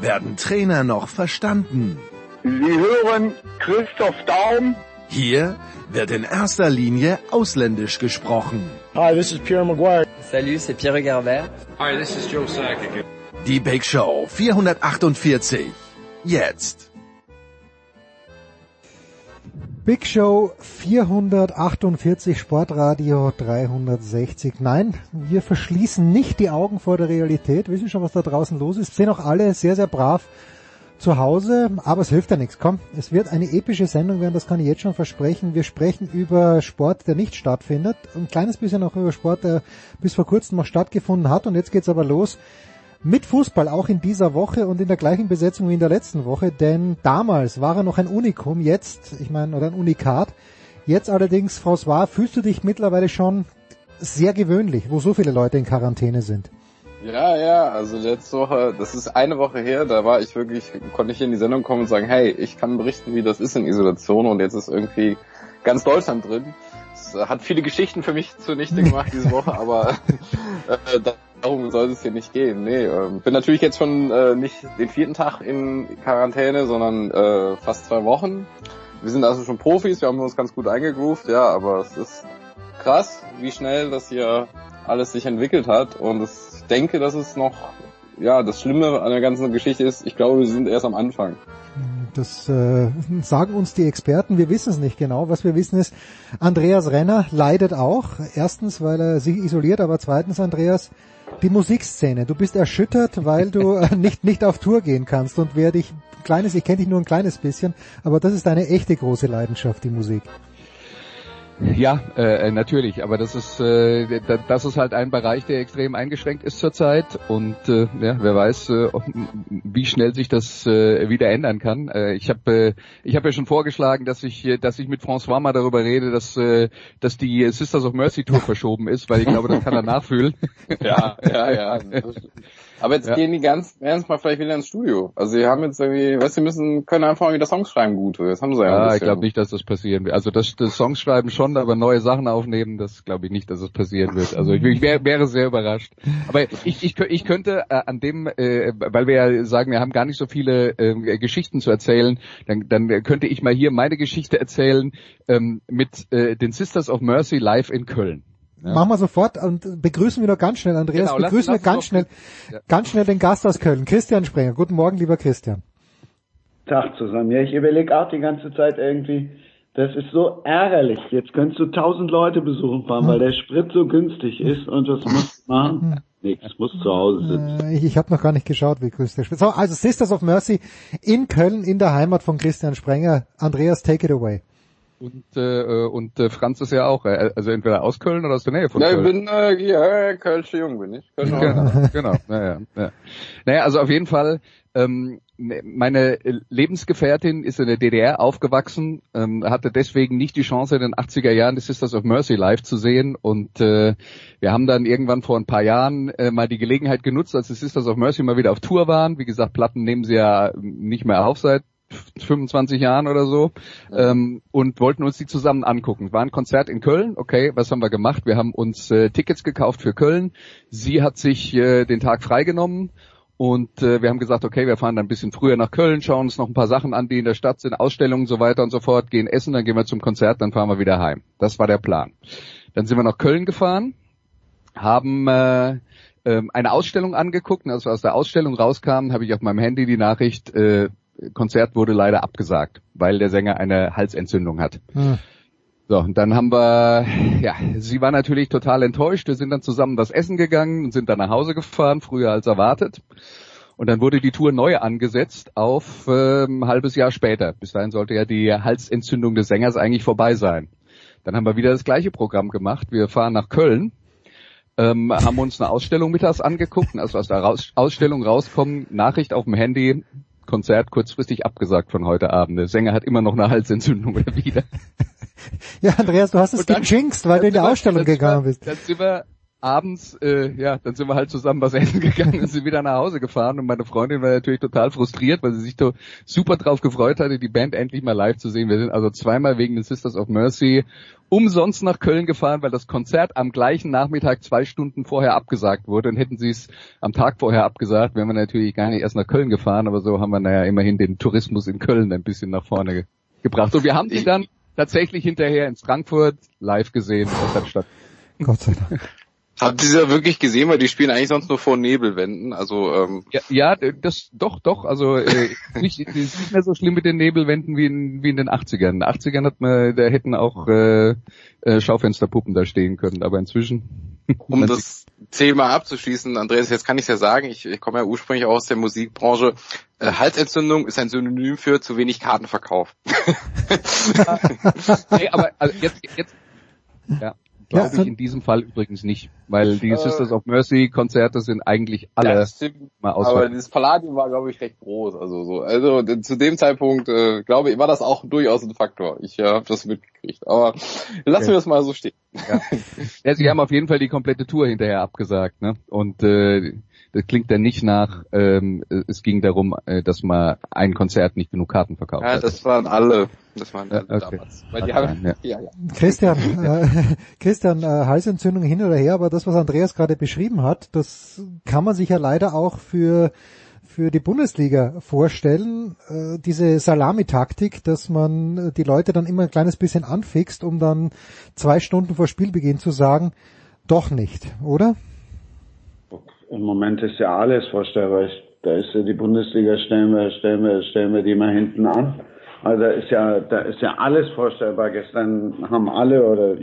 werden Trainer noch verstanden. Sie hören Christoph Daum. Hier wird in erster Linie ausländisch gesprochen. Hi, this is Pierre Maguire. Salut, c'est Pierre Garbert. Hi, this is Joe Sakic. Die Big Show 448. Jetzt. Big Show 448 Sportradio 360. Nein, wir verschließen nicht die Augen vor der Realität. Wissen schon, was da draußen los ist. Sind auch alle sehr, sehr brav zu Hause, aber es hilft ja nichts. Komm, es wird eine epische Sendung werden, das kann ich jetzt schon versprechen. Wir sprechen über Sport, der nicht stattfindet. Ein kleines bisschen auch über Sport, der bis vor kurzem noch stattgefunden hat. Und jetzt geht's aber los mit Fußball, auch in dieser Woche und in der gleichen Besetzung wie in der letzten Woche. Denn damals war er noch ein Unikum, jetzt, ich meine, oder ein Unikat. Jetzt allerdings, François, fühlst du dich mittlerweile schon sehr gewöhnlich, wo so viele Leute in Quarantäne sind? Ja, ja, also letzte Woche, das ist eine Woche her, da war ich wirklich, konnte ich in die Sendung kommen und sagen, hey, ich kann berichten, wie das ist in Isolation und jetzt ist irgendwie ganz Deutschland drin. Es hat viele Geschichten für mich zunichte gemacht diese Woche, aber äh, darum soll es hier nicht gehen. Nee, äh, bin natürlich jetzt schon äh, nicht den vierten Tag in Quarantäne, sondern äh, fast zwei Wochen. Wir sind also schon Profis, wir haben uns ganz gut eingegroovt, ja, aber es ist krass, wie schnell das hier alles sich entwickelt hat und es denke, dass es noch, ja, das Schlimme an der ganzen Geschichte ist, ich glaube, wir sind erst am Anfang. Das äh, sagen uns die Experten. Wir wissen es nicht genau. Was wir wissen ist, Andreas Renner leidet auch. Erstens, weil er sich isoliert, aber zweitens, Andreas, die Musikszene. Du bist erschüttert, weil du äh, nicht nicht auf Tour gehen kannst. Und wer dich kleines, ich kenne dich nur ein kleines bisschen, aber das ist eine echte große Leidenschaft, die Musik. Ja, äh, natürlich, aber das ist äh, das ist halt ein Bereich, der extrem eingeschränkt ist zurzeit und äh, ja, wer weiß, äh, wie schnell sich das äh, wieder ändern kann. Äh, ich habe äh, ich habe ja schon vorgeschlagen, dass ich dass ich mit François mal darüber rede, dass äh, dass die Sisters of Mercy Tour verschoben ist, weil ich glaube, das kann er nachfühlen. ja, ja, ja. Aber jetzt ja. gehen die ganz ernst mal vielleicht wieder ins Studio. Also sie haben jetzt irgendwie, weißt du, müssen, können einfach mal wieder Songs schreiben gut. Das haben sie ja. Ja, ich glaube nicht, dass das passieren wird. Also das, das Songs schreiben schon, aber neue Sachen aufnehmen, das glaube ich nicht, dass es das passieren wird. Also ich, ich wär, wäre sehr überrascht. Aber ich, ich, ich könnte äh, an dem, äh, weil wir ja sagen, wir haben gar nicht so viele äh, Geschichten zu erzählen, dann, dann könnte ich mal hier meine Geschichte erzählen ähm, mit äh, den Sisters of Mercy live in Köln. Ja. Machen wir sofort und begrüßen wir noch ganz schnell, Andreas, genau, begrüßen lass, wir ganz schnell, ja. ganz schnell den Gast aus Köln, Christian Sprenger. Guten Morgen, lieber Christian. Tag zusammen. Ja, ich überlege auch die ganze Zeit irgendwie, das ist so ärgerlich. Jetzt könntest du tausend Leute besuchen fahren, weil der Sprit so günstig ist und was musst du machen? Nichts, muss zu Hause sitzen. Äh, ich, ich habe noch gar nicht geschaut, wie grüßt der Sprit. So, also Sisters of Mercy in Köln, in der Heimat von Christian Sprenger. Andreas, take it away. Und, äh, und äh, Franz ist ja auch, äh, also entweder aus Köln oder aus der Nähe von ja, Köln. Ich bin äh, ja, Kölsche Jung bin ich. Köln genau, genau. Naja, ja. naja, also auf jeden Fall, ähm, meine Lebensgefährtin ist in der DDR aufgewachsen, ähm, hatte deswegen nicht die Chance in den 80er Jahren die Sisters of Mercy live zu sehen und äh, wir haben dann irgendwann vor ein paar Jahren äh, mal die Gelegenheit genutzt, als die Sisters of Mercy mal wieder auf Tour waren. Wie gesagt, Platten nehmen sie ja nicht mehr auf seit 25 Jahren oder so ähm, und wollten uns die zusammen angucken. War ein Konzert in Köln, okay, was haben wir gemacht? Wir haben uns äh, Tickets gekauft für Köln. Sie hat sich äh, den Tag freigenommen und äh, wir haben gesagt, okay, wir fahren dann ein bisschen früher nach Köln, schauen uns noch ein paar Sachen an, die in der Stadt sind, Ausstellungen so weiter und so fort, gehen essen, dann gehen wir zum Konzert, dann fahren wir wieder heim. Das war der Plan. Dann sind wir nach Köln gefahren, haben äh, ähm, eine Ausstellung angeguckt und als wir aus der Ausstellung rauskamen, habe ich auf meinem Handy die Nachricht, äh, Konzert wurde leider abgesagt, weil der Sänger eine Halsentzündung hat. Hm. So, und dann haben wir, ja, sie war natürlich total enttäuscht. Wir sind dann zusammen das Essen gegangen und sind dann nach Hause gefahren, früher als erwartet. Und dann wurde die Tour neu angesetzt auf äh, ein halbes Jahr später. Bis dahin sollte ja die Halsentzündung des Sängers eigentlich vorbei sein. Dann haben wir wieder das gleiche Programm gemacht. Wir fahren nach Köln, ähm, haben uns eine Ausstellung mittags angeguckt. Und als wir aus der Raus Ausstellung rauskommen, Nachricht auf dem Handy, Konzert kurzfristig abgesagt von heute Abend. Der Sänger hat immer noch eine Halsentzündung oder wieder. Ja, Andreas, du hast es gejinxt, weil du in die Ausstellung gegangen bist. Dann sind wir abends, äh, ja, dann sind wir halt zusammen was essen gegangen und sind wieder nach Hause gefahren und meine Freundin war natürlich total frustriert, weil sie sich so super drauf gefreut hatte, die Band endlich mal live zu sehen. Wir sind also zweimal wegen den Sisters of Mercy umsonst nach Köln gefahren, weil das Konzert am gleichen Nachmittag zwei Stunden vorher abgesagt wurde und hätten sie es am Tag vorher abgesagt, wären wir natürlich gar nicht erst nach Köln gefahren, aber so haben wir naja immerhin den Tourismus in Köln ein bisschen nach vorne ge gebracht. Und wir haben die dann tatsächlich hinterher in Frankfurt live gesehen. Das hat statt. Gott sei Dank. Habt ihr sie ja wirklich gesehen, weil die spielen eigentlich sonst nur vor Nebelwänden. Also ähm, Ja, ja, das doch, doch. Also äh, nicht, es ist nicht mehr so schlimm mit den Nebelwänden wie in, wie in den 80ern. In den 80ern hat man, da hätten auch äh, äh, Schaufensterpuppen da stehen können, aber inzwischen. um das Thema abzuschließen, Andreas, jetzt kann ich ja sagen, ich, ich komme ja ursprünglich auch aus der Musikbranche. Äh, Halsentzündung ist ein Synonym für zu wenig Kartenverkauf. nee, aber also jetzt, jetzt, ja. Glaube Ja, ich in diesem Fall übrigens nicht, weil die Äh, Sisters of Mercy Konzerte sind eigentlich alle Ja, das stimmt. mal Aber ausverkauft. das Palladium war, glaube ich, recht groß. Also so, also zu dem Zeitpunkt, äh, glaube ich, war das auch durchaus ein Faktor. Ich äh, habe das mitgekriegt. Aber lassen wir das mal so stehen. Ja, sie haben auf jeden Fall die komplette Tour hinterher abgesagt, ne? Und äh, das klingt dann nicht nach, ähm, es ging darum, äh, dass man ein Konzert nicht genug Karten verkauft Ja, hat. das waren alle. Das waren Ja, alle okay. damals. Weil die Okay, haben, ja. ja, ja. Christian, äh, Christian, äh, Halsentzündung hin oder her, aber das, was Andreas gerade beschrieben hat, das kann man sich ja leider auch für für die Bundesliga vorstellen, äh, diese Salamitaktik, dass man die Leute dann immer ein kleines bisschen anfixt, um dann zwei Stunden vor Spielbeginn zu sagen, doch nicht, oder? Im Moment ist ja alles vorstellbar. Ich, da ist ja die Bundesliga, stellen wir, stellen wir, stellen wir die mal hinten an. Also da ist ja, da ist ja alles vorstellbar. Gestern haben alle oder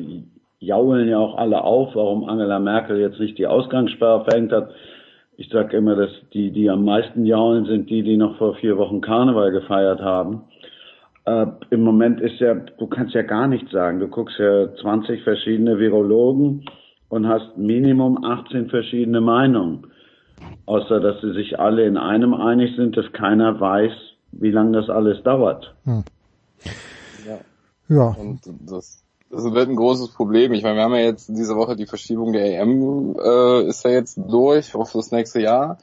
jaulen ja auch alle auf, warum Angela Merkel jetzt nicht die Ausgangssperre verhängt hat. Ich sage immer, dass die, die am meisten jaulen, sind die, die noch vor vier Wochen Karneval gefeiert haben. Äh, Im Moment ist ja, du kannst ja gar nichts sagen. Du guckst ja 20 verschiedene Virologen und hast Minimum 18 verschiedene Meinungen. Außer, dass sie sich alle in einem einig sind, dass keiner weiß, wie lange das alles dauert. Ja, Und das, das wird ein großes Problem. Ich meine, wir haben ja jetzt diese Woche die Verschiebung der EM, äh, ist ja jetzt durch auf das nächste Jahr,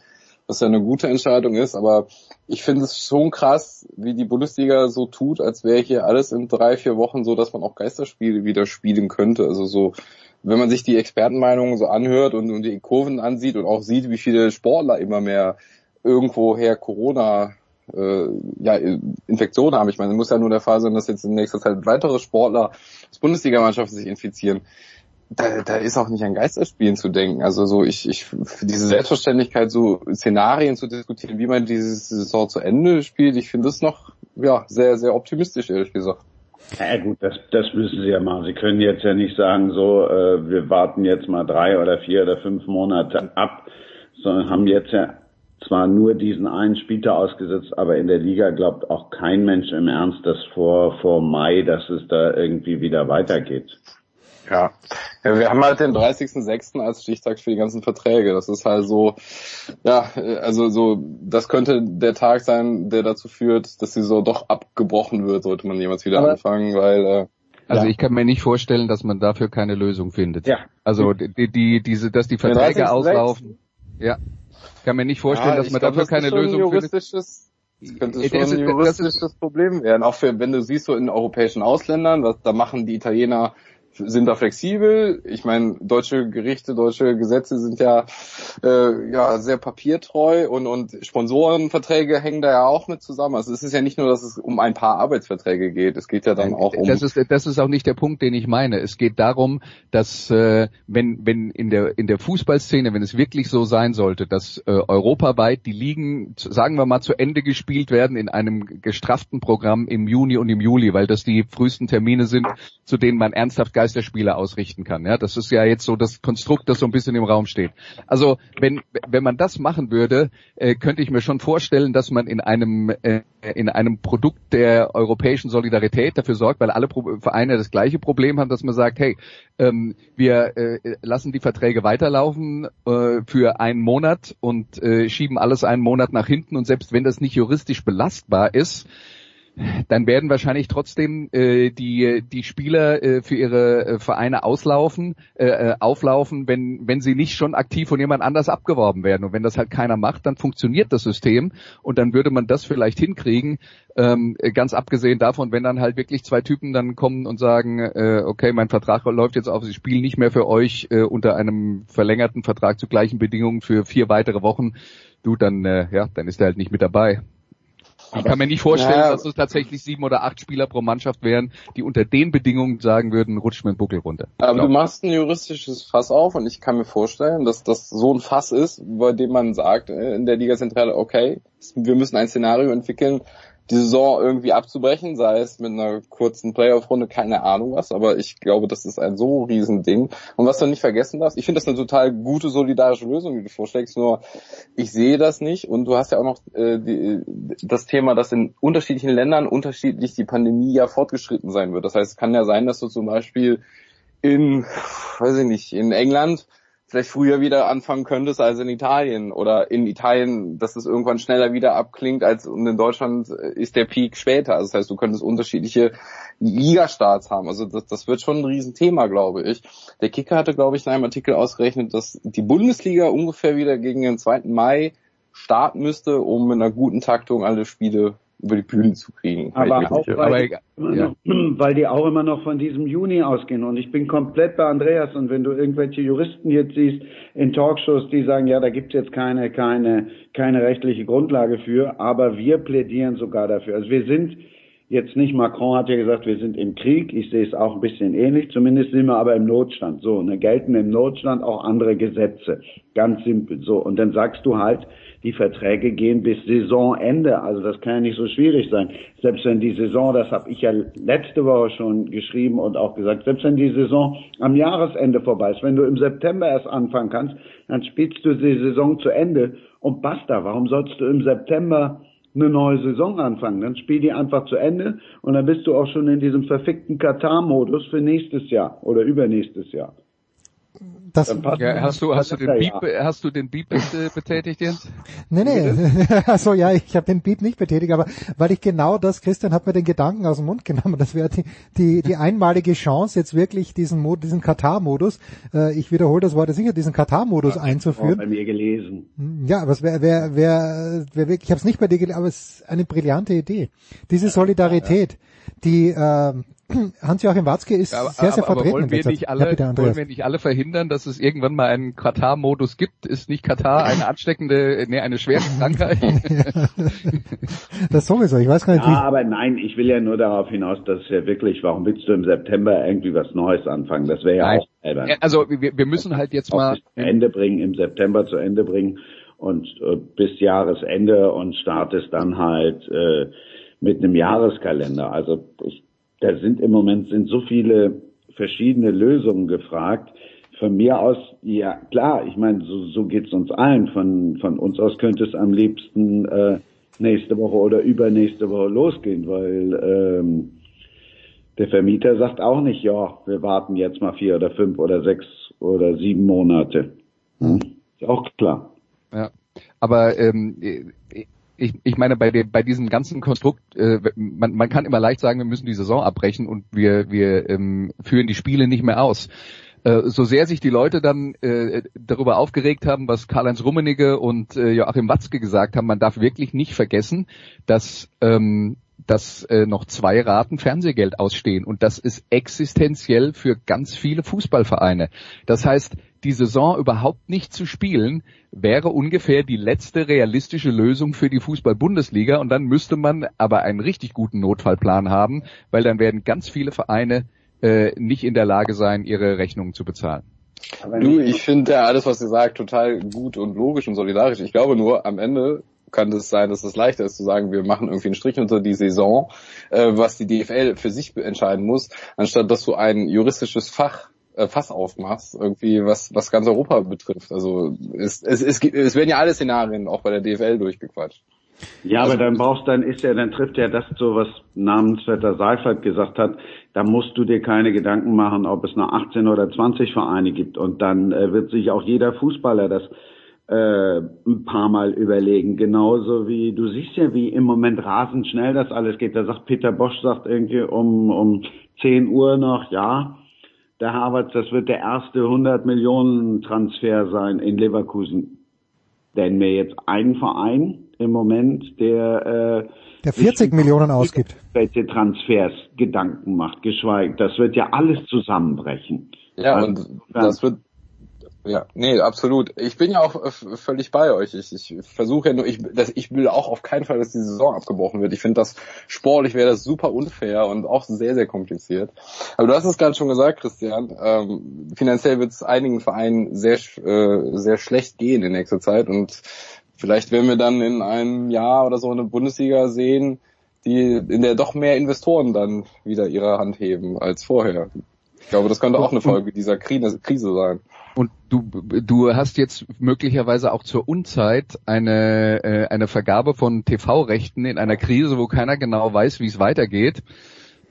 was ja eine gute Entscheidung ist, aber ich finde es schon krass, wie die Bundesliga so tut, als wäre hier alles in drei, vier Wochen so, dass man auch Geisterspiele wieder spielen könnte. Also so, wenn man sich die Expertenmeinungen so anhört und, und die Kurven ansieht und auch sieht, wie viele Sportler immer mehr irgendwoher Corona äh, ja, Infektionen haben. Ich meine, es muss ja nur der Fall sein, dass jetzt in nächster Zeit weitere Sportler aus Bundesligamannschaften sich infizieren. Da, da ist auch nicht an Geisterspielen zu denken. Also so ich, ich diese Selbstverständlichkeit, so Szenarien zu diskutieren, wie man diese Saison zu Ende spielt, ich finde das noch ja sehr, sehr optimistisch, ehrlich gesagt. Ja gut, das, das müssen sie ja machen. Sie können jetzt ja nicht sagen, so, äh, wir warten jetzt mal drei oder vier oder fünf Monate ab, sondern haben jetzt ja zwar nur diesen einen Spieltag ausgesetzt, aber in der Liga glaubt auch kein Mensch im Ernst, dass vor, vor Mai, dass es da irgendwie wieder weitergeht. Ja. ja, wir haben halt den 30.06. als Stichtag für die ganzen Verträge. Das ist halt so, ja, also so, das könnte der Tag sein, der dazu führt, dass die so doch abgebrochen wird, sollte man jemals wieder Aber- anfangen, weil äh, Also Ja. ich kann mir nicht vorstellen, dass man dafür keine Lösung findet. Ja. Also die, die diese, dass die Verträge 30.06. auslaufen. Ja. Ich kann mir nicht vorstellen, ja, dass man glaub, dafür das keine Lösung findet. das könnte Äh, schon das ist- ein das ist- juristisches Problem werden. Auch für, wenn du siehst, so in europäischen Ausländern, was da machen die Italiener sind da flexibel. Ich meine, deutsche Gerichte, deutsche Gesetze sind ja äh, ja sehr papiertreu und und Sponsorenverträge hängen da ja auch mit zusammen. Also es ist ja nicht nur, dass es um ein paar Arbeitsverträge geht. Es geht ja dann auch um Das ist, das ist auch nicht der Punkt, den ich meine. Es geht darum, dass äh, wenn, wenn in der in der Fußballszene, wenn es wirklich so sein sollte, dass äh, europaweit die Ligen, sagen wir mal, zu Ende gespielt werden in einem gestrafften Programm im Juni und im Juli, weil das die frühesten Termine sind, zu denen man ernsthaft Geisterspiele ausrichten kann. Ja, das ist ja jetzt so das Konstrukt, das so ein bisschen im Raum steht. Also wenn wenn man das machen würde, äh, könnte ich mir schon vorstellen, dass man in einem äh, in einem Produkt der europäischen Solidarität dafür sorgt, weil alle Pro Vereine das gleiche Problem haben, dass man sagt, hey, ähm, wir äh, lassen die Verträge weiterlaufen äh, für einen Monat und äh, schieben alles einen Monat nach hinten und selbst wenn das nicht juristisch belastbar ist, dann werden wahrscheinlich trotzdem äh, die die Spieler äh, für ihre äh, Vereine auslaufen, äh, äh, auflaufen, wenn wenn sie nicht schon aktiv von jemand anders abgeworben werden. Und wenn das halt keiner macht, dann funktioniert das System und dann würde man das vielleicht hinkriegen. Ähm, ganz abgesehen davon, wenn dann halt wirklich zwei Typen dann kommen und sagen, äh, okay, mein Vertrag läuft jetzt auf, sie spielen nicht mehr für euch äh, unter einem verlängerten Vertrag zu gleichen Bedingungen für vier weitere Wochen, du dann äh, ja, dann ist er halt nicht mit dabei. Ich kann mir nicht vorstellen, ja, dass es tatsächlich sieben oder acht Spieler pro Mannschaft wären, die unter den Bedingungen sagen würden, rutscht mit dem Buckel runter. Aber du machst ein juristisches Fass auf und ich kann mir vorstellen, dass das so ein Fass ist, bei dem man sagt äh, in der Liga-Zentrale, okay, wir müssen ein Szenario entwickeln, die Saison irgendwie abzubrechen, sei es mit einer kurzen Playoff-Runde, keine Ahnung was, aber ich glaube, das ist ein so riesen Ding. Und was du nicht vergessen darfst, ich finde das eine total gute, solidarische Lösung, die du vorschlägst, nur ich sehe das nicht und du hast ja auch noch äh, die, das Thema, dass in unterschiedlichen Ländern unterschiedlich die Pandemie ja fortgeschritten sein wird. Das heißt, es kann ja sein, dass du zum Beispiel in, weiß ich nicht, in England vielleicht früher wieder anfangen könntest als in Italien oder in Italien, dass es irgendwann schneller wieder abklingt als und in Deutschland ist der Peak später. Also das heißt, du könntest unterschiedliche Ligastarts haben. Also das, das wird schon ein Riesenthema, glaube ich. Der Kicker hatte, glaube ich, in einem Artikel ausgerechnet, dass die Bundesliga ungefähr wieder gegen den 2. Mai starten müsste, um mit einer guten Taktung alle Spiele über die Bühne zu kriegen. Aber auch, weil, aber egal. Ja. weil die auch immer noch von diesem Juni ausgehen. Und ich bin komplett bei Andreas. Und wenn du irgendwelche Juristen jetzt siehst in Talkshows, die sagen, ja, da gibt's jetzt keine, keine, keine rechtliche Grundlage für, aber wir plädieren sogar dafür. Also wir sind jetzt nicht, Macron hat ja gesagt, wir sind im Krieg. Ich sehe es auch ein bisschen ähnlich. Zumindest sind wir aber im Notstand. So, ne, gelten im Notstand auch andere Gesetze. Ganz simpel. So. Und dann sagst du halt, die Verträge gehen bis Saisonende. Also das kann ja nicht so schwierig sein. Selbst wenn die Saison, das habe ich ja letzte Woche schon geschrieben und auch gesagt, selbst wenn die Saison am Jahresende vorbei ist, wenn du im September erst anfangen kannst, dann spielst du die Saison zu Ende und basta. Warum sollst du im September eine neue Saison anfangen? Dann spiel die einfach zu Ende und dann bist du auch schon in diesem verfickten Katar-Modus für nächstes Jahr oder übernächstes Jahr. Das ja, hast du hast du den Beep ja. hast du den Beep betätigt jetzt? Nee, nee. also ja, ich habe den Beep nicht betätigt, aber weil ich genau das Christian hat mir den Gedanken aus dem Mund genommen, das wäre die, die die einmalige Chance jetzt wirklich diesen Mod, diesen Katar Modus, äh, ich wiederhole das Wort sicher, diesen Katar Modus ja, einzuführen. Bei mir gelesen. Hm, ja, aber es wäre wäre wäre wär wirklich, ich habe es nicht bei dir gelesen, aber es ist eine brillante Idee. Diese Solidarität, die äh, Hans-Joachim Watzke ist aber, sehr, sehr aber, vertreten. Aber wollen, wir nicht alle, ja, wollen wir nicht alle verhindern, dass es irgendwann mal einen Katar-Modus gibt? Ist nicht Katar eine ansteckende, nee, eine schwere Krankheit? das sowieso, ich weiß gar nicht. Ja, aber nein, ich will ja nur darauf hinaus, dass ja wirklich, warum willst du im September irgendwie was Neues anfangen? Das wäre ja nein. auch albern. Also wir, wir müssen halt jetzt mal... Zu Ende bringen, im September zu Ende bringen und äh, bis Jahresende und startest dann halt äh, mit einem Jahreskalender. Also ich da sind im Moment sind so viele verschiedene Lösungen gefragt. Von mir aus, ja klar, ich meine, so, so geht's uns allen. Von, von uns aus könnte es am liebsten äh, nächste Woche oder übernächste Woche losgehen, weil ähm, der Vermieter sagt auch nicht, ja, wir warten jetzt mal vier oder fünf oder sechs oder sieben Monate. Hm? Ist auch klar. Ja. Aber ähm, ich, ich meine, bei, dem, bei diesem ganzen Konstrukt, äh, man, man kann immer leicht sagen, wir müssen die Saison abbrechen und wir, wir ähm, führen die Spiele nicht mehr aus. Äh, so sehr sich die Leute dann äh, darüber aufgeregt haben, was Karl-Heinz Rummenigge und äh, Joachim Watzke gesagt haben, man darf wirklich nicht vergessen, dass ähm, dass äh, noch zwei Raten Fernsehgeld ausstehen und das ist existenziell für ganz viele Fußballvereine. Das heißt, die Saison überhaupt nicht zu spielen, wäre ungefähr die letzte realistische Lösung für die Fußball-Bundesliga und dann müsste man aber einen richtig guten Notfallplan haben, weil dann werden ganz viele Vereine äh, nicht in der Lage sein, ihre Rechnungen zu bezahlen. Du, ich finde ja alles, was ihr sagt, total gut und logisch und solidarisch. Ich glaube nur, am Ende kann es sein, dass es leichter ist zu sagen, wir machen irgendwie einen Strich unter die Saison, äh, was die DFL für sich entscheiden muss, anstatt dass du ein juristisches Fach Fass aufmachst, irgendwie was was ganz Europa betrifft. Also es, es, es, es werden ja alle Szenarien auch bei der DFL durchgequatscht. Ja, aber dann brauchst dann ist ja, dann trifft ja das so, was Namensvetter Seifert gesagt hat, da musst du dir keine Gedanken machen, ob es noch 18 oder 20 Vereine gibt. Und dann äh, wird sich auch jeder Fußballer das äh, ein paar Mal überlegen. Genauso wie, du siehst ja, wie im Moment rasend schnell das alles geht. Da sagt Peter Bosch, sagt irgendwie um, um 10 Uhr noch, ja, der Harvard, das wird der erste 100 Millionen Transfer sein in Leverkusen. Denn mir jetzt einen Verein im Moment, der, äh, der 40 Millionen ausgibt. Welche Transfers Gedanken macht, geschweige, das wird ja alles zusammenbrechen. Ja, und das wird ja, nee, absolut. Ich bin ja auch äh, völlig bei euch. Ich, ich versuche ja nur, ich, das, ich will auch auf keinen Fall, dass die Saison abgebrochen wird. Ich finde das sportlich wäre das super unfair und auch sehr, sehr kompliziert. Aber du hast es gerade schon gesagt, Christian. Ähm, finanziell wird es einigen Vereinen sehr, äh, sehr schlecht gehen in nächster Zeit und vielleicht werden wir dann in einem Jahr oder so eine Bundesliga sehen, die in der doch mehr Investoren dann wieder ihre Hand heben als vorher. Ich glaube, das könnte auch eine Folge dieser Krise sein. Und du, du hast jetzt möglicherweise auch zur Unzeit eine, äh, eine Vergabe von TV-Rechten in einer Krise, wo keiner genau weiß, wie es weitergeht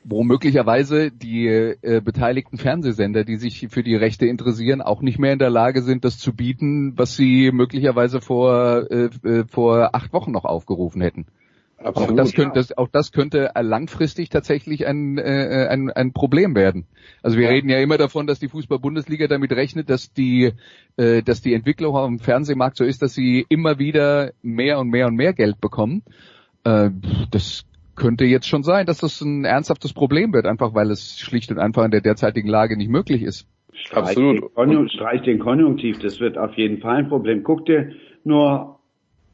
wo möglicherweise die äh, beteiligten Fernsehsender, die sich für die Rechte interessieren, auch nicht mehr in der Lage sind, das zu bieten, was sie möglicherweise vor, äh, äh vor acht Wochen noch aufgerufen hätten. Absolut, auch, das könnte, das, auch das könnte langfristig tatsächlich ein, äh, ein, ein Problem werden. Also wir ja. reden ja immer davon, dass die Fußball-Bundesliga damit rechnet, dass die, äh, dass die Entwicklung am Fernsehmarkt so ist, dass sie immer wieder mehr und mehr und mehr Geld bekommen. Äh, das könnte jetzt schon sein, dass das ein ernsthaftes Problem wird, einfach weil es schlicht und einfach in der derzeitigen Lage nicht möglich ist. Streich Absolut. Den Konjunk streich den Konjunktiv, das wird auf jeden Fall ein Problem. Guck dir nur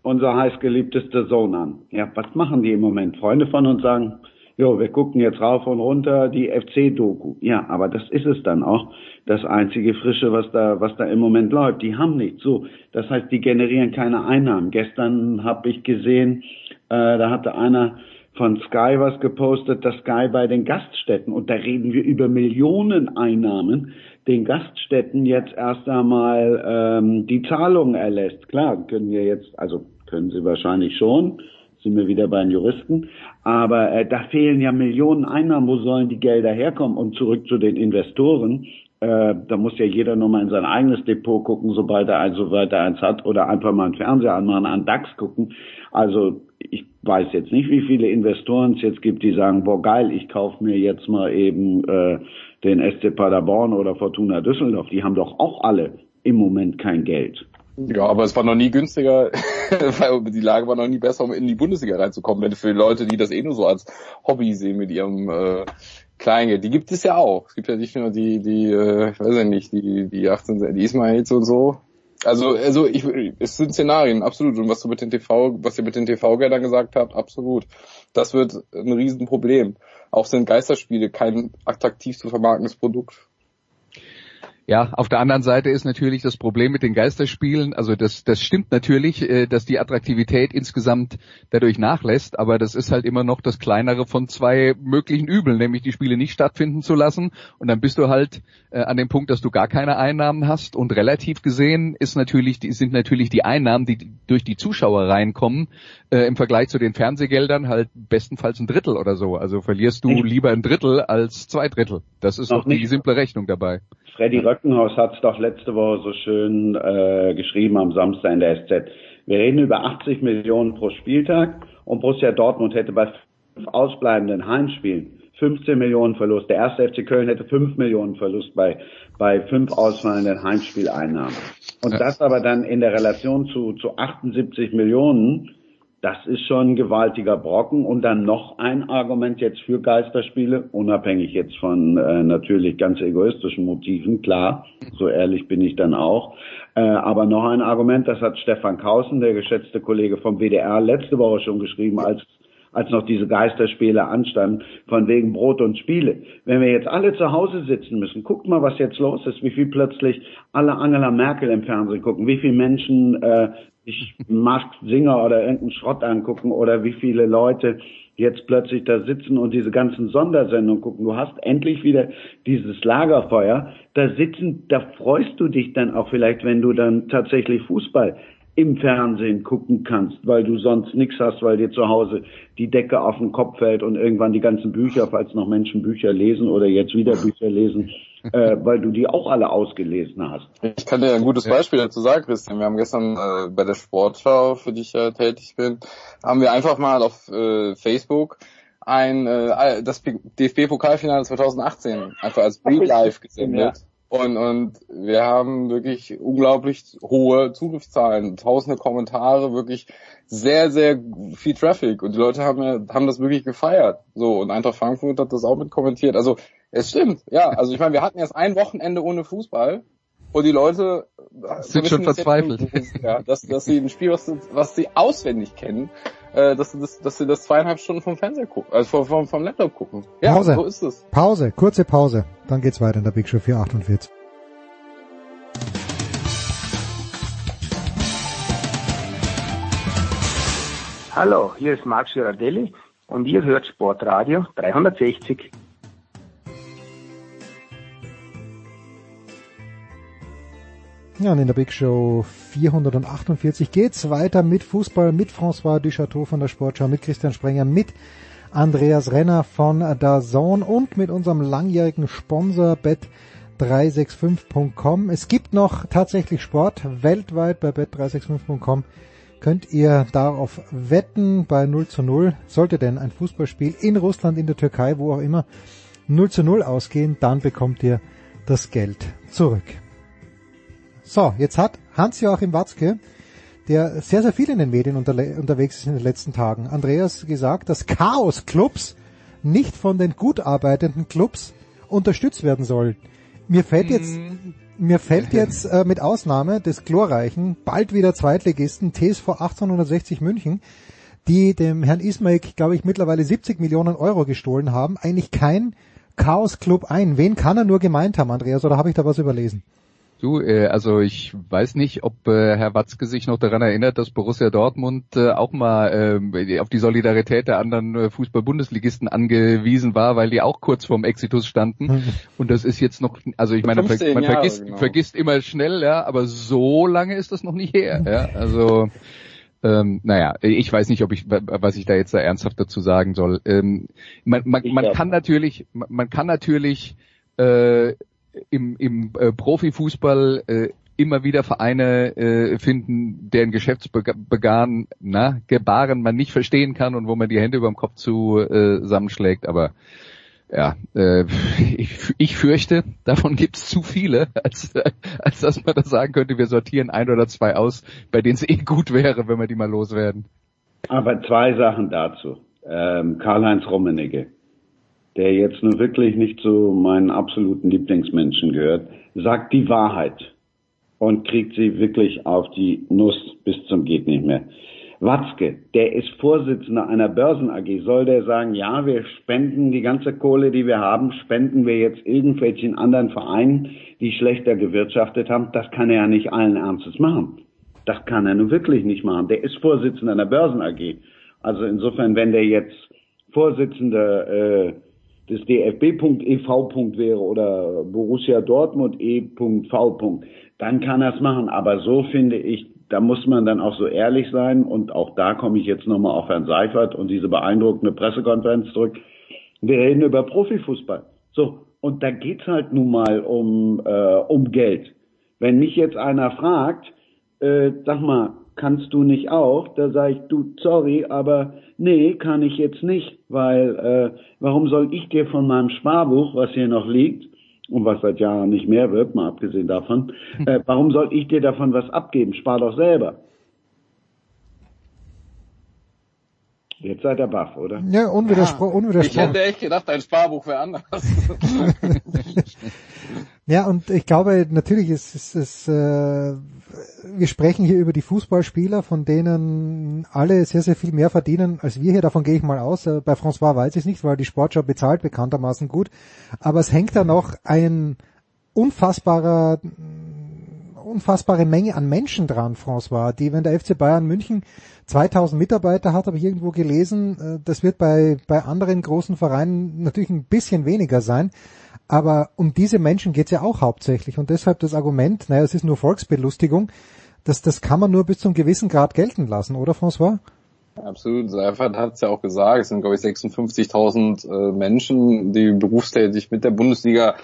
unser heißgeliebteste Sohn an. Ja, was machen die im Moment? Freunde von uns sagen, jo, wir gucken jetzt rauf und runter die FC-Doku. Ja, aber das ist es dann auch. Das einzige Frische, was da, was da im Moment läuft. Die haben nichts. So, das heißt, die generieren keine Einnahmen. Gestern habe ich gesehen, äh, da hatte einer von Sky was gepostet, dass Sky bei den Gaststätten, und da reden wir über Millionen Einnahmen, den Gaststätten jetzt erst einmal ähm, die Zahlungen erlässt. Klar, können wir jetzt, also können sie wahrscheinlich schon, sind wir wieder bei den Juristen, aber äh, da fehlen ja Millionen Einnahmen, wo sollen die Gelder herkommen? Und zurück zu den Investoren, äh, da muss ja jeder nur mal in sein eigenes Depot gucken, sobald er, eins, sobald er eins hat, oder einfach mal einen Fernseher anmachen, an DAX gucken. Also ich weiß jetzt nicht, wie viele Investoren es jetzt gibt, die sagen, boah geil, ich kaufe mir jetzt mal eben äh, den SC Paderborn oder Fortuna Düsseldorf. Die haben doch auch alle im Moment kein Geld. Ja, aber es war noch nie günstiger, weil die Lage war noch nie besser, um in die Bundesliga reinzukommen. Denn für Leute, die das eh nur so als Hobby sehen mit ihrem äh, Kleingeld, die gibt es ja auch. Es gibt ja nicht nur die, die, äh, ich weiß ja nicht, die, die 18, die Ismails und so, also, also ich, es sind Szenarien, absolut. Und was du mit den TV, was ihr mit den TV-Geldern gesagt habt, absolut. Das wird ein Riesenproblem. Auch sind Geisterspiele kein attraktiv zu vermarktendes Produkt. Ja, auf der anderen Seite ist natürlich das Problem mit den Geisterspielen, also das, das stimmt natürlich, äh, dass die Attraktivität insgesamt dadurch nachlässt, aber das ist halt immer noch das kleinere von zwei möglichen Übeln, nämlich die Spiele nicht stattfinden zu lassen und dann bist du halt äh, an dem Punkt, dass du gar keine Einnahmen hast und relativ gesehen ist natürlich, sind natürlich die Einnahmen, die durch die Zuschauer reinkommen, äh, im Vergleich zu den Fernsehgeldern halt bestenfalls ein Drittel oder so. Also verlierst du lieber ein Drittel als zwei Drittel. Das ist doch die simple Rechnung dabei. Freddy Röckenhaus hat es doch letzte Woche so schön äh, geschrieben am Samstag in der SZ. Wir reden über 80 Millionen pro Spieltag und Borussia Dortmund hätte bei fünf ausbleibenden Heimspielen 15 Millionen Verlust. Der erste FC Köln hätte 5 Millionen Verlust bei, bei fünf ausfallenden Heimspieleinnahmen. Und das aber dann in der Relation zu, zu 78 Millionen das ist schon ein gewaltiger Brocken. Und dann noch ein Argument jetzt für Geisterspiele, unabhängig jetzt von äh, natürlich ganz egoistischen Motiven, klar, so ehrlich bin ich dann auch. Äh, aber noch ein Argument, das hat Stefan Kausen, der geschätzte Kollege vom WDR, letzte Woche schon geschrieben, als als noch diese Geisterspiele anstanden, von wegen Brot und Spiele. Wenn wir jetzt alle zu Hause sitzen müssen, guckt mal, was jetzt los ist, wie viel plötzlich alle Angela Merkel im Fernsehen gucken, wie viele Menschen äh, sich Mask Singer oder irgendeinen Schrott angucken oder wie viele Leute jetzt plötzlich da sitzen und diese ganzen Sondersendungen gucken. Du hast endlich wieder dieses Lagerfeuer. Da sitzen, da freust du dich dann auch vielleicht, wenn du dann tatsächlich Fußball im Fernsehen gucken kannst, weil du sonst nichts hast, weil dir zu Hause die Decke auf den Kopf fällt und irgendwann die ganzen Bücher, falls noch Menschen Bücher lesen oder jetzt wieder Bücher lesen, äh, weil du die auch alle ausgelesen hast. Ich kann dir ein gutes Beispiel dazu sagen, Christian. Wir haben gestern äh, bei der Sportschau, für die ich ja tätig bin, haben wir einfach mal auf äh, Facebook ein äh, das DFB-Pokalfinale 2018 einfach als Real Live gesendet. Ja. Und, und wir haben wirklich unglaublich hohe Zugriffszahlen, tausende Kommentare, wirklich sehr, sehr viel Traffic. Und die Leute haben, ja, haben das wirklich gefeiert. So, und Eintracht Frankfurt hat das auch mit kommentiert. Also es stimmt, ja. Also ich meine, wir hatten erst ein Wochenende ohne Fußball und die Leute sind schon verzweifelt. Ja, dass, dass sie ein Spiel, was, was sie auswendig kennen, äh, dass, sie das, dass sie das zweieinhalb Stunden vom Fernseher gucken, also vom, vom Laptop gucken. Ja, Pause. so ist es. Pause, kurze Pause. Dann geht's weiter in der Big Show 448. Hallo, hier ist Marc Girardelli und ihr hört Sportradio 360. Ja, und in der Big Show 448 geht's weiter mit Fußball, mit François Duchateau von der Sportschau, mit Christian Sprenger, mit Andreas Renner von der Zone und mit unserem langjährigen Sponsor bet365.com. Es gibt noch tatsächlich Sport weltweit bei bet365.com. Könnt ihr darauf wetten bei 0 zu 0. Sollte denn ein Fußballspiel in Russland, in der Türkei, wo auch immer 0 zu 0 ausgehen, dann bekommt ihr das Geld zurück. So, jetzt hat Hans-Joachim Watzke, der sehr, sehr viel in den Medien unter, unterwegs ist in den letzten Tagen, Andreas gesagt, dass Chaos-Clubs nicht von den gut arbeitenden Clubs unterstützt werden sollen. Mir fällt jetzt, mm. mir fällt jetzt äh, mit Ausnahme des glorreichen, bald wieder Zweitligisten TSV 1860 München, die dem Herrn Ismail, glaube ich, mittlerweile 70 Millionen Euro gestohlen haben, eigentlich kein Chaos-Club ein. Wen kann er nur gemeint haben, Andreas, oder habe ich da was überlesen? Du, äh, also ich weiß nicht, ob äh, Herr Watzke sich noch daran erinnert, dass Borussia Dortmund äh, auch mal äh, auf die Solidarität der anderen äh, Fußball-Bundesligisten angewiesen war, weil die auch kurz vorm Exitus standen. Und das ist jetzt noch, also ich meine, ver man vergisst, genau. vergisst immer schnell, ja, aber so lange ist das noch nicht her. Ja? Also ähm, naja, ich weiß nicht, ob ich, was ich da jetzt da ernsthaft dazu sagen soll. Ähm, man, man, man kann natürlich, man kann natürlich äh, im, im äh, Profifußball äh, immer wieder Vereine äh, finden, deren Geschäftsbegan, na, Gebaren man nicht verstehen kann und wo man die Hände über dem Kopf äh, zusammenschlägt, aber ja, äh, ich, ich fürchte, davon gibt es zu viele, als, als dass man da sagen könnte, wir sortieren ein oder zwei aus, bei denen es eh gut wäre, wenn wir die mal loswerden. Aber zwei Sachen dazu. Ähm, Karl-Heinz Rummenigge der jetzt nun wirklich nicht zu meinen absoluten Lieblingsmenschen gehört, sagt die Wahrheit und kriegt sie wirklich auf die Nuss bis zum geht nicht mehr. Watzke, der ist Vorsitzender einer Börsen AG, soll der sagen, ja, wir spenden die ganze Kohle, die wir haben, spenden wir jetzt irgendwelchen anderen Vereinen, die schlechter gewirtschaftet haben? Das kann er ja nicht allen Ernstes machen. Das kann er nun wirklich nicht machen. Der ist Vorsitzender einer Börsen AG. Also insofern, wenn der jetzt Vorsitzender äh, des DFB.ev. wäre oder Borussia Dortmund E.V. Dann kann er es machen. Aber so finde ich, da muss man dann auch so ehrlich sein. Und auch da komme ich jetzt nochmal auf Herrn Seifert und diese beeindruckende Pressekonferenz zurück. Wir reden über Profifußball. So. Und da geht's halt nun mal um, äh, um Geld. Wenn mich jetzt einer fragt, äh, sag mal, kannst du nicht auch? Da sage ich, du, sorry, aber nee, kann ich jetzt nicht, weil äh, warum soll ich dir von meinem Sparbuch, was hier noch liegt, und was seit Jahren nicht mehr wird, mal abgesehen davon, äh, warum soll ich dir davon was abgeben? Spar doch selber. Jetzt seid ihr baff, oder? Ja, unwiderspro unwidersprochen. Ich hätte echt gedacht, dein Sparbuch wäre anders. ja, und ich glaube, natürlich ist es, ist, äh, wir sprechen hier über die Fußballspieler, von denen alle sehr, sehr viel mehr verdienen als wir hier. Davon gehe ich mal aus. Äh, bei François weiß ich es nicht, weil die Sportschau bezahlt bekanntermaßen gut. Aber es hängt da noch ein unfassbarer unfassbare Menge an Menschen dran, François, die, wenn der FC Bayern München 2000 Mitarbeiter hat, habe ich irgendwo gelesen, äh, das wird bei, bei anderen großen Vereinen natürlich ein bisschen weniger sein. Aber um diese Menschen geht es ja auch hauptsächlich. Und deshalb das Argument, naja, es ist nur Volksbelustigung, das, das kann man nur bis zum gewissen Grad gelten lassen, oder François? Absolut. Seifert hat es ja auch gesagt, es sind glaube ich 56.000 äh, Menschen, die berufstätig mit der Bundesliga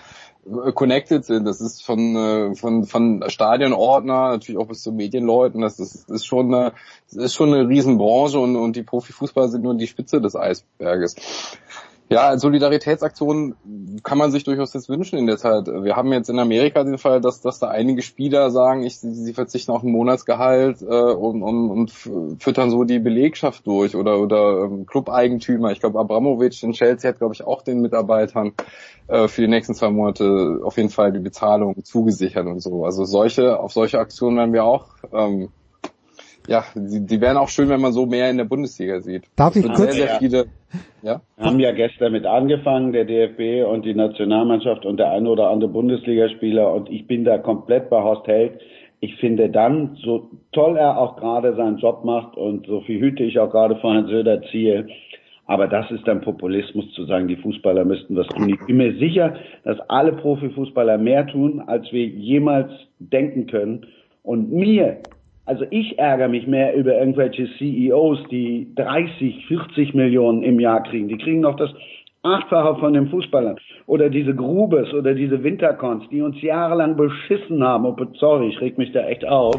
äh, connected sind. Das ist von, äh, von, von Stadionordner, natürlich auch bis zu Medienleuten. Das ist, ist schon eine, das ist schon eine Riesenbranche und, und die Profifußballer sind nur die Spitze des Eisberges. Ja, Solidaritätsaktionen kann man sich durchaus jetzt wünschen in der Zeit. Wir haben jetzt in Amerika den Fall, dass, dass da einige Spieler sagen, ich, sie verzichten auf ein Monatsgehalt äh, und, und, und füttern so die Belegschaft durch oder, oder ähm, Club-Eigentümer. Ich glaube, Abramovic in Chelsea hat, glaube ich, auch den Mitarbeitern äh, für die nächsten zwei Monate auf jeden Fall die Bezahlung zugesichert und so. Also solche, auf solche Aktionen werden wir auch ähm, ja, die, die wären auch schön, wenn man so mehr in der Bundesliga sieht. Darf ich kurz? Sehr, sehr viele, ja? Wir haben ja gestern mit angefangen, der DFB und die Nationalmannschaft und der eine oder andere Bundesligaspieler und ich bin da komplett bei Horst Held. Ich finde dann, so toll er auch gerade seinen Job macht und so viel Hüte ich auch gerade vor Herrn Söder ziehe, aber das ist dann Populismus zu sagen, die Fußballer müssten was tun. Ich bin mir sicher, dass alle Profifußballer mehr tun, als wir jemals denken können. Und mir also ich ärgere mich mehr über irgendwelche CEOs, die 30, 40 Millionen im Jahr kriegen. Die kriegen noch das Achtfache von den Fußballern. Oder diese Grubes oder diese Wintercons, die uns jahrelang beschissen haben. Oh, sorry, ich reg mich da echt auf.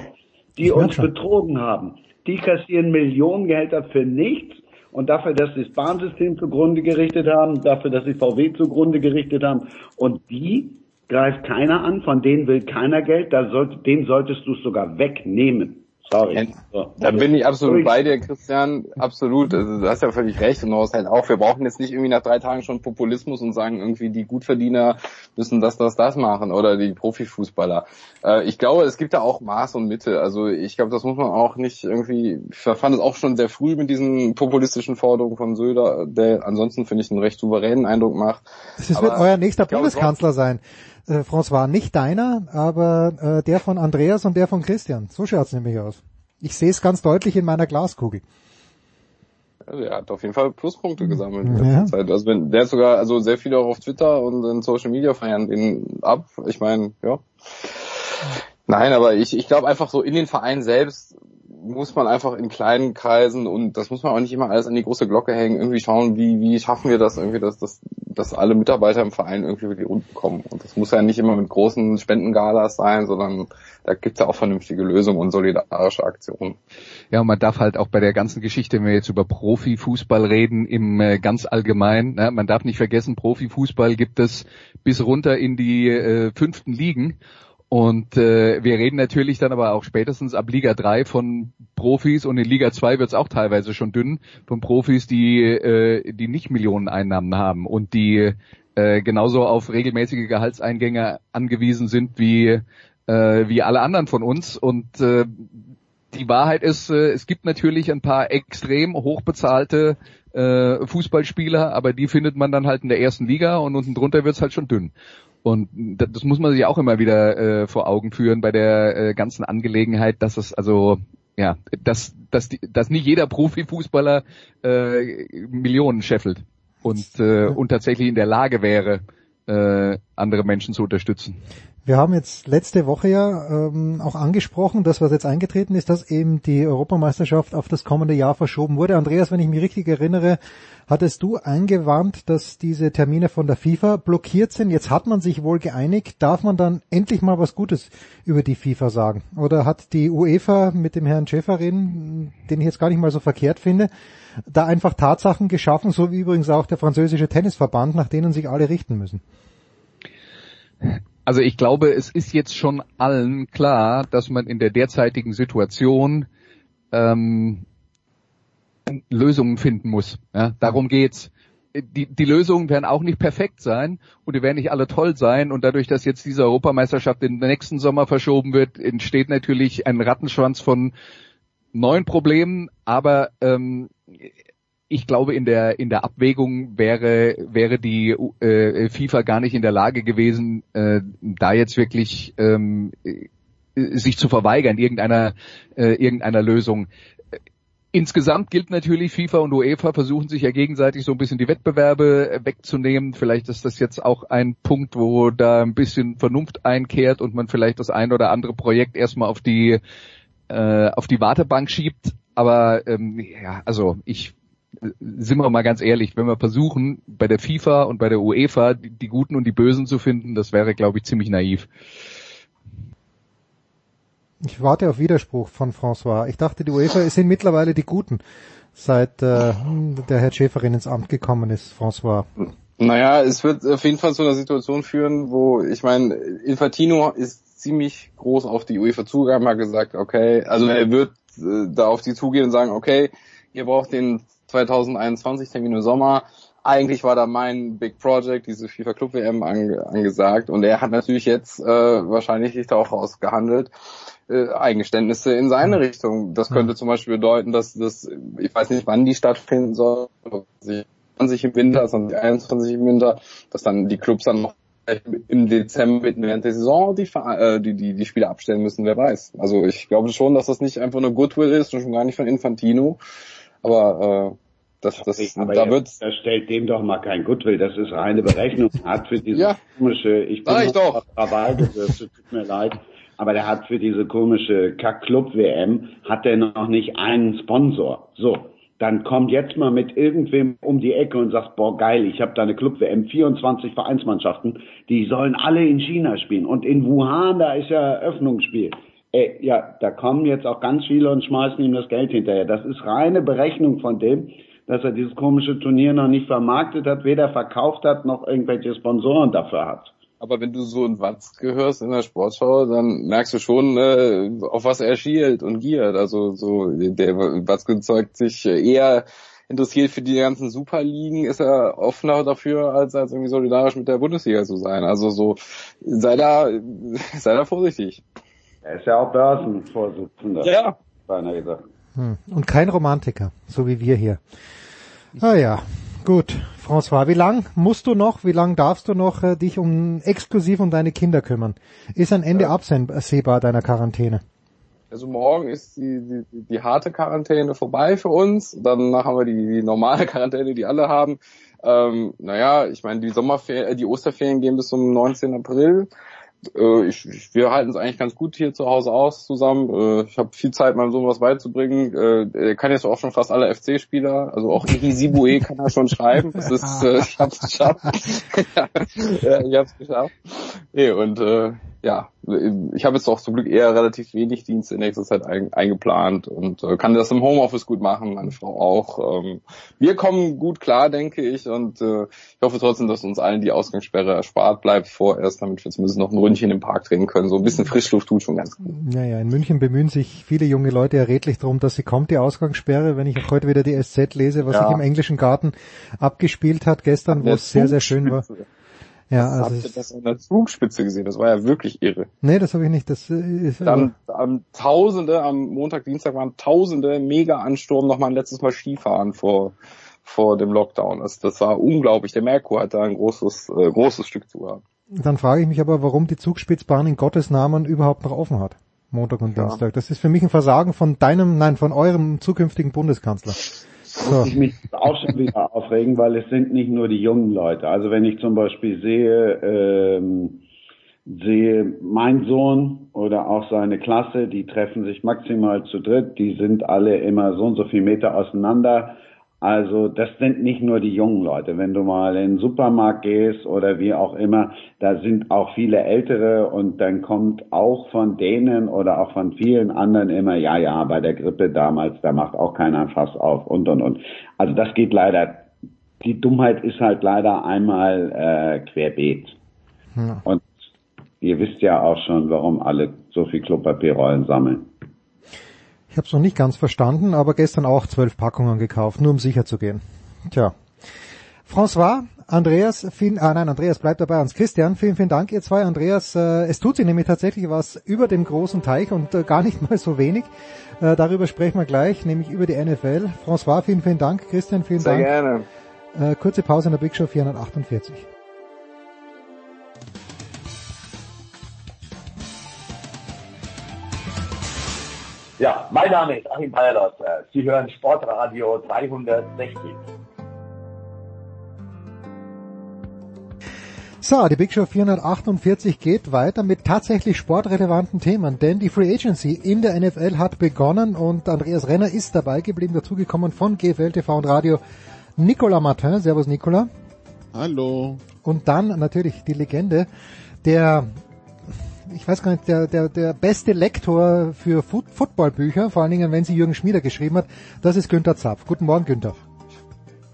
Die uns betrogen haben. Die kassieren Millionengehälter für nichts und dafür, dass sie das Bahnsystem zugrunde gerichtet haben, dafür, dass sie VW zugrunde gerichtet haben. Und die greift keiner an, von denen will keiner Geld, da sollte, den solltest du es sogar wegnehmen. Sorry. So. Da bin ich absolut bei dir, Christian. Absolut. Also, du hast ja völlig recht und du hast halt auch. Wir brauchen jetzt nicht irgendwie nach drei Tagen schon Populismus und sagen irgendwie die Gutverdiener müssen das, das, das machen oder die Profifußballer. Äh, ich glaube, es gibt da auch Maß und Mitte. Also ich glaube, das muss man auch nicht irgendwie. Ich fand es auch schon sehr früh mit diesen populistischen Forderungen von Söder, der ansonsten finde ich einen recht souveränen Eindruck macht. Das wird euer nächster Bundeskanzler sein äh, François, nicht deiner, aber äh, der von Andreas und der von Christian. So schaut's nämlich aus. Ich sehe es ganz deutlich in meiner Glaskugel. Also er hat auf jeden Fall Pluspunkte gesammelt in ja. Zeit. Also wenn der sogar, also sehr viele auch auf Twitter und in Social Media feiern den ab. Ich meine, ja. Nein, aber ich, ich glaube einfach so in den Verein selbst muss man einfach in kleinen Kreisen und das muss man auch nicht immer alles an die große Glocke hängen, irgendwie schauen, wie, wie schaffen wir das irgendwie, dass, dass, dass alle Mitarbeiter im Verein irgendwie über die kommen. Und das muss ja nicht immer mit großen Spendengalas sein, sondern da gibt's ja auch vernünftige Lösungen und solidarische Aktionen. Ja, und man darf halt auch bei der ganzen Geschichte, wenn wir jetzt über Profifußball reden, im äh, ganz allgemein, ne, man darf nicht vergessen, Profifußball gibt es bis runter in die äh, fünften Ligen und äh, wir reden natürlich dann aber auch spätestens ab Liga 3 von Profis und in Liga 2 wird es auch teilweise schon dünn von Profis, die, äh, die nicht Millionen Einnahmen haben und die äh, genauso auf regelmäßige Gehaltseingänge angewiesen sind wie, äh, wie alle anderen von uns. Und äh, die Wahrheit ist, äh, es gibt natürlich ein paar extrem hochbezahlte äh, Fußballspieler, aber die findet man dann halt in der ersten Liga und unten drunter wird's halt schon dünn. Und das muss man sich auch immer wieder äh, vor Augen führen bei der äh, ganzen Angelegenheit, dass es also ja, dass, dass, die, dass nicht jeder Profifußballer äh, Millionen scheffelt und, äh, und tatsächlich in der Lage wäre, äh, andere Menschen zu unterstützen. Wir haben jetzt letzte Woche ja ähm, auch angesprochen, dass was jetzt eingetreten ist, dass eben die Europameisterschaft auf das kommende Jahr verschoben wurde. Andreas, wenn ich mich richtig erinnere, hattest du eingewarnt, dass diese Termine von der FIFA blockiert sind. Jetzt hat man sich wohl geeinigt. Darf man dann endlich mal was Gutes über die FIFA sagen? Oder hat die UEFA mit dem Herrn Schäferin, den ich jetzt gar nicht mal so verkehrt finde, da einfach Tatsachen geschaffen, so wie übrigens auch der französische Tennisverband, nach denen sich alle richten müssen? Also ich glaube, es ist jetzt schon allen klar, dass man in der derzeitigen Situation ähm, Lösungen finden muss. Ja, darum geht's. Die, die Lösungen werden auch nicht perfekt sein und die werden nicht alle toll sein und dadurch, dass jetzt diese Europameisterschaft in den nächsten Sommer verschoben wird, entsteht natürlich ein Rattenschwanz von neuen Problemen, aber ähm, ich glaube, in der in der Abwägung wäre wäre die äh, FIFA gar nicht in der Lage gewesen, äh, da jetzt wirklich ähm, sich zu verweigern irgendeiner äh, irgendeiner Lösung. Insgesamt gilt natürlich, FIFA und UEFA versuchen sich ja gegenseitig so ein bisschen die Wettbewerbe äh, wegzunehmen. Vielleicht ist das jetzt auch ein Punkt, wo da ein bisschen Vernunft einkehrt und man vielleicht das ein oder andere Projekt erstmal auf die äh, auf die Wartebank schiebt. Aber ähm, ja, also ich sind wir mal ganz ehrlich, wenn wir versuchen, bei der FIFA und bei der UEFA die, die Guten und die Bösen zu finden, das wäre, glaube ich, ziemlich naiv. Ich warte auf Widerspruch von François. Ich dachte, die UEFA sind mittlerweile die Guten, seit äh, der Herr Schäferin ins Amt gekommen ist, François. Naja, es wird auf jeden Fall zu einer Situation führen, wo, ich meine, Infantino ist ziemlich groß auf die UEFA zugegangen, hat gesagt, okay, also er wird äh, da auf die zugehen und sagen, okay, ihr braucht den 2021 Termin im Sommer. Eigentlich war da mein Big Project, diese FIFA Club WM ange angesagt und er hat natürlich jetzt äh, wahrscheinlich sich da auch rausgehandelt. Äh, Eingeständnisse in seine Richtung. Das könnte zum Beispiel bedeuten, dass das, ich weiß nicht, wann die stattfinden soll, 20 im Winter, 2021 im Winter, dass dann die Clubs dann noch im Dezember während der Saison die, äh, die, die, die Spiele abstellen müssen, wer weiß. Also ich glaube schon, dass das nicht einfach nur Goodwill ist und schon gar nicht von Infantino, aber äh, das, das, da wird das stellt dem doch mal kein Goodwill, das ist reine Berechnung. Er hat für diese Ja. komische, ich bin ich doch. Gewürzt, tut mir leid, aber der hat für diese komische Kack-Club-WM hat er noch nicht einen Sponsor. So, dann kommt jetzt mal mit irgendwem um die Ecke und sagt, boah geil, ich habe da eine Club-WM, 24 Vereinsmannschaften, die sollen alle in China spielen und in Wuhan, da ist ja Eröffnungsspiel. Ey, ja, da kommen jetzt auch ganz viele und schmeißen ihm das Geld hinterher. Das ist reine Berechnung von dem, dass er dieses komische Turnier noch nicht vermarktet hat, weder verkauft hat, noch irgendwelche Sponsoren dafür hat. Aber wenn du so ein Watzke hörst in der Sportschau, dann merkst du schon, äh, auf was er schielt und giert. Also so der Watzke zeigt sich eher interessiert für die ganzen Superligen, ist er offener dafür, als, als irgendwie solidarisch mit der Bundesliga zu sein. Also so sei da, sei da vorsichtig. Er ist ja auch Börsenvorsitzender. Ja. Beinahe gesagt. Hm. Und kein Romantiker, so wie wir hier. Ah ja, gut. François, wie lang musst du noch, wie lang darfst du noch äh, dich um exklusiv um deine Kinder kümmern? Ist ein Ende absehbar deiner Quarantäne? Also morgen ist die, die, die harte Quarantäne vorbei für uns. Danach haben wir die, die normale Quarantäne, die alle haben. Ähm, naja, ich meine, die Sommerferien, die Osterferien gehen bis zum 19. April. Äh, ich, ich, wir halten es eigentlich ganz gut hier zu Hause aus zusammen. Äh, ich habe viel Zeit, meinem Sohn was beizubringen. Äh, er kann jetzt auch schon fast alle FC-Spieler, also auch Iri Sibue kann er schon schreiben. Das ist, äh, ich hab's geschafft. ja, ich hab's geschafft. Nee, und äh, ja, ich habe jetzt auch zum Glück eher relativ wenig Dienst in nächster Zeit ein, eingeplant und äh, kann das im Homeoffice gut machen, meine Frau auch. Ähm, wir kommen gut klar, denke ich, und äh, ich hoffe trotzdem, dass uns allen die Ausgangssperre erspart bleibt vorerst, damit wir zumindest noch ein Ründchen im Park drehen können. So ein bisschen Frischluft tut schon ganz gut. Ja, ja, in München bemühen sich viele junge Leute ja redlich darum, dass sie kommt, die Ausgangssperre. Wenn ich auch heute wieder die SZ lese, was Ja. sich im englischen Garten abgespielt hat gestern, wo es sehr, sehr schön war. Ja, Habt also ihr es, das an der Zugspitze gesehen? Das war ja wirklich irre. nee, das habe ich nicht. Das äh, ist Dann am Tausende, am Montag, Dienstag waren Tausende mega Ansturm nochmal ein letztes Mal Skifahren vor, vor dem Lockdown. Das, das war unglaublich. Der Merkur hat da ein großes, äh, großes Stück zu haben. Dann frage ich mich aber, warum die Zugspitzbahn in Gottes Namen überhaupt noch offen hat. Montag und Ja. Dienstag. Das ist für mich ein Versagen von deinem, nein, von eurem zukünftigen Bundeskanzler. So. muss ich mich auch schon wieder aufregen, weil es sind nicht nur die jungen Leute. Also wenn ich zum Beispiel sehe, ähm, sehe mein Sohn oder auch seine Klasse, die treffen sich maximal zu dritt, die sind alle immer so und so viel Meter auseinander. Also das sind nicht nur die jungen Leute. Wenn du mal in den Supermarkt gehst oder wie auch immer, da sind auch viele Ältere und dann kommt auch von denen oder auch von vielen anderen immer, ja, ja, bei der Grippe damals, da macht auch keiner ein Fass auf und und und. Also das geht leider, die Dummheit ist halt leider einmal äh, querbeet. Ja. Und ihr wisst ja auch schon, warum alle so viel Klopapierrollen sammeln. Ich habe es noch nicht ganz verstanden, aber gestern auch zwölf Packungen gekauft, nur um sicher zu gehen. Tja. François, Andreas, vielen, ah nein, Andreas bleibt dabei uns. Christian, vielen, vielen Dank, ihr zwei. Andreas, äh, es tut sich nämlich tatsächlich was über dem großen Teich und äh, gar nicht mal so wenig. Äh, darüber sprechen wir gleich, nämlich über die NFL. François, vielen, vielen Dank. Christian, vielen Sehr Dank. gerne. Äh, kurze Pause in der Big Show 448. Ja, mein Name ist Achim Bayerlot. Sie hören Sportradio 360. So, die Big Show 448 geht weiter mit tatsächlich sportrelevanten Themen, denn die Free Agency in der NFL hat begonnen und Andreas Renner ist dabei geblieben, dazugekommen von GFL TV und Radio Nicolas Martin. Servus Nicolas. Hallo. Und dann natürlich die Legende, der ich weiß gar nicht, der, der, der beste Lektor für Foot Footballbücher, vor allen Dingen, wenn sie Jürgen Schmieder geschrieben hat, das ist Günther Zapf. Guten Morgen, Günther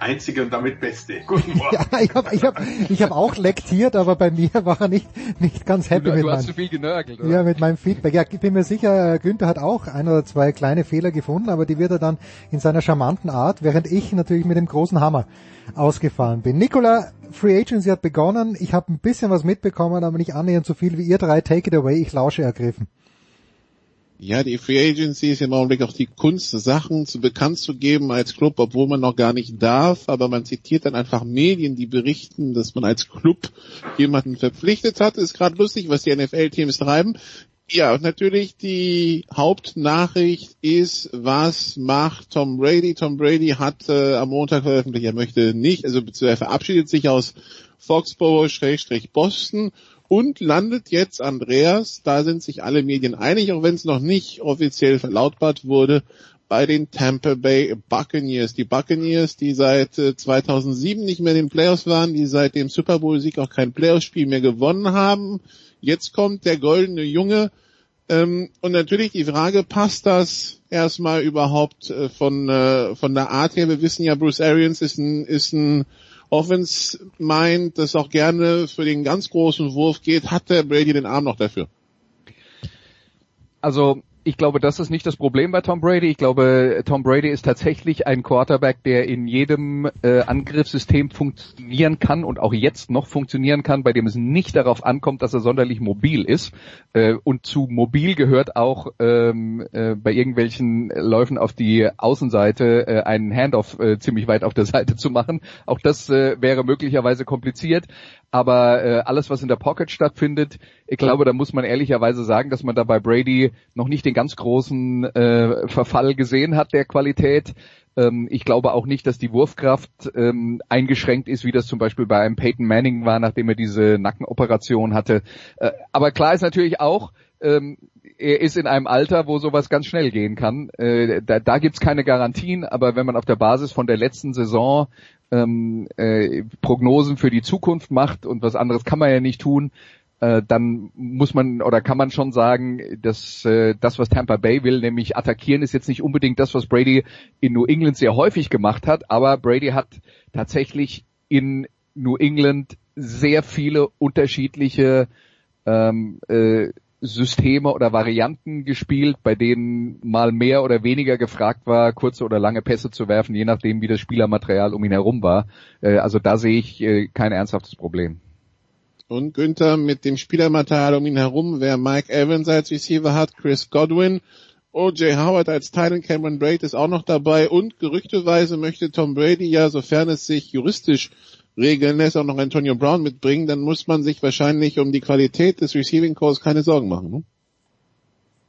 einzige und damit beste. Guten Morgen. ja, ich habe ich hab, ich hab auch lektiert, aber bei mir war er nicht, nicht ganz happy du, mit du meinem, hast zu viel genörgelt, oder? Ja, mit meinem Feedback. Ja, ich bin mir sicher, Günther hat auch ein oder zwei kleine Fehler gefunden, aber die wird er dann in seiner charmanten Art, während ich natürlich mit dem großen Hammer ausgefahren bin. Nicola, Free Agency hat begonnen. Ich habe ein bisschen was mitbekommen, aber nicht annähernd so viel wie ihr drei. Take it away, ich lausche ergriffen. Ja, die Free Agency ist im Augenblick auch die Kunst, Sachen zu bekannt zu geben als Club, obwohl man noch gar nicht darf, aber man zitiert dann einfach Medien, die berichten, dass man als Club jemanden verpflichtet hat. Ist gerade lustig, was die NFL-Teams treiben. Ja, natürlich die Hauptnachricht ist, was macht Tom Brady? Tom Brady hat äh, am Montag veröffentlicht, er möchte nicht, also er verabschiedet sich aus Foxborough-Boston und landet jetzt Andreas, da sind sich alle Medien einig, auch wenn es noch nicht offiziell verlautbart wurde, bei den Tampa Bay Buccaneers. Die Buccaneers, die seit 2007 äh, nicht mehr in den Playoffs waren, die seit dem Super Bowl Sieg auch kein Playoffs-Spiel mehr gewonnen haben. Jetzt kommt der goldene Junge. Ähm, und natürlich die Frage, passt das erstmal überhaupt äh, von, äh, von der Art her? Wir wissen ja, Bruce Arians ist ein, ist ein Offense meint, dass auch gerne für den ganz großen Wurf geht, hat der Brady den Arm noch dafür? Also ich glaube, das ist nicht das Problem bei Tom Brady. Ich glaube, Tom Brady ist tatsächlich ein Quarterback, der in jedem äh, Angriffssystem funktionieren kann und auch jetzt noch funktionieren kann, bei dem es nicht darauf ankommt, dass er sonderlich mobil ist. Äh, und zu mobil gehört auch ähm, äh, bei irgendwelchen Läufen auf die Außenseite äh, einen Handoff äh, ziemlich weit auf der Seite zu machen. Auch das äh, wäre möglicherweise kompliziert. Aber äh, alles, was in der Pocket stattfindet, ich glaube, da muss man ehrlicherweise sagen, dass man da bei Brady noch nicht den ganz großen äh, Verfall gesehen hat der Qualität. Ähm, ich glaube auch nicht, dass die Wurfkraft ähm, eingeschränkt ist, wie das zum Beispiel bei einem Peyton Manning war, nachdem er diese Nackenoperation hatte. Äh, aber klar ist natürlich auch, ähm, er ist in einem Alter, wo sowas ganz schnell gehen kann. Äh, da da gibt's keine Garantien, aber wenn man auf der Basis von der letzten Saison ähm, äh, Prognosen für die Zukunft macht und was anderes kann man ja nicht tun, äh, dann muss man oder kann man schon sagen, dass äh, das, was Tampa Bay will, nämlich attackieren, ist jetzt nicht unbedingt das, was Brady in New England sehr häufig gemacht hat, aber Brady hat tatsächlich in New England sehr viele unterschiedliche ähm, äh, Systeme oder Varianten gespielt, bei denen mal mehr oder weniger gefragt war, kurze oder lange Pässe zu werfen, je nachdem, wie das Spielermaterial um ihn herum war. Äh, also da sehe ich äh, kein ernsthaftes Problem. Und Günther mit dem Spielermaterial um ihn herum, wer Mike Evans als Receiver hat, Chris Godwin, O.J. Howard als Titan, Cameron Braid ist auch noch dabei und gerüchteweise möchte Tom Brady ja, sofern es sich juristisch regeln lässt, auch noch Antonio Brown mitbringen, dann muss man sich wahrscheinlich um die Qualität des Receiving Calls keine Sorgen machen. Ne?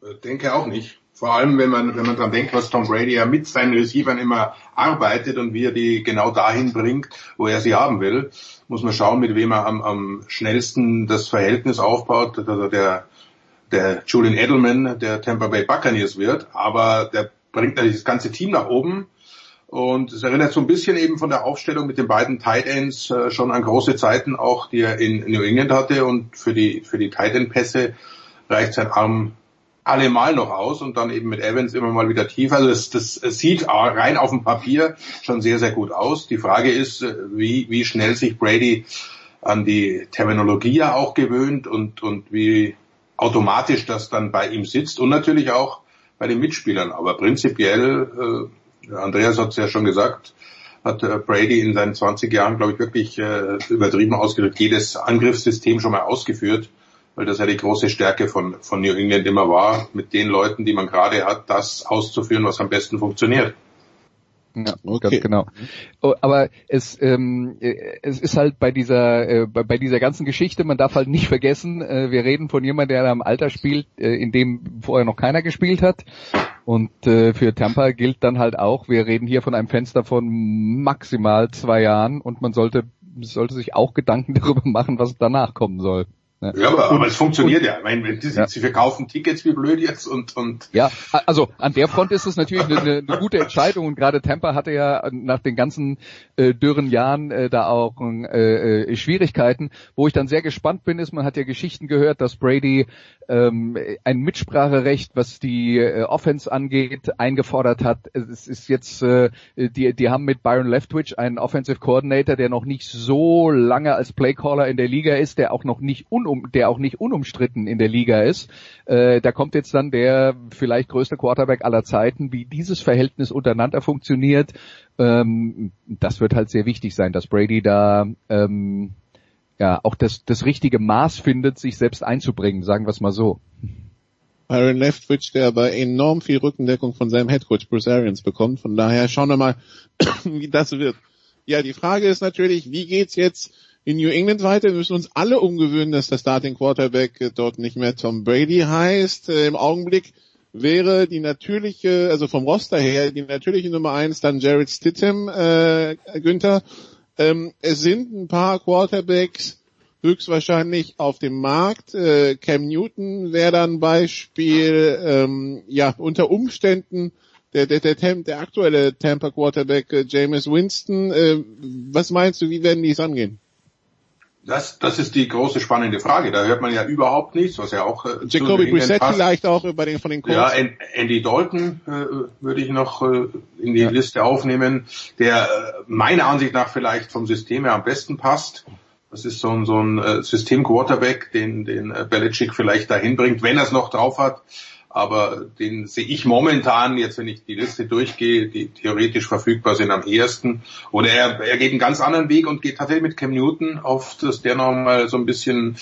Äh, denke auch nicht. Vor allem, wenn man, wenn man dran denkt, was Tom Brady ja mit seinen Receivern immer arbeitet und wie er die genau dahin bringt, wo er sie haben will, muss man schauen, mit wem er am, am schnellsten das Verhältnis aufbaut. Also der, der Julian Edelman der Tampa Bay Buccaneers wird, aber der bringt natürlich das ganze Team nach oben und es erinnert so ein bisschen eben von der Aufstellung mit den beiden Tight Ends äh, schon an große Zeiten auch, die er in New England hatte. Und für die, für die Tight End Pässe reicht sein Arm allemal noch aus und dann eben mit Evans immer mal wieder tief. Also das, das sieht rein auf dem Papier schon sehr, sehr gut aus. Die Frage ist, äh, wie, wie schnell sich Brady an die Terminologie ja auch gewöhnt und, und wie automatisch das dann bei ihm sitzt und natürlich auch bei den Mitspielern. Aber prinzipiell äh, Andreas hat es ja schon gesagt, hat äh, Brady in seinen 20 Jahren, glaube ich, wirklich äh, übertrieben ausgedrückt, jedes Angriffssystem schon mal ausgeführt, weil das ja die große Stärke von, von New England immer war, mit den Leuten, die man gerade hat, das auszuführen, was am besten funktioniert. Ja, okay. ganz genau. Oh, aber es, ähm, es ist halt bei dieser äh, bei, bei dieser ganzen Geschichte, man darf halt nicht vergessen, äh, wir reden von jemandem, der am Alter spielt, äh, in dem vorher noch keiner gespielt hat. Und äh, für Tampa gilt dann halt auch, wir reden hier von einem Fenster von maximal zwei Jahren und man sollte sollte sich auch Gedanken darüber machen, was danach kommen soll. Ja, aber, aber es funktioniert und, ja. Ich meine, die, ja. sie verkaufen Tickets wie blöd jetzt und, und. Ja, also an der Front ist es natürlich eine, eine, eine gute Entscheidung und gerade Tampa hatte ja nach den ganzen äh, dürren Jahren äh, da auch äh, äh, Schwierigkeiten. Wo ich dann sehr gespannt bin, ist, man hat ja Geschichten gehört, dass Brady ähm, ein Mitspracherecht, was die äh, Offense angeht, eingefordert hat. Es ist jetzt, äh, die, die haben mit Byron Leftwich einen Offensive Coordinator, der noch nicht so lange als Playcaller in der Liga ist, der auch noch nicht unum, der auch nicht unumstritten in der Liga ist. Äh, da kommt jetzt dann der vielleicht größte Quarterback aller Zeiten, wie dieses Verhältnis untereinander funktioniert. Ähm, das wird halt sehr wichtig sein, dass Brady da ähm, ja auch das, das richtige Maß findet, sich selbst einzubringen, sagen wir es mal so. Byron Leftwich, der aber enorm viel Rückendeckung von seinem Headcoach Bruce Arians bekommt. Von daher schauen wir mal, wie das wird. Ja, die Frage ist natürlich, wie geht's jetzt in New England weiter? Wir müssen uns alle umgewöhnen, dass der Starting Quarterback dort nicht mehr Tom Brady heißt. Äh, Im Augenblick wäre die natürliche, also vom Roster her, die natürliche Nummer eins dann Jared Stittem, äh, Günther. Ähm, es sind ein paar Quarterbacks höchstwahrscheinlich auf dem Markt. Äh, Cam Newton wäre dann Beispiel. Ähm, ja, unter Umständen der, der, der, der aktuelle Tampa Quarterback äh, Jameis Winston. Äh, was meinst du, wie werden die es angehen? Das, das ist die große spannende Frage. Da hört man ja überhaupt nichts, was ja auch äh, Jacoby Brissett vielleicht auch über den von den Colts. Ja, Andy Dalton äh, würde ich noch äh, in die ja. Liste aufnehmen, der äh, meiner Ansicht nach vielleicht vom System her am besten passt. Das ist so ein, so ein äh, System-Quarterback, den, den äh, Belichick vielleicht dahin bringt, wenn er es noch drauf hat aber den sehe ich momentan, jetzt wenn ich die Liste durchgehe, die theoretisch verfügbar sind am ehesten. Oder er, er geht einen ganz anderen Weg und geht tatsächlich mit Cam Newton auf, dass der nochmal so ein bisschen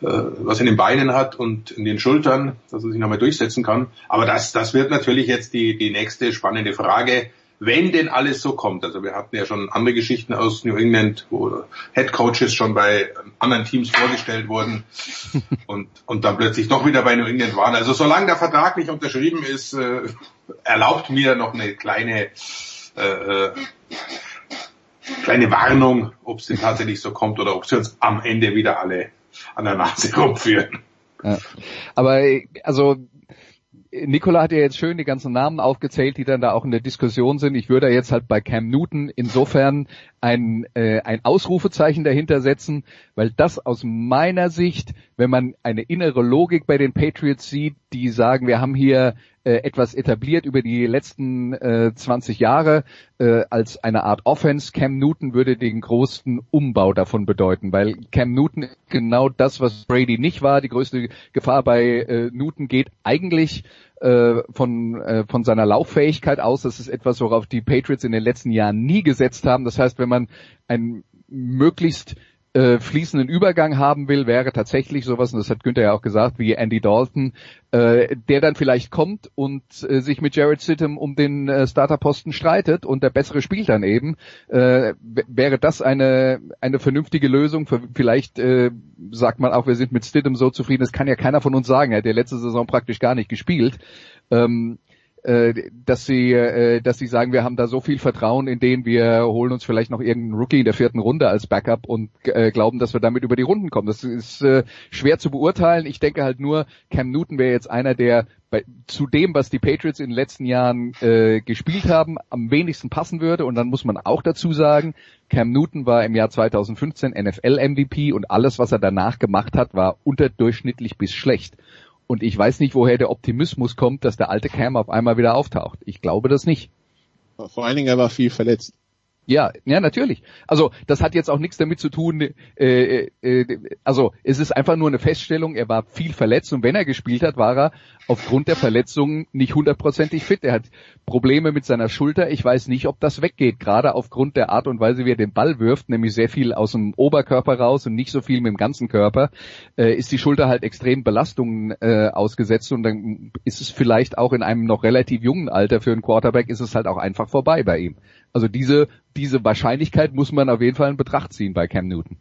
äh, was in den Beinen hat und in den Schultern, dass er sich nochmal durchsetzen kann. Aber das, das wird natürlich jetzt die, die nächste spannende Frage wenn denn alles so kommt. Also wir hatten ja schon andere Geschichten aus New England, wo Head Coaches schon bei anderen Teams vorgestellt wurden und, und dann plötzlich doch wieder bei New England waren. Also solange der Vertrag nicht unterschrieben ist, äh, erlaubt mir noch eine kleine äh, äh kleine Warnung, ob es denn tatsächlich so kommt oder ob sie uns am Ende wieder alle an der Nase rumführen. Ja. Aber also Nicola hat ja jetzt schön die ganzen Namen aufgezählt, die dann da auch in der Diskussion sind. Ich würde jetzt halt bei Cam Newton insofern ein, äh, ein Ausrufezeichen dahinter setzen, weil das aus meiner Sicht, wenn man eine innere Logik bei den Patriots sieht, die sagen, wir haben hier äh, etwas etabliert über die letzten äh, 20 Jahre äh, als eine Art Offense. Cam Newton würde den großen Umbau davon bedeuten, weil Cam Newton genau das, was Brady nicht war. Die größte Gefahr bei äh, Newton geht eigentlich äh, von, äh, von seiner Lauffähigkeit aus. Das ist etwas, worauf die Patriots in den letzten Jahren nie gesetzt haben. Das heißt, wenn man ein möglichst äh, fließenden Übergang haben will, wäre tatsächlich sowas, und das hat Günther ja auch gesagt, wie Andy Dalton, äh, der dann vielleicht kommt und äh, sich mit Jared Sittem um den äh, Starterposten streitet und der bessere spielt dann eben, äh, wäre das eine eine vernünftige Lösung. Für, vielleicht äh, sagt man auch, wir sind mit Stidham so zufrieden, das kann ja keiner von uns sagen. Er hat ja letzte Saison praktisch gar nicht gespielt. Ähm, äh, dass sie, äh, dass sie sagen, wir haben da so viel Vertrauen in den, wir holen uns vielleicht noch irgendeinen Rookie in der vierten Runde als Backup und äh, glauben, dass wir damit über die Runden kommen. Das ist äh, schwer zu beurteilen. Ich denke halt nur, Cam Newton wäre jetzt einer, der bei, zu dem, was die Patriots in den letzten Jahren äh, gespielt haben, am wenigsten passen würde. Und dann muss man auch dazu sagen, Cam Newton war im Jahr 2015 NFL-MVP und alles, was er danach gemacht hat, war unterdurchschnittlich bis schlecht. Und ich weiß nicht, woher der Optimismus kommt, dass der alte Cam auf einmal wieder auftaucht. Ich glaube das nicht. Vor allen Dingen, er war viel verletzt. Ja, ja, natürlich. Also das hat jetzt auch nichts damit zu tun. Äh, äh, also es ist einfach nur eine Feststellung. Er war viel verletzt und wenn er gespielt hat, war er aufgrund der Verletzungen nicht hundertprozentig fit. Er hat Probleme mit seiner Schulter. Ich weiß nicht, ob das weggeht. Gerade aufgrund der Art und Weise, wie er den Ball wirft, nämlich sehr viel aus dem Oberkörper raus und nicht so viel mit dem ganzen Körper, äh, ist die Schulter halt extrem Belastungen äh, ausgesetzt und dann ist es vielleicht auch in einem noch relativ jungen Alter für einen Quarterback ist es halt auch einfach vorbei bei ihm. Also diese, diese Wahrscheinlichkeit muss man auf jeden Fall in Betracht ziehen bei Cam Newton.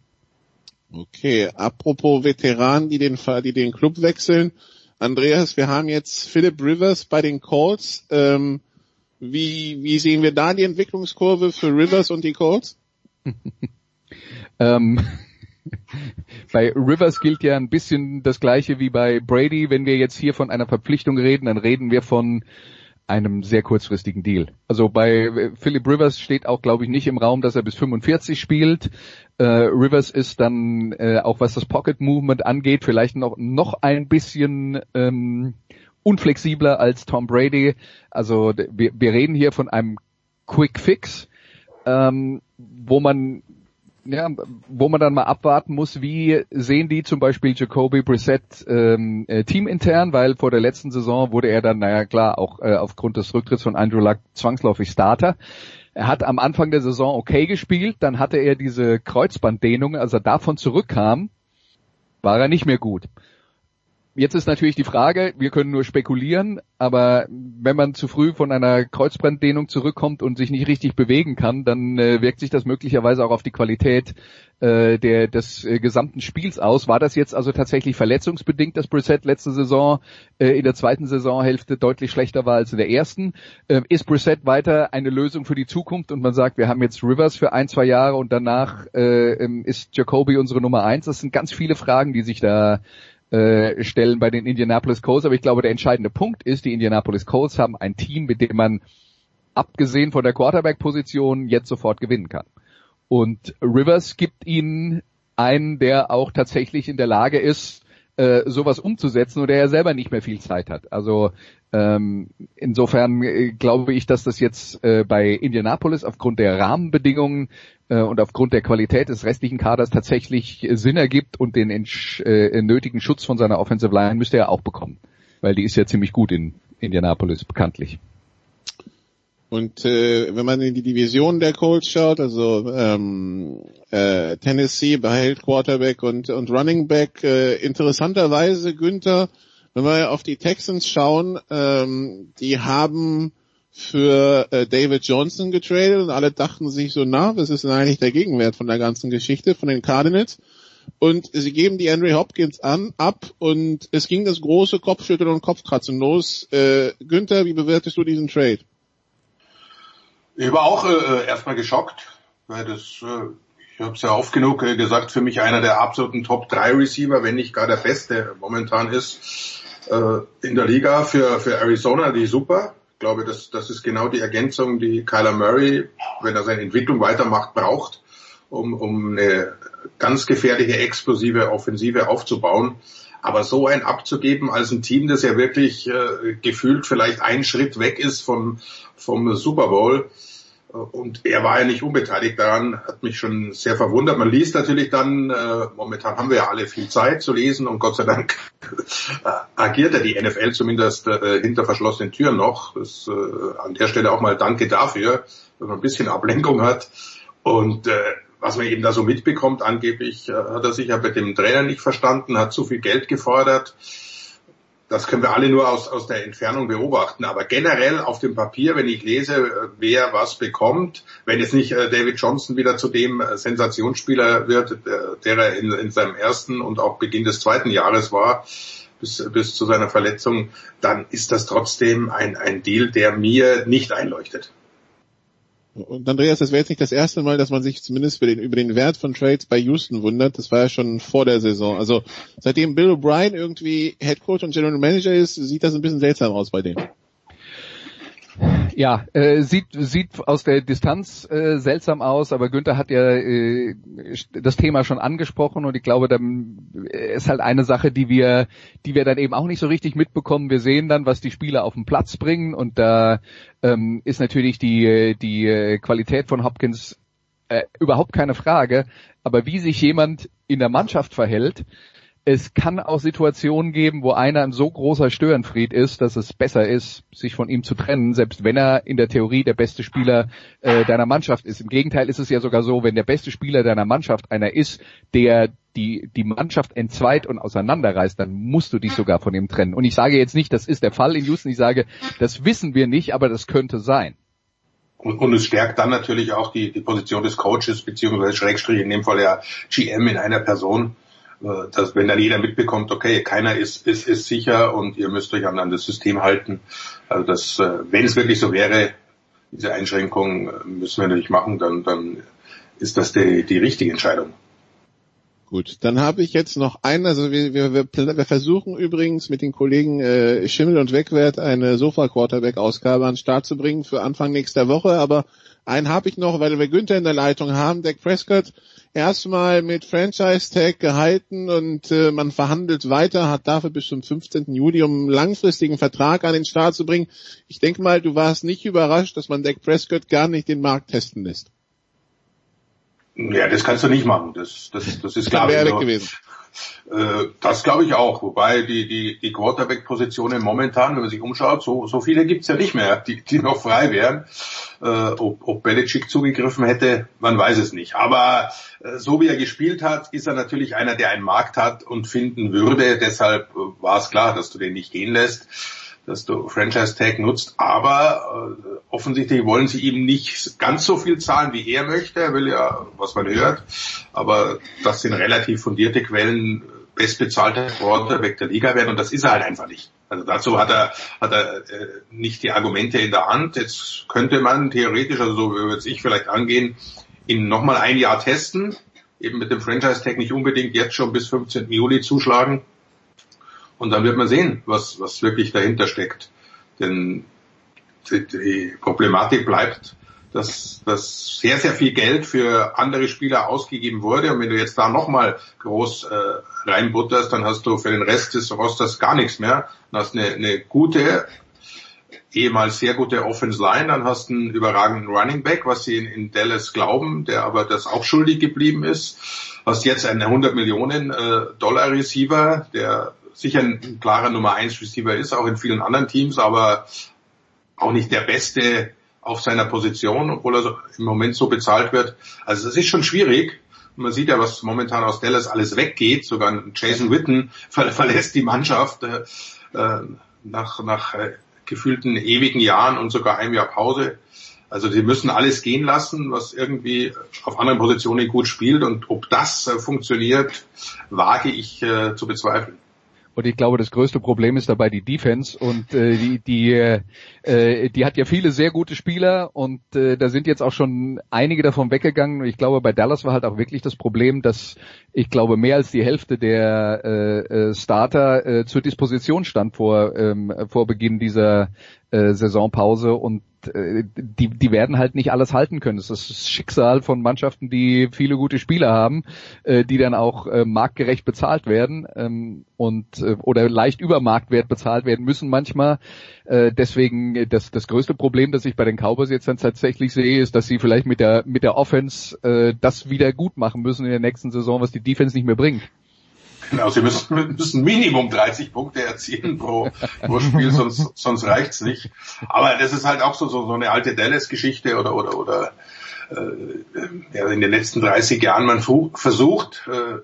Okay, apropos Veteranen, die den, die den Club wechseln. Andreas, wir haben jetzt Philip Rivers bei den Colts. Ähm, wie, wie sehen wir da die Entwicklungskurve für Rivers und die Colts? Ähm, bei Rivers gilt ja ein bisschen das gleiche wie bei Brady. Wenn wir jetzt hier von einer Verpflichtung reden, dann reden wir von einem sehr kurzfristigen Deal. Also bei Philip Rivers steht auch, glaube ich, nicht im Raum, dass er bis 45 spielt. Äh, Rivers ist dann äh, auch was das Pocket Movement angeht, vielleicht noch noch ein bisschen ähm, unflexibler als Tom Brady. Also wir, wir reden hier von einem Quick Fix, ähm, wo man ja, wo man dann mal abwarten muss, wie sehen die zum Beispiel Jacoby Brissett ähm, äh, teamintern, weil vor der letzten Saison wurde er dann, naja klar, auch äh, aufgrund des Rücktritts von Andrew Luck zwangsläufig Starter. Er hat am Anfang der Saison okay gespielt, dann hatte er diese Kreuzbanddehnung, als er davon zurückkam, war er nicht mehr gut. Jetzt ist natürlich die Frage, wir können nur spekulieren, aber wenn man zu früh von einer Kreuzbanddehnung zurückkommt und sich nicht richtig bewegen kann, dann äh, wirkt sich das möglicherweise auch auf die Qualität äh, der, des äh, gesamten Spiels aus. War das jetzt also tatsächlich verletzungsbedingt, dass Brissett letzte Saison äh, in der zweiten Saisonhälfte deutlich schlechter war als in der ersten? Äh, ist Brissett weiter eine Lösung für die Zukunft und man sagt, wir haben jetzt Rivers für ein, zwei Jahre und danach äh, ähm, ist Jacoby unsere Nummer eins? Das sind ganz viele Fragen, die sich da äh, stellen bei den Indianapolis Colts, aber ich glaube, der entscheidende Punkt ist, die Indianapolis Colts haben ein Team, mit dem man abgesehen von der Quarterback-Position jetzt sofort gewinnen kann. Und Rivers gibt ihnen einen, der auch tatsächlich in der Lage ist, äh, sowas umzusetzen oder er selber nicht mehr viel Zeit hat. Also ähm, insofern äh, glaube ich, dass das jetzt äh, bei Indianapolis aufgrund der Rahmenbedingungen äh, und aufgrund der Qualität des restlichen Kaders tatsächlich äh, Sinn ergibt und den äh, nötigen Schutz von seiner Offensive Line müsste er auch bekommen, weil die ist ja ziemlich gut in Indianapolis bekanntlich. Und äh, wenn man in die Division der Colts schaut, also ähm, äh, Tennessee behält Quarterback und, und Running Back, äh, interessanterweise Günther, wenn wir auf die Texans schauen, ähm, die haben für äh, David Johnson getradet und alle dachten sich so, na, was ist denn eigentlich der Gegenwert von der ganzen Geschichte von den Cardinals? Und sie geben die Henry Hopkins an, ab und es ging das große Kopfschütteln und Kopfkratzen los. Äh, Günther, wie bewertest du diesen Trade? Ich war auch äh, erstmal geschockt, weil das, äh, ich habe es ja oft genug äh, gesagt, für mich einer der absoluten Top 3 Receiver, wenn nicht gar der beste momentan ist äh, in der Liga für, für Arizona, die super. Ich glaube, das, das ist genau die Ergänzung, die Kyler Murray, wenn er seine Entwicklung weitermacht, braucht, um, um eine ganz gefährliche, explosive Offensive aufzubauen. Aber so ein abzugeben als ein Team, das ja wirklich äh, gefühlt vielleicht einen Schritt weg ist vom, vom Super Bowl, und er war ja nicht unbeteiligt daran, hat mich schon sehr verwundert. Man liest natürlich dann, äh, momentan haben wir ja alle viel Zeit zu lesen und Gott sei Dank äh, agiert ja die NFL zumindest äh, hinter verschlossenen Türen noch. Das, äh, an der Stelle auch mal Danke dafür, dass man ein bisschen Ablenkung hat. Und äh, was man eben da so mitbekommt, angeblich äh, hat er sich ja bei dem Trainer nicht verstanden, hat zu viel Geld gefordert das können wir alle nur aus, aus der Entfernung beobachten. Aber generell auf dem Papier, wenn ich lese, wer was bekommt, wenn jetzt nicht äh, David Johnson wieder zu dem äh, Sensationsspieler wird, äh, der er in, in seinem ersten und auch Beginn des zweiten Jahres war, bis, bis zu seiner Verletzung, dann ist das trotzdem ein, ein Deal, der mir nicht einleuchtet. Und Andreas, das wäre jetzt nicht das erste Mal, dass man sich zumindest den, über den Wert von Trades bei Houston wundert. Das war ja schon vor der Saison. Also seitdem Bill O'Brien irgendwie Head Coach und General Manager ist, sieht das ein bisschen seltsam aus bei denen. Ja, äh, sieht sieht aus der Distanz äh, seltsam aus, aber Günther hat ja äh, das Thema schon angesprochen und ich glaube, dann ist halt eine Sache, die wir die wir dann eben auch nicht so richtig mitbekommen. Wir sehen dann, was die Spieler auf den Platz bringen und da ähm, ist natürlich die die Qualität von Hopkins äh, überhaupt keine Frage, aber wie sich jemand in der Mannschaft verhält, es kann auch Situationen geben, wo einer ein so großer Störenfried ist, dass es besser ist, sich von ihm zu trennen, selbst wenn er in der Theorie der beste Spieler äh, deiner Mannschaft ist. Im Gegenteil ist es ja sogar so, wenn der beste Spieler deiner Mannschaft einer ist, der die, die Mannschaft entzweit und auseinanderreißt, dann musst du dich sogar von ihm trennen. Und ich sage jetzt nicht, das ist der Fall in Houston, ich sage, das wissen wir nicht, aber das könnte sein. Und, und es stärkt dann natürlich auch die, die Position des Coaches, beziehungsweise Schrägstrich, in dem Fall ja GM in einer Person dass wenn dann jeder mitbekommt, okay, keiner ist, ist, ist sicher und ihr müsst euch an, das System halten. Also das, äh, wenn es wirklich so wäre, diese Einschränkung äh, müssen wir natürlich machen, dann, dann ist das die, die richtige Entscheidung. Gut, dann habe ich jetzt noch einen, also wir, wir, wir, versuchen übrigens mit den Kollegen äh, Schimmel und Wegwert eine Sofa-Quarterback-Ausgabe an den Start zu bringen für Anfang nächster Woche, aber einen habe ich noch, weil wir Günther in der Leitung haben, Dak Prescott erstmal mit Franchise Tag gehalten und äh, man verhandelt weiter, hat dafür bis zum 15. Juli, um einen langfristigen Vertrag an den Start zu bringen. Ich denke mal, du warst nicht überrascht, dass man Dak Prescott gar nicht den Markt testen lässt. Ja, das kannst du nicht machen. Das, das, das ist klar. Wäre weg gewesen. Äh, das glaube ich auch. Wobei die, die, die Quarterback-Positionen momentan, wenn man sich umschaut, so, so viele gibt's ja nicht mehr, die, die noch frei wären. Äh, ob, ob Belichick zugegriffen hätte, man weiß es nicht. Aber äh, so wie er gespielt hat, ist er natürlich einer, der einen Markt hat und finden würde. Deshalb war es klar, dass du den nicht gehen lässt dass du Franchise Tag nutzt, aber äh, offensichtlich wollen sie ihm nicht ganz so viel zahlen, wie er möchte. Er will ja, was man hört, aber das sind relativ fundierte Quellen, bestbezahlter Quarterback der Liga werden und das ist er halt einfach nicht. Also dazu hat er, hat er äh, nicht die Argumente in der Hand. Jetzt könnte man theoretisch, also so würde ich vielleicht angehen, ihn nochmal ein Jahr testen, eben mit dem Franchise Tag nicht unbedingt jetzt schon bis 15. Juli zuschlagen und dann wird man sehen, was, was wirklich dahinter steckt. Denn die, Problematik bleibt, dass, dass sehr, sehr viel Geld für andere Spieler ausgegeben wurde. Und wenn du jetzt da nochmal groß äh, reinbutterst, dann hast du für den Rest des Rosters gar nichts mehr. Dann hast eine, eine gute, ehemals sehr gute Offense Line, dann hast einen überragenden Running Back, was sie in, in Dallas glauben, der aber das auch schuldig geblieben ist. Hast jetzt einen 100 Millionen äh, Dollar Receiver, der sicher ein klarer Nummer 1 Receiver ist, auch in vielen anderen Teams, aber auch nicht der beste auf seiner Position, obwohl er so im Moment so bezahlt wird. Also es ist schon schwierig. Man sieht ja, was momentan aus Dallas alles weggeht. Sogar Jason Witten ver verlässt die Mannschaft äh, äh, nach, nach äh, gefühlten ewigen Jahren und sogar einem Jahr Pause. Also die müssen alles gehen lassen, was irgendwie auf anderen Positionen gut spielt. Und ob das äh, funktioniert, wage ich äh, zu bezweifeln. Und ich glaube, das größte Problem ist dabei die Defense. Und äh, die, die, äh, die hat ja viele sehr gute Spieler. Und äh, da sind jetzt auch schon einige davon weggegangen. Ich glaube, bei Dallas war halt auch wirklich das Problem, dass ich glaube, mehr als die Hälfte der äh, äh Starter äh, zur Disposition stand vor, ähm, vor Beginn dieser äh, Saisonpause. Und die, die werden halt nicht alles halten können. Das ist das Schicksal von Mannschaften, die viele gute Spieler haben, äh, die dann auch äh, marktgerecht bezahlt werden ähm, und äh, oder leicht über Marktwert bezahlt werden müssen manchmal. Deswegen das, das größte Problem, das ich bei den Cowboys jetzt dann tatsächlich sehe, ist, dass sie vielleicht mit der mit der Offense das wieder gut machen müssen in der nächsten Saison, was die Defense nicht mehr bringt. Genau, sie müssen, müssen Minimum 30 Punkte erzielen pro, pro Spiel, sonst, sonst reicht's nicht. Aber das ist halt auch so, so, so eine alte Dallas-Geschichte oder, oder, oder äh, ja, in den letzten 30 Jahren man versucht, äh,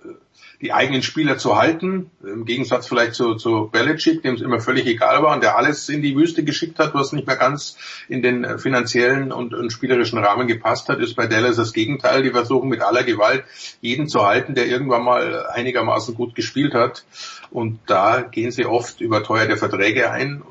die eigenen Spieler zu halten, im Gegensatz vielleicht zu, zu Belichick, dem es immer völlig egal war und der alles in die Wüste geschickt hat, was nicht mehr ganz in den äh, finanziellen und, und spielerischen Rahmen gepasst hat, ist bei Dallas das Gegenteil. Die versuchen mit aller Gewalt jeden zu halten, der irgendwann mal einigermaßen gut gespielt hat. Und da gehen sie oft überteuerte Verträge ein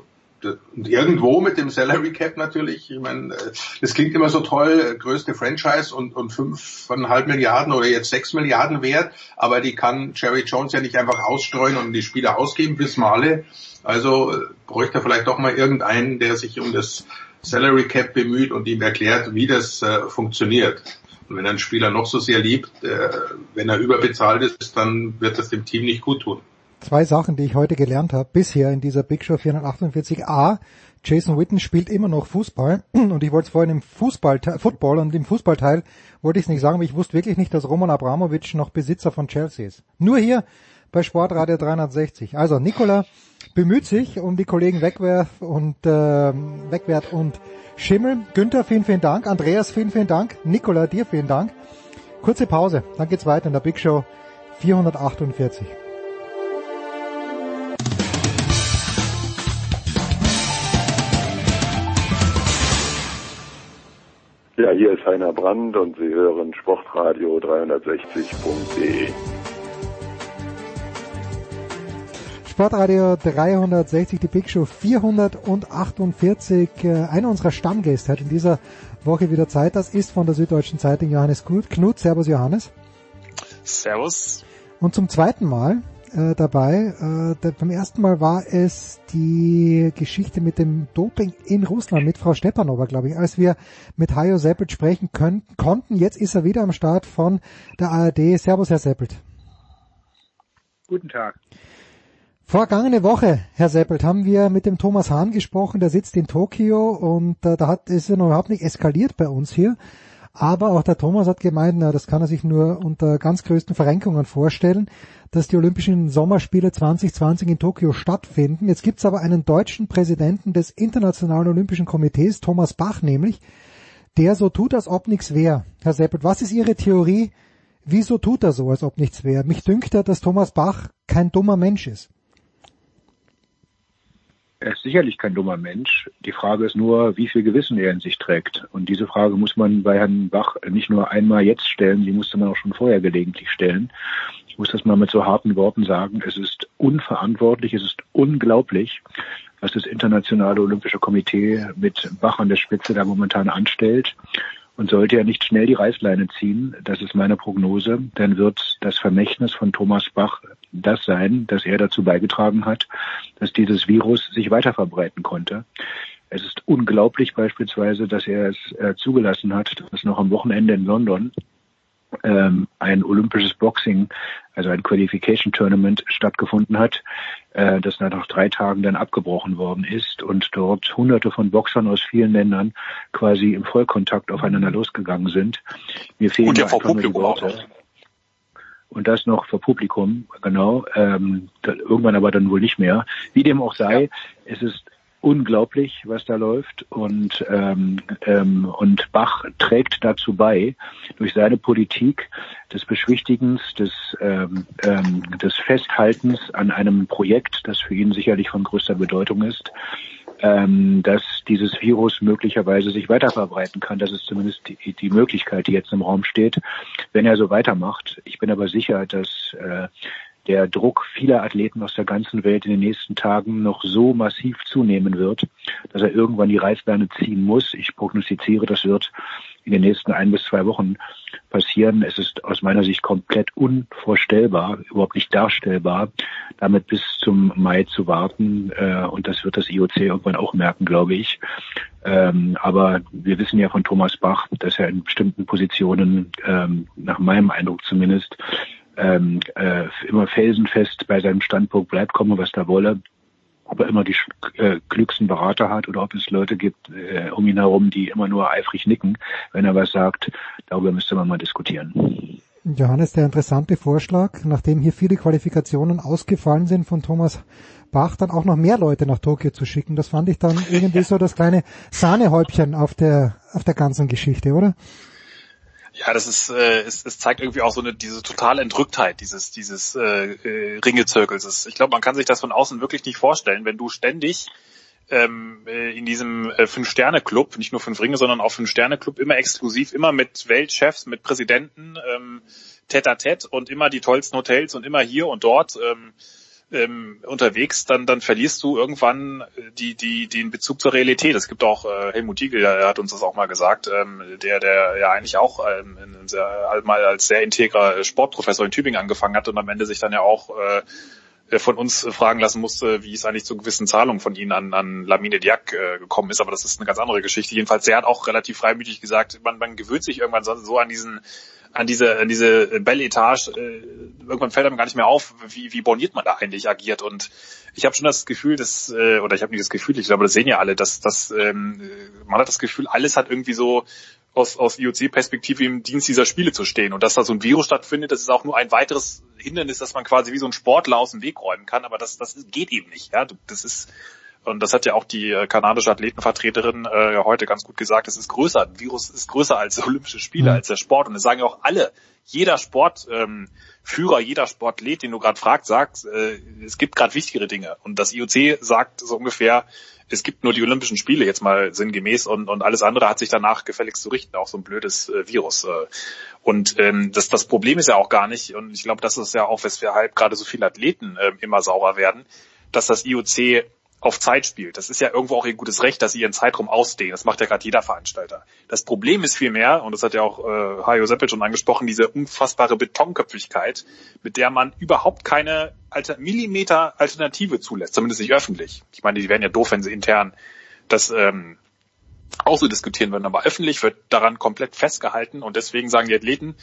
und irgendwo mit dem Salary Cap natürlich, ich meine, äh, das klingt immer so toll, größte Franchise und, und fünfeinhalb Milliarden oder jetzt sechs Milliarden wert, aber die kann Jerry Jones ja nicht einfach ausstreuen und die Spieler ausgeben bis Male. Also äh, bräuchte er vielleicht doch mal irgendeinen, der sich um das Salary Cap bemüht und ihm erklärt, wie das äh, funktioniert. Und wenn ein Spieler noch so sehr liebt, äh, wenn er überbezahlt ist, dann wird das dem Team nicht gut tun zwei Sachen, die ich heute gelernt habe, bisher in dieser Big Show 448. A, Jason Witten spielt immer noch Fußball und ich wollte es vorhin im Fußball, Football und im Fußballteil wollte ich es nicht sagen, aber ich wusste wirklich nicht, dass Roman Abramovic noch Besitzer von Chelsea ist. Nur hier bei Sportradio 360. Also Nikola bemüht sich um die Kollegen Wegwerf und äh, Wegwert und Schimmel. Günther, vielen, vielen Dank. Andreas, vielen, vielen Dank. Nikola, dir vielen Dank. Kurze Pause, dann geht's weiter in der Big Show 448. Ja, hier ist Heiner Brand und Sie hören Sportradio 360.de. Sportradio 360, die Big Show 448. Äh, einer unserer Stammgäste hat in dieser Woche wieder Zeit. Das ist von der Süddeutschen Zeitung Johannes Knut. Knut, Servus Johannes. Servus. Und zum zweiten Mal äh, dabei, äh, der, beim ersten Mal war es die Geschichte mit dem Doping in Russland mit Frau Stepanova, glaube ich, als wir mit Hajo Seppelt sprechen können, konnten. Jetzt ist er wieder am Start von der ARD. Servus, Herr Seppelt. Guten Tag. Vorgangene Woche, Herr Seppelt, haben wir mit dem Thomas Hahn gesprochen, der sitzt in Tokio und äh, da hat es ja noch überhaupt nicht eskaliert bei uns hier. Aber auch der Thomas hat gemeint, na, das kann er sich nur unter ganz größten Verrenkungen vorstellen, dass die Olympischen Sommerspiele 2020 in Tokio stattfinden. Jetzt gibt's aber einen deutschen Präsidenten des Internationalen Olympischen Komitees, Thomas Bach nämlich, der so tut, als ob nichts wäre. Herr Seppelt, was ist Ihre Theorie? Wieso tut er so, als ob nichts wäre? Mich dünkt er, dass Thomas Bach kein dummer Mensch ist. Er ist sicherlich kein dummer Mensch. Die Frage ist nur, wie viel Gewissen er in sich trägt. Und diese Frage muss man bei Herrn Bach nicht nur einmal jetzt stellen, die musste man auch schon vorher gelegentlich stellen. Ich muss das mal mit so harten Worten sagen. Es ist unverantwortlich, es ist unglaublich, was das Internationale Olympische Komitee mit Bach an der Spitze da momentan anstellt. Und sollte er nicht schnell die Reißleine ziehen, das ist meine Prognose, dann wird das Vermächtnis von Thomas Bach das sein, dass er dazu beigetragen hat, dass dieses Virus sich weiter verbreiten konnte. Es ist unglaublich beispielsweise, dass er es äh, zugelassen hat, dass noch am Wochenende in London ähm, ein olympisches Boxing, also ein Qualification Tournament stattgefunden hat, äh, das nach drei Tagen dann abgebrochen worden ist und dort hunderte von Boxern aus vielen Ländern quasi im Vollkontakt aufeinander losgegangen sind. Mir fehlen und ja vor Publikum auch noch. Und das noch vor Publikum, genau. Ähm, irgendwann aber dann wohl nicht mehr. Wie dem auch sei, ja. es ist unglaublich, was da läuft. Und, ähm, ähm, und Bach trägt dazu bei, durch seine Politik des Beschwichtigens, des, ähm, ähm, des Festhaltens an einem Projekt, das für ihn sicherlich von größter Bedeutung ist, ähm, dass dieses Virus möglicherweise sich weiter verbreiten kann. Das ist zumindest die, die Möglichkeit, die jetzt im Raum steht, wenn er so weitermacht. Ich bin aber sicher, dass äh, der Druck vieler Athleten aus der ganzen Welt in den nächsten Tagen noch so massiv zunehmen wird, dass er irgendwann die Reißleine ziehen muss. Ich prognostiziere, das wird in den nächsten ein bis zwei Wochen passieren. Es ist aus meiner Sicht komplett unvorstellbar, überhaupt nicht darstellbar, damit bis zum Mai zu warten. Äh, und das wird das IOC irgendwann auch merken, glaube ich. Ähm, aber wir wissen ja von Thomas Bach, dass er in bestimmten Positionen, ähm, nach meinem Eindruck zumindest, ähm, äh, immer felsenfest bei seinem Standpunkt bleibt, komme was da wolle. Ob er immer die äh, klügsten Berater hat oder ob es Leute gibt äh, um ihn herum, die immer nur eifrig nicken, wenn er was sagt, darüber müsste man mal diskutieren. Johannes, der interessante Vorschlag, nachdem hier viele Qualifikationen ausgefallen sind von Thomas Bach, dann auch noch mehr Leute nach Tokio zu schicken. Das fand ich dann irgendwie so das kleine Sahnehäubchen auf der, auf der ganzen Geschichte, oder? Ja, das ist, äh, es, es zeigt irgendwie auch so eine diese totale Entrücktheit dieses dieses äh, äh, Ringezirkels. Ich glaube, man kann sich das von außen wirklich nicht vorstellen, wenn du ständig ähm, äh, in diesem äh, Fünf-Sterne-Club, nicht nur fünf Ringe, sondern auch Fünf-Sterne-Club, immer exklusiv, immer mit Weltchefs, mit Präsidenten, ähm, tête-à-tête und immer die tollsten Hotels und immer hier und dort. Ähm, ähm, unterwegs, dann, dann verlierst du irgendwann äh, die, die, den Bezug zur Realität. Es gibt auch äh, Helmut Diegel, der hat uns das auch mal gesagt, ähm, der, der ja eigentlich auch ähm, sehr, mal als sehr integrer Sportprofessor in Tübingen angefangen hat und am Ende sich dann ja auch äh, von uns fragen lassen musste, wie es eigentlich zu gewissen Zahlungen von ihnen an, an Lamine Diak äh, gekommen ist, aber das ist eine ganz andere Geschichte. Jedenfalls, der hat auch relativ freimütig gesagt, man, man gewöhnt sich irgendwann so, so an diesen an diese, an diese Belletage, äh, irgendwann fällt einem gar nicht mehr auf, wie, wie borniert man da eigentlich agiert. Und ich habe schon das Gefühl, dass, äh, oder ich habe nicht das Gefühl, ich glaube, das sehen ja alle, dass, dass ähm, man hat das Gefühl, alles hat irgendwie so aus, aus IOC-Perspektive im Dienst dieser Spiele zu stehen. Und dass da so ein Virus stattfindet, das ist auch nur ein weiteres Hindernis, dass man quasi wie so ein Sportler aus dem Weg räumen kann. Aber das, das geht eben nicht. Ja, das ist und das hat ja auch die äh, kanadische Athletenvertreterin äh, heute ganz gut gesagt. Es ist größer. Ein Virus ist größer als Olympische Spiele, mhm. als der Sport. Und das sagen ja auch alle. Jeder Sportführer, ähm, jeder Sportlet, den du gerade fragst, sagt, äh, es gibt gerade wichtigere Dinge. Und das IOC sagt so ungefähr, es gibt nur die Olympischen Spiele jetzt mal sinngemäß und, und alles andere hat sich danach gefälligst zu richten, auch so ein blödes äh, Virus. Äh. Und ähm, das, das Problem ist ja auch gar nicht, und ich glaube, das ist ja auch, weshalb gerade so viele Athleten äh, immer saurer werden, dass das IOC auf Zeit spielt. Das ist ja irgendwo auch ihr gutes Recht, dass sie ihren Zeitraum ausdehnen. Das macht ja gerade jeder Veranstalter. Das Problem ist vielmehr, und das hat ja auch äh, Hajo Seppel schon angesprochen, diese unfassbare Betonköpfigkeit, mit der man überhaupt keine Alter Millimeter Alternative zulässt, zumindest nicht öffentlich. Ich meine, die wären ja doof, wenn sie intern das ähm, auch so diskutieren würden, aber öffentlich wird daran komplett festgehalten und deswegen sagen die Athleten,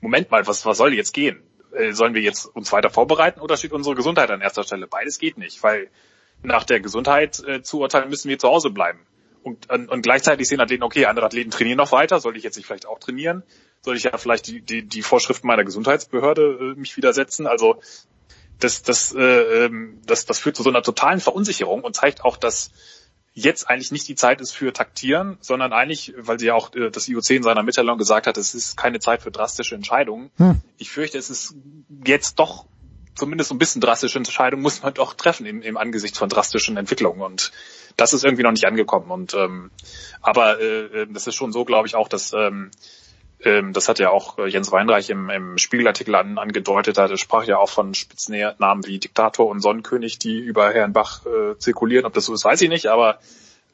Moment mal, was, was soll jetzt gehen? Äh, sollen wir jetzt uns weiter vorbereiten oder steht unsere Gesundheit an erster Stelle? Beides geht nicht, weil nach der Gesundheit äh, zu urteilen, müssen wir zu Hause bleiben. Und, und, und gleichzeitig sehen Athleten, okay, andere Athleten trainieren noch weiter, soll ich jetzt nicht vielleicht auch trainieren? Soll ich ja vielleicht die, die, die Vorschriften meiner Gesundheitsbehörde äh, mich widersetzen? Also das, das, äh, ähm, das, das führt zu so einer totalen Verunsicherung und zeigt auch, dass jetzt eigentlich nicht die Zeit ist für Taktieren, sondern eigentlich, weil sie ja auch äh, das IOC in seiner Mitteilung gesagt hat, es ist keine Zeit für drastische Entscheidungen. Hm. Ich fürchte, es ist jetzt doch zumindest so ein bisschen drastische Entscheidungen muss man doch treffen im, im Angesicht von drastischen Entwicklungen und das ist irgendwie noch nicht angekommen und ähm, aber äh, äh das ist schon so, glaube ich auch, dass ähm, ähm, das hat ja auch äh, Jens Weinreich im, im Spiegelartikel an, angedeutet, er sprach ja auch von Spitznamen wie Diktator und Sonnenkönig, die über Herrn Bach äh, zirkulieren. Ob das so ist, weiß ich nicht, aber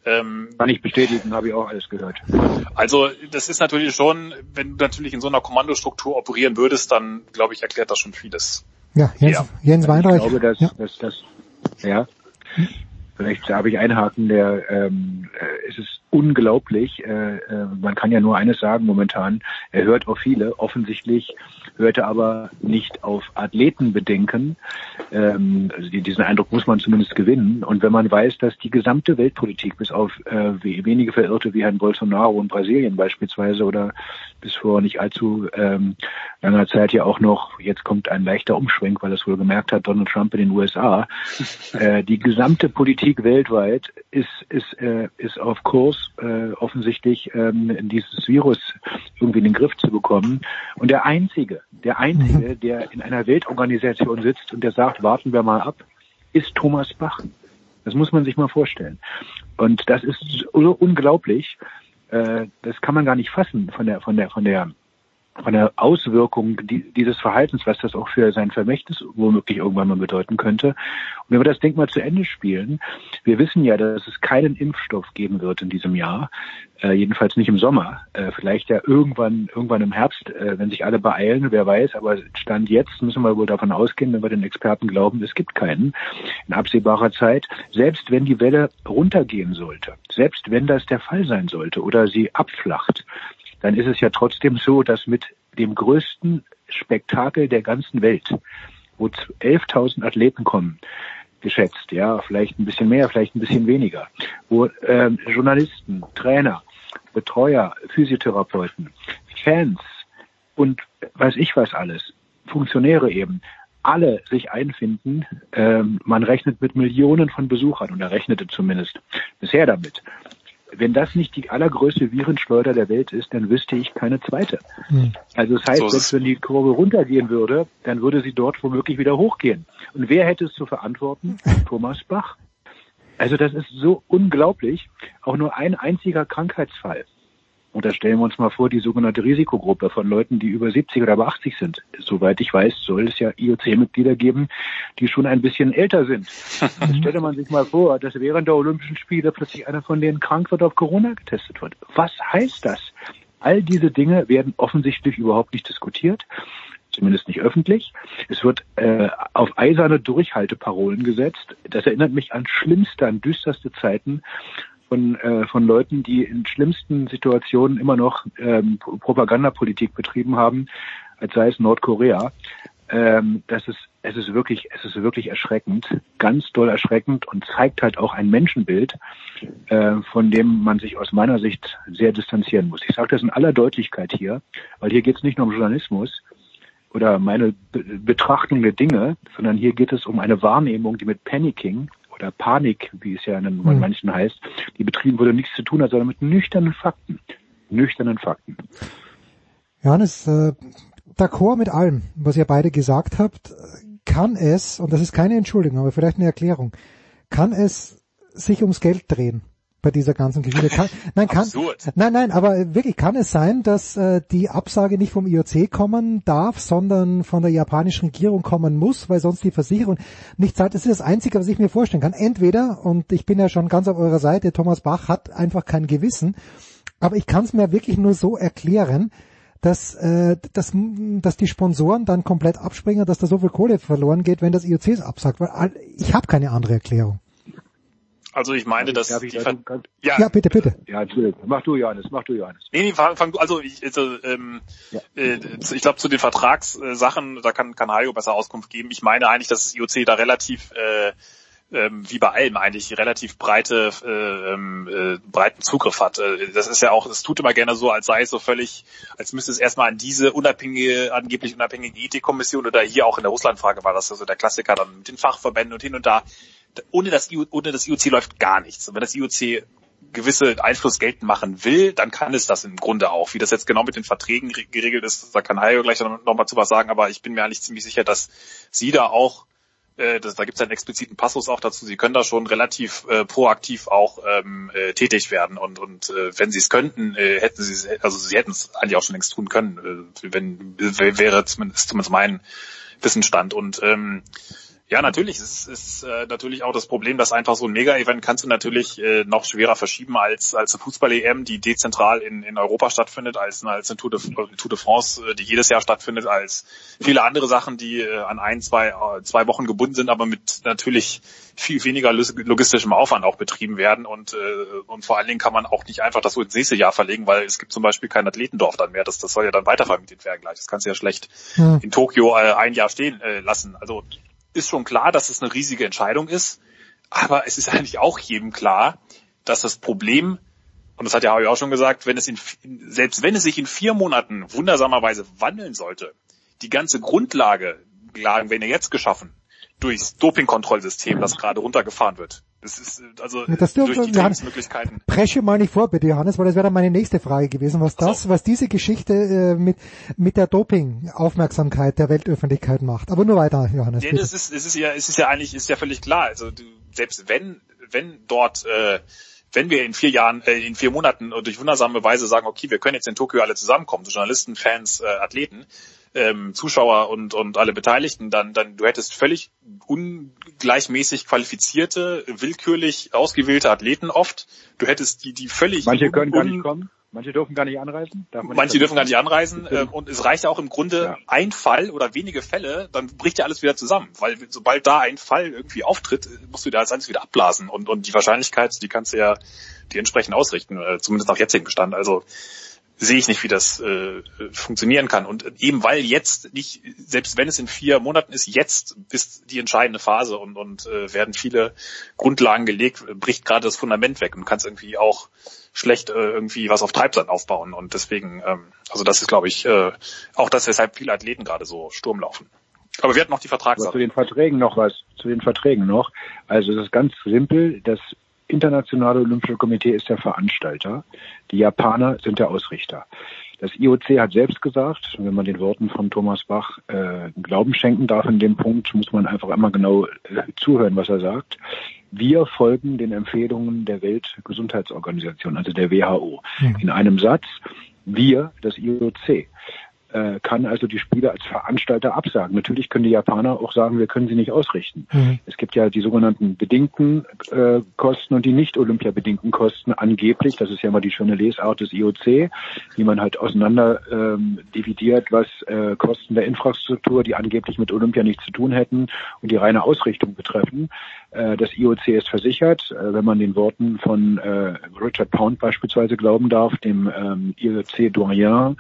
ähm, Kann ich bestätigen, habe ich auch alles gehört. Also das ist natürlich schon, wenn du natürlich in so einer Kommandostruktur operieren würdest, dann glaube ich, erklärt das schon vieles. Ja, Jens, ja. Jens Weinreich. Ich glaube, dass, ja. dass, dass ja, vielleicht habe ich einhaken, der ähm, äh, es ist unglaublich. Äh, äh, man kann ja nur eines sagen momentan, er hört auf viele, offensichtlich hörte aber nicht auf Athletenbedenken. Ähm, also diesen Eindruck muss man zumindest gewinnen. Und wenn man weiß, dass die gesamte Weltpolitik, bis auf äh, wenige Verirrte wie Herrn Bolsonaro in Brasilien beispielsweise oder bis vor nicht allzu ähm, langer Zeit ja auch noch, jetzt kommt ein leichter Umschwenk, weil es wohl gemerkt hat, Donald Trump in den USA, äh, die gesamte Politik weltweit ist, ist, äh, ist auf Kurs, äh, offensichtlich ähm, dieses Virus irgendwie in den Griff zu bekommen. Und der Einzige, der Einzige, mhm. der in einer Weltorganisation sitzt und der sagt, warten wir mal ab, ist Thomas Bach. Das muss man sich mal vorstellen. Und das ist so unglaublich. Äh, das kann man gar nicht fassen von der, von der, von der von der Auswirkung dieses Verhaltens, was das auch für sein Vermächtnis womöglich irgendwann mal bedeuten könnte. Und wenn wir das Denkmal zu Ende spielen, wir wissen ja, dass es keinen Impfstoff geben wird in diesem Jahr, äh, jedenfalls nicht im Sommer, äh, vielleicht ja irgendwann, irgendwann im Herbst, äh, wenn sich alle beeilen, wer weiß, aber Stand jetzt müssen wir wohl davon ausgehen, wenn wir den Experten glauben, es gibt keinen in absehbarer Zeit, selbst wenn die Welle runtergehen sollte, selbst wenn das der Fall sein sollte oder sie abflacht, dann ist es ja trotzdem so, dass mit dem größten Spektakel der ganzen Welt, wo 11.000 Athleten kommen, geschätzt, ja, vielleicht ein bisschen mehr, vielleicht ein bisschen weniger, wo ähm, Journalisten, Trainer, Betreuer, Physiotherapeuten, Fans und weiß ich was alles, Funktionäre eben, alle sich einfinden. Ähm, man rechnet mit Millionen von Besuchern und er rechnete zumindest bisher damit wenn das nicht die allergrößte Virenschleuder der Welt ist, dann wüsste ich keine zweite. Hm. Also das heißt, so selbst wenn die Kurve runtergehen würde, dann würde sie dort womöglich wieder hochgehen. Und wer hätte es zu verantworten? Thomas Bach. Also das ist so unglaublich. Auch nur ein einziger Krankheitsfall und da stellen wir uns mal vor, die sogenannte Risikogruppe von Leuten, die über 70 oder über 80 sind. Soweit ich weiß, soll es ja IOC-Mitglieder geben, die schon ein bisschen älter sind. Jetzt stelle man sich mal vor, dass während der Olympischen Spiele plötzlich einer von denen krank wird, auf Corona getestet wird. Was heißt das? All diese Dinge werden offensichtlich überhaupt nicht diskutiert zumindest nicht öffentlich. Es wird äh, auf eiserne Durchhalteparolen gesetzt. Das erinnert mich an schlimmste, an düsterste Zeiten, von, äh, von Leuten, die in schlimmsten Situationen immer noch ähm, Propagandapolitik betrieben haben, als sei es Nordkorea. Ähm, das ist, es ist wirklich, es ist wirklich erschreckend, ganz doll erschreckend und zeigt halt auch ein Menschenbild, äh, von dem man sich aus meiner Sicht sehr distanzieren muss. Ich sage das in aller Deutlichkeit hier, weil hier geht es nicht nur um Journalismus oder meine Be Betrachtung der Dinge, sondern hier geht es um eine Wahrnehmung, die mit Panicking oder Panik, wie es ja in mhm. manchen heißt, die betrieben wurde, nichts zu tun hat, sondern mit nüchternen Fakten. Nüchternen Fakten. Johannes, äh, d'accord mit allem, was ihr beide gesagt habt, kann es, und das ist keine Entschuldigung, aber vielleicht eine Erklärung, kann es sich ums Geld drehen? Bei dieser ganzen Geschichte. Kann, nein, kann, nein, nein, aber wirklich kann es sein, dass äh, die Absage nicht vom IOC kommen darf, sondern von der japanischen Regierung kommen muss, weil sonst die Versicherung nicht zahlt. Das ist das Einzige, was ich mir vorstellen kann. Entweder, und ich bin ja schon ganz auf eurer Seite, Thomas Bach hat einfach kein Gewissen, aber ich kann es mir wirklich nur so erklären, dass, äh, dass, dass die Sponsoren dann komplett abspringen, dass da so viel Kohle verloren geht, wenn das IOC es absagt. Weil ich habe keine andere Erklärung. Also ich meine, dass ich die da Ver ganz- Ja, bitte, bitte. Ja, Entschuldigung. Mach du, Johannes, mach du, Johannes. Nee, nee, fang, fang du, also ich, also, ähm, äh, ich glaube zu den Vertragssachen, da kann, kann Hajo besser Auskunft geben. Ich meine eigentlich, dass das IOC da relativ äh, ähm, wie bei allem eigentlich relativ breite äh, ähm, äh, breiten Zugriff hat. Äh, das ist ja auch, es tut immer gerne so, als sei es so völlig, als müsste es erstmal an diese unabhängige, angeblich unabhängige Ethikkommission oder hier auch in der Russlandfrage war das also der Klassiker dann mit den Fachverbänden und hin und da. Ohne das, ohne das IOC läuft gar nichts. Und wenn das IOC gewisse Einfluss geltend machen will, dann kann es das im Grunde auch. Wie das jetzt genau mit den Verträgen re- geregelt ist, da kann Hajo gleich noch noch mal zu was sagen, aber ich bin mir eigentlich ziemlich sicher, dass sie da auch äh, das, da gibt es einen expliziten Passus auch dazu. Sie können da schon relativ äh, proaktiv auch ähm, äh, tätig werden und und äh, wenn sie es könnten, äh, hätten sie es, also sie hätten es eigentlich auch schon längst tun können, äh, wenn wäre zumindest, zumindest mein Wissensstand und ähm, ja, natürlich. Es ist, ist äh, natürlich auch das Problem, dass einfach so ein Mega-Event kannst du natürlich äh, noch schwerer verschieben als als eine Fußball-EM, die dezentral in, in Europa stattfindet, als als eine Tour de, Tour de France, äh, die jedes Jahr stattfindet, als viele andere Sachen, die äh, an ein, zwei, äh, zwei Wochen gebunden sind, aber mit natürlich viel weniger log- logistischem Aufwand auch betrieben werden und äh, und vor allen Dingen kann man auch nicht einfach das so ins nächste Jahr verlegen, weil es gibt zum Beispiel kein Athletendorf dann mehr. Das, das soll ja dann weitervermietet werden gleich. Das kannst du ja schlecht Hm. in Tokio äh, ein Jahr stehen äh, lassen. Also ist schon klar, dass es eine riesige Entscheidung ist, aber es ist eigentlich auch jedem klar, dass das Problem, und das hat ja auch schon gesagt, wenn es in, selbst wenn es sich in vier Monaten wundersamerweise wandeln sollte, die ganze Grundlage, werden ja jetzt geschaffen, durchs Dopingkontrollsystem, das gerade runtergefahren wird. Das ist äh, also das durch die Trainingsmöglichkeiten. Presche mal nicht vor, bitte Johannes, weil das wäre dann meine nächste Frage gewesen, was das, was diese Geschichte äh, mit, mit der Doping-Aufmerksamkeit der Weltöffentlichkeit macht. Aber nur weiter, Johannes. Ja, bitte. das ist, es ist ja, es ist ja eigentlich, ist ja völlig klar. Also du, selbst wenn, wenn dort, äh, wenn wir in vier Jahren, äh, in vier Monaten durch wundersame Weise sagen, okay, wir können jetzt in Tokio alle zusammenkommen, so Journalisten, Fans, äh, Athleten, ähm, Zuschauer und und alle Beteiligten, dann dann du hättest völlig ungleichmäßig qualifizierte, willkürlich ausgewählte Athleten oft. Du hättest die die völlig Manche können gar nicht kommen. Manche dürfen gar nicht anreisen. Manche nicht dürfen gar nicht anreisen äh, und es reicht ja auch im Grunde ein Fall oder wenige Fälle, dann bricht ja alles wieder zusammen, weil sobald da ein Fall irgendwie auftritt, äh, musst du da als alles wieder abblasen und und die Wahrscheinlichkeit, die kannst du ja die entsprechend ausrichten, äh, zumindest nach jetzigem Bestand. Also sehe ich nicht, wie das äh, funktionieren kann. Und eben weil jetzt nicht, selbst wenn es in vier Monaten ist, jetzt ist die entscheidende Phase und, und äh, werden viele Grundlagen gelegt, bricht gerade das Fundament weg und kannst irgendwie auch schlecht äh, irgendwie was auf Treibsand aufbauen. Und deswegen, ähm, also das ist, glaube ich, äh, auch das, weshalb viele Athleten gerade so Sturm laufen. Aber wir hatten noch die Aber zu Vertragssache. den Verträgen noch was, zu den Verträgen noch. Also es ist ganz simpel, das Internationale Olympische Komitee ist der Veranstalter, die Japaner sind der Ausrichter. Das IOC hat selbst gesagt, wenn man den Worten von Thomas Bach äh, Glauben schenken darf in dem Punkt, muss man einfach immer genau äh, zuhören, was er sagt. Wir folgen den Empfehlungen der Weltgesundheitsorganisation, also der WHO. In einem Satz, wir, das IOC äh, kann also die Spiele als Veranstalter absagen. Natürlich können die Japaner auch sagen, wir können sie nicht ausrichten. Es gibt ja die sogenannten bedingten äh, Kosten und die nicht Olympia-bedingten Kosten angeblich. Das ist ja mal die schöne Lesart des IOC, wie man halt auseinander ähm, dividiert, was äh, Kosten der Infrastruktur, die angeblich mit Olympia nichts zu tun hätten und die reine Ausrichtung betreffen. Äh, das IOC ist versichert, äh, wenn man den Worten von äh, Richard Pound beispielsweise glauben darf, dem ähm, IOC-Doyen,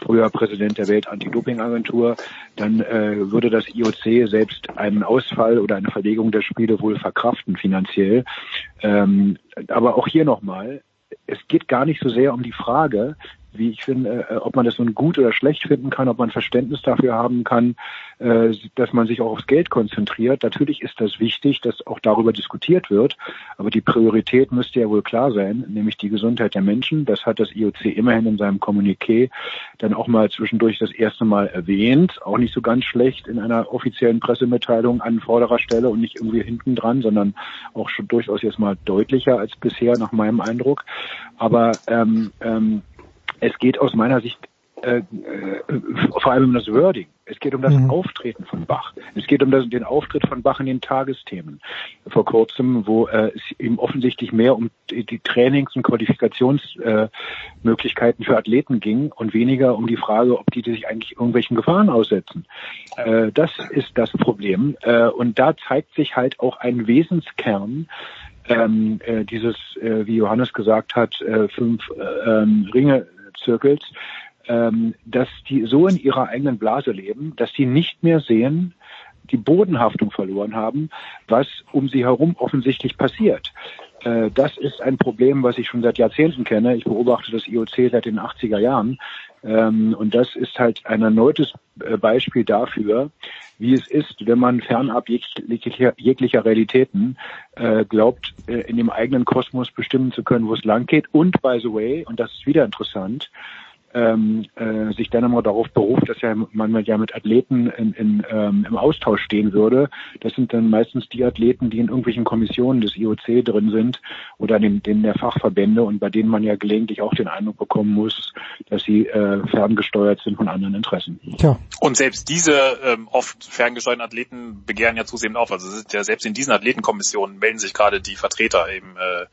früher Präsident der Welt-Anti-Doping-Agentur, dann würde das IOC selbst einen Ausfall oder eine Verlegung der Spiele wohl verkraften finanziell. Ähm, aber auch hier nochmal, es geht gar nicht so sehr um die Frage, wie ich finde, äh, ob man das nun gut oder schlecht finden kann, ob man Verständnis dafür haben kann, äh, dass man sich auch aufs Geld konzentriert. Natürlich ist das wichtig, dass auch darüber diskutiert wird, aber die Priorität müsste ja wohl klar sein, nämlich die Gesundheit der Menschen. Das hat das IOC immerhin in seinem Kommuniqué dann auch mal zwischendurch das erste Mal erwähnt, auch nicht so ganz schlecht in einer offiziellen Pressemitteilung an vorderer Stelle und nicht irgendwie hinten dran, sondern auch schon durchaus jetzt mal deutlicher als bisher nach meinem Eindruck. Aber ähm, ähm, es geht aus meiner Sicht äh, äh, vor allem um das Wording. Es geht um das mhm. Auftreten von Bach. Es geht um das, den Auftritt von Bach in den Tagesthemen. Vor kurzem, wo äh, es ihm offensichtlich mehr um die, die Trainings- und Qualifikationsmöglichkeiten äh, für Athleten ging und weniger um die Frage, ob die, die sich eigentlich irgendwelchen Gefahren aussetzen. Äh, das ist das Problem. Äh, und da zeigt sich halt auch ein Wesenskern ähm, äh, dieses, äh, wie Johannes gesagt hat, äh, fünf äh, ähm, Ringe Zirkels, ähm, dass die so in ihrer eigenen Blase leben, dass sie nicht mehr sehen, die Bodenhaftung verloren haben, was um sie herum offensichtlich passiert. Äh, das ist ein Problem, was ich schon seit Jahrzehnten kenne. Ich beobachte das IOC seit den 80er Jahren. Ähm, und das ist halt ein erneutes äh, Beispiel dafür, wie es ist, wenn man fernab jeglicher, jeglicher Realitäten äh, glaubt, in dem eigenen Kosmos bestimmen zu können, wo es lang geht. Und by the way, und das ist wieder interessant, ähm, äh, sich dann immer darauf beruft, dass ja man ja mit Athleten in, in, ähm, im Austausch stehen würde. Das sind dann meistens die Athleten, die in irgendwelchen Kommissionen des IOC drin sind oder den, den der Fachverbände und bei denen man ja gelegentlich auch den Eindruck bekommen muss, dass sie äh, ferngesteuert sind von anderen Interessen. Tja. Und selbst diese ähm, oft ferngesteuerten Athleten begehren ja zunehmend auf. Also ja selbst in diesen Athletenkommissionen melden sich gerade die Vertreter eben äh,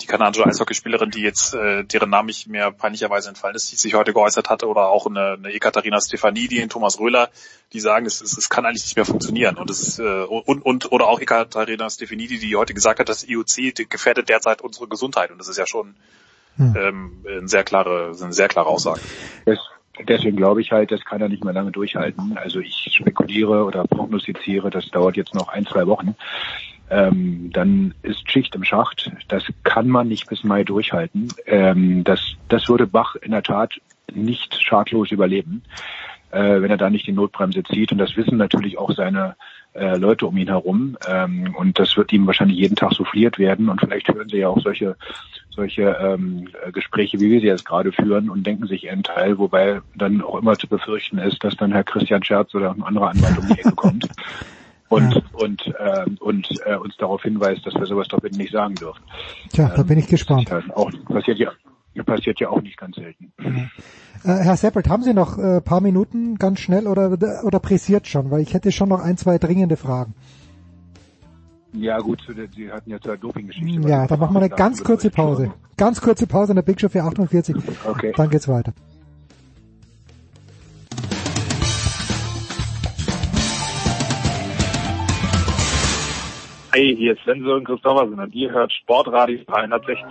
die kanadische Eishockeyspielerin, die jetzt, äh, deren Name ich mir peinlicherweise entfallen ist, die sich heute geäußert hatte, oder auch eine, eine Ekaterina Stefanie, die in Thomas Röhler, die sagen, es, es, es kann eigentlich nicht mehr funktionieren. Und es ist, äh, und, und oder auch Ekaterina Stefanie, die heute gesagt hat, das IOC gefährdet derzeit unsere Gesundheit. Und das ist ja schon hm. ähm, eine sehr klare, eine sehr klare Aussage. Das Deswegen glaube ich halt, das kann er nicht mehr lange durchhalten. Also ich spekuliere oder prognostiziere, das dauert jetzt noch ein, zwei Wochen ähm, dann ist Schicht im Schacht. Das kann man nicht bis Mai durchhalten. Ähm, das, das würde Bach in der Tat nicht schadlos überleben, äh, wenn er da nicht die Notbremse zieht. Und das wissen natürlich auch seine äh, Leute um ihn herum. Ähm, und das wird ihm wahrscheinlich jeden Tag souffliert werden. Und vielleicht hören sie ja auch solche solche ähm, Gespräche, wie wir sie jetzt gerade führen und denken sich ihren Teil, wobei dann auch immer zu befürchten ist, dass dann Herr Christian Scherz oder ein anderer Anwalt um die Ecke kommt und, ja. und, äh, und äh, uns darauf hinweist, dass wir sowas doch bitte nicht sagen dürfen. Tja, ähm, da bin ich gespannt. Auch, passiert ja passiert ja auch nicht ganz selten. Mhm. Äh, Herr Seppelt, haben Sie noch äh, paar Minuten ganz schnell oder, oder pressiert schon? Weil ich hätte schon noch ein, zwei dringende Fragen. Ja gut, Sie hatten ja zur Doping-Geschichte. Ja, dann machen wir eine ganz kurze Pause. Ganz kurze Pause in der Big Show für 48. Okay. Dann geht's weiter. Hey, hier ist Sven Sören Christoffersen und ihr hört Sportradio 360.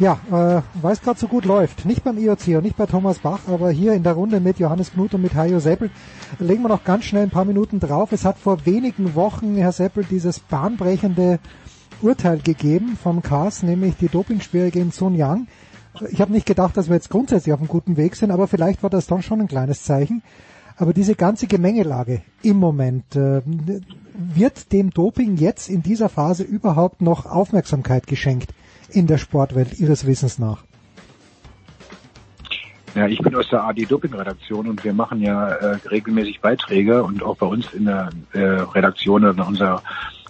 Ja, äh, weil es gerade so gut läuft. Nicht beim IOC und nicht bei Thomas Bach, aber hier in der Runde mit Johannes Knut und mit Hajo Seppel legen wir noch ganz schnell ein paar Minuten drauf. Es hat vor wenigen Wochen, Herr Seppel, dieses bahnbrechende Urteil gegeben vom CAS, nämlich die Dopingsperre gegen Sun Yang. Ich habe nicht gedacht, dass wir jetzt grundsätzlich auf einem guten Weg sind, aber vielleicht war das dann schon ein kleines Zeichen. Aber diese ganze Gemengelage im Moment, äh, wird dem Doping jetzt in dieser Phase überhaupt noch Aufmerksamkeit geschenkt in der Sportwelt Ihres Wissens nach? Ja, ich bin aus der AD-Doping-Redaktion und wir machen ja äh, regelmäßig Beiträge und auch bei uns in der äh, Redaktion oder in unserer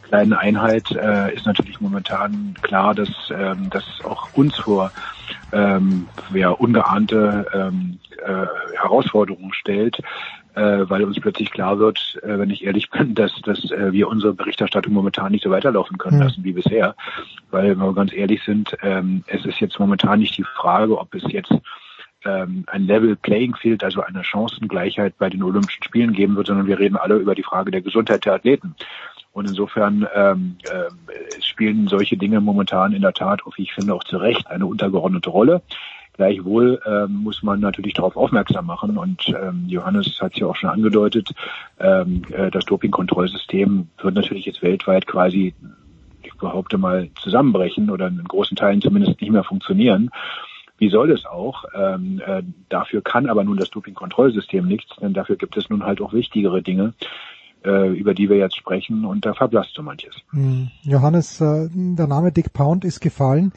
kleinen Einheit äh, ist natürlich momentan klar, dass ähm, das auch uns vor ähm, ja, ungeahnte ähm, äh, Herausforderungen stellt, äh, weil uns plötzlich klar wird, äh, wenn ich ehrlich bin, dass, dass äh, wir unsere Berichterstattung momentan nicht so weiterlaufen können lassen wie bisher. Weil, wenn wir ganz ehrlich sind, ähm, es ist jetzt momentan nicht die Frage, ob es jetzt ähm, ein Level Playing Field, also eine Chancengleichheit bei den Olympischen Spielen geben wird, sondern wir reden alle über die Frage der Gesundheit der Athleten. Und insofern ähm, äh, spielen solche Dinge momentan in der Tat, ich finde, auch zu Recht eine untergeordnete Rolle. Gleichwohl ähm, muss man natürlich darauf aufmerksam machen und ähm, Johannes hat es ja auch schon angedeutet, ähm, äh, das Dopingkontrollsystem wird natürlich jetzt weltweit quasi ich behaupte mal, zusammenbrechen oder in großen Teilen zumindest nicht mehr funktionieren. Wie soll es auch? Ähm, äh, dafür kann aber nun das Dopingkontrollsystem nichts, denn dafür gibt es nun halt auch wichtigere Dinge, über die wir jetzt sprechen und da verblasst so manches. Hm. Johannes, äh, der Name Dick Pound ist gefallen.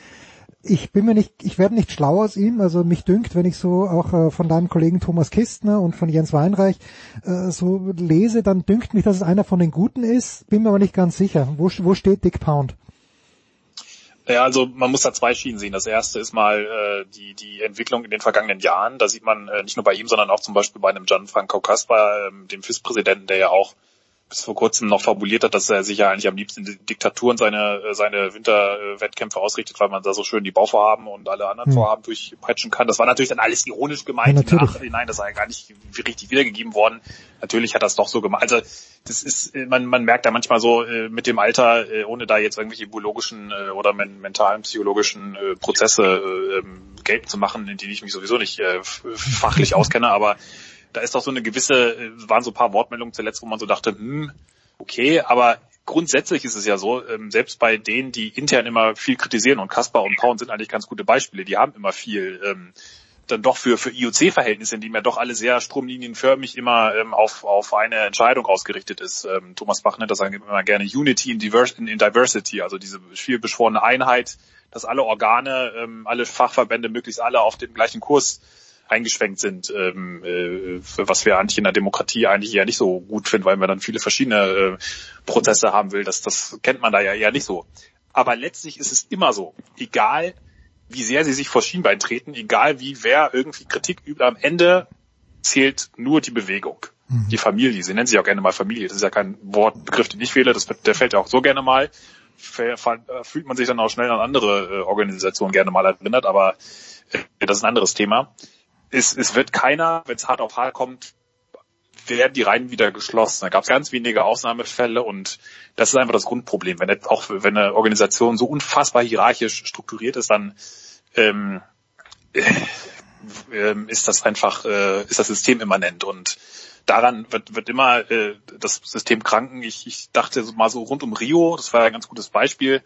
Ich bin mir nicht, ich werde nicht schlau aus ihm. Also mich dünkt, wenn ich so auch äh, von deinem Kollegen Thomas Kistner und von Jens Weinreich äh, so lese, dann dünkt mich, dass es einer von den Guten ist. Bin mir aber nicht ganz sicher. Wo, wo steht Dick Pound? Ja, also man muss da zwei Schienen sehen. Das erste ist mal äh, die, die Entwicklung in den vergangenen Jahren. Da sieht man äh, nicht nur bei ihm, sondern auch zum Beispiel bei einem Gianfranco Caspar, äh, dem FIS-Präsidenten, der ja auch bis vor kurzem noch fabuliert hat, dass er sich ja eigentlich am liebsten in Diktaturen seine, seine Winterwettkämpfe ausrichtet, weil man da so schön die Bauvorhaben und alle anderen hm. Vorhaben durchpeitschen kann. Das war natürlich dann alles ironisch gemeint. Ja, Nein, das war ja gar nicht richtig wiedergegeben worden. Natürlich hat das doch so gemacht. Also das ist, man, man merkt da manchmal so äh, mit dem Alter, äh, ohne da jetzt irgendwelche biologischen äh, oder men mentalen, psychologischen äh, Prozesse äh, geltend zu machen, in die ich mich sowieso nicht äh, fachlich auskenne, aber da ist doch so eine gewisse, äh, waren so ein paar Wortmeldungen zuletzt, wo man so dachte, hm, okay, aber grundsätzlich ist es ja so, ähm, selbst bei denen, die intern immer viel kritisieren und Kaspar und Paun sind eigentlich ganz gute Beispiele, die haben immer viel ähm, dann doch für, für IOC-Verhältnisse, die mir doch alle sehr stromlinienförmig immer ähm, auf, auf eine Entscheidung ausgerichtet ist. Ähm, Thomas Bach nennt das immer gerne Unity in, Divers in, in Diversity, also diese viel beschworene Einheit, dass alle Organe, ähm, alle Fachverbände möglichst alle auf dem gleichen Kurs eingeschränkt sind, ähm, äh, was wir eigentlich in der Demokratie eigentlich ja nicht so gut finden, weil man dann viele verschiedene äh, Prozesse haben will. Das, das kennt man da ja eher nicht so. Aber letztlich ist es immer so, egal wie sehr sie sich vor Schienbein treten, egal wie wer irgendwie Kritik übt, am Ende zählt nur die Bewegung. Mhm. Die Familie, sie nennen sich auch gerne mal Familie. Das ist ja kein Wortbegriff, den ich wähle, das, der fällt ja auch so gerne mal. Fühlt man sich dann auch schnell an andere äh, Organisationen gerne mal erinnert, aber äh, das ist ein anderes Thema es, es wird keiner, wenn es hart auf hart kommt, werden die Reihen wieder geschlossen. Da gab es ganz wenige Ausnahmefälle und das ist einfach das Grundproblem. Wenn auch wenn eine Organisation so unfassbar hierarchisch strukturiert ist, dann ähm, äh, ist das einfach äh, ist das System immanent und daran wird, wird immer äh, das System kranken. Ich, ich dachte mal so rund um Rio, das war ein ganz gutes Beispiel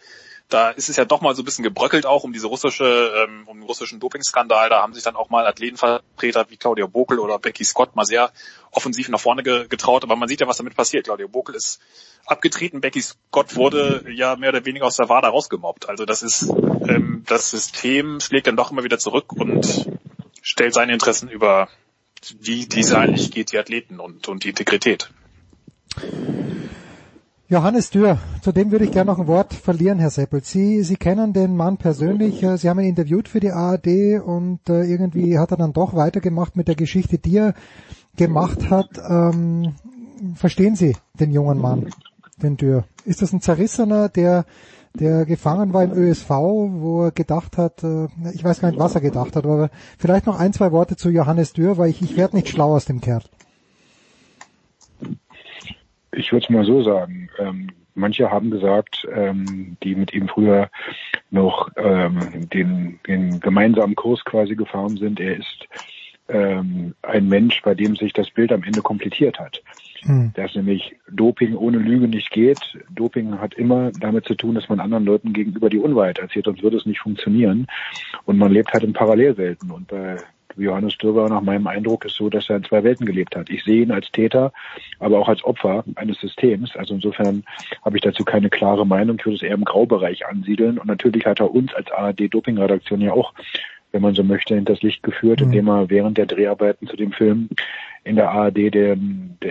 da ist es ja doch mal so ein bisschen gebröckelt auch um diese russische, ähm, um den russischen Dopingskandal. Da haben sich dann auch mal Athletenvertreter wie Claudia Bokel oder Becky Scott mal sehr offensiv nach vorne ge getraut. Aber man sieht ja, was damit passiert. Claudia Bokel ist abgetreten, Becky Scott wurde ja mehr oder weniger aus der WADA rausgemobbt. Also das ist, ähm, das System schlägt dann doch immer wieder zurück und stellt seine Interessen über, wie diese eigentlich geht, die Athleten und, und die Integrität. Johannes Dürr, zu dem würde ich gerne noch ein Wort verlieren, Herr Seppelt. Sie, Sie kennen den Mann persönlich, äh, Sie haben ihn interviewt für die ARD und äh, irgendwie hat er dann doch weitergemacht mit der Geschichte, die er gemacht hat. Ähm, verstehen Sie den jungen Mann, den Dürr? Ist das ein Zerrissener, der der gefangen war im ÖSV, wo er gedacht hat, äh, ich weiß gar nicht, was er gedacht hat, aber vielleicht noch ein, zwei Worte zu Johannes Dürr, weil ich, ich werde nicht schlau aus dem Kerl ich würde es mal so sagen. Ähm, manche haben gesagt, ähm, die mit ihm früher noch ähm, den, den gemeinsamen Kurs quasi gefahren sind, er ist ähm, ein Mensch, bei dem sich das Bild am Ende komplettiert hat. Hm. Dass nämlich Doping ohne Lüge nicht geht. Doping hat immer damit zu tun, dass man anderen Leuten gegenüber die Unwahrheit erzählt, sonst würde es nicht funktionieren. Und man lebt halt in Parallelwelten. Und bei Johannes Dürger nach meinem Eindruck ist so, dass er in zwei Welten gelebt hat. Ich sehe ihn als Täter, aber auch als Opfer eines Systems. Also insofern habe ich dazu keine klare Meinung. Ich würde es eher im Graubereich ansiedeln. Und natürlich hat er uns als ARD-Doping-Redaktion ja auch wenn man so möchte, hinters Licht geführt, mhm. indem er während der Dreharbeiten zu dem Film in der ARD, der,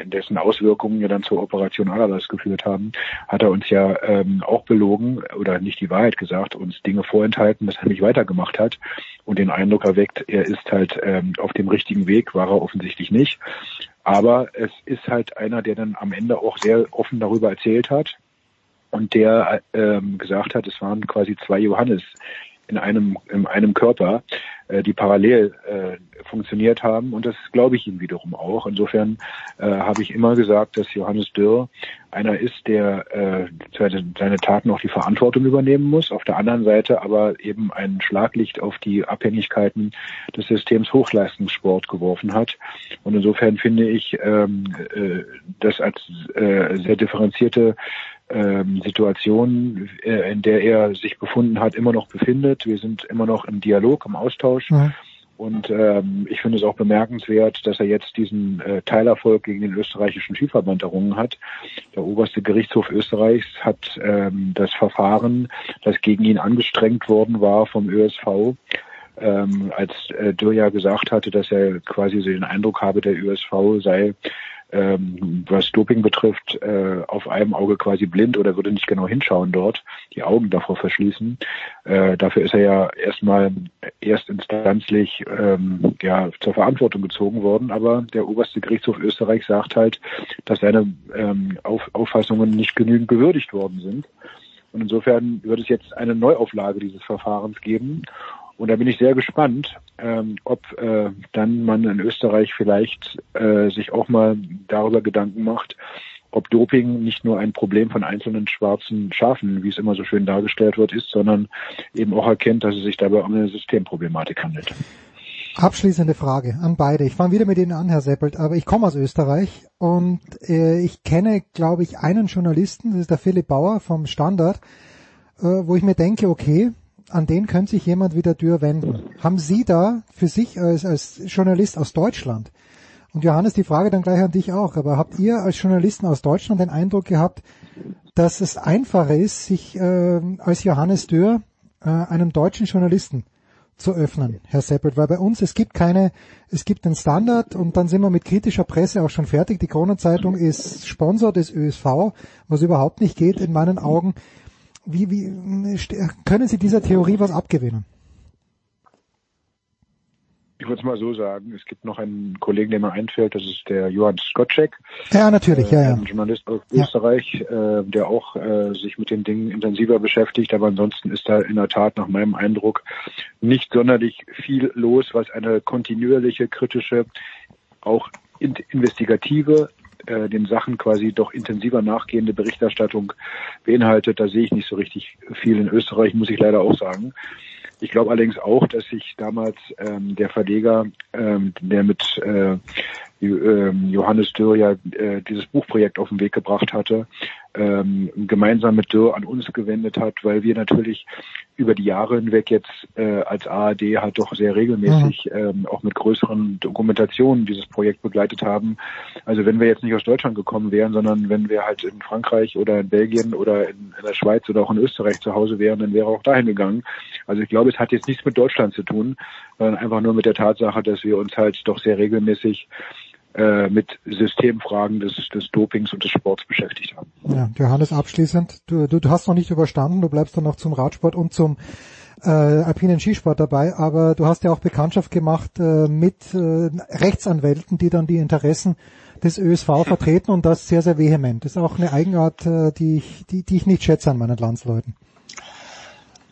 dessen Auswirkungen ja dann zur Operation Alalas geführt haben, hat er uns ja ähm, auch belogen oder nicht die Wahrheit gesagt, uns Dinge vorenthalten, dass er nicht weitergemacht hat und den Eindruck erweckt, er ist halt ähm, auf dem richtigen Weg, war er offensichtlich nicht. Aber es ist halt einer, der dann am Ende auch sehr offen darüber erzählt hat und der ähm, gesagt hat, es waren quasi zwei Johannes, in einem, in einem Körper, äh, die parallel äh, funktioniert haben. Und das glaube ich ihm wiederum auch. Insofern äh, habe ich immer gesagt, dass Johannes Dürr einer ist, der äh, seine, Taten auch die Verantwortung übernehmen muss. Auf der anderen Seite aber eben ein Schlaglicht auf die Abhängigkeiten des Systems Hochleistungssport geworfen hat Und insofern finde ich ähm, äh, das als äh, sehr differenzierte ähm, Situation, äh, in der er sich befunden hat, immer noch befindet. Wir sind immer noch im Dialog, im Austausch. Ja. Und ähm, ich finde es auch bemerkenswert, dass er jetzt diesen äh, Teilerfolg gegen den österreichischen Skiverband errungen hat. Der oberste Gerichtshof Österreichs hat ähm, das Verfahren, das gegen ihn angestrengt worden war vom ÖSV, ähm, als äh, Dürja gesagt hatte, dass er quasi so den Eindruck habe, der ÖSV sei ähm, was Doping betrifft, äh, auf einem Auge quasi blind oder würde nicht genau hinschauen dort, die Augen davor verschließen. Äh, dafür ist er ja erstmal erstinstanzlich ähm, ja, zur Verantwortung gezogen worden, aber der oberste Gerichtshof Österreich sagt halt, dass seine ähm, auf Auffassungen nicht genügend gewürdigt worden sind. Und insofern wird es jetzt eine Neuauflage dieses Verfahrens geben. Und da bin ich sehr gespannt, ähm, ob äh, dann man in Österreich vielleicht äh, sich auch mal darüber Gedanken macht, ob Doping nicht nur ein Problem von einzelnen schwarzen Schafen, wie es immer so schön dargestellt wird, ist, sondern eben auch erkennt, dass es sich dabei um eine Systemproblematik handelt. Abschließende Frage an beide. Ich fange wieder mit Ihnen an, Herr Seppelt, aber ich komme aus Österreich und äh, ich kenne, glaube ich, einen Journalisten, das ist der Philipp Bauer vom Standard, äh, wo ich mir denke, okay, an den könnte sich jemand wie der Dürr wenden. Haben Sie da für sich als, als Journalist aus Deutschland, und Johannes, die Frage dann gleich an dich auch, aber habt ihr als Journalisten aus Deutschland den Eindruck gehabt, dass es einfacher ist, sich äh, als Johannes Dürr äh, einem deutschen Journalisten zu öffnen, Herr Seppelt, weil bei uns es gibt keine, es gibt den Standard und dann sind wir mit kritischer Presse auch schon fertig. Die Kronenzeitung ist Sponsor des ÖSV, was überhaupt nicht geht in meinen Augen. Wie, wie können Sie dieser Theorie was abgewinnen? Ich würde es mal so sagen, es gibt noch einen Kollegen, der mir einfällt, das ist der Johann Skocek. Ja, natürlich, ja, ja. Ein Journalist aus Österreich, äh, der auch äh, sich mit den Dingen intensiver beschäftigt, aber ansonsten ist da in der Tat nach meinem Eindruck nicht sonderlich viel los, was eine kontinuierliche, kritische, auch in investigative äh, den Sachen quasi doch intensiver nachgehende Berichterstattung beinhaltet. Da sehe ich nicht so richtig viel in Österreich, muss ich leider auch sagen. Ich glaube allerdings auch, dass sich damals ähm, der Verleger, ähm, der mit äh, ähm, Johannes Dürr ja äh, dieses Buchprojekt auf den Weg gebracht hatte, ähm, gemeinsam mit Dürr an uns gewendet hat, weil wir natürlich über die Jahre hinweg jetzt äh, als ARD halt doch sehr regelmäßig mhm. ähm, auch mit größeren Dokumentationen dieses Projekt begleitet haben. Also wenn wir jetzt nicht aus Deutschland gekommen wären, sondern wenn wir halt in Frankreich oder in Belgien oder in, in der Schweiz oder auch in Österreich zu Hause wären, dann wäre auch dahin gegangen. Also ich glaube, es hat jetzt nichts mit Deutschland zu tun, sondern einfach nur mit der Tatsache, dass wir uns halt doch sehr regelmäßig äh, mit Systemfragen des, des Dopings und des Sports beschäftigt haben. Ja, Johannes, abschließend, du, du, du hast noch nicht überstanden, du bleibst dann noch zum Radsport und zum äh, alpinen Skisport dabei, aber du hast ja auch Bekanntschaft gemacht äh, mit äh, Rechtsanwälten, die dann die Interessen des ÖSV vertreten und das sehr, sehr vehement. Das ist auch eine Eigenart, äh, die, ich, die, die ich nicht schätze an meinen Landsleuten.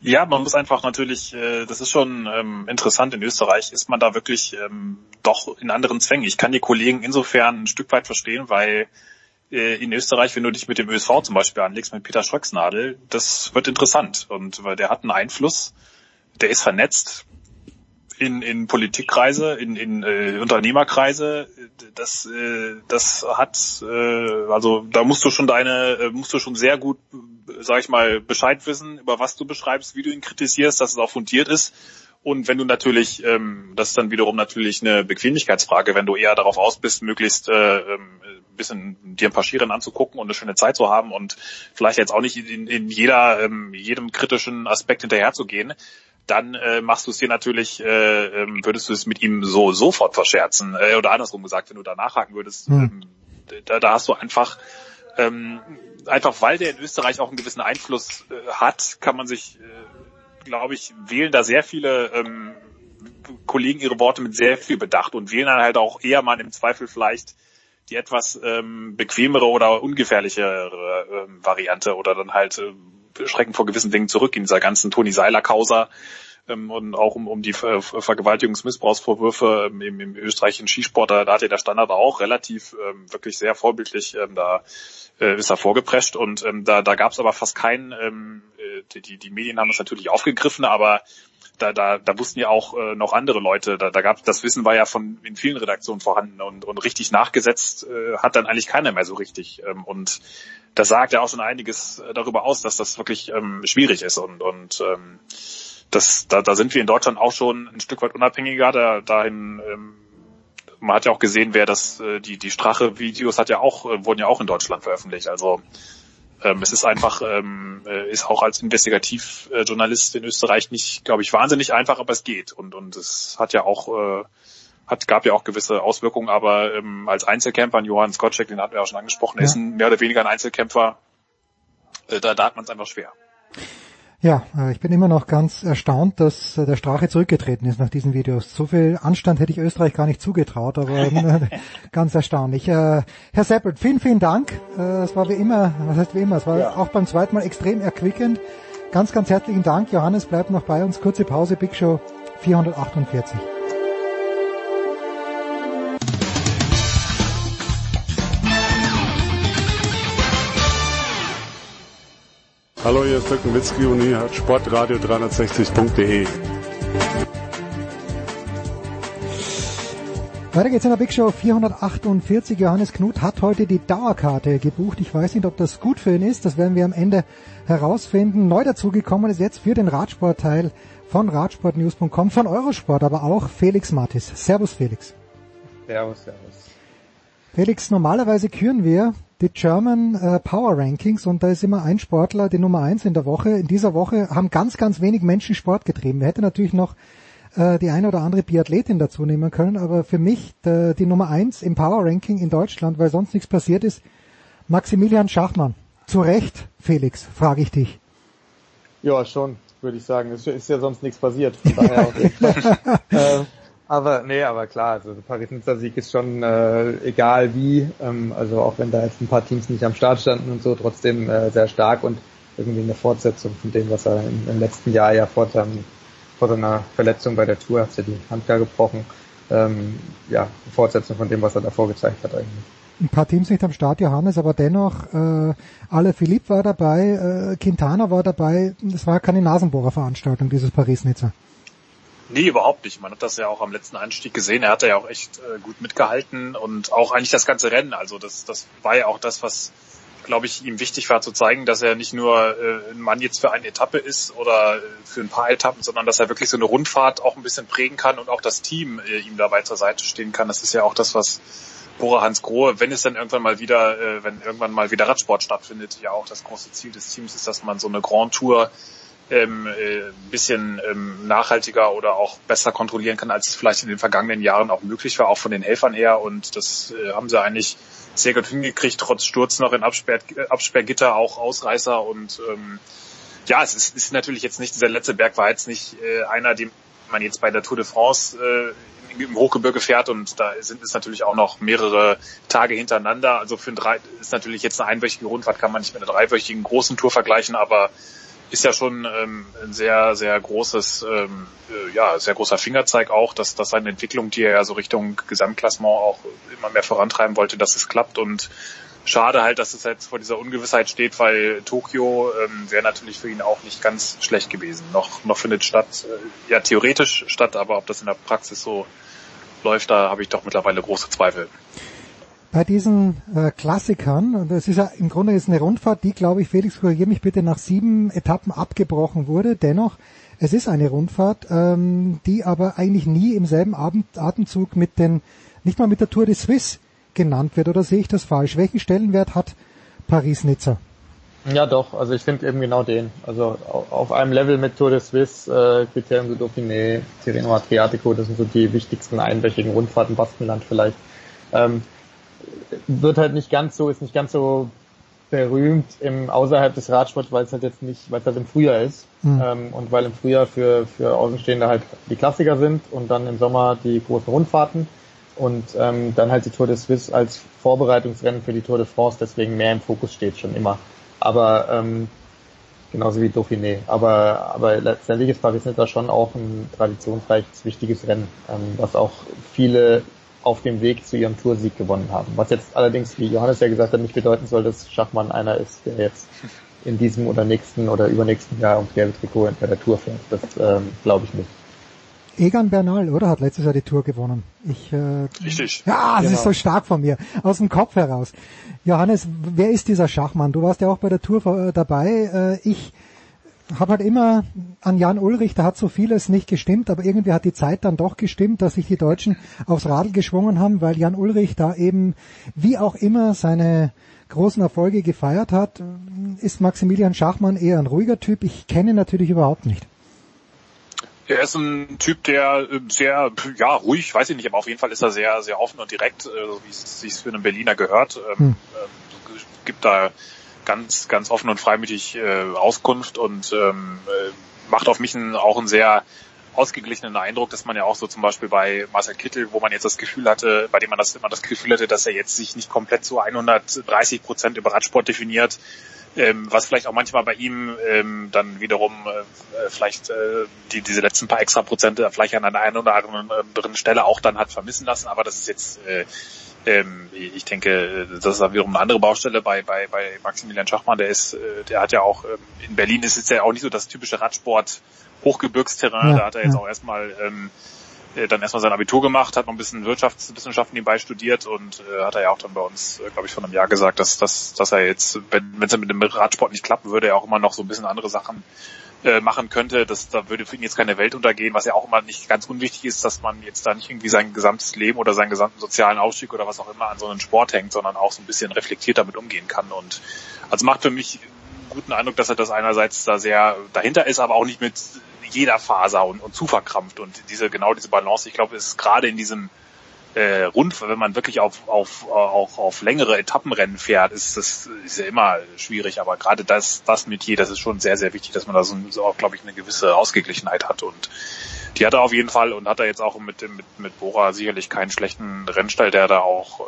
Ja, man muss einfach natürlich, äh, das ist schon ähm, interessant, in Österreich ist man da wirklich ähm, doch in anderen Zwängen. Ich kann die Kollegen insofern ein Stück weit verstehen, weil äh, in Österreich, wenn du dich mit dem ÖSV zum Beispiel anlegst, mit Peter Schröcksnadel, das wird interessant. Und weil der hat einen Einfluss, der ist vernetzt in, in Politikkreise, in, in äh, Unternehmerkreise, das, äh, das hat, äh, also da musst du schon deine, äh, musst du schon sehr gut, sag ich mal, Bescheid wissen, über was du beschreibst, wie du ihn kritisierst, dass es auch fundiert ist. Und wenn du natürlich, ähm, das ist dann wiederum natürlich eine Bequemlichkeitsfrage, wenn du eher darauf aus bist, möglichst äh, ähm, ein bisschen dir ein paar Schieren anzugucken und eine schöne Zeit zu haben und vielleicht jetzt auch nicht in, in jeder, ähm, jedem kritischen Aspekt hinterherzugehen, dann äh, machst du es dir natürlich, äh, ähm, würdest du es mit ihm so sofort verscherzen. Äh, oder andersrum gesagt, wenn du da nachhaken würdest, hm. ähm, da, da hast du einfach, ähm, einfach weil der in Österreich auch einen gewissen Einfluss äh, hat, kann man sich, äh, glaube ich, wählen da sehr viele ähm, Kollegen ihre Worte mit sehr viel Bedacht und wählen dann halt auch eher mal im Zweifel vielleicht die etwas ähm, bequemere oder ungefährlichere ähm, Variante oder dann halt äh, schrecken vor gewissen Dingen zurück in dieser ganzen Toni Seiler Causa ähm, und auch um, um die Ver Vergewaltigungsmissbrauchsvorwürfe ähm, im, im österreichischen Skisport, da, da hat ja der Standard auch relativ ähm, wirklich sehr vorbildlich ähm, da äh, ist er vorgeprescht und ähm, da, da gab es aber fast keinen, ähm, äh, die, die Medien haben das natürlich aufgegriffen, aber da, da, da wussten ja auch äh, noch andere Leute, da, da gab das Wissen war ja von in vielen Redaktionen vorhanden und, und richtig nachgesetzt äh, hat dann eigentlich keiner mehr so richtig. Ähm, und das sagt ja auch schon einiges äh, darüber aus, dass das wirklich ähm, schwierig ist und, und ähm, das, da, da sind wir in Deutschland auch schon ein Stück weit unabhängiger. Da, dahin, ähm, man hat ja auch gesehen, wer das, äh, die, die Strache-Videos hat ja auch, äh, wurden ja auch in Deutschland veröffentlicht. Also ähm, es ist einfach, ähm, äh, ist auch als Investigativjournalist in Österreich nicht, glaube ich, wahnsinnig einfach, aber es geht. Und, und es hat ja auch, äh, hat, gab ja auch gewisse Auswirkungen, aber ähm, als Einzelkämpfer, Johann Skocek, den hatten wir auch schon angesprochen, ja. ist ein, mehr oder weniger ein Einzelkämpfer, äh, da, da hat man es einfach schwer. Ja, äh, ich bin immer noch ganz erstaunt, dass äh, der Strache zurückgetreten ist nach diesen Videos. So viel Anstand hätte ich Österreich gar nicht zugetraut, aber ganz erstaunlich. Äh, Herr Seppelt, vielen, vielen Dank. Es war wie immer, was heißt wie immer, es war ja. auch beim zweiten Mal extrem erquickend. Ganz, ganz herzlichen Dank. Johannes bleibt noch bei uns. Kurze Pause, Big Show 448. Hallo, hier ist Dirk Nowitzki und ihr hört Sportradio 360.de. Weiter geht's in der Big Show 448. Johannes Knut hat heute die Dauerkarte gebucht. Ich weiß nicht, ob das gut für ihn ist. Das werden wir am Ende herausfinden. Neu dazugekommen ist jetzt für den Radsportteil von radsportnews.com, von Eurosport, aber auch Felix Martis. Servus Felix. Servus, servus. Felix, normalerweise küren wir die German äh, Power Rankings und da ist immer ein Sportler die Nummer eins in der Woche. In dieser Woche haben ganz, ganz wenig Menschen Sport getrieben. Wir hätten natürlich noch äh, die eine oder andere Biathletin dazu nehmen können, aber für mich der, die Nummer eins im Power Ranking in Deutschland, weil sonst nichts passiert ist, Maximilian Schachmann. Zu Recht, Felix, frage ich dich. Ja, schon, würde ich sagen. Es ist ja sonst nichts passiert. Von daher äh, aber nee, aber klar, also Paris-Nizza-Sieg ist schon äh, egal wie, ähm, also auch wenn da jetzt ein paar Teams nicht am Start standen und so, trotzdem äh, sehr stark und irgendwie eine Fortsetzung von dem, was er im, im letzten Jahr ja vor, seinem, vor seiner Verletzung bei der Tour hat ja die Hand da gebrochen. Ähm, ja, Fortsetzung von dem, was er davor gezeigt hat eigentlich. Ein paar Teams nicht am Start, Johannes, aber dennoch, äh, alle Philipp war dabei, äh, Quintana war dabei, das war keine Nasenbohrerveranstaltung, dieses Paris-Nizza. Nee, überhaupt nicht. Man hat das ja auch am letzten Anstieg gesehen. Er hat ja auch echt äh, gut mitgehalten und auch eigentlich das ganze Rennen. Also das, das war ja auch das, was, glaube ich, ihm wichtig war zu zeigen, dass er nicht nur äh, ein Mann jetzt für eine Etappe ist oder äh, für ein paar Etappen, sondern dass er wirklich so eine Rundfahrt auch ein bisschen prägen kann und auch das Team äh, ihm dabei zur Seite stehen kann. Das ist ja auch das, was Bora Hans Grohe, wenn es dann irgendwann mal wieder, äh, wenn irgendwann mal wieder Radsport stattfindet, ja auch das große Ziel des Teams ist, dass man so eine Grand Tour ähm, äh, bisschen ähm, nachhaltiger oder auch besser kontrollieren kann, als es vielleicht in den vergangenen Jahren auch möglich war, auch von den Helfern her. Und das äh, haben sie eigentlich sehr gut hingekriegt, trotz Sturz noch in Absperr, Absperrgitter, auch Ausreißer. Und ähm, ja, es ist, ist natürlich jetzt nicht, dieser letzte Berg war jetzt nicht äh, einer, den man jetzt bei der Tour de France äh, im Hochgebirge fährt und da sind es natürlich auch noch mehrere Tage hintereinander. Also für ein drei ist natürlich jetzt eine einwöchige Rundfahrt, kann man nicht mit einer dreiwöchigen großen Tour vergleichen, aber ist ja schon ähm, ein sehr, sehr großes, ähm, äh, ja, sehr großer Fingerzeig auch, dass, dass seine Entwicklung, die er ja so Richtung Gesamtklassement auch immer mehr vorantreiben wollte, dass es klappt und schade halt, dass es jetzt vor dieser Ungewissheit steht, weil Tokio ähm, wäre natürlich für ihn auch nicht ganz schlecht gewesen. Noch, noch findet statt, äh, ja theoretisch statt, aber ob das in der Praxis so läuft, da habe ich doch mittlerweile große Zweifel bei diesen äh, Klassikern, und das ist ja im Grunde ist eine Rundfahrt, die, glaube ich, Felix, korrigiere mich bitte, nach sieben Etappen abgebrochen wurde. Dennoch, es ist eine Rundfahrt, ähm, die aber eigentlich nie im selben Abend, Atemzug mit den, nicht mal mit der Tour de Suisse genannt wird, oder sehe ich das falsch? Welchen Stellenwert hat Paris-Nizza? Ja, doch, also ich finde eben genau den. Also auf einem Level mit Tour de Suisse, äh, Criterium du Dauphiné, Tirreno Adriatico, das sind so die wichtigsten einwöchigen Rundfahrten, Baskenland vielleicht. Ähm, wird halt nicht ganz so, ist nicht ganz so berühmt im außerhalb des Radsports, weil es halt jetzt nicht, weil es halt im Frühjahr ist mhm. ähm, und weil im Frühjahr für für Außenstehende halt die Klassiker sind und dann im Sommer die großen Rundfahrten und ähm, dann halt die Tour de Suisse als Vorbereitungsrennen für die Tour de France deswegen mehr im Fokus steht schon immer. Aber ähm, genauso wie Dauphiné. Aber aber letztendlich ist Paris-Nizza schon auch ein traditionsreiches wichtiges Rennen, ähm, was auch viele auf dem Weg zu ihrem Toursieg gewonnen haben. Was jetzt allerdings, wie Johannes ja gesagt hat, nicht bedeuten soll, dass Schachmann einer ist, der jetzt in diesem oder nächsten oder übernächsten Jahr ums gelbe Trikot bei der Tour fährt. Das ähm, glaube ich nicht. Egan Bernal, oder? Hat letztes Jahr die Tour gewonnen. Ich, äh, Richtig. Ja, das genau. ist so stark von mir. Aus dem Kopf heraus. Johannes, wer ist dieser Schachmann? Du warst ja auch bei der Tour äh, dabei. Äh, ich habe halt immer an Jan Ulrich, da hat so vieles nicht gestimmt, aber irgendwie hat die Zeit dann doch gestimmt, dass sich die Deutschen aufs Radl geschwungen haben, weil Jan Ulrich da eben wie auch immer seine großen Erfolge gefeiert hat. Ist Maximilian Schachmann eher ein ruhiger Typ? Ich kenne ihn natürlich überhaupt nicht. Er ist ein Typ, der äh, sehr, ja, ruhig, weiß ich nicht, aber auf jeden Fall ist er sehr, sehr offen und direkt, äh, wie es sich für einen Berliner gehört. Ähm, Hm. ähm, gibt da ganz, ganz offen und freimütig äh, Auskunft und ähm, äh, macht auf mich einen, auch einen sehr ausgeglichenen Eindruck, dass man ja auch so zum Beispiel bei Marcel Kittel, wo man jetzt das Gefühl hatte, bei dem man das immer das Gefühl hatte, dass er jetzt sich nicht komplett zu 130 Prozent über Radsport definiert, ähm, was vielleicht auch manchmal bei ihm ähm, dann wiederum äh, vielleicht äh, die, diese letzten paar extra Prozente vielleicht an einer einen oder anderen Stelle auch dann hat vermissen lassen, aber das ist jetzt äh, ähm, ich denke, das ist dann wiederum eine andere Baustelle bei, bei, bei Maximilian Schachmann, der ist, äh, der hat ja auch, ähm, in Berlin ist es ja auch nicht so das typische Radsport Hochgebirgsterrain, Ja, da hat er jetzt ja. auch erstmal ähm, äh, dann erstmal sein Abitur gemacht, hat noch ein bisschen Wirtschaftswissenschaften nebenbei studiert und äh, hat er ja auch dann bei uns, äh, glaube ich, vor einem Jahr gesagt, dass, dass, dass er jetzt, wenn es mit dem Radsport nicht klappen würde, er auch immer noch so ein bisschen andere Sachen äh, machen könnte. Das, da würde für ihn jetzt keine Welt untergehen, was ja auch immer nicht ganz unwichtig ist, dass man jetzt da nicht irgendwie sein gesamtes Leben oder seinen gesamten sozialen Aufstieg oder was auch immer an so einen Sport hängt, sondern auch so ein bisschen reflektiert damit umgehen kann. Und also macht für mich einen guten Eindruck, dass er das einerseits da sehr dahinter ist, aber auch nicht mit jeder Faser und, und zu verkrampft. Und diese genau diese Balance, ich glaube, ist gerade in diesem äh, rund, wenn man wirklich auf, auf, auch auf längere Etappenrennen fährt, ist das ist ja immer schwierig. Aber gerade das, das Metier, das ist schon sehr, sehr wichtig, dass man da so, so auch, glaube ich, eine gewisse Ausgeglichenheit hat. Und die hat er auf jeden Fall und hat er jetzt auch mit, mit, mit Bora sicherlich keinen schlechten Rennstall, der da auch äh,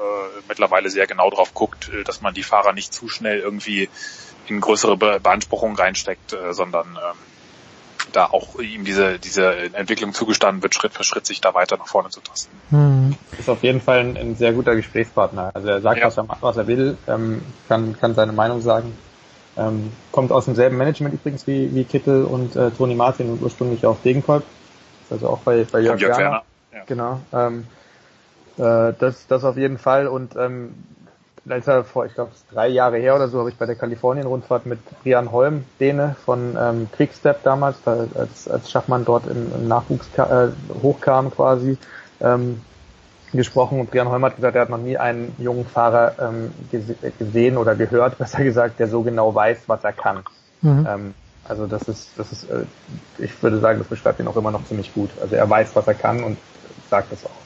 mittlerweile sehr genau drauf guckt, äh, dass man die Fahrer nicht zu schnell irgendwie in größere Be Beanspruchung reinsteckt, äh, sondern ähm, da auch ihm diese, diese Entwicklung zugestanden wird, Schritt für Schritt sich da weiter nach vorne zu tasten. Hm. Ist auf jeden Fall ein, ein sehr guter Gesprächspartner. Also er sagt, was, er, macht, was er will, ähm, kann, kann seine Meinung sagen. Ähm, kommt aus demselben Management übrigens wie, wie Kittel und äh, Toni Martin und ursprünglich auch Degenkolb. Ist also auch bei, bei Jörg, Jörg Werner. Werner, Genau. Ähm, äh, das, das auf jeden Fall. Und ähm, als er vor, ich glaube, drei Jahre her oder so, habe ich bei der Kalifornien-Rundfahrt mit Brian Holm, Däne von ähm, Quickstep damals, da, als, als Schachmann dort im, im Nachwuchs äh, hochkam quasi, ähm, gesprochen und Brian Holm hat gesagt, er hat noch nie einen jungen Fahrer ähm, gese gesehen oder gehört, besser gesagt, der so genau weiß, was er kann. Mhm. Ähm, also das ist, das ist, äh, ich würde sagen, das beschreibt ihn auch immer noch ziemlich gut. Also er weiß, was er kann und sagt das auch.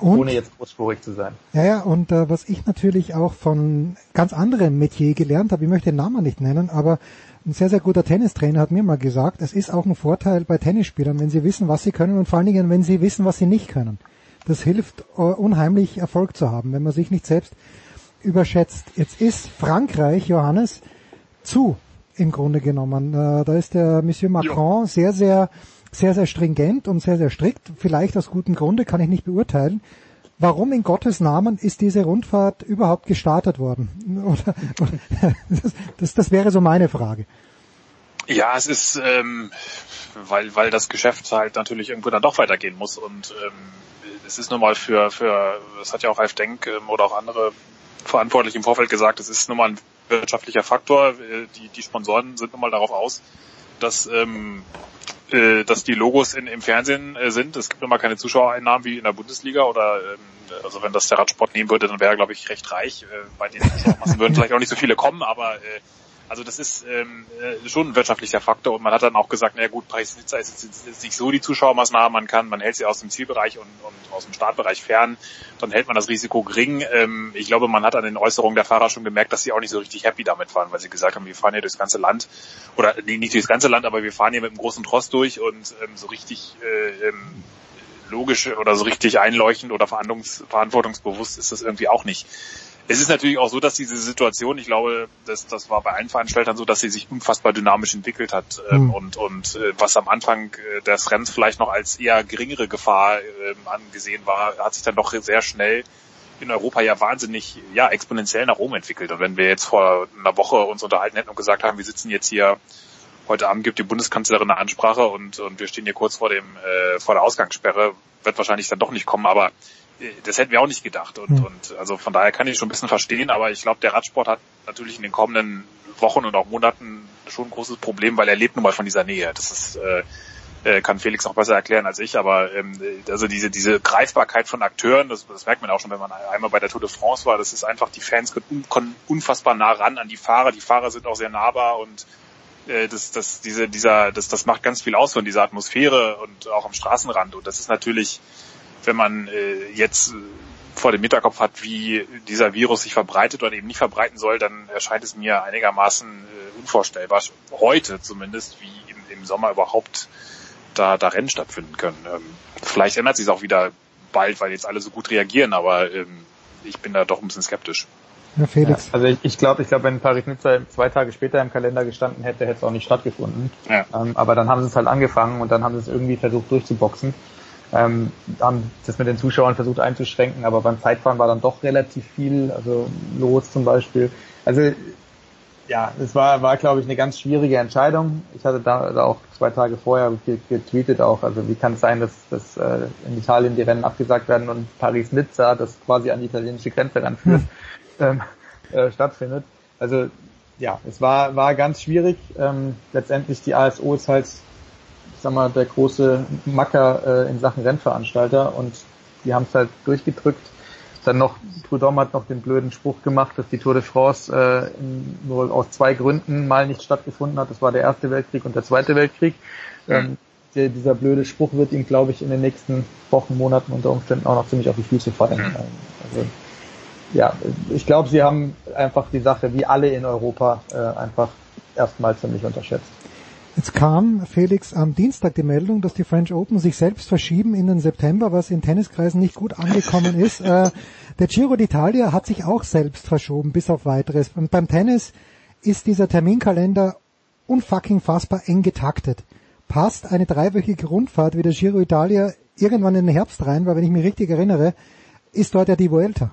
Und? Ohne jetzt großspurig zu sein. Ja, ja, und äh, was ich natürlich auch von ganz anderem Metier gelernt habe, ich möchte den Namen nicht nennen, aber ein sehr, sehr guter Tennistrainer hat mir mal gesagt, es ist auch ein Vorteil bei Tennisspielern, wenn sie wissen, was sie können und vor allen Dingen, wenn sie wissen, was sie nicht können. Das hilft äh, unheimlich Erfolg zu haben, wenn man sich nicht selbst überschätzt. Jetzt ist Frankreich, Johannes, zu im Grunde genommen. Äh, da ist der Monsieur Macron sehr, sehr, sehr, sehr stringent und sehr, sehr strikt. Vielleicht aus gutem Grunde, kann ich nicht beurteilen. Warum in Gottes Namen ist diese Rundfahrt überhaupt gestartet worden? Oder, oder das, das, das wäre so meine Frage. Ja, es ist, ähm, weil, weil das Geschäft halt natürlich irgendwo dann doch weitergehen muss und ähm, es ist nun mal für, für, das hat ja auch Ralf Denk ähm, oder auch andere verantwortlich im Vorfeld gesagt, es ist nun mal ein wirtschaftlicher Faktor. Äh, Die, die Sponsoren sind nun mal darauf aus, dass, ähm, äh, dass die Logos in, im Fernsehen äh, sind. Es gibt nun mal keine Zuschauereinnahmen wie in der Bundesliga oder ähm, also wenn das der Radsport nehmen würde, dann wäre er, glaube ich, recht reich. Äh, bei den Zuschauermassen würden vielleicht auch nicht so viele kommen, aber äh, also das ist ähm, äh, schon ein wirtschaftlicher Faktor und man hat dann auch gesagt, na gut, Paris-Nizza ist jetzt, nicht so die Zuschauermaßnahme, man kann, man hält sie aus dem Zielbereich und, und aus dem Startbereich fern, dann hält man das Risiko gering. Ähm, ich glaube, man hat an den Äußerungen der Fahrer schon gemerkt, dass sie auch nicht so richtig happy damit waren, weil sie gesagt haben, wir fahren hier durchs ganze Land oder nee, nicht durchs ganze Land, aber wir fahren hier mit einem großen Tross durch und ähm, so richtig äh, ähm, logisch oder so richtig einleuchtend oder verantwortungsbewusst ist das irgendwie auch nicht. Es ist natürlich auch so, dass diese Situation, ich glaube, das, das war bei allen Veranstaltern so, dass sie sich unfassbar dynamisch entwickelt hat ähm, Mhm. und, und äh, was am Anfang äh, des Rennens vielleicht noch als eher geringere Gefahr ähm, angesehen war, hat sich dann doch sehr schnell in Europa ja wahnsinnig, ja, exponentiell nach oben entwickelt. Und wenn wir jetzt vor einer Woche uns unterhalten hätten und gesagt haben, wir sitzen jetzt hier, heute Abend gibt die Bundeskanzlerin eine Ansprache und, und wir stehen hier kurz vor dem, äh, vor der Ausgangssperre, wird wahrscheinlich dann doch nicht kommen, aber das hätten wir auch nicht gedacht. Und, mhm. und also von daher kann ich schon ein bisschen verstehen, aber ich glaube, der Radsport hat natürlich in den kommenden Wochen und auch Monaten schon ein großes Problem, weil er lebt nun mal von dieser Nähe. Das ist äh, äh, kann Felix noch besser erklären als ich, aber ähm, also diese diese Greifbarkeit von Akteuren, das, das merkt man auch schon, wenn man einmal bei der Tour de France war, das ist einfach, die Fans können unfassbar nah ran an die Fahrer, die Fahrer sind auch sehr nahbar und äh, das, das, diese, dieser, das, das macht ganz viel aus von dieser Atmosphäre und auch am Straßenrand und das ist natürlich, wenn man äh, jetzt vor dem Hinterkopf hat, wie dieser Virus sich verbreitet oder eben nicht verbreiten soll, dann erscheint es mir einigermaßen äh, unvorstellbar, heute zumindest, wie im, im Sommer überhaupt da, da Rennen stattfinden können. Ähm, vielleicht ändert sich es auch wieder bald, weil jetzt alle so gut reagieren, aber ähm, ich bin da doch ein bisschen skeptisch. Ja, Felix. Ja, also ich, glaube, ich glaube, wenn Paris-Nizza zwei Tage später im Kalender gestanden hätte, hätte es auch nicht stattgefunden. Ja. Ähm, aber dann haben sie es halt angefangen und dann haben sie es irgendwie versucht durchzuboxen. Ähm, haben das mit den Zuschauern versucht einzuschränken, aber beim Zeitfahren war dann doch relativ viel, also los zum Beispiel. Also ja, es war, war glaube ich, eine ganz schwierige Entscheidung. Ich hatte da, da auch zwei Tage vorher getweetet auch, also wie kann es sein, dass, dass äh, in Italien die Rennen abgesagt werden und Paris-Nizza, das quasi an die italienische Grenze ranführt, hm. ähm, äh, stattfindet. Also ja, es war, war ganz schwierig. Ähm, letztendlich die ASO ist halt, sag mal, der große Macker äh, in Sachen Rennveranstalter und die haben es halt durchgedrückt dann noch, Prudhomme hat noch den blöden Spruch gemacht, dass die Tour de France äh, nur aus zwei Gründen mal nicht stattgefunden hat. Das war der Erste Weltkrieg und der Zweite Weltkrieg. Mhm. Ähm, der, dieser blöde Spruch wird ihm, glaube ich, in den nächsten Wochen, Monaten unter Umständen auch noch ziemlich auf die Füße fallen. Mhm. Also, ja, ich glaube, sie haben einfach die Sache, wie alle in Europa, äh, einfach erstmal ziemlich unterschätzt. Jetzt kam, Felix, am Dienstag die Meldung, dass die French Open sich selbst verschieben in den September, was in Tenniskreisen nicht gut angekommen ist. Äh, der Giro d'Italia hat sich auch selbst verschoben, bis auf weiteres. Und beim Tennis ist dieser Terminkalender unfucking fassbar eng getaktet. Passt eine dreiwöchige Rundfahrt wie der Giro d'Italia irgendwann in den Herbst rein, weil wenn ich mich richtig erinnere, ist dort ja die Vuelta.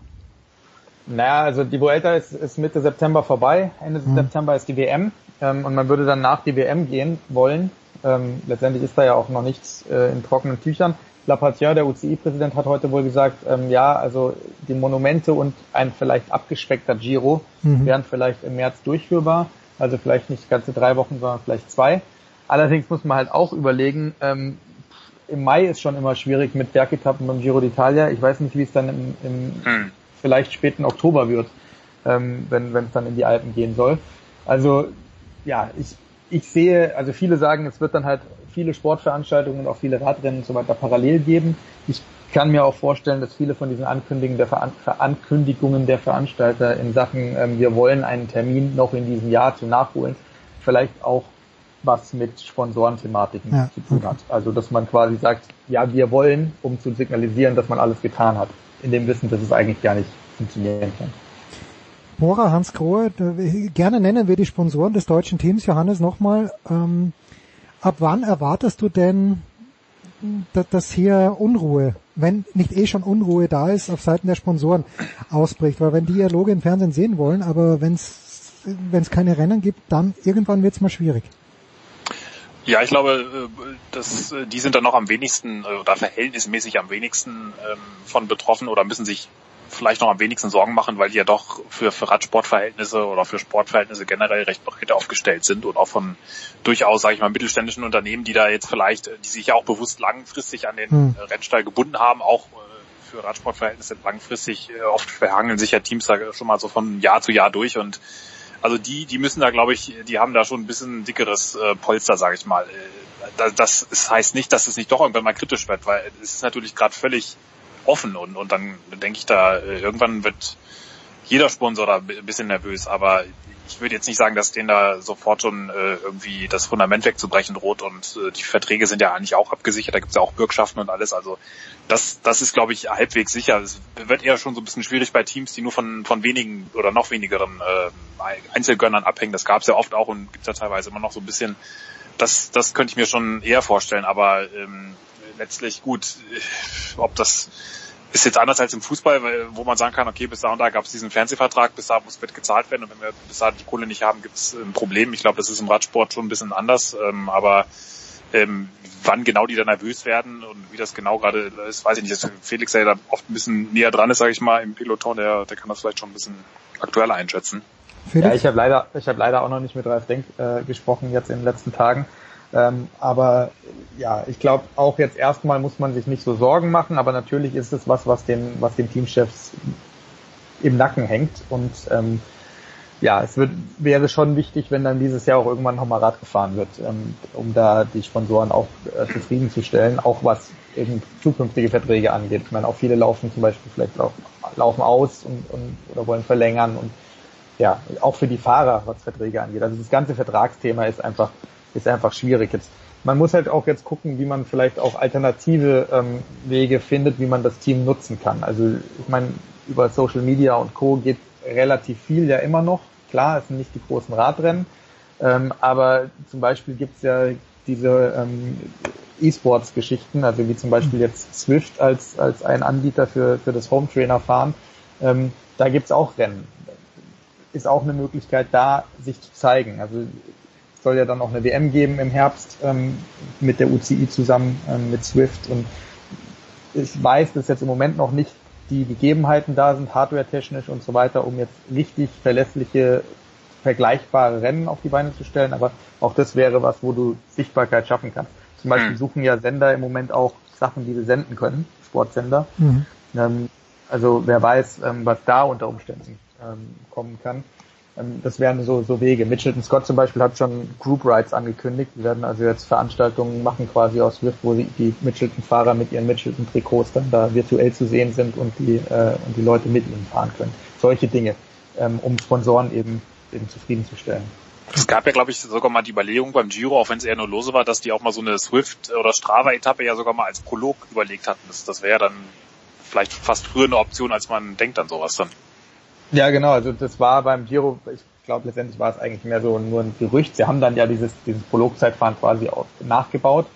Naja, also die Vuelta ist, ist Mitte September vorbei, Ende hm. September ist die WM ähm, und man würde dann nach die WM gehen wollen. Ähm, letztendlich ist da ja auch noch nichts äh, in trockenen Tüchern. Lapatier, der UCI-Präsident, hat heute wohl gesagt, ähm, ja, also die Monumente und ein vielleicht abgespeckter Giro mhm. wären vielleicht im März durchführbar. Also vielleicht nicht ganze drei Wochen, sondern vielleicht zwei. Allerdings muss man halt auch überlegen, ähm, im Mai ist schon immer schwierig mit Bergetappen beim Giro d'Italia. Ich weiß nicht, wie es dann im, im mhm. Vielleicht späten Oktober wird, ähm, wenn es dann in die Alpen gehen soll. Also ja, ich, ich sehe, also viele sagen, es wird dann halt viele Sportveranstaltungen und auch viele Radrennen und so weiter parallel geben. Ich kann mir auch vorstellen, dass viele von diesen Ankündigungen der, Veran Ankündigungen der Veranstalter in Sachen, ähm, wir wollen einen Termin noch in diesem Jahr zu nachholen, vielleicht auch was mit Sponsorenthematiken ja, zu tun hat. Also dass man quasi sagt, ja, wir wollen, um zu signalisieren, dass man alles getan hat, in dem Wissen, dass es eigentlich gar nicht funktionieren kann. Bora, Hans Grohe, gerne nennen wir die Sponsoren des deutschen Teams. Johannes, nochmal, ähm, ab wann erwartest du denn, dass hier Unruhe, wenn nicht eh schon Unruhe da ist, auf Seiten der Sponsoren ausbricht? Weil wenn die Dialoge im Fernsehen sehen wollen, aber wenn es wenn es keine Rennen gibt, dann irgendwann wird es mal schwierig. Ja, ich glaube, äh, dass äh, die sind dann noch am wenigsten äh, oder verhältnismäßig am wenigsten ähm, von betroffen oder müssen sich vielleicht noch am wenigsten Sorgen machen, weil die ja doch für, für Radsportverhältnisse oder für Sportverhältnisse generell recht breit aufgestellt sind und auch von durchaus, sage ich mal, mittelständischen Unternehmen, die da jetzt vielleicht, die sich ja auch bewusst langfristig an den hm. Rennstall gebunden haben, auch für Radsportverhältnisse langfristig, oft verhangeln sich ja Teams da schon mal so von Jahr zu Jahr durch und also die, die müssen da, glaube ich, die haben da schon ein bisschen dickeres äh, Polster, sage ich mal. Das, das, das heißt nicht, dass es nicht doch irgendwann mal kritisch wird, weil es ist natürlich gerade völlig offen und, und dann denke ich da, äh, irgendwann wird jeder Sponsor da ein bisschen nervös, aber ich würde jetzt nicht sagen, dass denen da sofort schon äh, irgendwie das Fundament wegzubrechen droht und äh, die Verträge sind ja eigentlich auch abgesichert, da gibt es ja auch Bürgschaften und alles, also das, das ist glaube ich halbwegs sicher. Es wird eher schon so ein bisschen schwierig bei Teams, die nur von, von wenigen oder noch wenigeren äh, Einzelgönnern abhängen, das gab es ja oft auch und gibt es ja teilweise immer noch so ein bisschen, das, das könnte ich mir schon eher vorstellen, aber ähm, letztlich gut, ob das ist jetzt anders als im Fußball, wo man sagen kann, okay, bis da und da gab es diesen Fernsehvertrag, bis da muss wird gezahlt werden und wenn wir bis da die Kohle nicht haben, gibt es ein Problem. Ich glaube, das ist im Radsport schon ein bisschen anders, ähm, aber ähm, wann genau die da nervös werden und wie das genau gerade ist, weiß ich nicht. Dass Felix, der da oft ein bisschen näher dran ist, sage ich mal, im Peloton, der, der kann das vielleicht schon ein bisschen aktueller einschätzen. Felix? Ja, ich habe leider, ich habe leider auch noch nicht mit Ralf Denk äh, gesprochen jetzt in den letzten Tagen. Ähm, aber ja, ich glaube auch jetzt erstmal muss man sich nicht so Sorgen machen, aber natürlich ist es was, was den, was den Teamchefs im Nacken hängt und ähm, ja, es wird, wäre schon wichtig, wenn dann dieses Jahr auch irgendwann nochmal Rad gefahren wird, ähm, um da die Sponsoren auch äh, zufriedenzustellen, auch was eben zukünftige Verträge angeht. Ich meine, auch viele laufen zum Beispiel vielleicht laufen, laufen aus und, und oder wollen verlängern und ja, auch für die Fahrer, was Verträge angeht. Also das ganze Vertragsthema ist einfach, ist einfach schwierig jetzt. Man muss halt auch jetzt gucken, wie man vielleicht auch alternative ähm, Wege findet, wie man das Team nutzen kann. Also ich meine, über Social Media und Co. geht relativ viel ja immer noch. Klar, es sind nicht die großen Radrennen, ähm, aber zum Beispiel gibt's ja diese ähm, E-Sports-Geschichten, also wie zum Beispiel jetzt Swift als, als ein Anbieter für, für das Home Trainer fahren. Ähm, da gibt's auch Rennen. Ist auch eine Möglichkeit, da sich zu zeigen. Also soll ja dann auch eine WM geben im Herbst ähm, mit der UCI zusammen ähm, mit Swift und ich weiß, dass jetzt im Moment noch nicht die Gegebenheiten da sind, hardware-technisch und so weiter, um jetzt richtig verlässliche, vergleichbare Rennen auf die Beine zu stellen. Aber auch das wäre was, wo du Sichtbarkeit schaffen kannst. Zum Beispiel mhm. suchen ja Sender im Moment auch Sachen, die sie senden können, Sportsender. Mhm. Ähm, also wer weiß, ähm, was da unter Umständen ähm, kommen kann. Ähm, das wären so, so Wege. Mitchelton Scott zum Beispiel hat schon Group Rides angekündigt. Wir werden also jetzt Veranstaltungen machen quasi aus Swift, wo die Mitchelton-Fahrer mit ihren Mitchelton-Trikots dann da virtuell zu sehen sind und die, äh, und die Leute mit ihnen fahren können. Solche Dinge, ähm, um Sponsoren eben, eben zufriedenzustellen. Es gab ja, glaube ich, sogar mal die Überlegung beim Giro, auch wenn es eher nur lose war, dass die auch mal so eine Swift- oder Strava-Etappe ja sogar mal als Prolog überlegt hatten. Das, das wäre ja dann vielleicht fast früher eine Option, als man denkt an sowas dann. Ja, genau. Also das war beim Giro, ich glaube letztendlich war es eigentlich mehr so nur ein Gerücht. Sie haben dann ja dieses, dieses Prologzeitfahren quasi auch nachgebaut.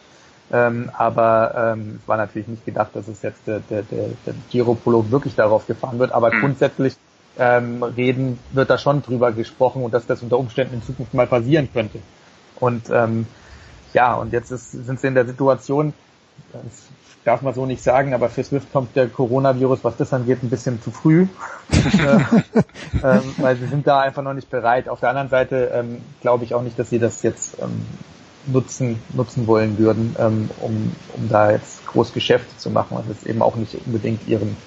Ähm, aber ähm, es war natürlich nicht gedacht, dass es jetzt der, der, der, der Giro-Prolog wirklich darauf gefahren wird. Aber mhm. grundsätzlich ähm, reden wird da schon drüber gesprochen und dass das unter Umständen in Zukunft mal passieren könnte. Und ähm, ja, und jetzt ist, sind sie in der Situation, darf man so nicht sagen, aber für Swift kommt der Coronavirus, was das angeht, ein bisschen zu früh, ähm, weil sie sind da einfach noch nicht bereit. Auf der anderen Seite ähm, glaube ich auch nicht, dass sie das jetzt ähm, nutzen nutzen wollen würden, ähm, um, um da jetzt groß Geschäfte zu machen, was jetzt eben auch nicht unbedingt ihrem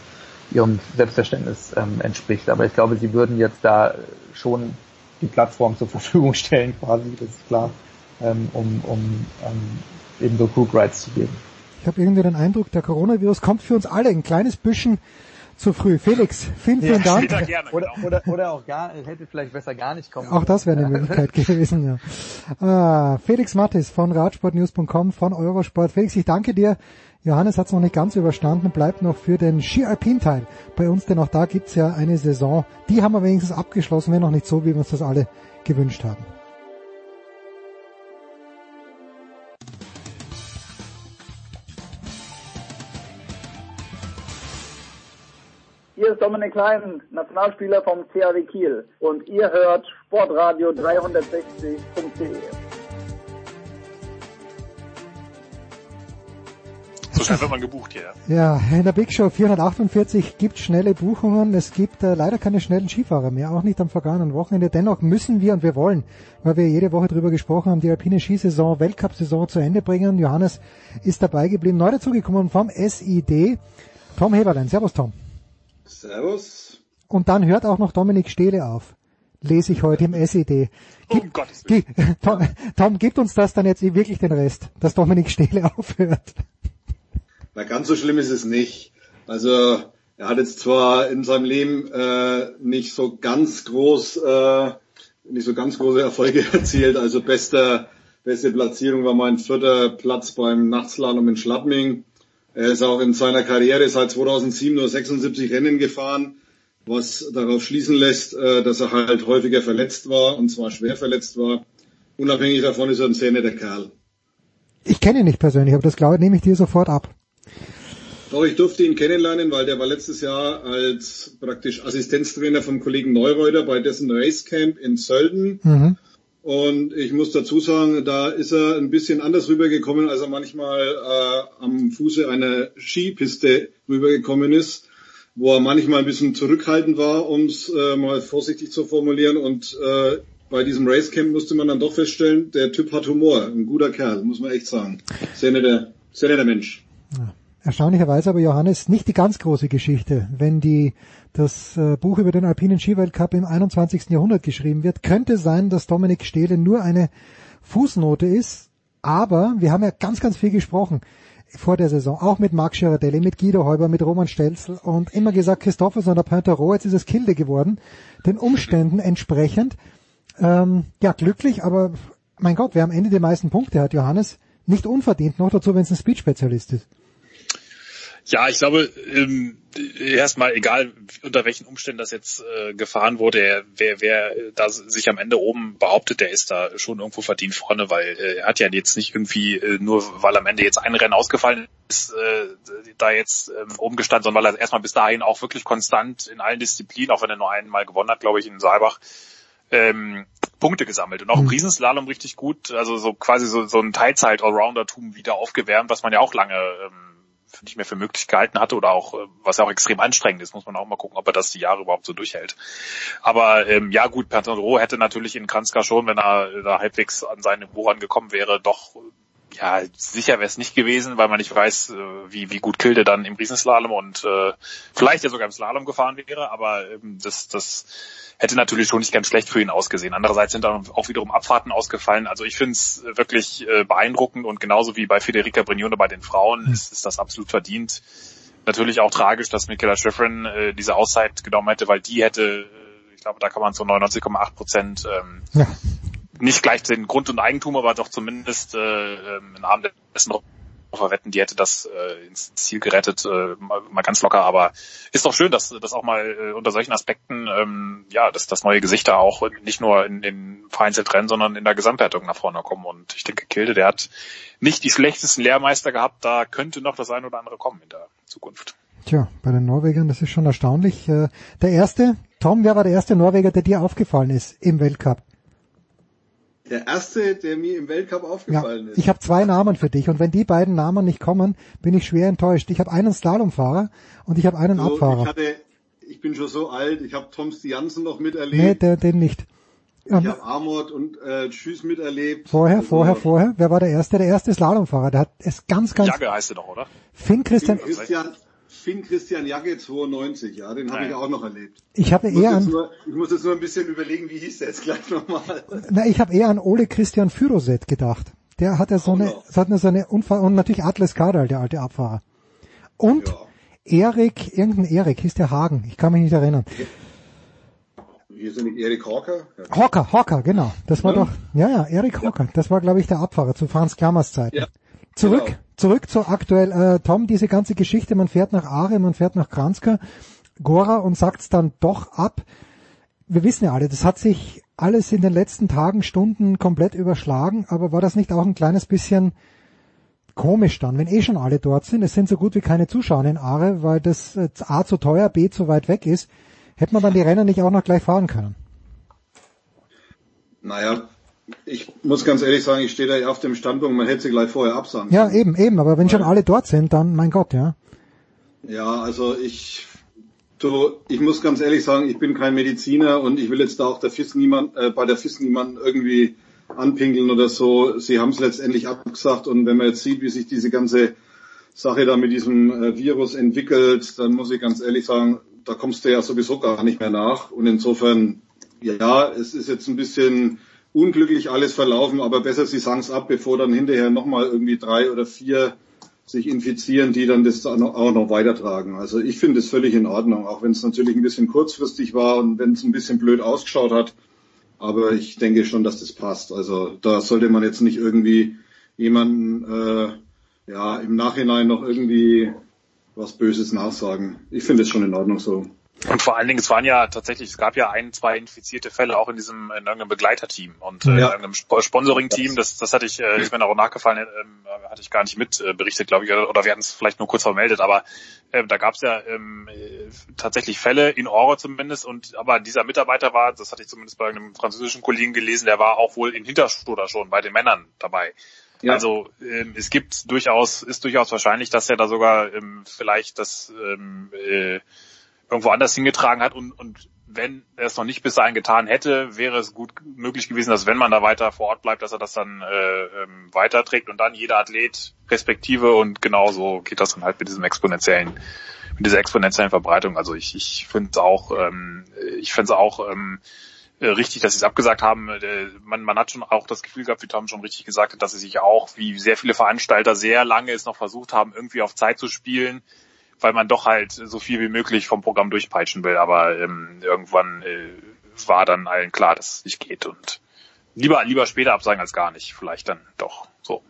ihrem Selbstverständnis ähm, entspricht. Aber ich glaube, sie würden jetzt da schon die Plattform zur Verfügung stellen, quasi, das ist klar, ähm, um, um eben so Group Rights zu geben. Ich habe irgendwie den Eindruck, der Coronavirus kommt für uns alle ein kleines bisschen zu früh. Felix, vielen, vielen ja, Dank. Gerne, oder, genau. oder, oder auch gar, hätte vielleicht besser gar nicht kommen Auch das wäre eine Möglichkeit gewesen, ja. Ah, Felix Mattis von Radsportnews.com, von Eurosport. Felix, ich danke dir. Johannes hat es noch nicht ganz überstanden, bleibt noch für den Ski Alpin Teil bei uns, denn auch da gibt's ja eine Saison. Die haben wir wenigstens abgeschlossen, wenn noch nicht so, wie wir uns das alle gewünscht haben. Hier ist Dominik Klein, Nationalspieler vom CAW Kiel und ihr hört Sportradio 360.de. So schnell wird man gebucht hier. Ja, in der Big Show 448 gibt schnelle Buchungen. Es gibt äh, leider keine schnellen Skifahrer mehr, auch nicht am vergangenen Wochenende. Dennoch müssen wir und wir wollen, weil wir jede Woche drüber gesprochen haben, die alpine Skisaison, Weltcup-Saison zu Ende bringen. Johannes ist dabei geblieben, neu dazugekommen vom SID. Tom Heberlein. Servus, Tom. Servus. Und dann hört auch noch Dominik Stehle auf. Lese ich heute im SED. Gib, um Gottes Willen. Gib, Tom, Tom, gibt uns das dann jetzt wirklich den Rest, dass Dominik Stehle aufhört? Na, ganz so schlimm ist es nicht. Also, er hat jetzt zwar in seinem Leben äh, nicht so ganz groß, äh, nicht so ganz große Erfolge erzielt. Also beste, beste Platzierung war mein vierter Platz beim Nachtslalom in Schladming. Er ist auch in seiner Karriere seit 2007 nur 76 Rennen gefahren, was darauf schließen lässt, äh, dass er halt häufiger verletzt war und zwar schwer verletzt war. Unabhängig davon ist er ein sehr netter Kerl. Ich kenne ihn nicht persönlich, aber das glaube nehme ich dir sofort ab. Doch, ich durfte ihn kennenlernen, weil der war letztes Jahr als praktisch Assistenztrainer vom Kollegen Neureuter bei dessen Racecamp in Sölden. Mhm. Und ich muss dazu sagen, da ist er ein bisschen anders rübergekommen, als er manchmal äh, am Fuße einer Skipiste rübergekommen ist, wo er manchmal ein bisschen zurückhaltend war, um es äh, mal vorsichtig zu formulieren. Und äh, bei diesem Racecamp musste man dann doch feststellen, der Typ hat Humor, ein guter Kerl, muss man echt sagen. Sehr netter, sehr netter Mensch. Erstaunlicherweise aber Johannes nicht die ganz große Geschichte. Wenn die das äh, Buch über den alpinen Skiweltcup im 21. Jahrhundert geschrieben wird, könnte sein, dass Dominik Stehle nur eine Fußnote ist. Aber wir haben ja ganz, ganz viel gesprochen vor der Saison, auch mit Marc Girardelli, mit Guido Heuber, mit Roman Stelzl und immer gesagt, Christopher und der Pointerot, jetzt ist es Kilde geworden, den Umständen entsprechend. Ähm, ja, glücklich, aber mein Gott, wer am Ende die meisten Punkte hat, Johannes, nicht unverdient, noch dazu, wenn es ein Speed-Spezialist ist. Ja, ich glaube, ähm, erstmal egal unter welchen Umständen das jetzt äh, gefahren wurde, wer, wer da sich am Ende oben behauptet, der ist da schon irgendwo verdient vorne, weil äh, er hat ja jetzt nicht irgendwie äh, nur, weil am Ende jetzt ein Rennen ausgefallen ist, äh, da jetzt ähm, oben gestanden, sondern weil er erstmal bis dahin auch wirklich konstant in allen Disziplinen, auch wenn er nur einmal gewonnen hat, glaube ich, in Saalbach, ähm, Punkte gesammelt. Und auch im Riesenslalom richtig gut, also so quasi so, so ein Teilzeit-Allrounder-Tum wieder aufgewärmt, was man ja auch lange ähm, nicht mehr für möglich gehalten hatte oder auch, äh, was ja auch extrem anstrengend ist, muss man auch mal gucken, ob er das die Jahre überhaupt so durchhält. Aber ähm, ja gut, Pantero hätte natürlich in Kranzka schon, wenn er da halbwegs an seine Buch angekommen wäre, doch ja, sicher wäre es nicht gewesen, weil man nicht weiß, äh, wie, wie gut Kilde dann im Riesenslalom und äh, vielleicht ja sogar im Slalom gefahren wäre, aber ähm, das, das hätte natürlich schon nicht ganz schlecht für ihn ausgesehen. Andererseits sind dann auch wiederum Abfahrten ausgefallen. Also ich finde es wirklich äh, beeindruckend und genauso wie bei Federica Brignone bei den Frauen ist, ist das absolut verdient. Natürlich auch tragisch, dass Michaela Schifrin äh, diese Auszeit genommen hätte, weil die hätte, ich glaube, da kann man zu 99,8 Prozent ähm, ja. Nicht gleich den Grund und Eigentum, aber doch zumindest äh, im Namen dessen verwetten, die hätte das äh, ins Ziel gerettet, äh, mal, mal ganz locker. Aber ist doch schön, dass dass auch mal äh, unter solchen Aspekten, ähm, ja, dass das neue Gesichter auch nicht nur in den Vereinzeltrennen, sondern in der Gesamtwertung nach vorne kommen. Und ich denke, Kilde, der hat nicht die schlechtesten Lehrmeister gehabt. Da könnte noch das ein oder andere kommen in der Zukunft. Tja, bei den Norwegern, das ist schon erstaunlich. Äh, Der erste, Tom, wer war der erste Norweger, der dir aufgefallen ist im Weltcup? Der erste, der mir im Weltcup Ja, aufgefallen ist. ich habe zwei Namen für dich und wenn die beiden Namen nicht kommen, bin ich schwer enttäuscht. Ich habe einen Slalomfahrer und ich habe einen So, ich Abfahrer. hatte, ich bin schon so alt, ich habe Tom Stiansen noch Nee, miterlebt. der, den nicht. ich Und habe Armord und äh, Tschüss miterlebt. vorher, Also, vorher, vorher, wer war der erste? Der erste Slalomfahrer. Der hat es ganz, ganz Jagge heißt er doch, oder? Finn Christian. Finn Christian, Finn Christian Jagge 92, ja, den habe ich auch noch erlebt. Ich habe eher jetzt an, nur, ich muss jetzt nur ein bisschen überlegen, wie hieß der jetzt gleich nochmal. na, ich habe eher an Ole Christian Fyroset gedacht. Der hat ja so eine, so hat eine, so eine Unfall und natürlich Atlas Kadal, der alte Abfahrer. Und Erik, irgendein Erik, hieß der Hagen. Ich kann mich nicht erinnern. Hier ist ja nicht Erik Hawker. Ja. Hocker, Hocker, genau. Das war Ja. doch, ja, ja, Erik Hocker. Das war, glaube ich, der Abfahrer zu Franz Klammers Zeiten. Ja, Zurück, genau. zurück zu aktuell, äh, Tom, diese ganze Geschichte, man fährt nach Aare, man fährt nach Kranzka, Gora und sagt's dann doch ab. Wir wissen ja alle, das hat sich alles in den letzten Tagen, Stunden komplett überschlagen, aber war das nicht auch ein kleines bisschen komisch dann, wenn eh schon alle dort sind, es sind so gut wie keine Zuschauer in Aare, weil das äh, A zu teuer, B zu weit weg ist, hätte man dann die Rennen nicht auch noch gleich fahren können. Naja, ich muss ganz ehrlich sagen, ich stehe da auf dem Standpunkt, man hätte sie gleich vorher absagen Ja, eben, eben, aber wenn schon alle dort sind, dann, mein Gott, ja. Ja, also ich, du, ich muss ganz ehrlich sagen, ich bin kein Mediziner und ich will jetzt da auch der FIS niemand, äh, bei der FIS niemanden irgendwie anpinkeln oder so. Sie haben es letztendlich abgesagt und wenn man jetzt sieht, wie sich diese ganze Sache da mit diesem äh, Virus entwickelt, dann muss ich ganz ehrlich sagen, da kommst du ja sowieso gar nicht mehr nach. Und insofern, ja, es ist jetzt ein bisschen unglücklich alles verlaufen, aber besser sie sagen es ab, bevor dann hinterher nochmal irgendwie drei oder vier sich infizieren, die dann das dann auch noch weitertragen. Also ich finde es völlig in Ordnung, auch wenn es natürlich ein bisschen kurzfristig war und wenn es ein bisschen blöd ausgeschaut hat. Aber ich denke schon, dass das passt. Also da sollte man jetzt nicht irgendwie jemanden äh, ja im Nachhinein noch irgendwie was Böses nachsagen. Ich finde es schon in Ordnung so. Und vor allen Dingen, es waren ja tatsächlich, es gab ja ein, zwei infizierte Fälle auch in diesem, in irgendeinem Begleiterteam und äh, in Ja. irgendeinem Sp- Sponsoring-Team, das, das hatte ich, äh, ist mir noch nachgefallen, ähm, hatte ich gar nicht mit äh, berichtet, glaube ich, oder, oder wir hatten es vielleicht nur kurz vermeldet, aber äh, da gab es ja ähm, äh, tatsächlich Fälle, in Oro zumindest, und aber dieser Mitarbeiter war, das hatte ich zumindest bei einem französischen Kollegen gelesen, der war auch wohl in Hinterstoder schon bei den Männern dabei. Ja. Also ähm, es gibt durchaus, ist durchaus wahrscheinlich, dass er da sogar ähm, vielleicht das ähm, äh, irgendwo anders hingetragen hat und, und wenn er es noch nicht bis dahin getan hätte, wäre es gut möglich gewesen, dass wenn man da weiter vor Ort bleibt, dass er das dann äh, ähm, weiterträgt und dann jeder Athlet respektive und genauso geht das dann halt mit diesem exponentiellen, mit dieser exponentiellen Verbreitung. Also ich, ich finde es auch, ähm, ich finde es auch ähm, äh, richtig, dass sie es abgesagt haben. Äh, man, man hat schon auch das Gefühl gehabt, wie Tom schon richtig gesagt hat, dass sie sich auch, wie sehr viele Veranstalter sehr lange es noch versucht haben, irgendwie auf Zeit zu spielen weil man doch halt so viel wie möglich vom Programm durchpeitschen will. Aber ähm, irgendwann äh, war dann allen klar, dass es nicht geht und lieber lieber später absagen als gar nicht. Vielleicht dann doch so.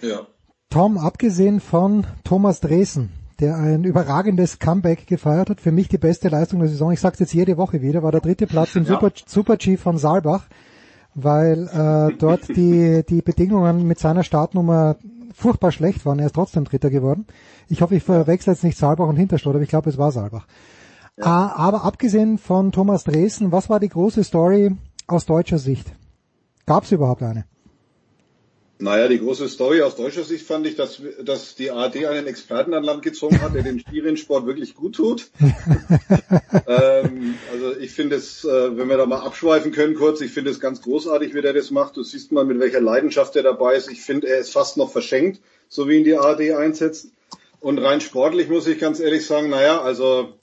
Ja. Tom, abgesehen von Thomas Dresen, der ein überragendes Comeback gefeiert hat, für mich die beste Leistung der Saison. Ich sage jetzt jede Woche wieder, war der dritte Platz im ja. Super, Super G von Saalbach, weil äh, dort die die Bedingungen mit seiner Startnummer furchtbar schlecht waren. Er ist trotzdem Dritter geworden. Ich hoffe, ich verwechsel jetzt nicht Saalbach und Hinterstadt, aber ich glaube, es war Saalbach. Ja. Ah, aber abgesehen von Thomas Dresden, was war die große Story aus deutscher Sicht? Gab es überhaupt eine? Naja, die große Story aus deutscher Sicht fand ich, dass, dass die ARD einen Experten an Land gezogen hat, der den Skirennsport wirklich gut tut. ähm, also ich finde es, äh, wenn wir da mal abschweifen können kurz, ich finde es ganz großartig, wie der das macht. Du siehst mal, mit welcher Leidenschaft er dabei ist. Ich finde, er ist fast noch verschenkt, so wie ihn die ARD einsetzt. Und rein sportlich muss ich ganz ehrlich sagen, naja, also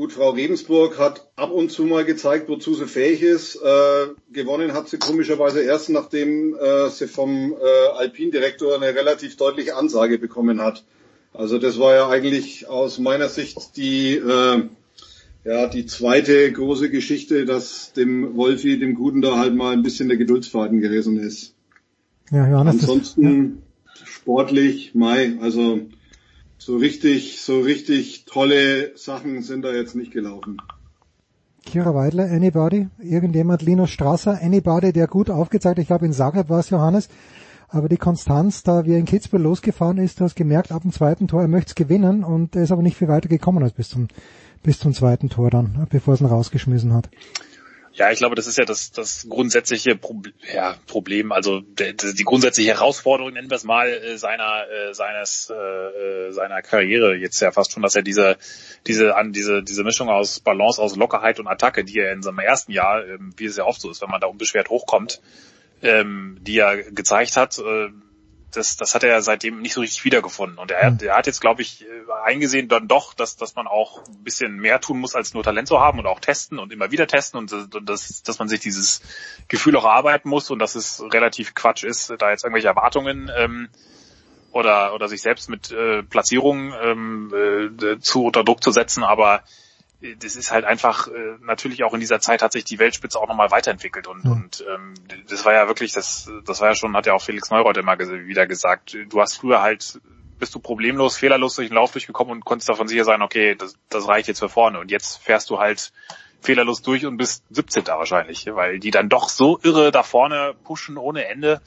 Gut, Frau Regensburg hat ab und zu mal gezeigt, wozu sie fähig ist. Äh, gewonnen hat sie komischerweise erst, nachdem äh, sie vom äh, Alpin-Direktor eine relativ deutliche Ansage bekommen hat. Also das war ja eigentlich aus meiner Sicht die, äh, ja, die zweite große Geschichte, dass dem Wolfi, dem Guten da halt mal ein bisschen der Geduldsfaden gewesen ist. Ja, Johannes, Ansonsten das, ja. sportlich, Mai, also so richtig, so richtig tolle Sachen sind da jetzt nicht gelaufen. Kira Weidler, anybody? Irgendjemand, Linus Strasser, anybody, der gut aufgezeigt, ich glaube in Zagreb war es Johannes, aber die Konstanz, da wie er in Kitzbühel losgefahren ist, du hast gemerkt, ab dem zweiten Tor, er möchte es gewinnen und er ist aber nicht viel weiter gekommen als bis zum, bis zum zweiten Tor dann, bevor es ihn rausgeschmissen hat. Ja, ich glaube, das ist ja das, das grundsätzliche Pro ja, Problem, also der, die grundsätzliche Herausforderung, nennen wir es mal, äh, seiner, äh, seines, äh, seiner Karriere. Jetzt ja fast schon, dass er diese, diese, an diese, diese Mischung aus Balance, aus Lockerheit und Attacke, die er in seinem ersten Jahr, ähm, wie es ja oft so ist, wenn man da unbeschwert hochkommt, ähm, die er gezeigt hat, äh, das, das hat er seitdem nicht so richtig wiedergefunden. Und er, hat, hm. er hat jetzt, glaube ich, äh, eingesehen dann doch, dass, dass man auch ein bisschen mehr tun muss, als nur Talent zu haben und auch testen und immer wieder testen und, und dass, dass man sich dieses Gefühl auch erarbeiten muss und dass es relativ Quatsch ist, da jetzt irgendwelche Erwartungen ähm, oder, oder sich selbst mit äh, Platzierungen ähm, äh, zu unter Druck zu setzen. Aber das ist halt einfach, äh, natürlich auch in dieser Zeit hat sich die Weltspitze auch nochmal weiterentwickelt und, mhm. und ähm, das war ja wirklich, das, das war ja schon, hat ja auch Felix Neureuth immer wieder gesagt, du hast früher halt, bist du problemlos, fehlerlos durch den Lauf durchgekommen und konntest davon sicher sein, okay, das, das reicht jetzt für vorne und jetzt fährst du halt fehlerlos durch und bist 17. wahrscheinlich, weil die dann doch so irre da vorne pushen ohne Ende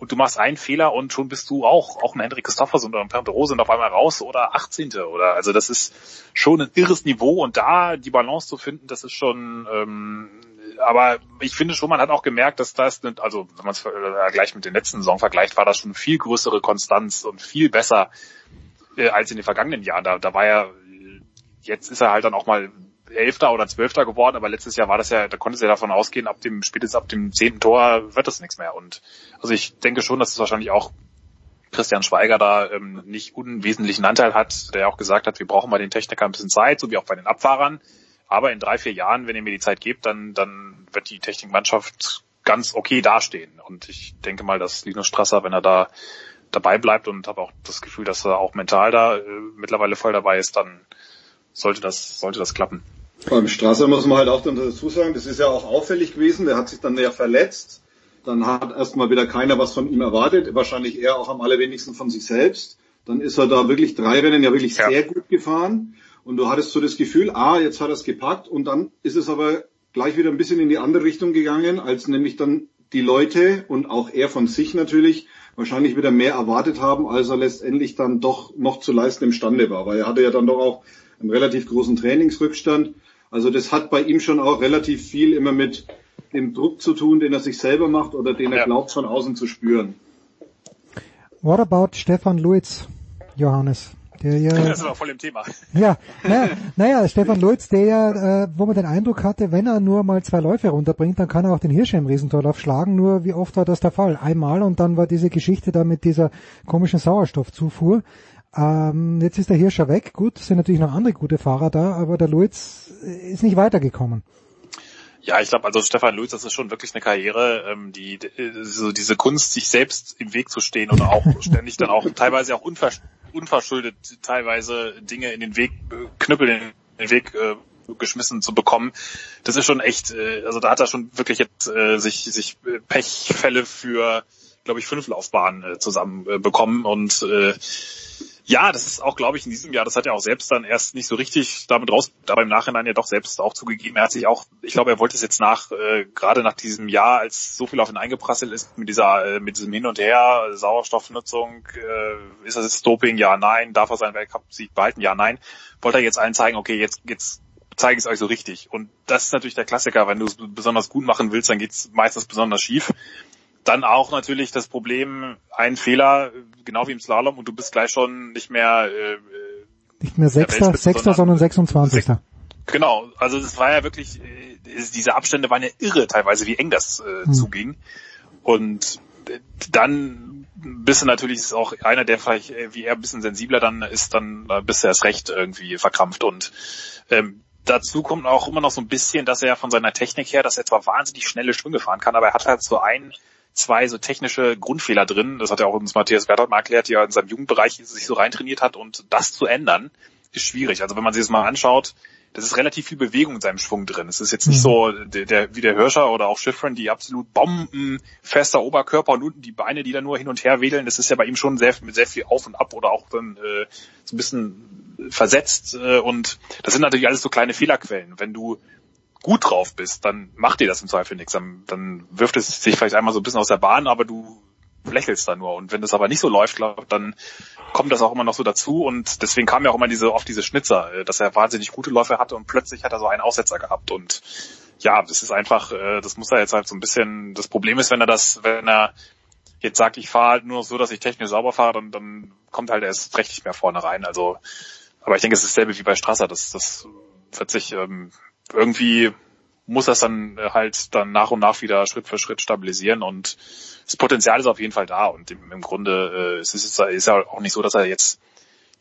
und du machst einen Fehler und schon bist du auch, auch ein Hendrik Christophersen oder ein Pantero sind auf einmal raus oder 18. oder, also das ist schon ein irres Niveau und da die Balance zu finden, das ist schon, ähm, aber ich finde schon, man hat auch gemerkt, dass das, also wenn man es äh, gleich mit den letzten Saison vergleicht, war das schon viel größere Konstanz und viel besser äh, als in den vergangenen Jahren. Da, da war er, jetzt ist er halt dann auch mal Elfter oder Zwölfter geworden, aber letztes Jahr war das ja, da konnte sie ja davon ausgehen, ab dem, spätestens ab dem zehnten Tor wird das nichts mehr. Und also ich denke schon, dass es wahrscheinlich auch Christian Schweiger da ähm, nicht unwesentlichen Anteil hat, der auch gesagt hat, wir brauchen bei den Technikern ein bisschen Zeit, so wie auch bei den Abfahrern. Aber in drei, vier Jahren, wenn ihr mir die Zeit gebt, dann, dann wird die Technikmannschaft ganz okay dastehen. Und ich denke mal, dass Linus Strasser, wenn er da dabei bleibt und habe auch das Gefühl, dass er auch mental da äh, mittlerweile voll dabei ist, dann sollte das, sollte das klappen. Beim Strasser muss man halt auch dazu sagen, das ist ja auch auffällig gewesen, der hat sich dann ja verletzt. Dann hat erstmal wieder keiner was von ihm erwartet, wahrscheinlich er auch am allerwenigsten von sich selbst. Dann ist er da wirklich drei Rennen ja wirklich ja. sehr gut gefahren. Und du hattest so das Gefühl, ah, jetzt hat er es gepackt und dann ist es aber gleich wieder ein bisschen in die andere Richtung gegangen, als nämlich dann die Leute und auch er von sich natürlich wahrscheinlich wieder mehr erwartet haben, als er letztendlich dann doch noch zu leisten imstande war, weil er hatte ja dann doch auch einen relativ großen Trainingsrückstand. Also das hat bei ihm schon auch relativ viel immer mit dem Druck zu tun, den er sich selber macht oder den er glaubt von außen zu spüren. What about Stefan Luiz, Johannes? Der ja, das ist auch voll im Thema. Ja, naja, naja Stefan Lutz, der ja, äh, wo man den Eindruck hatte, wenn er nur mal zwei Läufe runterbringt, dann kann er auch den Hirsche im Riesentorlauf schlagen. Nur wie oft war das der Fall? Einmal und dann war diese Geschichte da mit dieser komischen Sauerstoffzufuhr. Ähm, jetzt ist der Hirscher weg. Gut, sind natürlich noch andere gute Fahrer da, aber der Lutz ist nicht weitergekommen. Ja, ich glaube, also Stefan Luiz, das ist schon wirklich eine Karriere, ähm, die so diese Kunst, sich selbst im Weg zu stehen oder auch ständig dann auch teilweise auch unver, unverschuldet teilweise Dinge in den Weg, äh, Knüppel in den Weg äh, geschmissen zu bekommen. Das ist schon echt, äh, also da hat er schon wirklich jetzt äh, sich, sich Pechfälle für, glaube ich, fünf Laufbahnen äh, zusammen äh, bekommen und äh, ja, das ist auch, glaube ich, in diesem Jahr, das hat er auch selbst dann erst nicht so richtig damit raus, aber im Nachhinein ja doch selbst auch zugegeben. Er hat sich auch, ich glaube, er wollte es jetzt nach, äh, gerade nach diesem Jahr, als so viel auf ihn eingeprasselt ist, mit dieser, äh, mit diesem Hin und Her, Sauerstoffnutzung, äh, ist das jetzt Doping? Ja, nein. Darf er seinen Weltcup-Sieg behalten? Ja, nein. Wollte er jetzt allen zeigen, okay, jetzt, jetzt zeige ich es euch so richtig. Und das ist natürlich der Klassiker. Wenn du es besonders gut machen willst, dann geht's meistens besonders schief. Dann auch natürlich das Problem, ein Fehler, genau wie im Slalom, und du bist gleich schon nicht mehr äh, nicht mehr Sechster, Sechster, sondern 26. Genau, also es war ja wirklich, äh, diese Abstände waren ja irre teilweise, wie eng das äh, hm. zuging. Und äh, dann bist du natürlich ist auch einer, der vielleicht äh, wie er ein bisschen sensibler dann ist, dann bist du erst recht irgendwie verkrampft. Und ähm, dazu kommt auch immer noch so ein bisschen, dass er von seiner Technik her, dass er zwar wahnsinnig schnelle Schwünge fahren kann, aber er hat halt so einen zwei so technische Grundfehler drin. Das hat ja auch uns Matthias Berthold mal erklärt, die er in seinem Jugendbereich sich so reintrainiert hat und das zu ändern, ist schwierig. Also wenn man sich das mal anschaut, das ist relativ viel Bewegung in seinem Schwung drin. Es ist jetzt nicht mhm. so der, der, wie der Hirscher oder auch Schiffrin, die absolut bombenfester Oberkörper und unten die Beine, die da nur hin und her wedeln. Das ist ja bei ihm schon sehr, mit sehr viel auf und ab oder auch dann äh, so ein bisschen versetzt. Äh, und das sind natürlich alles so kleine Fehlerquellen. Wenn du gut drauf bist, dann macht dir das im Zweifel nichts. Dann, dann wirft es sich vielleicht einmal so ein bisschen aus der Bahn, aber du lächelst da nur. Und wenn das aber nicht so läuft, glaub, dann kommt das auch immer noch so dazu. Und deswegen kam ja auch immer diese, oft diese Schnitzer, äh, dass er wahnsinnig gute Läufe hatte und plötzlich hat er so einen Aussetzer gehabt. Und ja, das ist einfach, äh, das muss er jetzt halt so ein bisschen, das Problem ist, wenn er das, wenn er jetzt sagt, ich fahre halt nur so, dass ich technisch sauber fahre, dann, dann kommt halt erst recht nicht mehr vorne rein. Also, aber ich denke, es ist dasselbe wie bei Strasser. Das, das wird sich ähm, irgendwie muss das dann äh, halt dann nach und nach wieder Schritt für Schritt stabilisieren und das Potenzial ist auf jeden Fall da und im, im Grunde äh, es ist, ist ja auch nicht so, dass er jetzt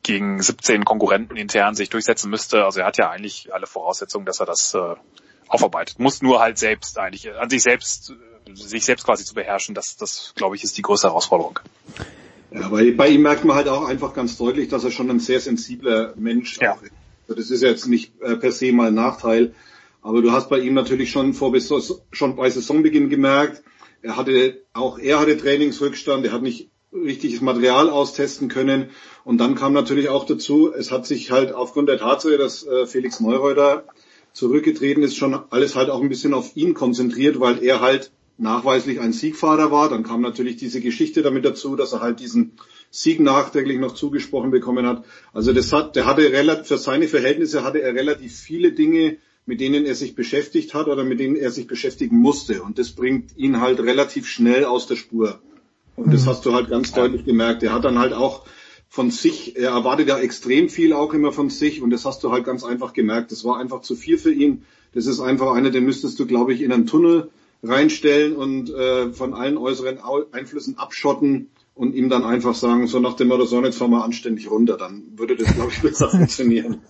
gegen 17 Konkurrenten intern sich durchsetzen müsste. Also er hat ja eigentlich alle Voraussetzungen, dass er das äh, aufarbeitet. Muss nur halt selbst eigentlich äh, an sich selbst äh, sich selbst quasi zu beherrschen. Das, das glaube ich, ist die größte Herausforderung. Ja, weil bei ihm merkt man halt auch einfach ganz deutlich, dass er schon ein sehr sensibler Mensch ja. ist. Das ist jetzt nicht äh, per se mal ein Nachteil, aber du hast bei ihm natürlich schon vor schon bei Saisonbeginn gemerkt, er hatte auch er hatte Trainingsrückstand, er hat nicht richtiges Material austesten können und dann kam natürlich auch dazu, es hat sich halt aufgrund der Tatsache, dass äh, Felix Neureuter zurückgetreten ist, schon alles halt auch ein bisschen auf ihn konzentriert, weil er halt nachweislich ein Siegfahrer war. Dann kam natürlich diese Geschichte damit dazu, dass er halt diesen Sieg nachträglich noch zugesprochen bekommen hat. Also das hat, der hatte relativ, für seine Verhältnisse hatte er relativ viele Dinge, mit denen er sich beschäftigt hat oder mit denen er sich beschäftigen musste. Und das bringt ihn halt relativ schnell aus der Spur. Und das mhm. hast du halt ganz deutlich gemerkt. Er hat dann halt auch von sich, er erwartet ja extrem viel auch immer von sich und das hast du halt ganz einfach gemerkt. Das war einfach zu viel für ihn. Das ist einfach einer, den müsstest du, glaube ich, in einen Tunnel reinstellen und äh, von allen äußeren Einflüssen abschotten und ihm dann einfach sagen, so nach dem Motto, so jetzt fahr mal anständig runter, dann würde das, glaube ich, besser funktionieren.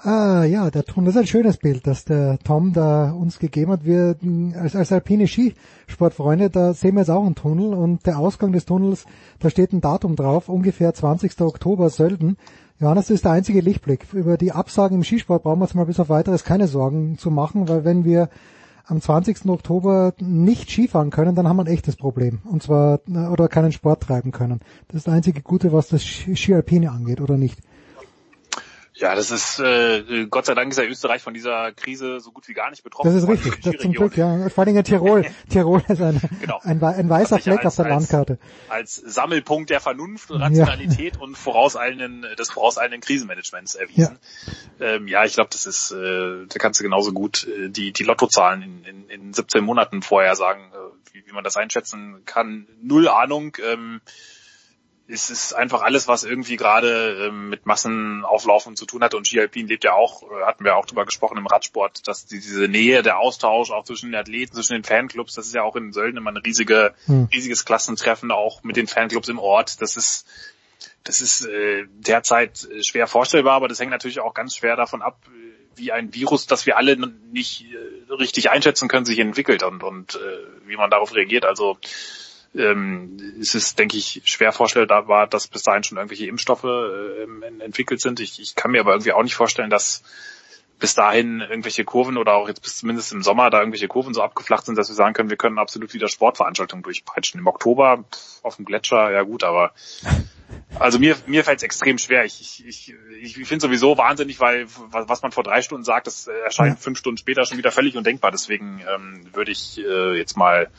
Ah, ja, der Tunnel, das ist ein schönes Bild, das der Tom da uns gegeben hat. Wir, als, als alpine Skisportfreunde, da sehen wir jetzt auch einen Tunnel und der Ausgang des Tunnels, da steht ein Datum drauf, ungefähr 20. Oktober Sölden. Johannes, das ist der einzige Lichtblick. Über die Absagen im Skisport brauchen wir uns mal bis auf weiteres keine Sorgen zu machen, weil wenn wir am 20. Oktober nicht Skifahren können, dann haben wir ein echtes Problem. Und zwar, äh, oder keinen Sport treiben können. Das ist das einzige Gute, was das Ski Alpine angeht, oder nicht? Ja, das ist äh, Gott sei Dank ist ja Österreich von dieser Krise so gut wie gar nicht betroffen. Das ist richtig, das zum Glück, ja. Vor allem in Tirol. Tirol ist eine, genau. ein, ein weißer Fleck als, auf der Landkarte. Als Sammelpunkt der Vernunft, Rationalität ja. und vorauseilenden, des vorauseilenden Krisenmanagements erwiesen. Ja, ähm, ja ich glaube, das ist, äh, da kannst du genauso gut äh, die, die Lottozahlen in, in, in 17 Monaten vorher sagen, äh, wie, wie man das einschätzen kann. Null Ahnung. Ähm, es ist einfach alles, was irgendwie gerade ähm, mit Massenauflaufen zu tun hat. Und Ski Alpin lebt ja auch, äh, hatten wir auch drüber gesprochen im Radsport, dass die, diese Nähe, der Austausch auch zwischen den Athleten, zwischen den Fanclubs, das ist ja auch in Sölden immer ein riesige, hm. riesiges Klassentreffen auch mit den Fanclubs im Ort. Das ist das ist äh, derzeit schwer vorstellbar, aber das hängt natürlich auch ganz schwer davon ab, wie ein Virus, das wir alle nicht äh, richtig einschätzen können, sich entwickelt und, und äh, wie man darauf reagiert. Also ähm, es ist, denke ich, schwer vorstellbar, dass bis dahin schon irgendwelche Impfstoffe äh, entwickelt sind. Ich, ich kann mir aber irgendwie auch nicht vorstellen, dass bis dahin irgendwelche Kurven oder auch jetzt bis zumindest im Sommer da irgendwelche Kurven so abgeflacht sind, dass wir sagen können, wir können absolut wieder Sportveranstaltungen durchpeitschen. Im Oktober pff, auf dem Gletscher, ja gut, aber also mir, mir fällt es extrem schwer. Ich, ich, ich, ich finde sowieso wahnsinnig, weil was man vor drei Stunden sagt, das erscheint fünf Stunden später schon wieder völlig undenkbar. Deswegen ähm, würde ich äh, jetzt mal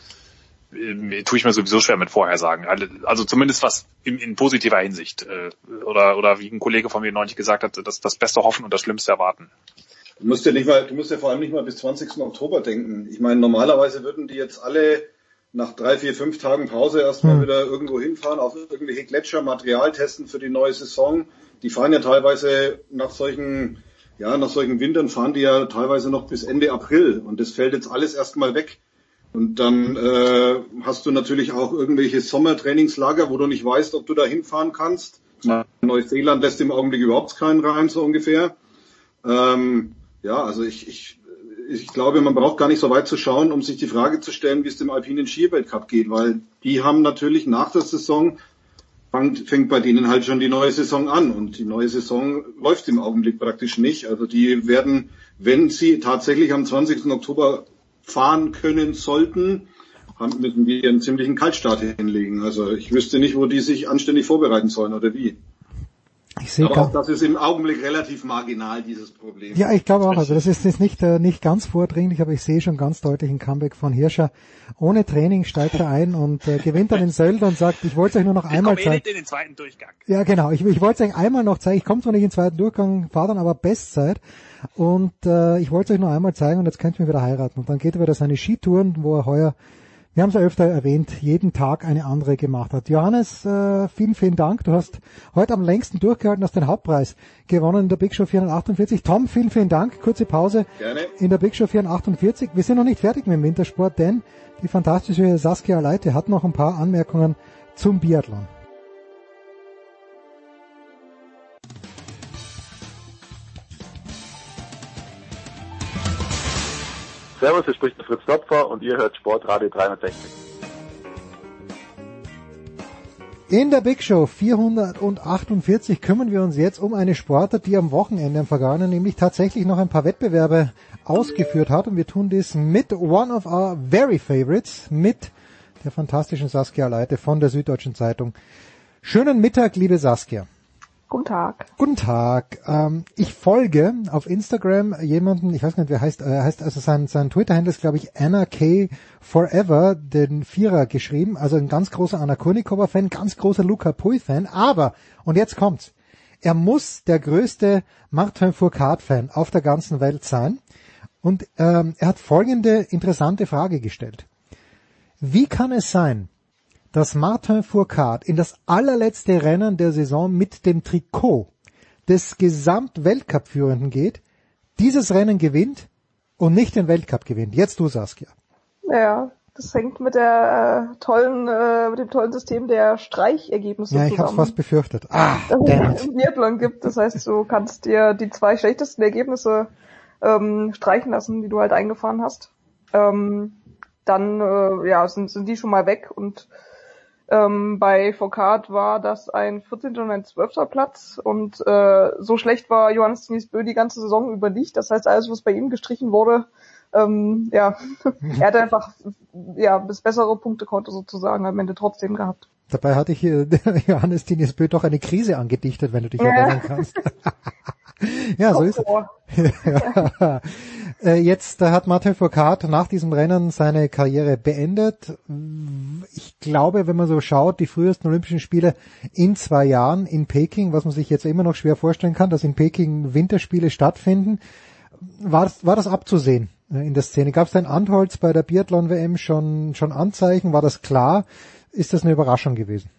äh, tue ich mir sowieso schwer mit Vorhersagen. Also zumindest was in, in positiver Hinsicht. Äh, oder, oder wie ein Kollege von mir neulich gesagt hat, das, das Beste hoffen und das Schlimmste erwarten. Du musst ja nicht mal, du musst ja vor allem nicht mal bis 20. Oktober denken. Ich meine, normalerweise würden die jetzt alle nach drei, vier, fünf Tagen Pause erstmal hm. wieder irgendwo hinfahren, auf irgendwelche Gletscher Material testen für die neue Saison. Die fahren ja teilweise nach solchen, ja, nach solchen Wintern fahren die ja teilweise noch bis Ende April. Und das fällt jetzt alles erstmal weg. Und dann äh, hast du natürlich auch irgendwelche Sommertrainingslager, wo du nicht weißt, ob du da hinfahren kannst. Neuseeland lässt im Augenblick überhaupt keinen rein, so ungefähr. Ähm, ja, also ich, ich, ich glaube, man braucht gar nicht so weit zu schauen, um sich die Frage zu stellen, wie es dem alpinen Skiweltcup geht, weil die haben natürlich nach der Saison fängt, fängt bei denen halt schon die neue Saison an und die neue Saison läuft im Augenblick praktisch nicht. Also die werden, wenn sie tatsächlich am 20. Oktober fahren können sollten, müssen wir einen ziemlichen Kaltstart hinlegen. Also ich wüsste nicht, wo die sich anständig vorbereiten sollen oder wie. Ich sehe Aber auch das ist im Augenblick relativ marginal, dieses Problem. Ja, ich glaube auch. Also das ist jetzt nicht, äh, nicht ganz vordringlich, aber ich sehe schon ganz deutlich ein Comeback von Hirscher. Ohne Training steigt er ein und äh, gewinnt dann in Sölden und sagt, ich wollte es euch nur noch ich einmal zeigen. Eh in den zweiten Durchgang. Ja, genau. Ich, ich wollte es euch einmal noch zeigen. Ich komme zwar nicht in den zweiten Durchgang, fahre dann aber Bestzeit. Und äh, ich wollte es euch nur einmal zeigen und jetzt könnt ihr mir wieder heiraten. Und dann geht er wieder seine Skitouren, wo er heuer wir haben es ja öfter erwähnt, jeden Tag eine andere gemacht hat. Johannes, äh, vielen, vielen Dank. Du hast heute am längsten durchgehalten, hast den Hauptpreis gewonnen in der Big Show 448. Tom, vielen, vielen Dank. Kurze Pause Gerne. in der Big Show 448. Wir sind noch nicht fertig mit dem Wintersport, denn die fantastische Saskia Leite hat noch ein paar Anmerkungen zum Biathlon. Servus, hier spricht der Fritz Topfer und ihr hört Sportradio 360. In der Big Show 448 kümmern wir uns jetzt um eine Sportart, die am Wochenende am vergangenen nämlich tatsächlich noch ein paar Wettbewerbe ausgeführt hat und wir tun dies mit one of our very favorites, mit der fantastischen Saskia Leite von der Süddeutschen Zeitung. Schönen Mittag, liebe Saskia. Guten Tag. Guten Tag. Ähm, ich folge auf Instagram jemanden, ich weiß nicht, wer heißt, äh, heißt also sein, sein Twitter-Handle ist, glaube ich, Anna K. Forever, den Vierer geschrieben, also ein ganz großer Anna Kurnikova-Fan, ganz großer Luca Pui-Fan, aber, und jetzt kommt's, er muss der größte Martin Fourcade-Fan auf der ganzen Welt sein und ähm, er hat folgende interessante Frage gestellt. Wie kann es sein, dass Martin Fourcade in das allerletzte Rennen der Saison mit dem Trikot des Gesamtweltcup-Führenden geht, dieses Rennen gewinnt und nicht den Weltcup gewinnt. Jetzt du, Saskia. Ja, das hängt mit der äh, tollen, äh, mit dem tollen System der Streichergebnisse ja, ich zusammen. Ja, fast befürchtet. Ah, das es im Biathlon gibt. Das heißt, du kannst dir die zwei schlechtesten Ergebnisse ähm, streichen lassen, die du halt eingefahren hast. Ähm, dann äh, ja, sind, sind die schon mal weg und ähm, bei Foucault war das ein 14. und ein 12. Platz und äh, so schlecht war Johannes Bö die ganze Saison über nicht. Das heißt, alles, was bei ihm gestrichen wurde, ähm, ja, er hat einfach ja das bessere Punktekonto sozusagen am Ende trotzdem gehabt. Dabei hatte ich hier Johannes Bö doch eine Krise angedichtet, wenn du dich ja. erinnern kannst. Ja, so ist es. Äh, Jetzt hat Martin Foucault nach diesem Rennen seine Karriere beendet. Ich glaube, wenn man so schaut, die frühesten Olympischen Spiele in zwei Jahren in Peking, was man sich jetzt immer noch schwer vorstellen kann, dass in Peking Winterspiele stattfinden, war das, war das abzusehen äh, in der Szene? Gab es da in Antholz bei der Biathlon-WM schon, schon Anzeichen? War das klar? Ist das eine Überraschung gewesen?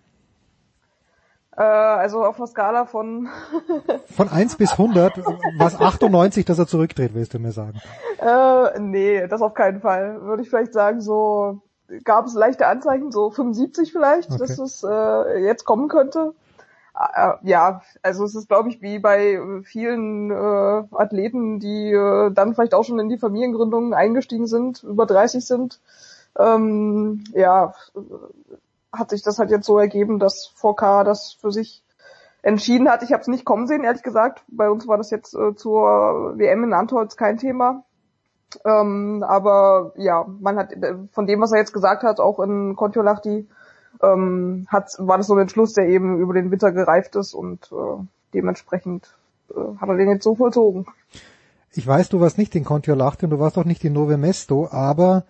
Äh, also auf einer Skala von Von 1 bis 100 war es 98, dass er zurückdreht, willst du mir sagen? äh, nee, das auf keinen Fall. Würde ich vielleicht sagen, so gab es leichte Anzeichen, so 75 vielleicht, Okay. dass es äh, jetzt kommen könnte. Äh, ja, also es ist glaube ich wie bei vielen äh, Athleten, die äh, dann vielleicht auch schon in die Familiengründung eingestiegen sind, über 30 sind. Ähm, ja, hat sich das halt jetzt so ergeben, dass VK das für sich entschieden hat. Ich habe es nicht kommen sehen, ehrlich gesagt. Bei uns war das jetzt äh, zur WM in Antolz kein Thema. Ähm, aber ja, man hat äh, von dem, was er jetzt gesagt hat, auch in Kontiolahti, ähm, hat, war das so ein Entschluss, der eben über den Winter gereift ist und äh, dementsprechend äh, hat er den jetzt so vollzogen. Ich weiß, du warst nicht in Kontiolahti und du warst auch nicht in Nove Mesto, aber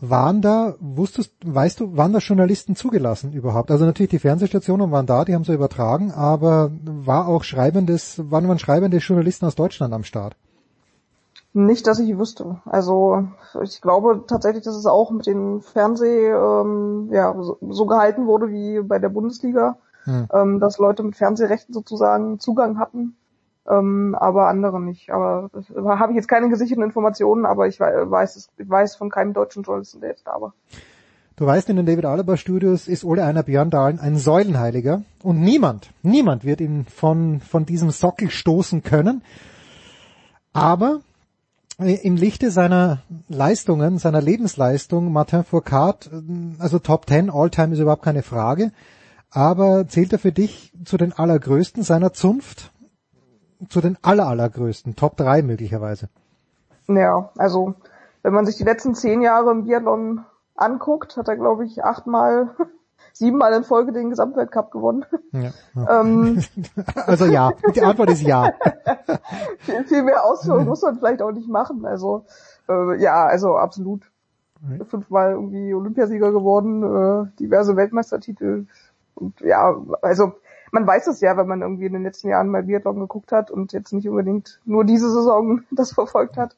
waren da, wusstest, weißt du, waren da Journalisten zugelassen überhaupt? Also natürlich die Fernsehstationen waren da, die haben sie übertragen, aber war auch schreibendes, waren, waren schreibende Journalisten aus Deutschland am Start? Nicht, dass ich wüsste. Also ich glaube tatsächlich, dass es auch mit den Fernseh ähm, ja, so, so gehalten wurde wie bei der Bundesliga, Hm. ähm, dass Leute mit Fernsehrechten sozusagen Zugang hatten, ähm, aber andere nicht. Aber das habe ich jetzt keine gesicherten Informationen, aber ich wei- weiß ich weiß von keinem deutschen Journalisten, der jetzt da war. Du weißt, in den David Alaba Studios ist Ole Einer Björn Dahlen ein Säulenheiliger und niemand, niemand wird ihn von, von diesem Sockel stoßen können. Aber im Lichte seiner Leistungen, seiner Lebensleistung, Martin Fourcade, also Top 10 All-Time ist überhaupt keine Frage, aber zählt er für dich zu den allergrößten seiner Zunft? Zu den aller, allergrößten, Top 3 möglicherweise. Ja, also wenn man sich die letzten zehn Jahre im Biathlon anguckt, hat er glaube ich achtmal, siebenmal in Folge den Gesamtweltcup gewonnen. Ja. Ähm, Also ja, die Antwort ist ja. viel, viel mehr Ausführungen muss man vielleicht auch nicht machen. Also äh, ja, also absolut. Fünfmal irgendwie Olympiasieger geworden, äh, diverse Weltmeistertitel. Und ja, also man weiß es ja, wenn man irgendwie in den letzten Jahren mal Biathlon geguckt hat und jetzt nicht unbedingt nur diese Saison das verfolgt hat,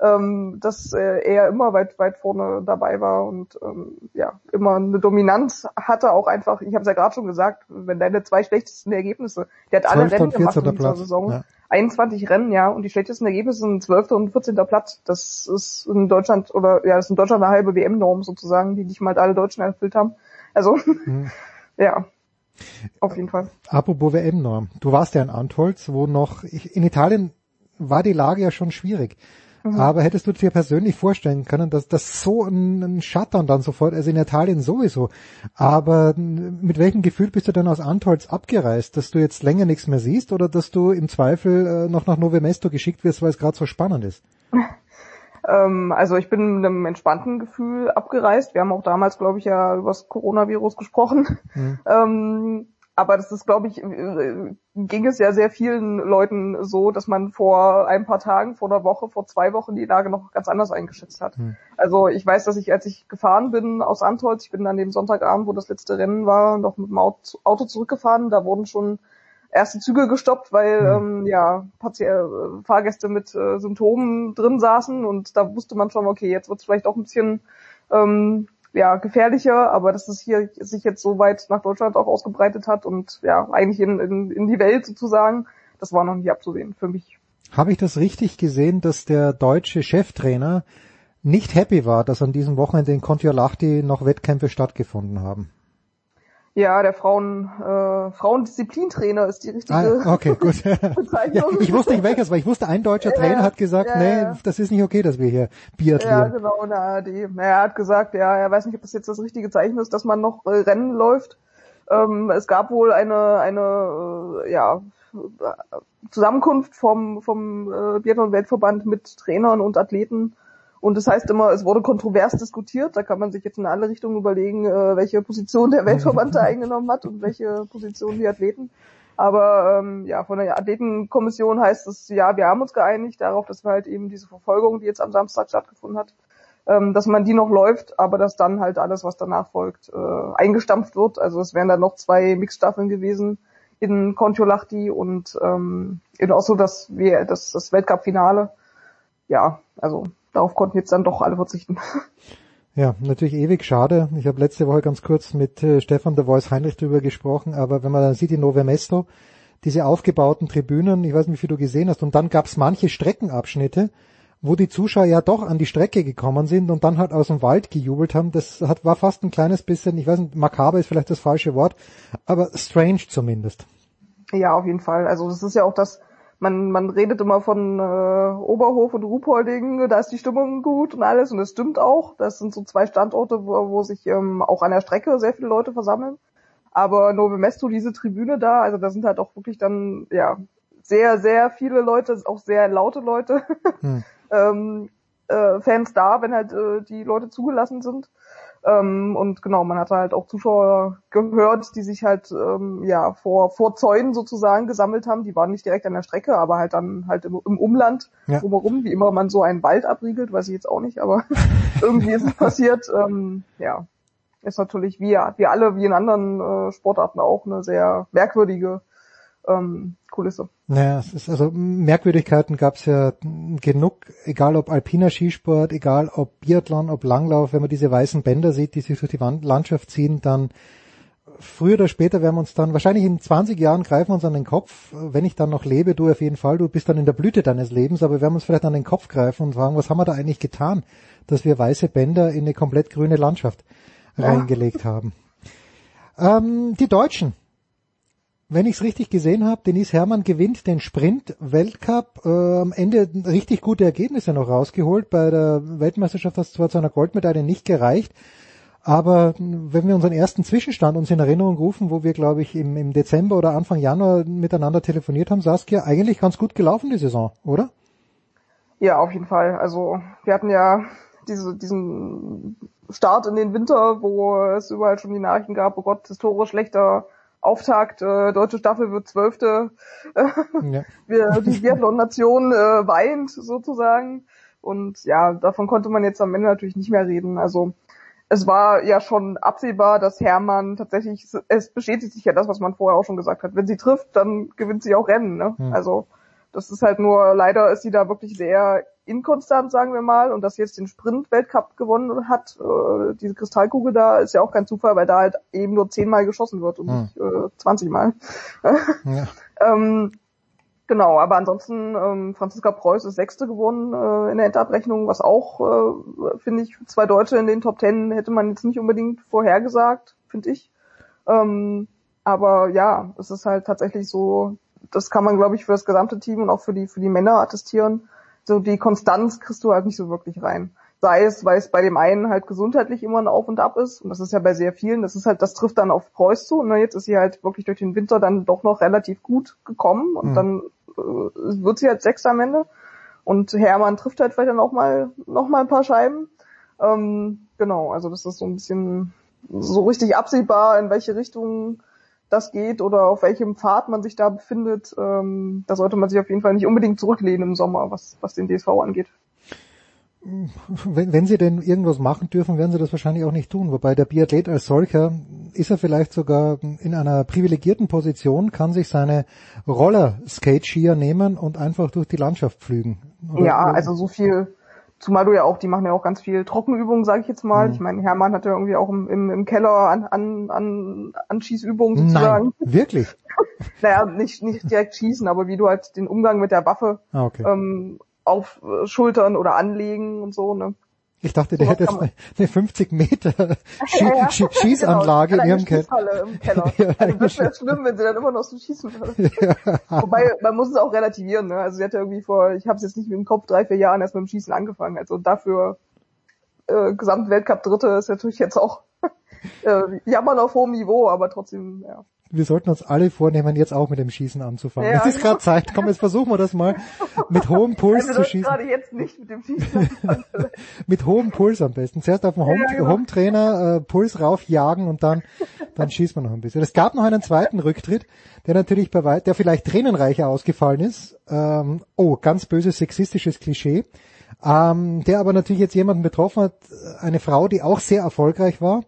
ähm, dass äh, er immer weit, weit vorne dabei war und ähm, ja, immer eine Dominanz hatte, auch einfach, ich habe es ja gerade schon gesagt, wenn deine zwei schlechtesten Ergebnisse, der hat alle 12. Rennen gemacht 14. in dieser Platz, Saison, ja. 21 Rennen, ja, und die schlechtesten Ergebnisse sind 12. und 14. Platz. Das ist in Deutschland, oder ja, das ist in Deutschland eine halbe WM-Norm sozusagen, die nicht mal alle Deutschen erfüllt haben. Also, Hm. ja, auf jeden Fall. Apropos WM-Norm. Du warst ja in Antholz, wo noch, ich, in Italien war die Lage ja schon schwierig. Mhm. Aber hättest du dir persönlich vorstellen können, dass das so ein, ein Shutdown dann sofort, also in Italien sowieso. Aber mit welchem Gefühl bist du dann aus Antholz abgereist, dass du jetzt länger nichts mehr siehst oder dass du im Zweifel äh, noch nach Nove Mesto geschickt wirst, weil es gerade so spannend ist? Ähm, also ich bin mit einem entspannten Gefühl abgereist. Wir haben auch damals, glaube ich, ja über das Coronavirus gesprochen. Ähm, aber das ist, glaube ich, äh, ging es ja sehr vielen Leuten so, dass man vor ein paar Tagen, vor einer Woche, vor zwei Wochen die Lage noch ganz anders eingeschätzt hat. Also ich weiß, dass ich, als ich gefahren bin aus Antolz, ich bin an dem Sonntagabend, wo das letzte Rennen war, noch mit dem Auto Auto zurückgefahren, da wurden schon erste Züge gestoppt, weil ähm, ja Pati äh, Fahrgäste mit äh, Symptomen drin saßen und da wusste man schon, okay, jetzt wird es vielleicht auch ein bisschen ähm, ja gefährlicher, aber dass es hier sich jetzt so weit nach Deutschland auch ausgebreitet hat und ja eigentlich in, in, in die Welt sozusagen, das war noch nicht abzusehen für mich. Habe ich das richtig gesehen, dass der deutsche Cheftrainer nicht happy war, dass an diesem Wochenende in Kontiolahti noch Wettkämpfe stattgefunden haben? Ja, der Frauen äh, Frauendisziplin-Trainer ist die richtige Ah, okay, gut. ja, Bezeichnung. ich wusste nicht welches, weil ich wusste, ein deutscher Trainer Ja, hat gesagt, ja, nee, ja. das ist nicht okay, dass wir hier Ja, biathlon. genau, in der ARD. Er hat gesagt, ja, er weiß nicht, ob das jetzt das richtige Zeichen ist, dass man noch äh, Rennen läuft. Ähm, es gab wohl eine, eine äh, ja, Zusammenkunft vom, vom äh, Biathlon-Weltverband mit Trainern und Athleten. Und das heißt immer, es wurde kontrovers diskutiert. Da kann man sich jetzt in alle Richtungen überlegen, äh, welche Position der Weltverband da eingenommen hat und welche Position die Athleten. Aber ähm, ja, von der Athletenkommission heißt es, ja, wir haben uns geeinigt darauf, dass wir halt eben diese Verfolgung, die jetzt am Samstag stattgefunden hat, ähm, dass man die noch läuft, aber dass dann halt alles, was danach folgt, äh, eingestampft wird. Also es wären dann noch zwei Mixstaffeln gewesen in Kontiolahti und ähm, in Oslo das, das, das Weltcup-Finale. Ja, also darauf konnten jetzt dann doch alle verzichten. Ja, natürlich ewig schade. Ich habe letzte Woche ganz kurz mit äh, Stefan de Voice Heinrich drüber gesprochen, aber wenn man dann sieht in Nove Mesto, diese aufgebauten Tribünen, ich weiß nicht, wie viel du gesehen hast, und dann gab es manche Streckenabschnitte, wo die Zuschauer ja doch an die Strecke gekommen sind und dann halt aus dem Wald gejubelt haben. Das hat, war fast ein kleines bisschen, ich weiß nicht, makaber ist vielleicht das falsche Wort, aber strange zumindest. Ja, auf jeden Fall. Also das ist ja auch das, man, man redet immer von äh, Oberhof und Ruhpolding, da ist die Stimmung gut und alles und das stimmt auch. Das sind so zwei Standorte, wo, wo sich ähm, auch an der Strecke sehr viele Leute versammeln. Aber Nove Mesto, diese Tribüne da, also da sind halt auch wirklich dann, ja, sehr, sehr viele Leute, auch sehr laute Leute, hm. ähm, äh, Fans da, wenn halt äh, die Leute zugelassen sind. Ähm, und genau, man hatte halt auch Zuschauer gehört, die sich halt ähm, ja vor, vor Zäunen sozusagen gesammelt haben. Die waren nicht direkt an der Strecke, aber halt dann halt im, im Umland ja. drumherum, wie immer man so einen Wald abriegelt, weiß ich jetzt auch nicht, aber irgendwie ist es passiert. Ähm, ja, ist natürlich wie, wie alle, wie in anderen äh, Sportarten auch eine sehr merkwürdige ähm, Kulisse. Naja, es ist also Merkwürdigkeiten gab es ja genug, egal ob alpiner Skisport, egal ob Biathlon, ob Langlauf, wenn man diese weißen Bänder sieht, die sich durch die Landschaft ziehen, dann früher oder später werden wir uns dann, wahrscheinlich in 20 Jahren greifen wir uns an den Kopf, wenn ich dann noch lebe, du auf jeden Fall, du bist dann in der Blüte deines Lebens, aber wir werden uns vielleicht an den Kopf greifen und fragen, was haben wir da eigentlich getan, dass wir weiße Bänder in eine komplett grüne Landschaft ja. reingelegt haben. Ähm, die Deutschen, wenn ich es richtig gesehen habe, Denise Herrmann gewinnt den Sprint-Weltcup, äh, am Ende richtig gute Ergebnisse noch rausgeholt. Bei der Weltmeisterschaft hat es zwar zu einer Goldmedaille nicht gereicht, aber wenn wir unseren ersten Zwischenstand uns in Erinnerung rufen, wo wir, glaube ich, im, im Dezember oder Anfang Januar miteinander telefoniert haben, Saskia, eigentlich ganz gut gelaufen die Saison, oder? Ja, auf jeden Fall. Also wir hatten ja diese, diesen Start in den Winter, wo es überall schon die Nachrichten gab, oh Gott, historisch schlechter Auftakt, äh, deutsche Staffel wird zwölfte, äh, ja. wir, die Biathlon-Nation äh, weint sozusagen. Und ja, davon konnte man jetzt am Ende natürlich nicht mehr reden. Also es war ja schon absehbar, dass Hermann tatsächlich, es bestätigt sich ja das, was man vorher auch schon gesagt hat. Wenn sie trifft, dann gewinnt sie auch Rennen. Ne? Hm. Also das ist halt nur, leider ist sie da wirklich sehr inkonstant, sagen wir mal, und dass sie jetzt den Sprint-Weltcup gewonnen hat, äh, diese Kristallkugel da, ist ja auch kein Zufall, weil da halt eben nur zehnmal geschossen wird und hm. nicht äh, 20 Mal. ja. ähm, genau, aber ansonsten, ähm, Franziska Preuß ist Sechste gewonnen äh, in der Endabrechnung, was auch, äh, finde ich, zwei Deutsche in den Top Ten hätte man jetzt nicht unbedingt vorhergesagt, finde ich. Ähm, aber ja, es ist halt tatsächlich so, das kann man, glaube ich, für das gesamte Team und auch für die, für die Männer attestieren. So die Konstanz kriegst du halt nicht so wirklich rein. Sei es, weil es bei dem einen halt gesundheitlich immer ein Auf und Ab ist. Und das ist ja bei sehr vielen. Das ist halt, das trifft dann auf Preuß zu. Und ne, jetzt ist sie halt wirklich durch den Winter dann doch noch relativ gut gekommen. Und mhm. dann äh, wird sie halt sechs am Ende. Und Hermann trifft halt vielleicht dann auch mal, noch mal ein paar Scheiben. Ähm, genau, also das ist so ein bisschen so richtig absehbar, in welche Richtung das geht oder auf welchem Pfad man sich da befindet, ähm, da sollte man sich auf jeden Fall nicht unbedingt zurücklehnen im Sommer, was, was den DSV angeht. Wenn, wenn sie denn irgendwas machen dürfen, werden sie das wahrscheinlich auch nicht tun. Wobei der Biathlet als solcher ist er vielleicht sogar in einer privilegierten Position, kann sich seine Roller-Skate-Skier nehmen und einfach durch die Landschaft pflügen. Oder, ja, also so viel Zumal du ja auch, die machen ja auch ganz viel Trockenübungen, sage ich jetzt mal. Mhm. Ich meine, Hermann hat ja irgendwie auch im, im, im Keller an, an, an, an Schießübungen sozusagen. Nein, wirklich? naja, nicht, nicht direkt schießen, aber wie du halt den Umgang mit der Waffe ah, okay. ähm, auf Schultern oder anlegen und so, ne? Ich dachte, der so hätte jetzt eine 50 Meter Schie ja, ja. Schießanlage genau. in ihrem Keller. Im Keller. ja, also das wäre schlimm, wenn sie dann immer noch so schießen würde. Ja. Wobei, man muss es auch relativieren. Ne? Also sie hat ja irgendwie vor, ich habe es jetzt nicht mit dem Kopf, drei, vier Jahren erst mit dem Schießen angefangen. Also dafür äh, Gesamtweltcup Dritte ist natürlich jetzt auch äh, jammern auf hohem Niveau, aber trotzdem, ja wir sollten uns alle vornehmen, jetzt auch mit dem Schießen anzufangen. Ja, es ist genau. gerade Zeit. Komm, jetzt versuchen wir das mal mit hohem Puls also, zu schießen. gerade jetzt nicht mit dem Schießen Mit hohem Puls am besten. Zuerst auf dem Home, ja, genau. Home Trainer äh, Puls raufjagen und dann dann schießt man noch ein bisschen. Es gab noch einen zweiten Rücktritt, der natürlich bei weit, der vielleicht tränenreicher ausgefallen ist. Ähm, oh, ganz böses sexistisches Klischee. Ähm, der aber natürlich jetzt jemanden betroffen hat, eine Frau, die auch sehr erfolgreich war,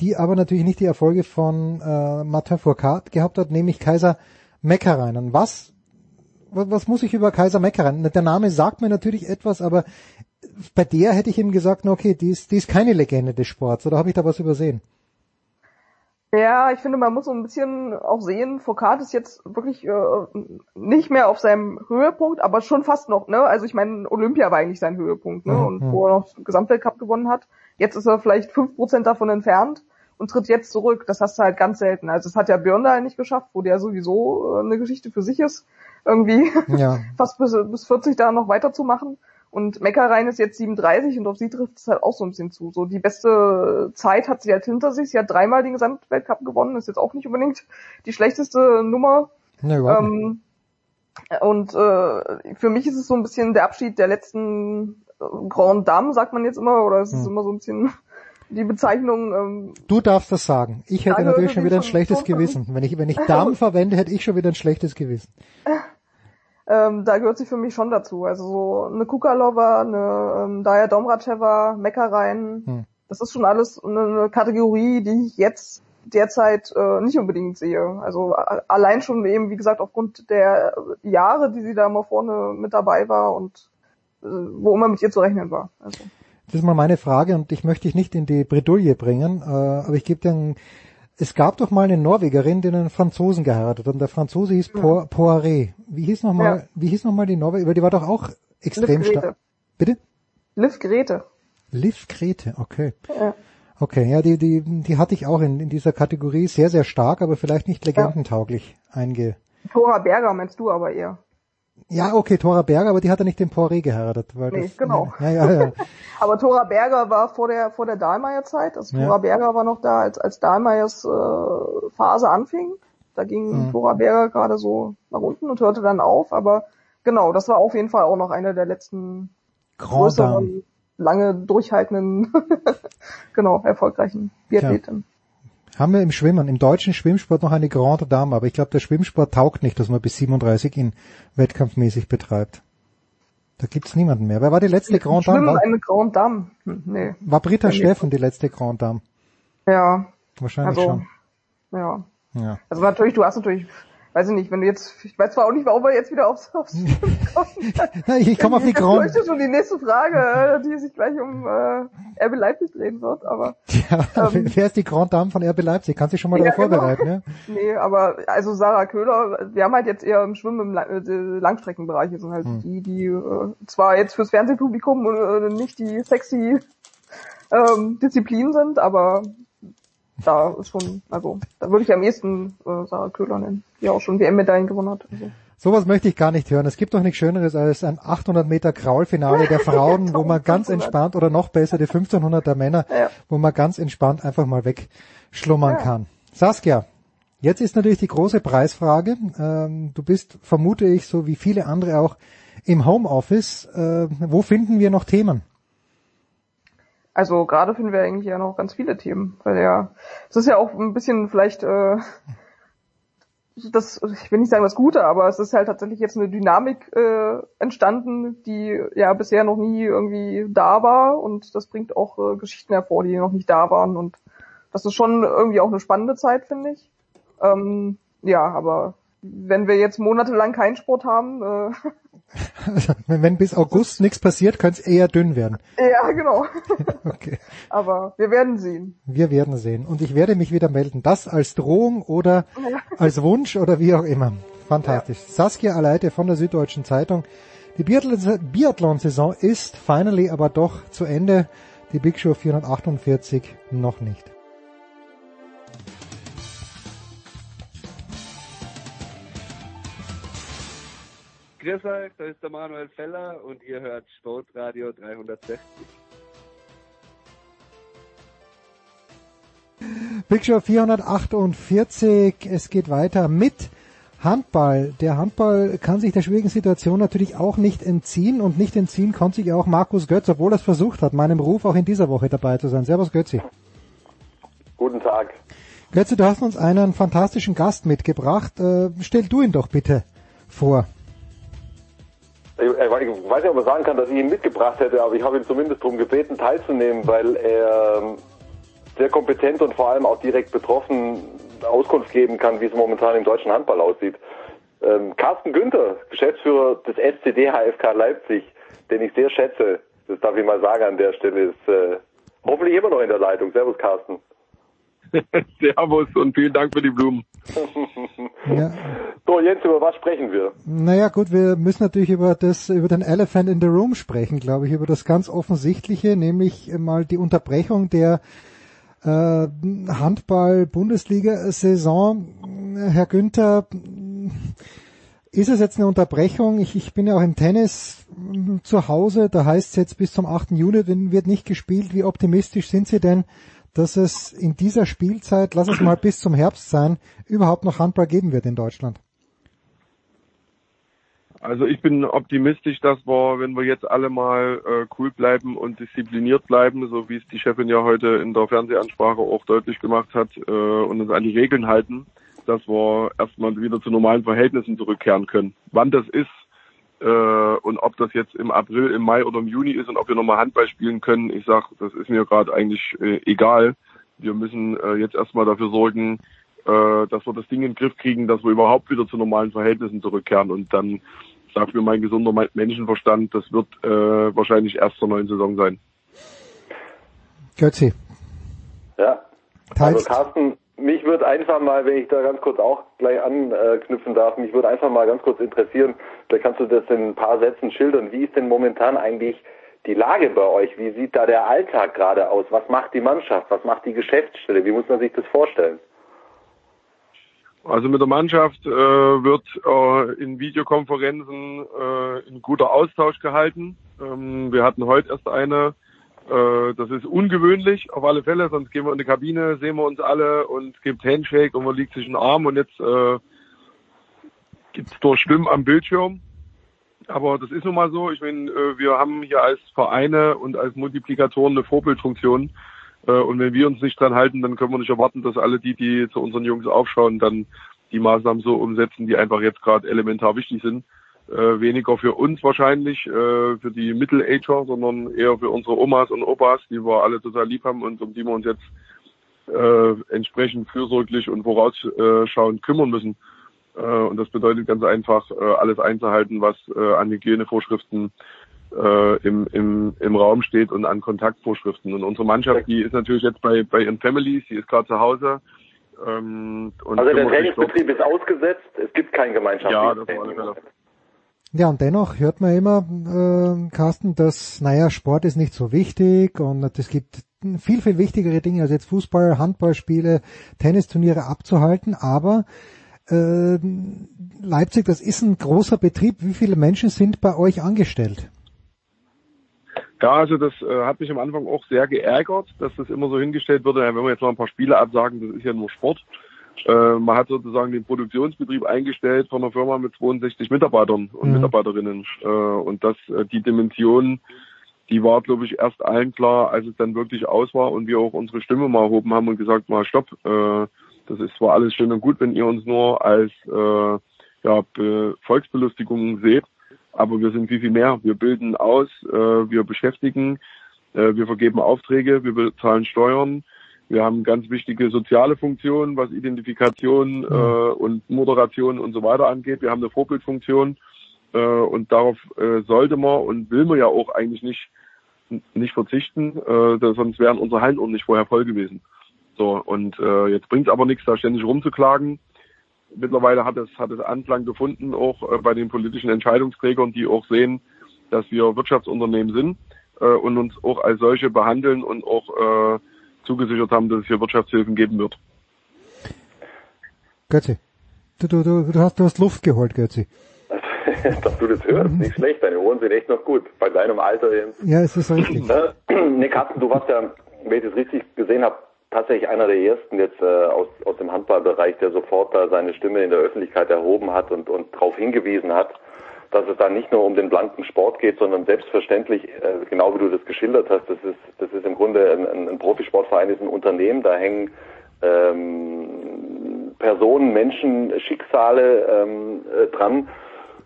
die aber natürlich nicht die Erfolge von äh, Martin Fourcade gehabt hat, nämlich Kaiser Meckereinen. Was, was, was muss ich über Kaiser Meckereinen? Der Name sagt mir natürlich etwas, aber bei der hätte ich ihm gesagt, okay, die ist, die ist keine Legende des Sports, oder habe ich da was übersehen? Ja, ich finde, man muss so ein bisschen auch sehen, Foucault ist jetzt wirklich äh, nicht mehr auf seinem Höhepunkt, aber schon fast noch, ne? Also ich meine, Olympia war eigentlich sein Höhepunkt, ne? Mhm. Und wo er noch Gesamtweltcup gewonnen hat. Jetzt ist er vielleicht fünf Prozent davon entfernt und tritt jetzt zurück. Das hast du halt ganz selten. Also das hat ja Björn da nicht geschafft, wo der sowieso äh, eine Geschichte für sich ist, irgendwie Ja. fast bis, bis 40 da noch weiterzumachen. Und Meckerein ist jetzt 37 und auf sie trifft es halt auch so ein bisschen zu. So die beste Zeit hat sie halt hinter sich. Sie hat dreimal den Gesamtweltcup gewonnen, ist jetzt auch nicht unbedingt die schlechteste Nummer. Ne, nicht. Ähm, und äh, für mich ist es so ein bisschen der Abschied der letzten äh, Grand Dame, sagt man jetzt immer, oder es ist Hm. immer so ein bisschen die Bezeichnung. Ähm, Du darfst das sagen. Ich hätte natürlich schon wieder ein schlechtes Gewissen. Wenn ich, wenn ich Damen verwende, hätte ich schon wieder ein schlechtes Gewissen. ähm, da gehört sie für mich schon dazu. Also so eine Kukalova, eine ähm, Daya Domracheva, Meckerein, Hm. das ist schon alles eine, eine Kategorie, die ich jetzt derzeit äh, nicht unbedingt sehe. Also allein schon eben, wie gesagt, aufgrund der Jahre, die sie da mal vorne mit dabei war und äh, wo immer mit ihr zu rechnen war. Also. Das ist mal meine Frage und ich möchte dich nicht in die Bredouille bringen, äh, aber ich gebe dir ein, es gab doch mal eine Norwegerin, die einen Franzosen geheiratet hat und der Franzose hieß Po- Poiré. Wie hieß noch mal, Ja. wie hieß noch mal die Norwegerin? Weil die war doch auch extrem stark. Bitte? Liv Grete. Liv Grete, okay. Ja. Okay, ja, die, die, die hatte ich auch in, in dieser Kategorie sehr, sehr stark, aber vielleicht nicht legendentauglich einge. Thora Berger meinst du aber eher. Ja, okay, Thora Berger, aber die hat ja nicht den Poiré geheiradet. Weil Nee, das, genau. Ja, ja, ja. Aber Thora Berger war vor der vor der Dahlmeier-Zeit. Also Ja. Thora Berger war noch da, als als Dahlmeiers äh, Phase anfing. Da ging Mhm. Thora Berger gerade so nach unten und hörte dann auf. Aber genau, das war auf jeden Fall auch noch eine der letzten Grand Dame. größeren, lange durchhaltenden, genau erfolgreichen Biathleten. Haben wir im Schwimmen, im deutschen Schwimmsport noch eine Grande Dame, aber ich glaube, der Schwimmsport taugt nicht, dass man bis 37 ihn wettkampfmäßig betreibt. Da gibt's niemanden mehr. Wer war die letzte Grande Dame? War, eine Grand Dame. Hm, nee. war Britta. Steffen die letzte Grande Dame? Ja. Wahrscheinlich also, schon. Ja. Ja. Also natürlich, du hast natürlich, weiß ich nicht, wenn du jetzt, ich weiß zwar auch nicht, warum wir jetzt wieder aufs, aufs ich komme auf die Jetzt Grande. fürchte schon die nächste Frage, äh, die sich gleich um äh, RB Leipzig drehen wird, aber Ja, Ähm, wer ist die Grande Dame von RB Leipzig? Kannst dich schon mal Ja, darauf genau. vorbereiten, ja? nee, aber also Sarah Köhler, wir haben halt jetzt eher im Schwimmen im äh, Langstreckenbereich, sind halt Hm. die, die äh, zwar jetzt fürs Fernsehpublikum äh, nicht die sexy ähm, Disziplinen sind, aber da ist schon, also da würde ich am ehesten äh, Sarah Köhler nennen, die auch schon WM-Medaillen gewonnen hat. Also. Sowas möchte ich gar nicht hören. Es gibt doch nichts Schöneres als ein 800 Meter Kraulfinale der Frauen, wo man ganz entspannt oder noch besser die 1500 der Männer, Ja. wo man ganz entspannt einfach mal wegschlummern Ja. kann. Saskia, jetzt ist natürlich die große Preisfrage. Ähm, du bist, vermute ich, so wie viele andere auch im Homeoffice. Äh, wo finden wir noch Themen? Also gerade finden wir eigentlich ja noch ganz viele Themen, weil ja, es ist ja auch ein bisschen vielleicht, äh, das, ich will nicht sagen das Gute, aber es ist halt tatsächlich jetzt eine Dynamik äh, entstanden, die ja bisher noch nie irgendwie da war und das bringt auch äh, Geschichten hervor, die noch nicht da waren und das ist schon irgendwie auch eine spannende Zeit, finde ich. Ähm, ja, aber wenn wir jetzt monatelang keinen Sport haben, äh, wenn, bis August nichts passiert, könnte es eher dünn werden. ja genau. Okay. aber wir werden sehen. Wir werden sehen. Und ich werde mich wieder melden. Das als Drohung oder Ja. als Wunsch oder wie auch immer. Fantastisch. Saskia Aleite von der Süddeutschen Zeitung. Die Biathlon- Biathlon-Saison ist finally aber doch zu Ende. Die Big Show 448 noch nicht. Grüß euch, da ist der Manuel Feller und ihr hört Sportradio 360. Big Show 448. Es geht weiter mit Handball. Der Handball kann sich der schwierigen Situation natürlich auch nicht entziehen und nicht entziehen konnte sich auch Markus Götz, obwohl er es versucht hat, meinem Ruf auch in dieser Woche dabei zu sein. Servus Götzi. Guten Tag. Götze, du hast uns einen fantastischen Gast mitgebracht. Äh, stell du ihn doch bitte vor. Ich, weiß nicht, ob man sagen kann, dass ich ihn mitgebracht hätte, aber ich habe ihn zumindest darum gebeten, teilzunehmen, weil er ähm, sehr kompetent und vor allem auch direkt betroffen Auskunft geben kann, wie es momentan im deutschen Handball aussieht. Ähm, Carsten Günther, Geschäftsführer des SCD HFK Leipzig, den ich sehr schätze, das darf ich mal sagen an der Stelle, ist äh, hoffentlich immer noch in der Leitung. Servus, Carsten. Servus und vielen Dank für die Blumen. Ja. So, jetzt über was sprechen wir? Naja gut, wir müssen natürlich über das, über den Elephant in the Room sprechen, glaube ich, über das ganz Offensichtliche, nämlich mal die Unterbrechung der äh, Handball-Bundesliga-Saison. Herr Günther, ist es jetzt eine Unterbrechung? Ich, ich bin ja auch im Tennis mm, zu Hause, da heißt es jetzt bis zum 8. Juli wird nicht gespielt. Wie optimistisch sind Sie denn, dass es in dieser Spielzeit, lass es mal bis zum Herbst sein, überhaupt noch Handball geben wird in Deutschland? Also ich bin optimistisch, dass wir, wenn wir jetzt alle mal äh, cool bleiben und diszipliniert bleiben, so wie es die Chefin ja heute in der Fernsehansprache auch deutlich gemacht hat, äh, und uns an die Regeln halten, dass wir erstmal wieder zu normalen Verhältnissen zurückkehren können. Wann das ist äh, und ob das jetzt im April, im Mai oder im Juni ist und ob wir nochmal Handball spielen können, ich sag, das ist mir gerade eigentlich äh, egal. Wir müssen äh, jetzt erstmal dafür sorgen, äh, dass wir das Ding in den Griff kriegen, dass wir überhaupt wieder zu normalen Verhältnissen zurückkehren. Und dann sagt mir mein gesunder Menschenverstand, das wird äh, wahrscheinlich erst zur neuen Saison sein. Götzi. Ja. Teilst. Also Carsten, mich würde einfach mal, wenn ich da ganz kurz auch gleich anknüpfen darf, mich würde einfach mal ganz kurz interessieren, da kannst du das in ein paar Sätzen schildern. Wie ist denn momentan eigentlich die Lage bei euch? Wie sieht da der Alltag gerade aus? Was macht die Mannschaft? Was macht die Geschäftsstelle? Wie muss man sich das vorstellen? Also mit der Mannschaft äh, wird äh, in Videokonferenzen äh, ein guter Austausch gehalten. Ähm, wir hatten heute erst eine. Äh, das ist ungewöhnlich auf alle Fälle, sonst gehen wir in die Kabine, sehen wir uns alle und es gibt Handshake und man liegt sich einen Arm und jetzt äh, gibt es durch Stimmen am Bildschirm. Aber das ist nun mal so. Ich meine, äh, wir haben hier als Vereine und als Multiplikatoren eine Vorbildfunktion. Äh, und wenn wir uns nicht dran halten, dann können wir nicht erwarten, dass alle die, die zu unseren Jungs aufschauen, dann die Maßnahmen so umsetzen, die einfach jetzt gerade elementar wichtig sind. Äh, weniger für uns wahrscheinlich, äh, für die Middle-Ager, sondern eher für unsere Omas und Opas, die wir alle total lieb haben und um die wir uns jetzt äh, entsprechend fürsorglich und vorausschauend kümmern müssen. Äh, und das bedeutet ganz einfach, äh, alles einzuhalten, was äh, an Hygienevorschriften äh, im, im, im Raum steht und an Kontaktvorschriften. Und unsere Mannschaft, die ist natürlich jetzt bei, bei ihren Families, die ist gerade zu Hause. Ähm, Also der Trainingsbetrieb ist ausgesetzt, es gibt kein Ja, das Gemeinschaftstraining. war alles Ja, und dennoch hört man immer, äh, Carsten, dass, naja, Sport ist nicht so wichtig und es gibt viel, viel wichtigere Dinge als jetzt Fußball, Handballspiele, Tennisturniere abzuhalten, aber äh, Leipzig, das ist ein großer Betrieb. Wie viele Menschen sind bei euch angestellt? Ja, also das äh, hat mich am Anfang auch sehr geärgert, dass das immer so hingestellt wurde, ja, wenn wir jetzt mal ein paar Spiele absagen, das ist ja nur Sport. Äh, man hat sozusagen den Produktionsbetrieb eingestellt von einer Firma mit 62 Mitarbeitern und Mhm. Mitarbeiterinnen. Äh, und das, äh, die Dimension, die war, glaube ich, erst allen klar, als es dann wirklich aus war und wir auch unsere Stimme mal erhoben haben und gesagt, mal stopp, das ist zwar alles schön und gut, wenn ihr uns nur als ja, Be Volksbelustigung seht, aber wir sind viel, viel mehr. Wir bilden aus, wir beschäftigen, wir vergeben Aufträge, wir bezahlen Steuern, wir haben ganz wichtige soziale Funktionen, was Identifikation äh, und Moderation und so weiter angeht. Wir haben eine Vorbildfunktion äh, und darauf äh, sollte man und will man ja auch eigentlich nicht nicht verzichten, äh, sonst wären unsere Hallen auch nicht vorher voll gewesen. So und äh, jetzt bringt es aber nichts, da ständig rumzuklagen. Mittlerweile hat es hat es Anklang gefunden, auch äh, bei den politischen Entscheidungsträgern, die auch sehen, dass wir Wirtschaftsunternehmen sind äh, und uns auch als solche behandeln und auch äh, zugesichert haben, dass es hier Wirtschaftshilfen geben wird. Götzi, du, du, du, du, hast, du hast Luft geholt, Götzi. Dass du das hörst, nicht schlecht, deine Ohren sind echt noch gut. Bei deinem Alter jetzt. Ja, es ist richtig. nee, Carsten, du warst ja, wenn ich das richtig gesehen habe, tatsächlich einer der ersten jetzt äh, aus, aus dem Handballbereich, der sofort da seine Stimme in der Öffentlichkeit erhoben hat und, und darauf hingewiesen hat, dass es da nicht nur um den blanken Sport geht, sondern selbstverständlich, äh, genau wie du das geschildert hast, das ist, das ist im Grunde ein, ein, ein Profisportverein, ist ein Unternehmen, da hängen ähm, Personen, Menschen, Schicksale ähm, äh, dran.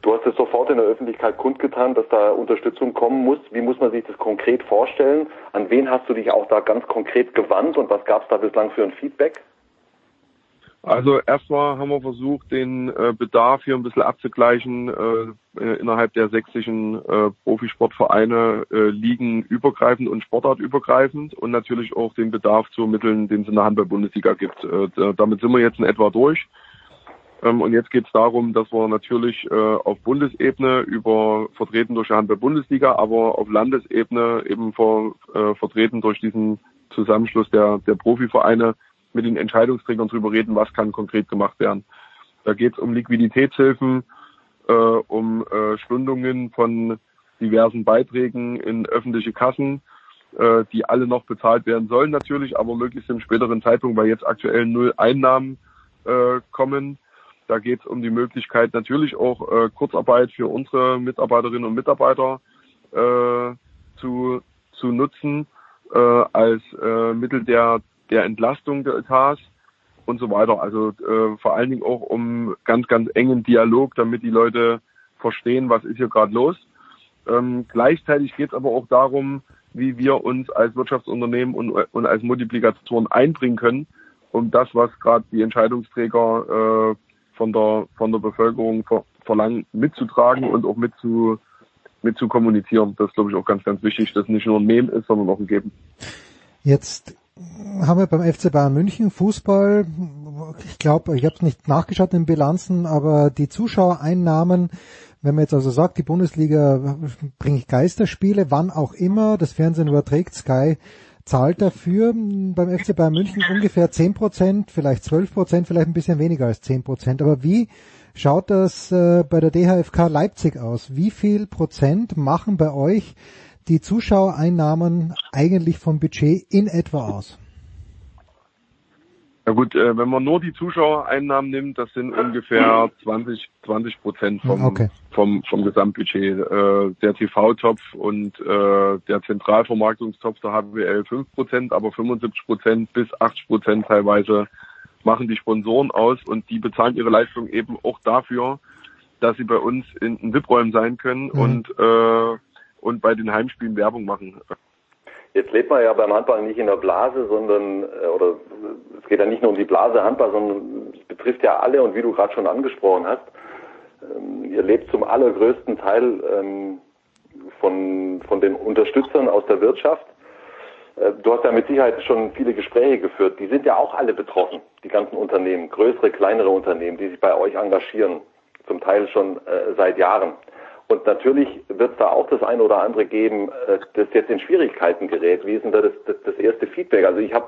Du hast es sofort in der Öffentlichkeit kundgetan, dass da Unterstützung kommen muss. Wie muss man sich das konkret vorstellen? An wen hast du dich auch da ganz konkret gewandt und was gab es da bislang für ein Feedback? Also erstmal haben wir versucht, den äh, Bedarf hier ein bisschen abzugleichen äh, äh, innerhalb der sächsischen äh, Profisportvereine, äh, ligen übergreifend und sportartübergreifend und natürlich auch den Bedarf zu ermitteln, den es in der Handball-Bundesliga gibt. Äh, damit sind wir jetzt in etwa durch. Ähm, und jetzt geht es darum, dass wir natürlich äh, auf Bundesebene über vertreten durch die Handball-Bundesliga, aber auf Landesebene eben vor, äh, vertreten durch diesen Zusammenschluss der, der Profivereine mit den Entscheidungsträgern drüber reden, was kann konkret gemacht werden. Da geht es um Liquiditätshilfen, äh, um äh, Stundungen von diversen Beiträgen in öffentliche Kassen, äh, die alle noch bezahlt werden sollen natürlich, aber möglichst im späteren Zeitpunkt, weil jetzt aktuell null Einnahmen äh, kommen. Da geht es um die Möglichkeit natürlich auch äh, Kurzarbeit für unsere Mitarbeiterinnen und Mitarbeiter äh, zu, zu nutzen äh, als äh, Mittel der der Entlastung der Etats und so weiter. Also äh, vor allen Dingen auch um ganz, ganz engen Dialog, damit die Leute verstehen, was ist hier gerade los. Ähm, gleichzeitig geht es aber auch darum, wie wir uns als Wirtschaftsunternehmen und, und als Multiplikatoren einbringen können, um das, was gerade die Entscheidungsträger äh, von der von der Bevölkerung ver verlangen, mitzutragen und auch mit zu mit zu kommunizieren. Das ist, glaube ich, auch ganz, ganz wichtig, dass nicht nur ein Mem ist, sondern auch ein Geben. Jetzt haben wir beim FC Bayern München Fußball, ich glaube, ich habe es nicht nachgeschaut in den Bilanzen, aber die Zuschauereinnahmen, wenn man jetzt also sagt, die Bundesliga bringt Geisterspiele, wann auch immer, das Fernsehen überträgt, Sky zahlt dafür beim FC Bayern München ungefähr 10 Prozent, vielleicht 12 Prozent, vielleicht ein bisschen weniger als 10 Prozent. Aber wie schaut das äh, bei der DHFK Leipzig aus? Wie viel Prozent machen bei euch die Zuschauereinnahmen eigentlich vom Budget in etwa aus? Ja gut, äh, wenn man nur die Zuschauereinnahmen nimmt, das sind ungefähr 20 20 Prozent vom, Okay. vom vom Gesamtbudget. Äh, der TV-Topf und äh, der Zentralvermarktungstopf der HBL 5 Prozent, aber 75 Prozent bis 80 Prozent teilweise machen die Sponsoren aus und die bezahlen ihre Leistung eben auch dafür, dass sie bei uns in, in VIP-Räumen sein können Mhm. und äh, und bei den Heimspielen Werbung machen. Jetzt lebt man ja beim Handball nicht in der Blase, sondern, äh, oder es geht ja nicht nur um die Blase Handball, sondern es betrifft ja alle und wie du gerade schon angesprochen hast, ähm, ihr lebt zum allergrößten Teil ähm, von, von den Unterstützern aus der Wirtschaft. Äh, Du hast ja mit Sicherheit schon viele Gespräche geführt. Die sind ja auch alle betroffen, die ganzen Unternehmen, größere, kleinere Unternehmen, die sich bei euch engagieren, zum Teil schon äh, seit Jahren. Und natürlich wird es da auch das eine oder andere geben, äh, das jetzt in Schwierigkeiten gerät. Wie ist denn da das, das, das erste Feedback? Also ich habe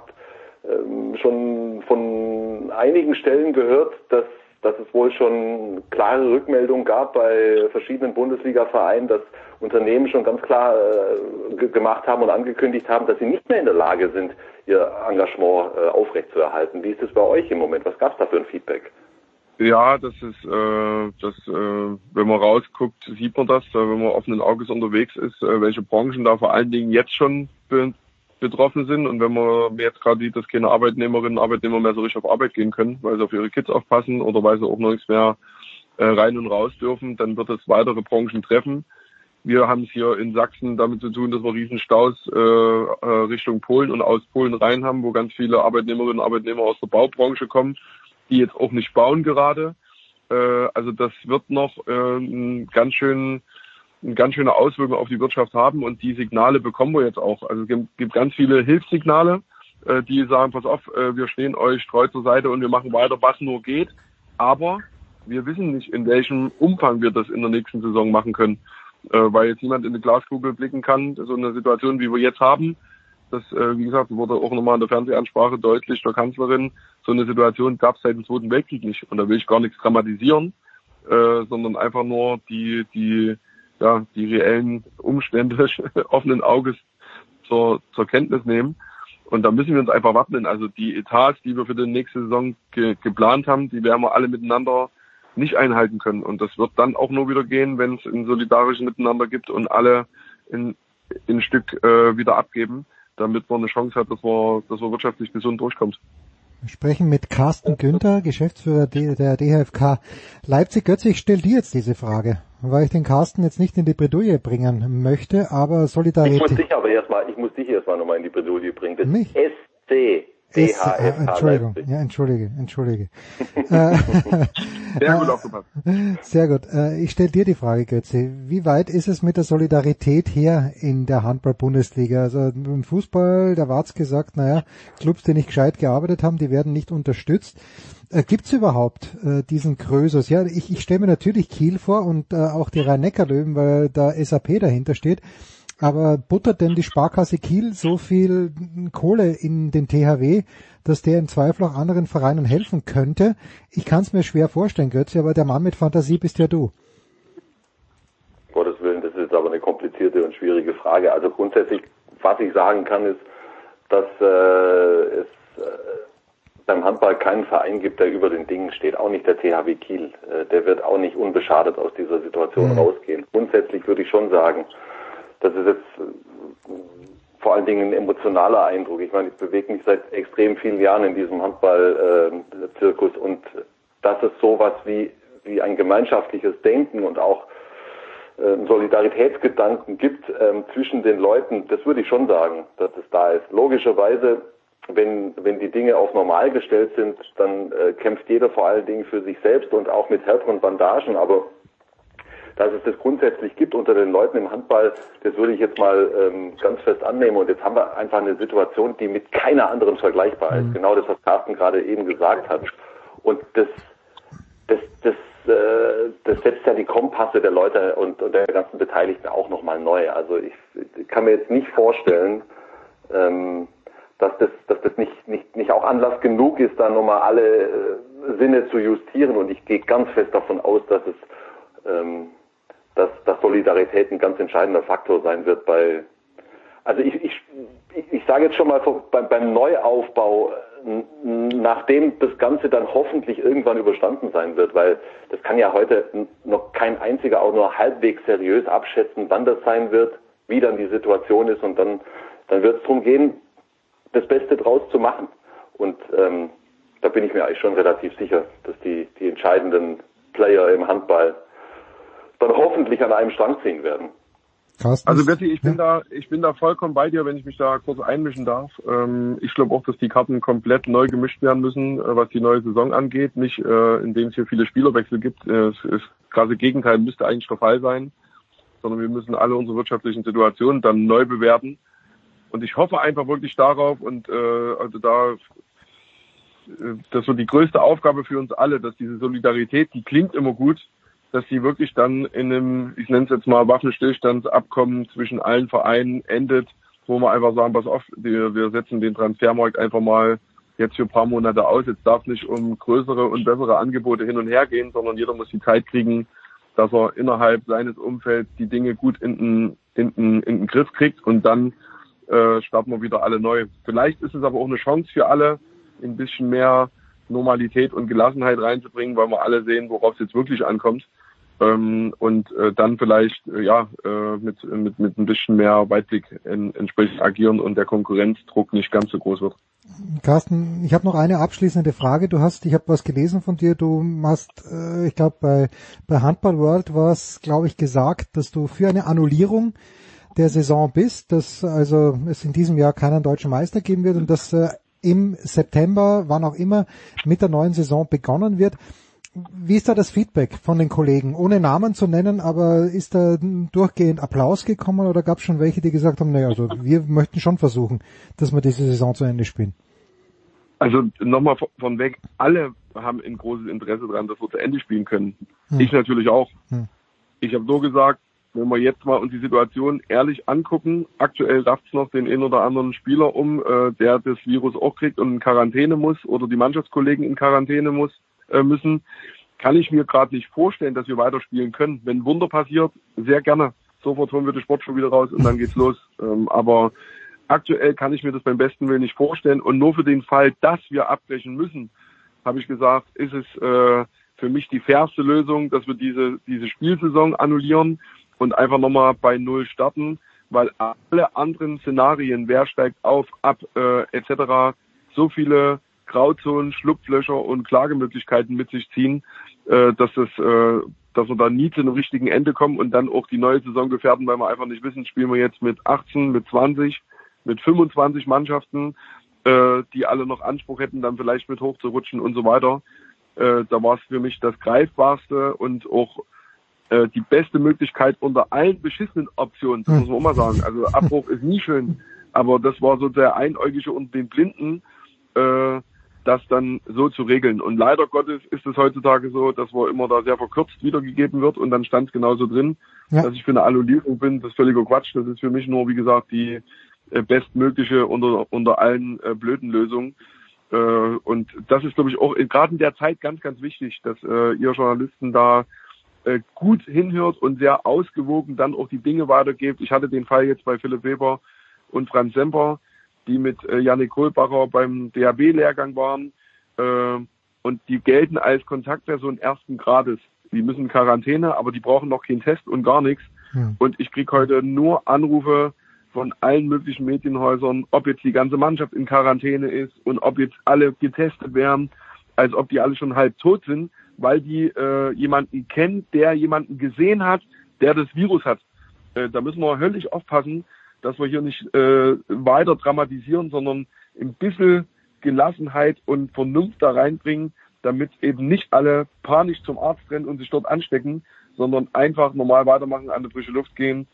ähm, schon von einigen Stellen gehört, dass, dass es wohl schon klare Rückmeldungen gab bei verschiedenen Bundesliga-Vereinen, dass Unternehmen schon ganz klar äh, ge- gemacht haben und angekündigt haben, dass sie nicht mehr in der Lage sind, ihr Engagement äh, aufrechtzuerhalten. Wie ist es bei euch im Moment? Was gab es da für ein Feedback? Ja, das ist, äh, das, äh, wenn man rausguckt, sieht man das, äh, wenn man offenen Auges unterwegs ist, äh, welche Branchen da vor allen Dingen jetzt schon be betroffen sind. Und wenn man jetzt gerade sieht, dass keine Arbeitnehmerinnen und Arbeitnehmer mehr so richtig auf Arbeit gehen können, weil sie auf ihre Kids aufpassen oder weil sie auch noch nichts mehr äh, rein und raus dürfen, dann wird es weitere Branchen treffen. Wir haben es hier in Sachsen damit zu tun, dass wir Riesenstaus äh, äh, Richtung Polen und aus Polen rein haben, wo ganz viele Arbeitnehmerinnen und Arbeitnehmer aus der Baubranche kommen, die jetzt auch nicht bauen gerade. Äh, also das wird noch äh, ganz schön eine ganz schöne Auswirkung auf die Wirtschaft haben und die Signale bekommen wir jetzt auch. Also es gibt, gibt ganz viele Hilfssignale, äh, die sagen, pass auf, äh, wir stehen euch treu zur Seite und wir machen weiter, was nur geht. Aber wir wissen nicht, in welchem Umfang wir das in der nächsten Saison machen können, äh, weil jetzt niemand in die Glaskugel blicken kann. So eine Situation, wie wir jetzt haben, das, äh, wie gesagt, wurde auch nochmal in der Fernsehansprache deutlich der Kanzlerin, so eine Situation gab es seit dem Zweiten Weltkrieg nicht. Und da will ich gar nichts dramatisieren, äh, sondern einfach nur die, die, ja, die reellen Umstände offenen Auges zur, zur Kenntnis nehmen. Und da müssen wir uns einfach wappnen. Also die Etats, die wir für die nächste Saison ge geplant haben, die werden wir alle miteinander nicht einhalten können. Und das wird dann auch nur wieder gehen, wenn es ein solidarisches Miteinander gibt und alle in, in ein Stück äh, wieder abgeben, damit man eine Chance hat, dass man, dass man wirtschaftlich gesund durchkommt. Wir sprechen mit Carsten Günther, Geschäftsführer der DHFK Leipzig. Götze, ich stelle dir jetzt diese Frage, weil ich den Carsten jetzt nicht in die Bredouille bringen möchte, aber Solidarität... Ich muss dich aber erstmal, ich muss dich erstmal nochmal in die Bredouille bringen. Das Mich? SC. Ist, äh, Entschuldigung, Leipzig. ja, entschuldige, entschuldige. Äh, Sehr gut aufgepasst. Sehr gut. Äh, Ich stelle dir die Frage, Götze. Wie weit ist es mit der Solidarität her in der Handball-Bundesliga? Also im Fußball, da war's gesagt, naja, Clubs, die nicht gescheit gearbeitet haben, die werden nicht unterstützt. Äh, Gibt's überhaupt äh, diesen Krösus? Ja, ich, ich stelle mir natürlich Kiel vor und äh, auch die Rhein-Neckar-Löwen, weil da SAP dahinter steht. Aber buttert denn die Sparkasse Kiel so viel Kohle in den THW, dass der im Zweifel auch anderen Vereinen helfen könnte? Ich kann es mir schwer vorstellen, Götze, aber der Mann mit Fantasie bist ja du. Gottes Willen, das ist jetzt aber eine komplizierte und schwierige Frage. Also grundsätzlich, was ich sagen kann, ist, dass äh, es äh, beim Handball keinen Verein gibt, der über den Dingen steht. Auch nicht der THW Kiel. Äh, der wird auch nicht unbeschadet aus dieser Situation Mhm. rausgehen. Grundsätzlich würde ich schon sagen, das ist jetzt äh, vor allen Dingen ein emotionaler Eindruck. Ich meine, ich bewege mich seit extrem vielen Jahren in diesem Handball-Zirkus und dass es sowas wie, wie ein gemeinschaftliches Denken und auch ähm, Solidaritätsgedanken gibt ähm, zwischen den Leuten, das würde ich schon sagen, dass es da ist. Logischerweise, wenn, wenn die Dinge auf normal gestellt sind, dann äh, kämpft jeder vor allen Dingen für sich selbst und auch mit härteren Bandagen, aber dass es das grundsätzlich gibt unter den Leuten im Handball, das würde ich jetzt mal ähm, ganz fest annehmen. Und jetzt haben wir einfach eine Situation, die mit keiner anderen vergleichbar ist. Genau das, was Carsten gerade eben gesagt hat. Und das, das, das, äh, das setzt ja die Kompasse der Leute und, und der ganzen Beteiligten auch nochmal neu. Also ich, ich kann mir jetzt nicht vorstellen, ähm, dass das, dass das nicht, nicht, nicht auch Anlass genug ist, da nochmal alle äh, Sinne zu justieren. Und ich gehe ganz fest davon aus, dass es ähm, dass, dass Solidarität ein ganz entscheidender Faktor sein wird bei also ich, ich, ich, sage jetzt schon mal beim, Neuaufbau, nachdem das Ganze dann hoffentlich irgendwann überstanden sein wird, weil das kann ja heute noch kein einziger auch nur halbwegs seriös abschätzen, wann das sein wird, wie dann die Situation ist und dann, dann wird es darum gehen, das Beste draus zu machen. Und ähm, da bin ich mir eigentlich schon relativ sicher, dass die, die entscheidenden Player im Handball dann hoffentlich an einem Strang ziehen werden. Carsten, Also Berti, ich bin da, ich bin da vollkommen bei dir, wenn ich mich da kurz einmischen darf. Ähm, ich glaube auch, dass die Karten komplett neu gemischt werden müssen, äh, was die neue Saison angeht. Nicht, äh, indem es hier viele Spielerwechsel gibt. Äh, es ist gerade das Gegenteil müsste eigentlich der Fall sein, sondern wir müssen alle unsere wirtschaftlichen Situationen dann neu bewerten. Und ich hoffe einfach wirklich darauf und äh, also da äh, das wird die größte Aufgabe für uns alle, dass diese Solidarität, die klingt immer gut, dass sie wirklich dann in einem, ich nenne es jetzt mal Waffenstillstandsabkommen zwischen allen Vereinen endet, wo wir einfach sagen, pass auf, wir, setzen den Transfermarkt einfach mal jetzt für ein paar Monate aus. Jetzt darf nicht um größere und bessere Angebote hin und her gehen, sondern jeder muss die Zeit kriegen, dass er innerhalb seines Umfelds die Dinge gut in den, in den, in den Griff kriegt und dann äh, starten wir wieder alle neu. Vielleicht ist es aber auch eine Chance für alle, ein bisschen mehr Normalität und Gelassenheit reinzubringen, weil wir alle sehen, worauf es jetzt wirklich ankommt. Ähm, und äh, dann vielleicht äh, ja äh, mit, mit, mit ein bisschen mehr Weitblick in, entsprechend agieren und der Konkurrenzdruck nicht ganz so groß wird. Carsten, ich habe noch eine abschließende Frage. Du hast, ich habe was gelesen von dir. Du hast, äh, ich glaube bei bei Handball World war es, glaube ich, gesagt, dass du für eine Annullierung der Saison bist, dass also es in diesem Jahr keinen deutschen Meister geben wird und dass äh, im September, wann auch immer, mit der neuen Saison begonnen wird. Wie ist da das Feedback von den Kollegen? Ohne Namen zu nennen, aber ist da durchgehend Applaus gekommen oder gab es schon welche, die gesagt haben, naja, also wir möchten schon versuchen, dass wir diese Saison zu Ende spielen? Also nochmal von- weg, alle haben ein großes Interesse daran, dass wir zu Ende spielen können. Hm. Ich natürlich auch. Hm. Ich habe so gesagt, wenn wir jetzt mal uns die Situation ehrlich angucken, aktuell rafft es noch den einen oder anderen Spieler um, äh, der das Virus auch kriegt und in Quarantäne muss oder die Mannschaftskollegen in Quarantäne muss äh, müssen, kann ich mir gerade nicht vorstellen, dass wir weiterspielen können. Wenn Wunder passiert, sehr gerne. Sofort holen wir die Sportschuhe wieder raus und dann geht's los. Ähm, aber aktuell kann ich mir das beim besten Willen nicht vorstellen. Und nur für den Fall, dass wir abbrechen müssen, habe ich gesagt, ist es äh, für mich die fairste Lösung, dass wir diese, diese Spielsaison annullieren und einfach nochmal bei Null starten, weil alle anderen Szenarien, wer steigt auf, ab, äh, etc., so viele Grauzonen, Schlupflöcher und Klagemöglichkeiten mit sich ziehen, äh, dass das, äh, dass wir da nie zu einem richtigen Ende kommen und dann auch die neue Saison gefährden, weil wir einfach nicht wissen, spielen wir jetzt mit 18, mit 20, mit 25 Mannschaften, äh, die alle noch Anspruch hätten, dann vielleicht mit hochzurutschen und so weiter. Äh, da war es für mich das greifbarste und auch äh, die beste Möglichkeit unter allen beschissenen Optionen, das muss man mal sagen. Also Abbruch ist nie schön, aber das war so der Einäugige unter den Blinden, äh, das dann so zu regeln. Und leider Gottes ist es heutzutage so, dass wo immer da sehr verkürzt wiedergegeben wird und dann stand es genauso drin, Ja. dass ich für eine Annullierung bin. Das ist völliger Quatsch. Das ist für mich nur, wie gesagt, die äh, bestmögliche unter, unter allen äh, blöden Lösungen. Äh, und das ist, glaube ich, auch gerade in der Zeit ganz, ganz wichtig, dass äh, ihr Journalisten da äh, gut hinhört und sehr ausgewogen dann auch die Dinge weitergebt. Ich hatte den Fall jetzt bei Philipp Weber und Franz Semper, die mit äh, Janik Kohlbacher beim DHB-Lehrgang waren äh, und die gelten als Kontaktperson ersten Grades. Die müssen Quarantäne, aber die brauchen noch keinen Test und gar nichts. Hm. Und ich krieg heute nur Anrufe von allen möglichen Medienhäusern, ob jetzt die ganze Mannschaft in Quarantäne ist und ob jetzt alle getestet werden, als ob die alle schon halb tot sind, weil die äh, jemanden kennt, der jemanden gesehen hat, der das Virus hat. Äh, da müssen wir höllisch aufpassen, dass wir hier nicht äh, weiter dramatisieren, sondern ein bisschen Gelassenheit und Vernunft da reinbringen, damit eben nicht alle panisch zum Arzt rennen und sich dort anstecken, sondern einfach normal weitermachen, an die frische Luft gehen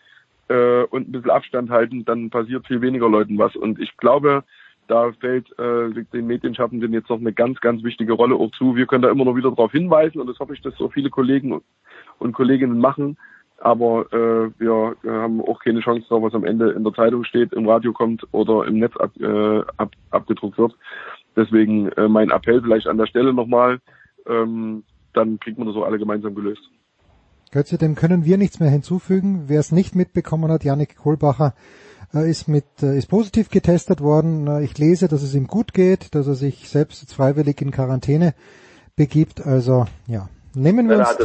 äh, und ein bisschen Abstand halten, dann passiert viel weniger Leuten was. Und ich glaube, da fällt äh, den Medienschaffenden jetzt noch eine ganz, ganz wichtige Rolle auch zu. Wir können da immer noch wieder darauf hinweisen und das hoffe ich, dass so viele Kollegen und- und Kolleginnen machen. Aber äh, wir haben auch keine Chance drauf, was am Ende in der Zeitung steht, im Radio kommt oder im Netz ab, äh, ab, abgedruckt wird. Deswegen äh, mein Appell vielleicht an der Stelle nochmal, ähm, dann kriegt man das so alle gemeinsam gelöst. Götze, dem können wir nichts mehr hinzufügen. Wer es nicht mitbekommen hat, Janik Kohlbacher äh, ist mit äh, ist positiv getestet worden. Ich lese, dass es ihm gut geht, dass er sich selbst freiwillig in Quarantäne begibt. Also ja, nehmen wir uns. also,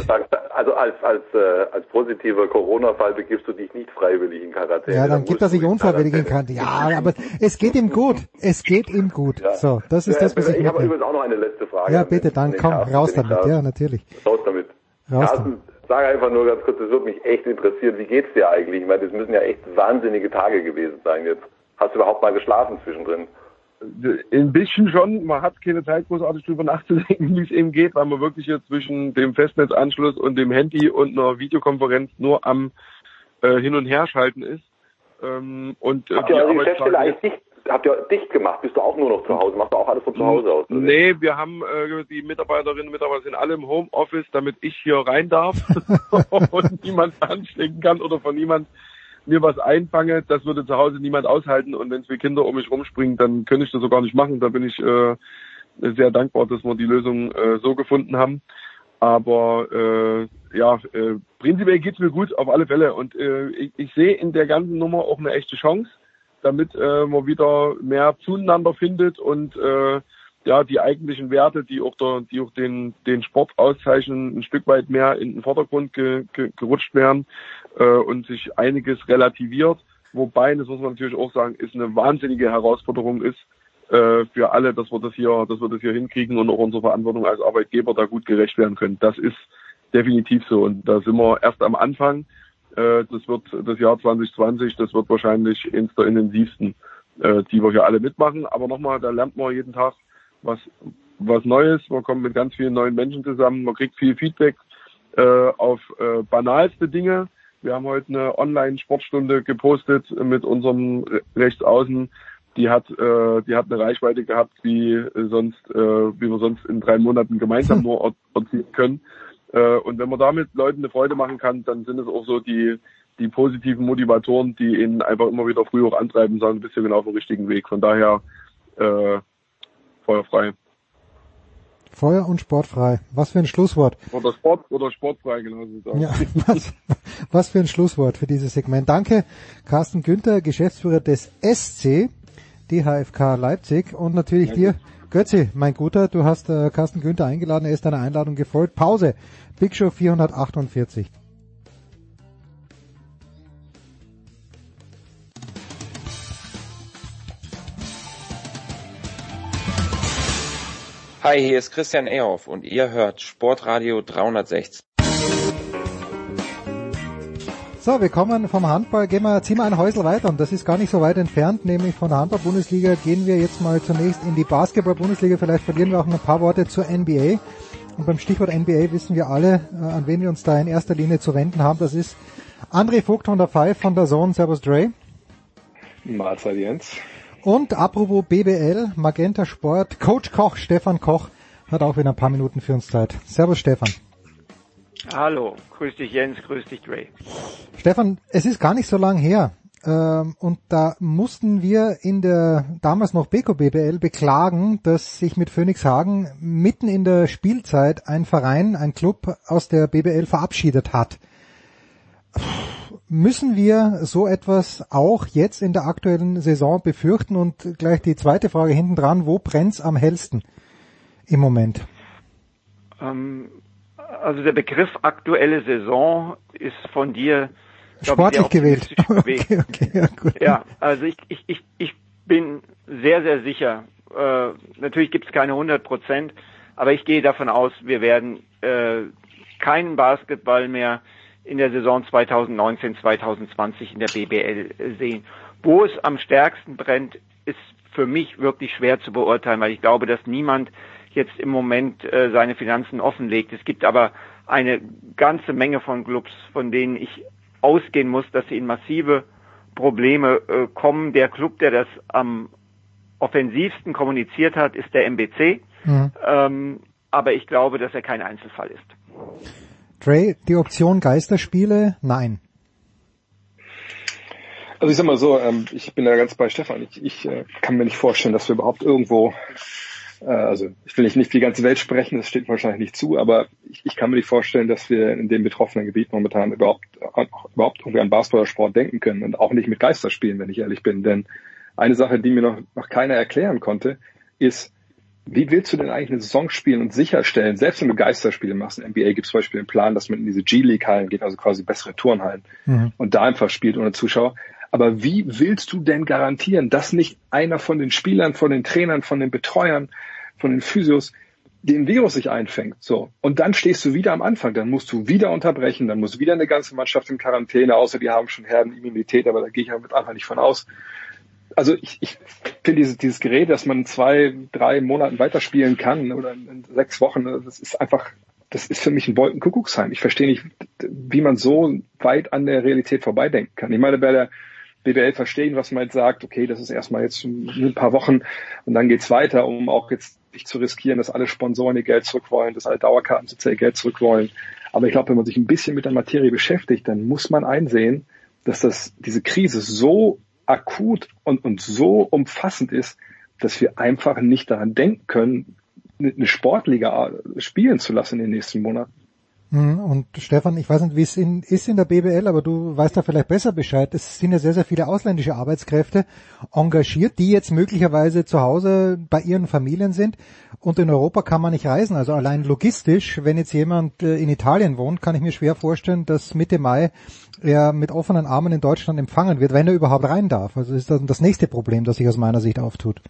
also als, als, äh, als positiver Corona-Fall begibst du dich nicht freiwillig in Quarantäne. Ja, dann Dann gibt er sich unfreiwillig in Quarantäne. Ja, aber es geht ihm gut. Es geht ihm gut. So, das ist Ja, das, was ich ich habe übrigens auch noch eine letzte Frage. Ja, bitte, dann komm, Carsten, raus damit. Ja, natürlich. Raus damit. Raus Carsten, sag einfach nur ganz kurz, das würde mich echt interessieren. Wie geht's dir eigentlich? Ich meine, das müssen ja echt wahnsinnige Tage gewesen sein jetzt. Hast du überhaupt mal geschlafen zwischendrin? Ein bisschen schon. Man hat keine Zeit, großartig drüber nachzudenken, wie es eben geht, weil man wirklich hier zwischen dem Festnetzanschluss und dem Handy und einer Videokonferenz nur am äh, Hin- und Herschalten ist. Ähm, und äh, Habt ihr die eure Geschäftsstelle eigentlich dicht, habt ihr dicht gemacht? Bist du auch nur noch zu Hause? Machst du auch alles von zu Hause aus? oder? Nee, wir haben äh, die Mitarbeiterinnen und Mitarbeiter sind alle im Homeoffice, damit ich hier rein darf und niemand anstecken kann oder von niemand mir was einfange. Das würde zu Hause niemand aushalten und wenn zwei Kinder um mich rumspringen, dann könnte ich das so gar nicht machen. Da bin ich äh, sehr dankbar, dass wir die Lösung äh, so gefunden haben. Aber äh, ja, äh, prinzipiell geht's mir gut, auf alle Fälle. Und äh, ich, ich sehe in der ganzen Nummer auch eine echte Chance, damit äh, man wieder mehr zueinander findet und äh, ja die eigentlichen Werte, die auch der, die auch den den Sport auszeichnen, ein Stück weit mehr in den Vordergrund ge, ge, gerutscht werden äh, und sich einiges relativiert. Wobei, das muss man natürlich auch sagen, ist eine wahnsinnige Herausforderung ist äh, für alle, dass wir das hier, dass wir das hier hinkriegen und auch unsere Verantwortung als Arbeitgeber da gut gerecht werden können. Das ist definitiv so und da sind wir erst am Anfang. Äh, das wird das Jahr 2020, das wird wahrscheinlich eins der intensivsten, äh, die wir hier alle mitmachen. Aber nochmal, da lernt man jeden Tag was was Neues. Man kommt mit ganz vielen neuen Menschen zusammen. Man kriegt viel Feedback äh, auf äh, banalste Dinge. Wir haben heute eine Online-Sportstunde gepostet mit unserem Re- Rechtsaußen. Die hat, äh, die hat eine Reichweite gehabt, wie äh, sonst, äh, wie wir sonst in drei Monaten gemeinsam nur erzielen können. Äh, und wenn man damit Leuten eine Freude machen kann, dann sind es auch so die, die positiven Motivatoren, die ihnen einfach immer wieder früh auch antreiben sagen, du bist hier genau auf dem richtigen Weg. Von daher äh, feuerfrei. Feuer und sportfrei. Was für ein Schlusswort. Oder Sport oder sportfrei, genau so sagen. Ja, was, was für ein Schlusswort für dieses Segment. Danke, Carsten Günther, Geschäftsführer des SC, DHFK Leipzig und natürlich dir, Götzi, mein Guter, du hast äh, Carsten Günther eingeladen, er ist deiner Einladung gefolgt. Pause. Big Show 448. Hi, hier ist Christian Ehoff und ihr hört Sportradio 360. So, wir kommen vom Handball, gehen wir, ziehen wir ein Häusl weiter und das ist gar nicht so weit entfernt, nämlich von der Handball-Bundesliga gehen wir jetzt mal zunächst in die Basketball-Bundesliga, vielleicht verlieren wir auch noch ein paar Worte zur NBA. Und beim Stichwort NBA wissen wir alle, äh, an wen wir uns da in erster Linie zu wenden haben. Das ist André Vogt von der Five von der Zone. Servus Dre. Mahlzeit Jens. Und apropos BBL, Magenta Sport, Coach Koch, Stefan Koch, hat auch wieder ein paar Minuten für uns Zeit. Servus Stefan. Hallo, grüß dich Jens, grüß dich Dre. Stefan, es ist gar nicht so lang her. Ähm, und da mussten wir in der damals noch Beko BBL beklagen, dass sich mit Phoenix Hagen mitten in der Spielzeit ein Verein, ein Club aus der BBL verabschiedet hat. Müssen wir so etwas auch jetzt in der aktuellen Saison befürchten? Und gleich die zweite Frage hinten dran, wo brennt's am hellsten im Moment? Ähm, also der Begriff aktuelle Saison ist von dir Sportlich gewählt. gewählt. Okay, okay, ja, gut. ja, also ich, ich, ich, ich bin sehr, sehr sicher. Äh, natürlich gibt es keine 100 Prozent, aber ich gehe davon aus, wir werden äh, keinen Basketball mehr in der Saison 2019, 2020 in der BBL sehen. Wo es am stärksten brennt, ist für mich wirklich schwer zu beurteilen, weil ich glaube, dass niemand jetzt im Moment äh, seine Finanzen offenlegt. Es gibt aber eine ganze Menge von Clubs, von denen ich ausgehen muss, dass sie in massive Probleme äh, kommen. Der Club, der das am offensivsten kommuniziert hat, ist der MBC. Mhm. Ähm, aber ich glaube, dass er kein Einzelfall ist. Dre, die Option Geisterspiele? Nein. Also ich sag mal so, ähm, ich bin da ganz bei Stefan. Ich, ich äh, kann mir nicht vorstellen, dass wir überhaupt irgendwo äh, also ich will nicht für die ganze Welt sprechen, das steht wahrscheinlich nicht zu, aber ich, ich kann mir nicht vorstellen, dass wir in dem betroffenen Gebiet momentan überhaupt, überhaupt irgendwie an Basketballsport denken können und auch nicht mit Geisterspielen, wenn ich ehrlich bin. Denn eine Sache, die mir noch, noch keiner erklären konnte, ist, wie willst du denn eigentlich eine Saison spielen und sicherstellen, selbst wenn du Geisterspiele machst, in NBA gibt es zum Beispiel den Plan, dass man in diese G-League-Hallen geht, also quasi bessere Turnhallen mhm. und da einfach spielt ohne Zuschauer. Aber wie willst du denn garantieren, dass nicht einer von den Spielern, von den Trainern, von den Betreuern, von den Physios den Virus sich einfängt? So. Und dann stehst du wieder am Anfang. Dann musst du wieder unterbrechen. Dann muss wieder eine ganze Mannschaft in Quarantäne, außer die haben schon Herdenimmunität, aber da gehe ich ja mit einfach nicht von aus. Also ich, ich finde dieses, dieses Gerät, dass man zwei, drei Monaten weiterspielen kann oder in sechs Wochen, das ist einfach, das ist für mich ein Wolkenkuckucksheim. Ich verstehe nicht, wie man so weit an der Realität vorbeidenken kann. Ich meine, bei der BWL verstehen, was man jetzt sagt, okay, das ist erstmal jetzt ein paar Wochen und dann geht's weiter, um auch jetzt nicht zu riskieren, dass alle Sponsoren ihr Geld zurück wollen, dass alle Dauerkartensitzer ihr Geld zurück wollen. Aber ich glaube, wenn man sich ein bisschen mit der Materie beschäftigt, dann muss man einsehen, dass das, diese Krise so akut und, und so umfassend ist, dass wir einfach nicht daran denken können, eine Sportliga spielen zu lassen in den nächsten Monaten. Mhm, und Stefan, ich weiß nicht, wie es in, ist in der BBL, aber du weißt da vielleicht besser Bescheid. Es sind ja sehr, sehr viele ausländische Arbeitskräfte engagiert, die jetzt möglicherweise zu Hause bei ihren Familien sind. Und in Europa kann man nicht reisen. Also allein logistisch, wenn jetzt jemand äh, in Italien wohnt, kann ich mir schwer vorstellen, dass Mitte Mai er mit offenen Armen in Deutschland empfangen wird, wenn er überhaupt rein darf. Also ist das das nächste Problem, das sich aus meiner Sicht auftut.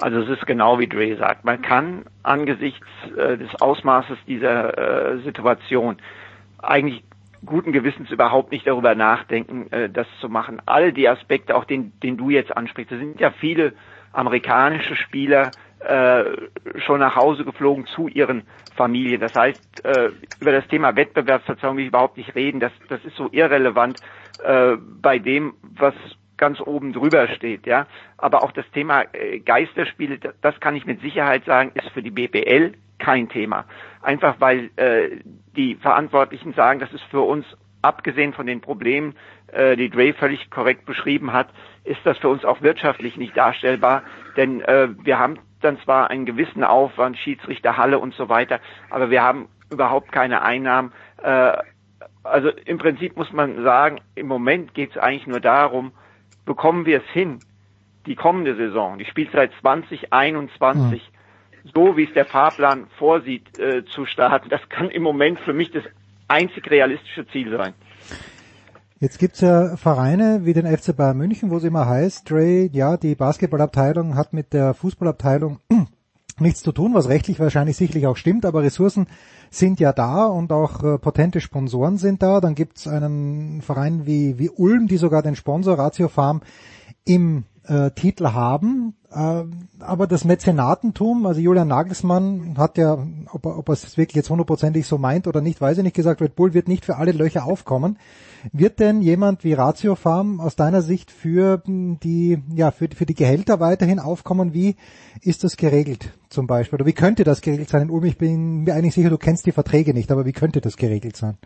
Also es ist genau wie Dre sagt. Man kann angesichts äh, des Ausmaßes dieser äh, Situation eigentlich guten Gewissens überhaupt nicht darüber nachdenken, äh, das zu machen. All die Aspekte, auch den, den du jetzt ansprichst, da sind ja viele amerikanische Spieler äh, schon nach Hause geflogen zu ihren Familien. Das heißt, äh, über das Thema Wettbewerbsverzerrung will ich überhaupt nicht reden. Das, das ist so irrelevant äh, bei dem, was ganz oben drüber steht, ja. Aber auch das Thema äh, Geisterspiele, das kann ich mit Sicherheit sagen, ist für die BBL kein Thema. Einfach weil äh, die Verantwortlichen sagen, das ist für uns, abgesehen von den Problemen, äh, die Dre völlig korrekt beschrieben hat, ist das für uns auch wirtschaftlich nicht darstellbar. Denn äh, wir haben dann zwar einen gewissen Aufwand, Schiedsrichter, Halle und so weiter, aber wir haben überhaupt keine Einnahmen. Äh, also im Prinzip muss man sagen, im Moment geht es eigentlich nur darum, bekommen wir es hin, die kommende Saison, die Spielzeit 2021, mhm. so wie es der Fahrplan vorsieht, äh, zu starten. Das kann im Moment für mich das einzig realistische Ziel sein. Jetzt gibt's ja Vereine wie den FC Bayern München, wo es immer heißt, Dre, ja, die Basketballabteilung hat mit der Fußballabteilung nichts zu tun, was rechtlich wahrscheinlich sicherlich auch stimmt, aber Ressourcen sind ja da und auch äh, potente Sponsoren sind da. Dann gibt es einen Verein wie, wie Ulm, die sogar den Sponsor Ratio Farm im äh, Titel haben. Äh, aber das Mäzenatentum, also Julian Nagelsmann hat ja, ob ob er es wirklich jetzt hundertprozentig so meint oder nicht, weiß ich nicht, gesagt, Red Bull wird nicht für alle Löcher aufkommen. Wird denn jemand wie Ratio Farm aus deiner Sicht für die, ja, für, für die Gehälter weiterhin aufkommen? Wie ist das geregelt zum Beispiel? Oder wie könnte das geregelt sein in Ulm? Ich bin mir eigentlich sicher, du kennst die Verträge nicht, aber wie könnte das geregelt sein?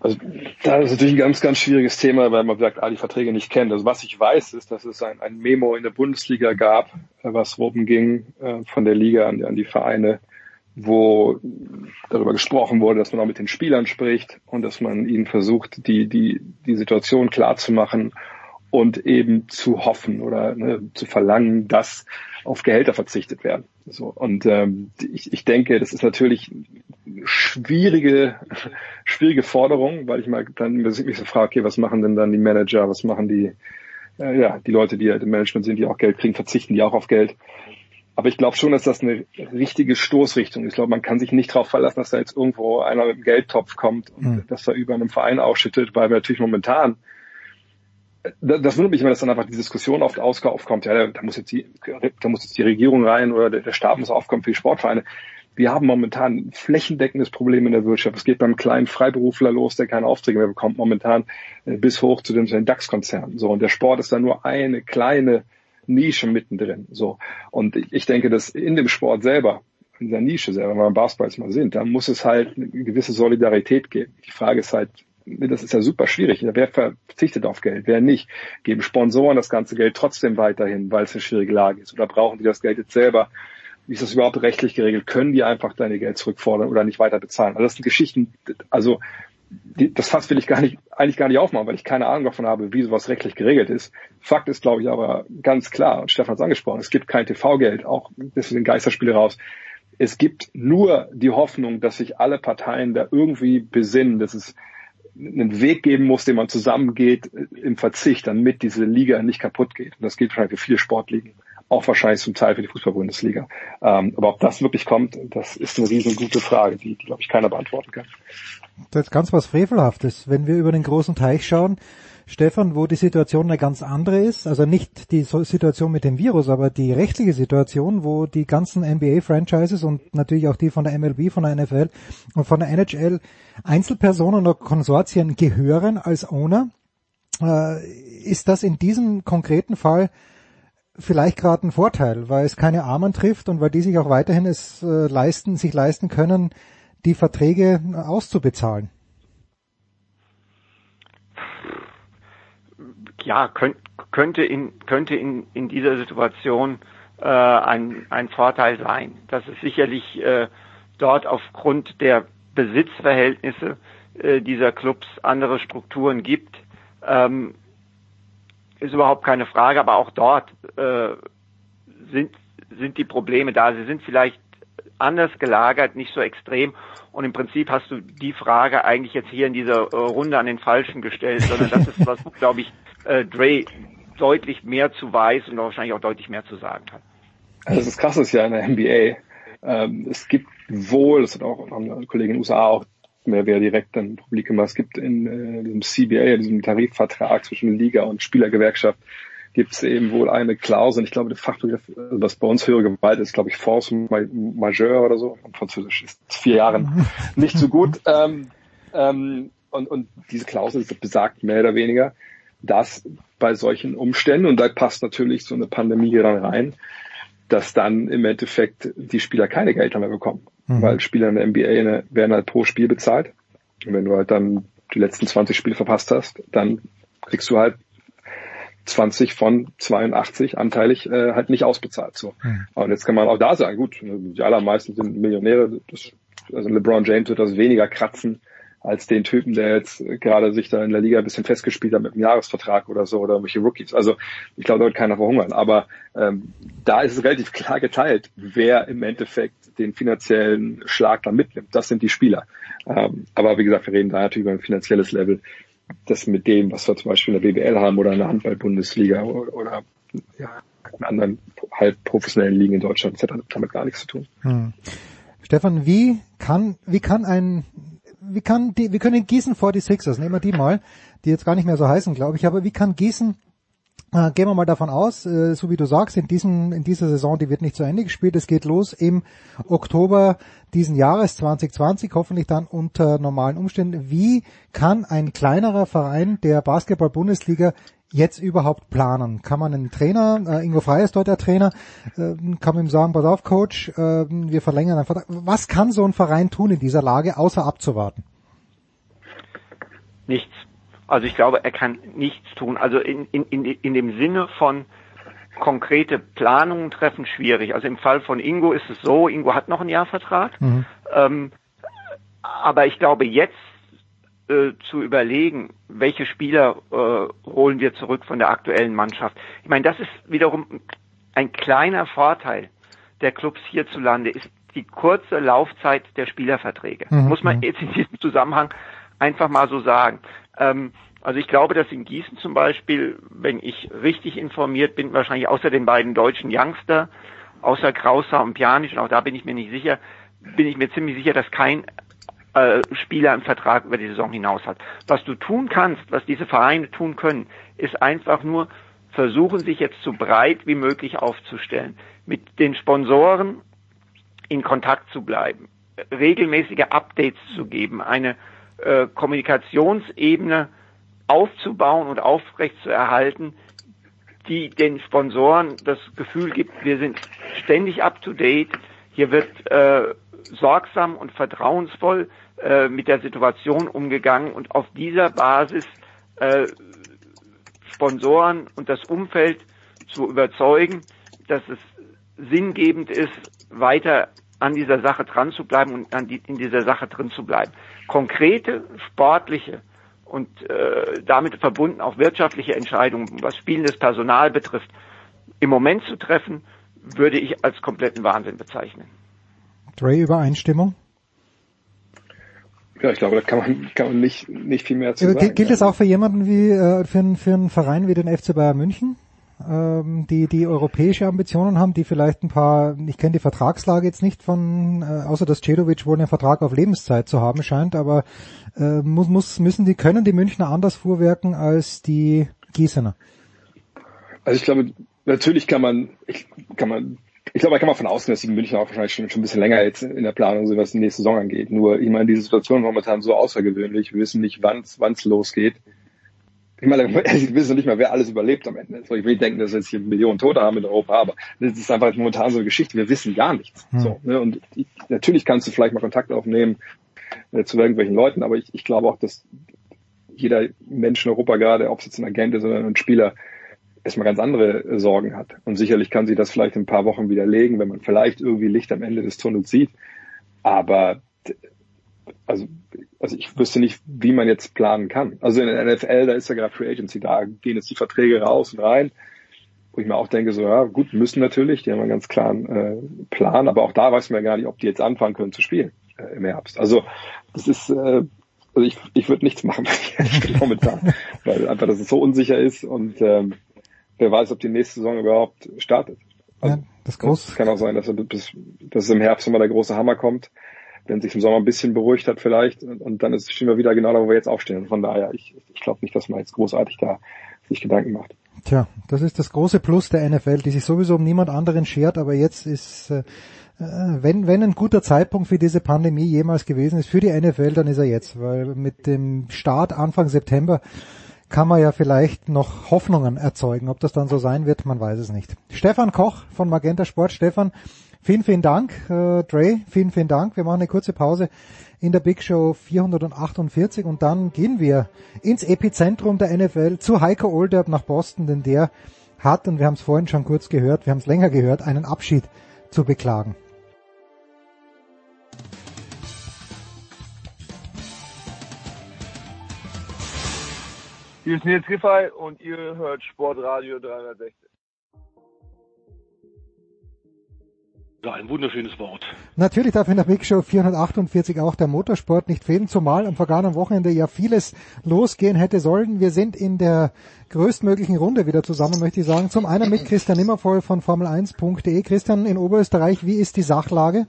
Also da ist natürlich ein ganz, ganz schwieriges Thema, weil man sagt, ah, die Verträge nicht kennt. Also was ich weiß, ist, dass es ein, ein Memo in der Bundesliga gab, äh, was oben ging äh, von der Liga an, an die Vereine, wo darüber gesprochen wurde, dass man auch mit den Spielern spricht und dass man ihnen versucht, die, die, die Situation klar zu machen und eben zu hoffen oder ne, zu verlangen, dass auf Gehälter verzichtet werden. So und ähm, ich, ich denke, das ist natürlich schwierige, schwierige Forderung, weil ich mal dann mich so frage, okay, was machen denn dann die Manager, was machen die, äh, ja, die Leute, die halt im Management sind, die auch Geld kriegen, verzichten die auch auf Geld. Aber ich glaube schon, dass das eine richtige Stoßrichtung ist. Ich glaube, man kann sich nicht darauf verlassen, dass da jetzt irgendwo einer mit einem Geldtopf kommt und mhm. das da über einem Verein ausschüttet, weil wir natürlich momentan das wundert mich immer, dass dann einfach die Diskussion oft aufkommt, ja, da muss jetzt die, da muss jetzt die Regierung rein oder der, Staat muss aufkommen für die Sportvereine. Wir haben momentan ein flächendeckendes Problem in der Wirtschaft. Es geht beim kleinen Freiberufler los, der keine Aufträge mehr bekommt, momentan äh, bis hoch zu den, den DAX-Konzernen. So, und der Sport ist da nur eine kleine Nische mittendrin. So. Und ich denke, dass in dem Sport selber, in dieser Nische selber, wenn wir beim Basketball jetzt mal sind, da muss es halt eine gewisse Solidarität geben. Die Frage ist halt, das ist ja super schwierig. Wer verzichtet auf Geld? Wer nicht? Geben Sponsoren das ganze Geld trotzdem weiterhin, weil es eine schwierige Lage ist? Oder brauchen die das Geld jetzt selber? Wie ist das überhaupt rechtlich geregelt? Können die einfach deine Geld zurückfordern oder nicht weiter bezahlen? Also das sind Geschichten, also die, das Fass will ich gar nicht, eigentlich gar nicht aufmachen, weil ich keine Ahnung davon habe, wie sowas rechtlich geregelt ist. Fakt ist, glaube ich, aber ganz klar, und Stefan hat es angesprochen, es gibt kein TV-Geld, auch das sind Geisterspiele raus. Es gibt nur die Hoffnung, dass sich alle Parteien da irgendwie besinnen, dass es einen Weg geben muss, den man zusammengeht im Verzicht, damit diese Liga nicht kaputt geht. Und das gilt wahrscheinlich für viele Sportligen, auch wahrscheinlich zum Teil für die Fußball-Bundesliga. Ähm, aber ob das wirklich kommt, das ist eine riesengute Frage, die, die glaube ich, keiner beantworten kann. Das ist ganz was Frevelhaftes. Wenn wir über den großen Teich schauen, Stefan, wo die Situation eine ganz andere ist, also nicht die Situation mit dem Virus, aber die rechtliche Situation, wo die ganzen NBA-Franchises und natürlich auch die von der MLB, von der NFL und von der NHL Einzelpersonen oder Konsortien gehören als Owner, äh, ist das in diesem konkreten Fall vielleicht gerade ein Vorteil, weil es keine Armen trifft und weil die sich auch weiterhin es äh, leisten, sich leisten können, die Verträge auszubezahlen. ja, könnt, könnte in, könnte in, in dieser Situation äh, ein, ein Vorteil sein. Dass es sicherlich äh, dort aufgrund der Besitzverhältnisse äh, dieser Clubs andere Strukturen gibt, ähm, ist überhaupt keine Frage, aber auch dort äh, sind, sind die Probleme da. Sie sind vielleicht anders gelagert, nicht so extrem. Und im Prinzip hast du die Frage eigentlich jetzt hier in dieser äh, Runde an den Falschen gestellt, sondern das ist was, glaube ich, äh, Dre deutlich mehr zu weiß und wahrscheinlich auch deutlich mehr zu sagen hat. Also das Krasse ist ja in der NBA, ähm, es gibt wohl, das hat auch haben Kollegen in den USA auch mehr wer direkt dann publik gemacht, es gibt in äh, diesem CBA, diesem Tarifvertrag zwischen Liga und Spielergewerkschaft, gibt es eben wohl eine Klausel, ich glaube, der Fachbegriff, also was bei uns höhere Gewalt ist, glaube ich, Force Majeure oder so. Und Französisch ist vier Jahren nicht so gut. Ähm, ähm, und, und diese Klausel besagt mehr oder weniger, dass bei solchen Umständen, und da passt natürlich so eine Pandemie dann rein, dass dann im Endeffekt die Spieler keine Gelder mehr bekommen. Mhm. Weil Spieler in der NBA werden halt pro Spiel bezahlt. Und wenn du halt dann die letzten 20 Spiele verpasst hast, dann kriegst du halt 20 von 82 anteilig äh, halt nicht ausbezahlt. So. Mhm. Und jetzt kann man auch da sagen, gut, die allermeisten sind Millionäre, das, also LeBron James wird das weniger kratzen als den Typen, der jetzt gerade sich da in der Liga ein bisschen festgespielt hat mit einem Jahresvertrag oder so oder irgendwelche Rookies. Also ich glaube, da wird keiner verhungern. Aber ähm, da ist es relativ klar geteilt, wer im Endeffekt den finanziellen Schlag da mitnimmt. Das sind die Spieler. Ähm, aber wie gesagt, wir reden da natürlich über ein finanzielles Level, das mit dem, was wir zum Beispiel in der BBL haben oder in der Handball-Bundesliga oder, oder ja, in anderen halb professionellen Ligen in Deutschland. Das hat damit gar nichts zu tun. Hm. Stefan, wie kann, wie kann ein, wie kann die, wir können Gießen vor die Sixers, nehmen wir die mal, die jetzt gar nicht mehr so heißen, glaube ich, aber wie kann Gießen äh, gehen wir mal davon aus, äh, so wie du sagst, in, diesem, in dieser Saison, die wird nicht zu Ende gespielt. Es geht los im Oktober diesen Jahres 2020, hoffentlich dann unter normalen Umständen. Wie kann ein kleinerer Verein der Basketball-Bundesliga jetzt überhaupt planen? Kann man einen Trainer, äh, Ingo Frey ist dort der Trainer, äh, kann man ihm sagen, pass auf Coach, äh, wir verlängern Vertrag. Was kann so ein Verein tun in dieser Lage, außer abzuwarten? Nichts. Also ich glaube, er kann nichts tun. Also in, in, in, in dem Sinne von konkrete Planungen treffen schwierig. Also im Fall von Ingo ist es so, Ingo hat noch einen Jahrvertrag. Mhm. Ähm, aber ich glaube jetzt äh, zu überlegen, welche Spieler äh, holen wir zurück von der aktuellen Mannschaft. Ich meine, das ist wiederum ein kleiner Vorteil der Clubs hierzulande, ist die kurze Laufzeit der Spielerverträge. Mhm. Muss man mhm. jetzt in diesem Zusammenhang einfach mal so sagen. Ähm, also ich glaube, dass in Gießen zum Beispiel, wenn ich richtig informiert bin, wahrscheinlich außer den beiden deutschen Youngster, außer Krauser und Pjanic, und auch da bin ich mir nicht sicher, bin ich mir ziemlich sicher, dass kein äh, Spieler einen Vertrag über die Saison hinaus hat. Was du tun kannst, was diese Vereine tun können, ist einfach nur versuchen, sich jetzt so breit wie möglich aufzustellen, mit den Sponsoren in Kontakt zu bleiben, regelmäßige Updates zu geben, eine äh, Kommunikationsebene aufzubauen und aufrecht zu erhalten, die den Sponsoren das Gefühl gibt, wir sind ständig up to date, hier wird äh, sorgsam und vertrauensvoll äh, mit der Situation umgegangen und auf dieser Basis äh, Sponsoren und das Umfeld zu überzeugen, dass es sinngebend ist, weiter an dieser Sache dran zu bleiben und die, in dieser Sache drin zu bleiben. Konkrete sportliche und äh, damit verbunden auch wirtschaftliche Entscheidungen, was spielendes Personal betrifft, im Moment zu treffen, würde ich als kompletten Wahnsinn bezeichnen. Dre, Übereinstimmung? Ja, ich glaube, da kann man, kann man nicht, nicht viel mehr zu äh, sagen. Gilt es auch für jemanden wie, äh, für, einen, für einen Verein wie den FC Bayern München? Ähm, die die europäische Ambitionen haben, die vielleicht ein paar, ich kenne die Vertragslage jetzt nicht von, äh, außer dass Cedovic wohl einen Vertrag auf Lebenszeit zu haben scheint, aber äh, muss, muss, müssen die, können die Münchner anders vorwerken als die Gießener? Also ich glaube, natürlich kann man, ich, kann man, ich glaube, da kann man von ausgehen, dass die Münchner auch wahrscheinlich schon, schon ein bisschen länger jetzt in der Planung sind, was die nächste Saison angeht. Nur, ich meine, diese Situation momentan so außergewöhnlich. Wir wissen nicht, wann es losgeht ich meine, ich weiß noch nicht mal, wer alles überlebt am Ende. So, ich will nicht denken, dass wir jetzt hier Millionen Tote haben in Europa, aber das ist einfach momentan so eine Geschichte. Wir wissen gar nichts. Hm. So, ne? Und ich, natürlich kannst du vielleicht mal Kontakt aufnehmen äh, zu irgendwelchen Leuten, aber ich, ich glaube auch, dass jeder Mensch in Europa gerade, ob es jetzt ein Agent ist oder ein Spieler, erstmal ganz andere äh, Sorgen hat. Und sicherlich kann sich das vielleicht in ein paar Wochen widerlegen, wenn man vielleicht irgendwie Licht am Ende des Tunnels sieht. Aber also also ich wüsste nicht, wie man jetzt planen kann. Also in der NFL, da ist ja gerade Free Agency, da gehen jetzt die Verträge raus und rein, wo ich mir auch denke, so ja, gut, müssen natürlich, die haben einen ganz klaren äh, Plan, aber auch da weiß man ja gar nicht, ob die jetzt anfangen können zu spielen äh, im Herbst. Also das ist, äh, also ich, ich würde nichts machen momentan, weil einfach, dass es so unsicher ist und ähm, wer weiß, ob die nächste Saison überhaupt startet. Also, ja, das, groß. das kann auch sein, dass, bis, dass im Herbst immer der große Hammer kommt wenn sich im Sommer ein bisschen beruhigt hat vielleicht und, dann ist, stehen wir wieder genau da, wo wir jetzt aufstehen. Von daher, ich, ich glaube nicht, dass man jetzt großartig da sich Gedanken macht. Tja, das ist das große Plus der NFL, die sich sowieso um niemand anderen schert, aber jetzt ist, äh, wenn, wenn ein guter Zeitpunkt für diese Pandemie jemals gewesen ist, für die NFL, dann ist er jetzt, weil mit dem Start Anfang September kann man ja vielleicht noch Hoffnungen erzeugen. Ob das dann so sein wird, man weiß es nicht. Stefan Koch von Magenta Sport. Stefan, Vielen, vielen Dank, äh, Dre. Vielen, vielen Dank. Wir machen eine kurze Pause in der Big Show 448 und dann gehen wir ins Epizentrum der NFL zu Heiko Olderb nach Boston, denn der hat, und wir haben es vorhin schon kurz gehört, wir haben es länger gehört, einen Abschied zu beklagen. Hier ist Nils Giffey und ihr hört Sportradio 360. ein wunderschönes Wort. Natürlich darf in der Big Show 448 auch der Motorsport nicht fehlen, zumal am vergangenen Wochenende ja vieles losgehen hätte sollen. Wir sind in der größtmöglichen Runde wieder zusammen, möchte ich sagen. Zum einen mit Christian Nimmervoll von Formel1.de. Christian, in Oberösterreich, wie ist die Sachlage?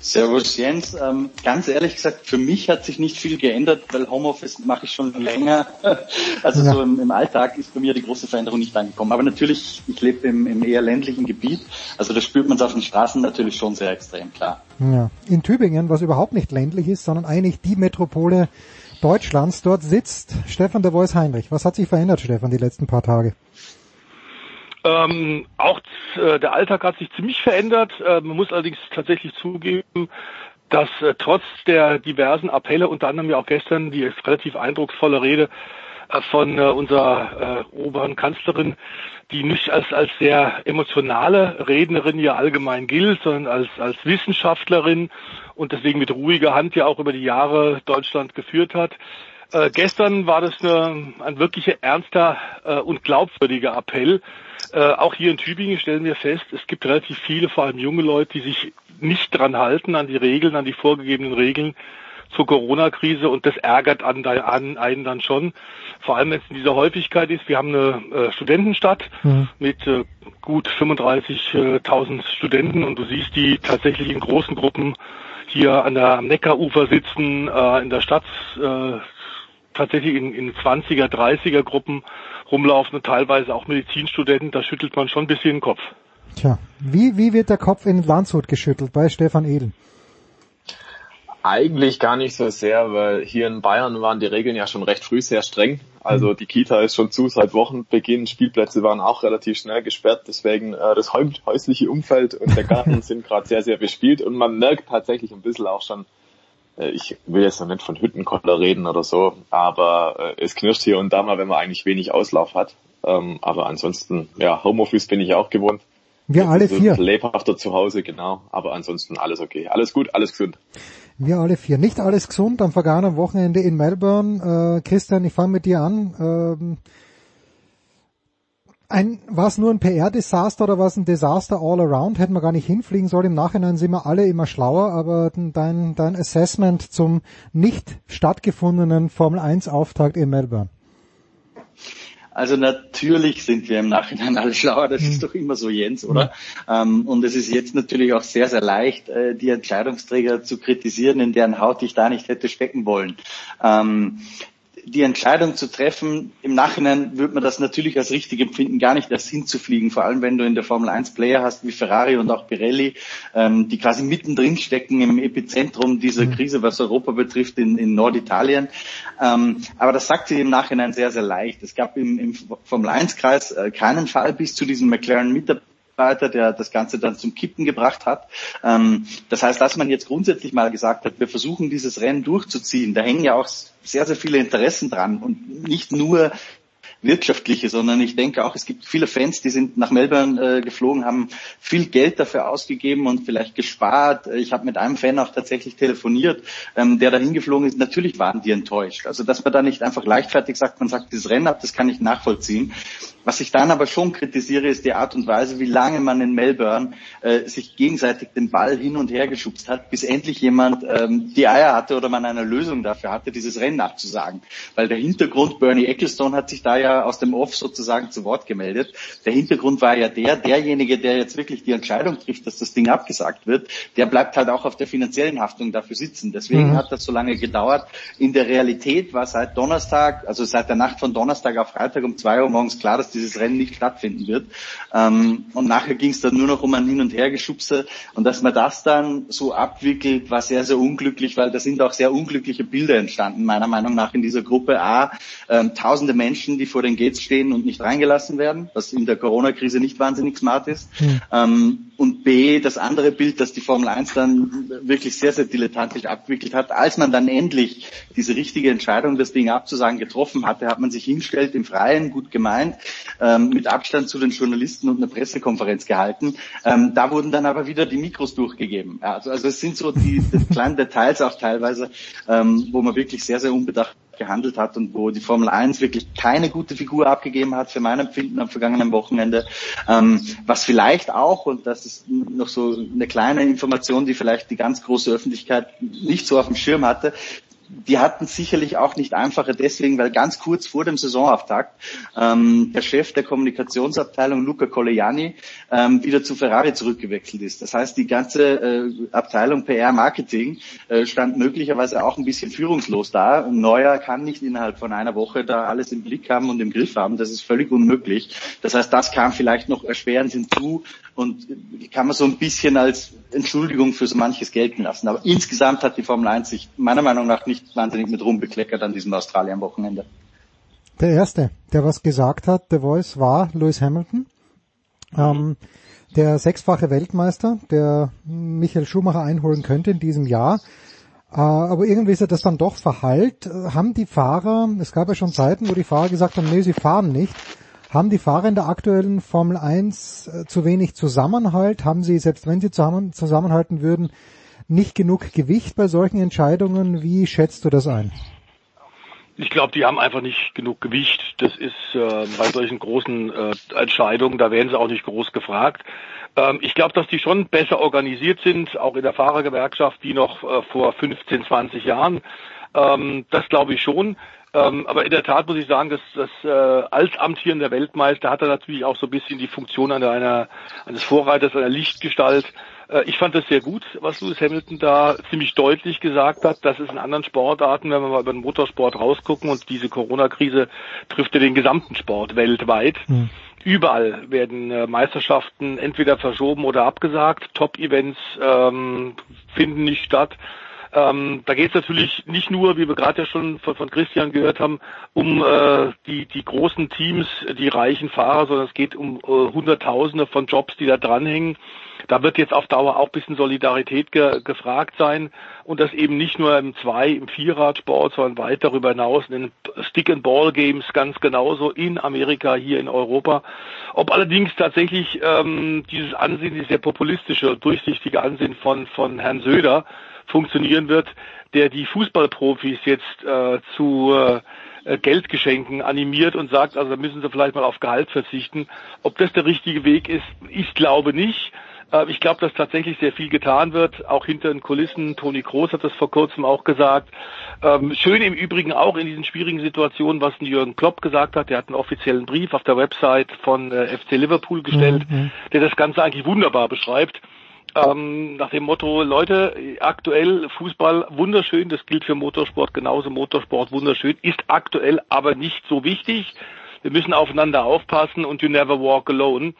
Servus Jens. Ähm, ganz ehrlich gesagt, für mich hat sich nicht viel geändert, weil Homeoffice mache ich schon länger. Also ja. so im, im, Alltag ist bei mir die große Veränderung nicht angekommen. Aber natürlich, ich lebe im, im eher ländlichen Gebiet, also da spürt man es auf den Straßen natürlich schon sehr extrem, klar. Ja. In Tübingen, was überhaupt nicht ländlich ist, sondern eigentlich die Metropole Deutschlands, dort sitzt Stefan der Voice Heinrich. Was hat sich verändert, Stefan, die letzten paar Tage? Ähm, auch äh, der Alltag hat sich ziemlich verändert. Äh, man muss allerdings tatsächlich zugeben, dass äh, trotz der diversen Appelle, unter anderem ja auch gestern die relativ eindrucksvolle Rede äh, von äh, unserer äh, oberen Kanzlerin, die nicht als, als sehr emotionale Rednerin ja allgemein gilt, sondern als, als Wissenschaftlerin und deswegen mit ruhiger Hand ja auch über die Jahre Deutschland geführt hat. Äh, gestern war das eine, ein wirklich ernster äh, und glaubwürdiger Appell. Äh, auch hier in Tübingen stellen wir fest, es gibt relativ viele, vor allem junge Leute, die sich nicht dran halten, an die Regeln, an die vorgegebenen Regeln zur Corona-Krise und das ärgert an, an einen dann schon. Vor allem wenn es in dieser Häufigkeit ist. Wir haben eine äh, Studentenstadt mhm. mit äh, gut 35.000 Studenten und du siehst die tatsächlich in großen Gruppen hier an der am Neckarufer sitzen, äh, in der Stadt äh, tatsächlich in, in 20er, 30er Gruppen rumlaufen und teilweise auch Medizinstudenten, da schüttelt man schon ein bisschen den Kopf. Tja, wie, wie wird der Kopf in Landshut geschüttelt bei Stefan Edel? Eigentlich gar nicht so sehr, weil hier in Bayern waren die Regeln ja schon recht früh sehr streng. Also die Kita ist schon zu seit Wochenbeginn, Spielplätze waren auch relativ schnell gesperrt, deswegen äh, das häusliche Umfeld und der Garten sind gerade sehr, sehr bespielt und man merkt tatsächlich ein bisschen auch schon, ich will jetzt noch nicht von Hüttenkoller reden oder so, aber äh, es knirscht hier und da mal, wenn man eigentlich wenig Auslauf hat. Ähm, aber ansonsten, ja, Homeoffice bin ich auch gewohnt. Wir alle vier. Lebhafter zu Hause, genau. Aber ansonsten alles okay. Alles gut, alles gesund. Wir alle vier. Nicht alles gesund am vergangenen Wochenende in Melbourne. Äh, Christian, ich fange mit dir an. Ähm, ein, war es nur ein PR-Desaster oder war es ein Desaster all around? Hätten wir gar nicht hinfliegen sollen. Im Nachhinein sind wir alle immer schlauer, aber dein, dein Assessment zum nicht stattgefundenen Formel 1 Auftakt in Melbourne. Also natürlich sind wir im Nachhinein alle schlauer, das ist hm. doch immer so, Jens, oder? Ja. Ähm, und es ist jetzt natürlich auch sehr, sehr leicht, äh, die Entscheidungsträger zu kritisieren, in deren Haut ich da nicht hätte stecken wollen. Ähm, die Entscheidung zu treffen, im Nachhinein würde man das natürlich als richtig empfinden, gar nicht erst hinzufliegen, vor allem wenn du in der Formel 1 Player hast wie Ferrari und auch Pirelli, ähm, die quasi mittendrin stecken im Epizentrum dieser mhm. Krise, was Europa betrifft, in, in Norditalien. Ähm, aber das sagt sie im Nachhinein sehr, sehr leicht. Es gab im, im Formel 1 Kreis äh, keinen Fall bis zu diesem McLaren Mitarbeiter Mitarbeiter, der das Ganze dann zum Kippen gebracht hat. Ähm, das heißt, dass man jetzt grundsätzlich mal gesagt hat, wir versuchen dieses Rennen durchzuziehen, da hängen ja auch sehr, sehr viele Interessen dran und nicht nur wirtschaftliche, sondern ich denke auch, es gibt viele Fans, die sind nach Melbourne äh, geflogen, haben viel Geld dafür ausgegeben und vielleicht gespart. Ich habe mit einem Fan auch tatsächlich telefoniert, ähm, der da hingeflogen ist. Natürlich waren die enttäuscht. Also dass man da nicht einfach leichtfertig sagt, man sagt dieses Rennen ab, das kann ich nachvollziehen. Was ich dann aber schon kritisiere, ist die Art und Weise, wie lange man in Melbourne äh, sich gegenseitig den Ball hin und her geschubst hat, bis endlich jemand ähm, die Eier hatte oder man eine Lösung dafür hatte, dieses Rennen abzusagen. Weil der Hintergrund, Bernie Ecclestone hat sich da ja aus dem Off sozusagen zu Wort gemeldet. Der Hintergrund war ja der, derjenige, der jetzt wirklich die Entscheidung trifft, dass das Ding abgesagt wird, der bleibt halt auch auf der finanziellen Haftung dafür sitzen. Deswegen mhm. hat das so lange gedauert. In der Realität war seit Donnerstag, also seit der Nacht von Donnerstag auf Freitag um zwei Uhr morgens klar, dass dieses Rennen nicht stattfinden wird. Ähm, und nachher ging es dann nur noch um ein Hin- und Hergeschubse. Und dass man das dann so abwickelt, war sehr, sehr unglücklich, weil da sind auch sehr unglückliche Bilder entstanden, meiner Meinung nach in dieser Gruppe. A, ähm, tausende Menschen, die vor den Gates stehen und nicht reingelassen werden, was in der Corona-Krise nicht wahnsinnig smart ist. Mhm. Ähm, und B, das andere Bild, das die Formel 1 dann wirklich sehr, sehr dilettantisch abgewickelt hat. Als man dann endlich diese richtige Entscheidung, das Ding abzusagen, getroffen hatte, hat man sich hinstellt im Freien, gut gemeint, ähm, mit Abstand zu den Journalisten und eine Pressekonferenz gehalten. Ähm, da wurden dann aber wieder die Mikros durchgegeben. Also, also es sind so die, die kleinen Details auch teilweise, ähm, wo man wirklich sehr, sehr unbedacht gehandelt hat und wo die Formel 1 wirklich keine gute Figur abgegeben hat für mein Empfinden am vergangenen Wochenende. Ähm, was vielleicht auch, und das ist noch so eine kleine Information, die vielleicht die ganz große Öffentlichkeit nicht so auf dem Schirm hatte, die hatten sicherlich auch nicht einfacher deswegen, weil ganz kurz vor dem Saisonauftakt ähm, der Chef der Kommunikationsabteilung Luca Colleani ähm, wieder zu Ferrari zurückgewechselt ist. Das heißt, die ganze äh, Abteilung PR Marketing äh, stand möglicherweise auch ein bisschen führungslos da. Neuer kann nicht innerhalb von einer Woche da alles im Blick haben und im Griff haben. Das ist völlig unmöglich. Das heißt, das kam vielleicht noch erschwerend hinzu und kann man so ein bisschen als Entschuldigung für so manches gelten lassen. Aber insgesamt hat die Formel 1 sich meiner Meinung nach nicht wahnsinnig mit rumbekleckert an diesem Australien-Wochenende. Der erste, der was gesagt hat, der Voice war Lewis Hamilton, ähm, der sechsfache Weltmeister, der Michael Schumacher einholen könnte in diesem Jahr. Äh, aber irgendwie ist er das dann doch verhallt. Haben die Fahrer, es gab ja schon Zeiten, wo die Fahrer gesagt haben, nee, sie fahren nicht. Haben die Fahrer in der aktuellen Formel 1 äh, zu wenig Zusammenhalt? Haben sie, selbst wenn sie zusammen, zusammenhalten würden, nicht genug Gewicht bei solchen Entscheidungen? Wie schätzt du das ein? Ich glaube, die haben einfach nicht genug Gewicht. Das ist äh, bei solchen großen äh, Entscheidungen, da werden sie auch nicht groß gefragt. Ähm, ich glaube, dass die schon besser organisiert sind, auch in der Fahrergewerkschaft, wie noch äh, vor 15, 20 Jahren. Ähm, das glaube ich schon. Ähm, aber in der Tat muss ich sagen, dass das äh, als amtierender Weltmeister hat er natürlich auch so ein bisschen die Funktion einer, eines Vorreiters, einer Lichtgestalt. Äh, ich fand das sehr gut, was Lewis Hamilton da ziemlich deutlich gesagt hat. Das ist in anderen Sportarten, wenn wir mal über den Motorsport rausgucken und diese Corona-Krise trifft ja den gesamten Sport weltweit. Mhm. Überall werden äh, Meisterschaften entweder verschoben oder abgesagt. Top-Events ähm, finden nicht statt. Ähm, da geht es natürlich nicht nur, wie wir gerade ja schon von, von, Christian gehört haben, um äh, die, die großen Teams, die reichen Fahrer, sondern es geht um äh, Hunderttausende von Jobs, die da dranhängen. Da wird jetzt auf Dauer auch bisschen Solidarität ge gefragt sein und das eben nicht nur im Zwei-, im Vierradsport, sondern weit darüber hinaus in den Stick-and-Ball-Games ganz genauso in Amerika, hier in Europa. Ob allerdings tatsächlich ähm, dieses Ansehen, dieses sehr populistische, durchsichtige Ansehen von, von Herrn Söder funktionieren wird, der die Fußballprofis jetzt äh, zu äh, Geldgeschenken animiert und sagt, also da müssen sie vielleicht mal auf Gehalt verzichten. Ob das der richtige Weg ist, ich glaube nicht. Äh, ich glaube, dass tatsächlich sehr viel getan wird, auch hinter den Kulissen. Toni Kroos hat das vor kurzem auch gesagt. Ähm, schön im Übrigen auch in diesen schwierigen Situationen, was Jürgen Klopp gesagt hat. Der hat einen offiziellen Brief auf der Website von äh, FC Liverpool gestellt, mhm. der das Ganze eigentlich wunderbar beschreibt ähm, nach dem Motto, Leute, aktuell Fußball wunderschön, das gilt für Motorsport genauso, Motorsport wunderschön, ist aktuell aber nicht so wichtig. Wir müssen aufeinander aufpassen und you never walk alone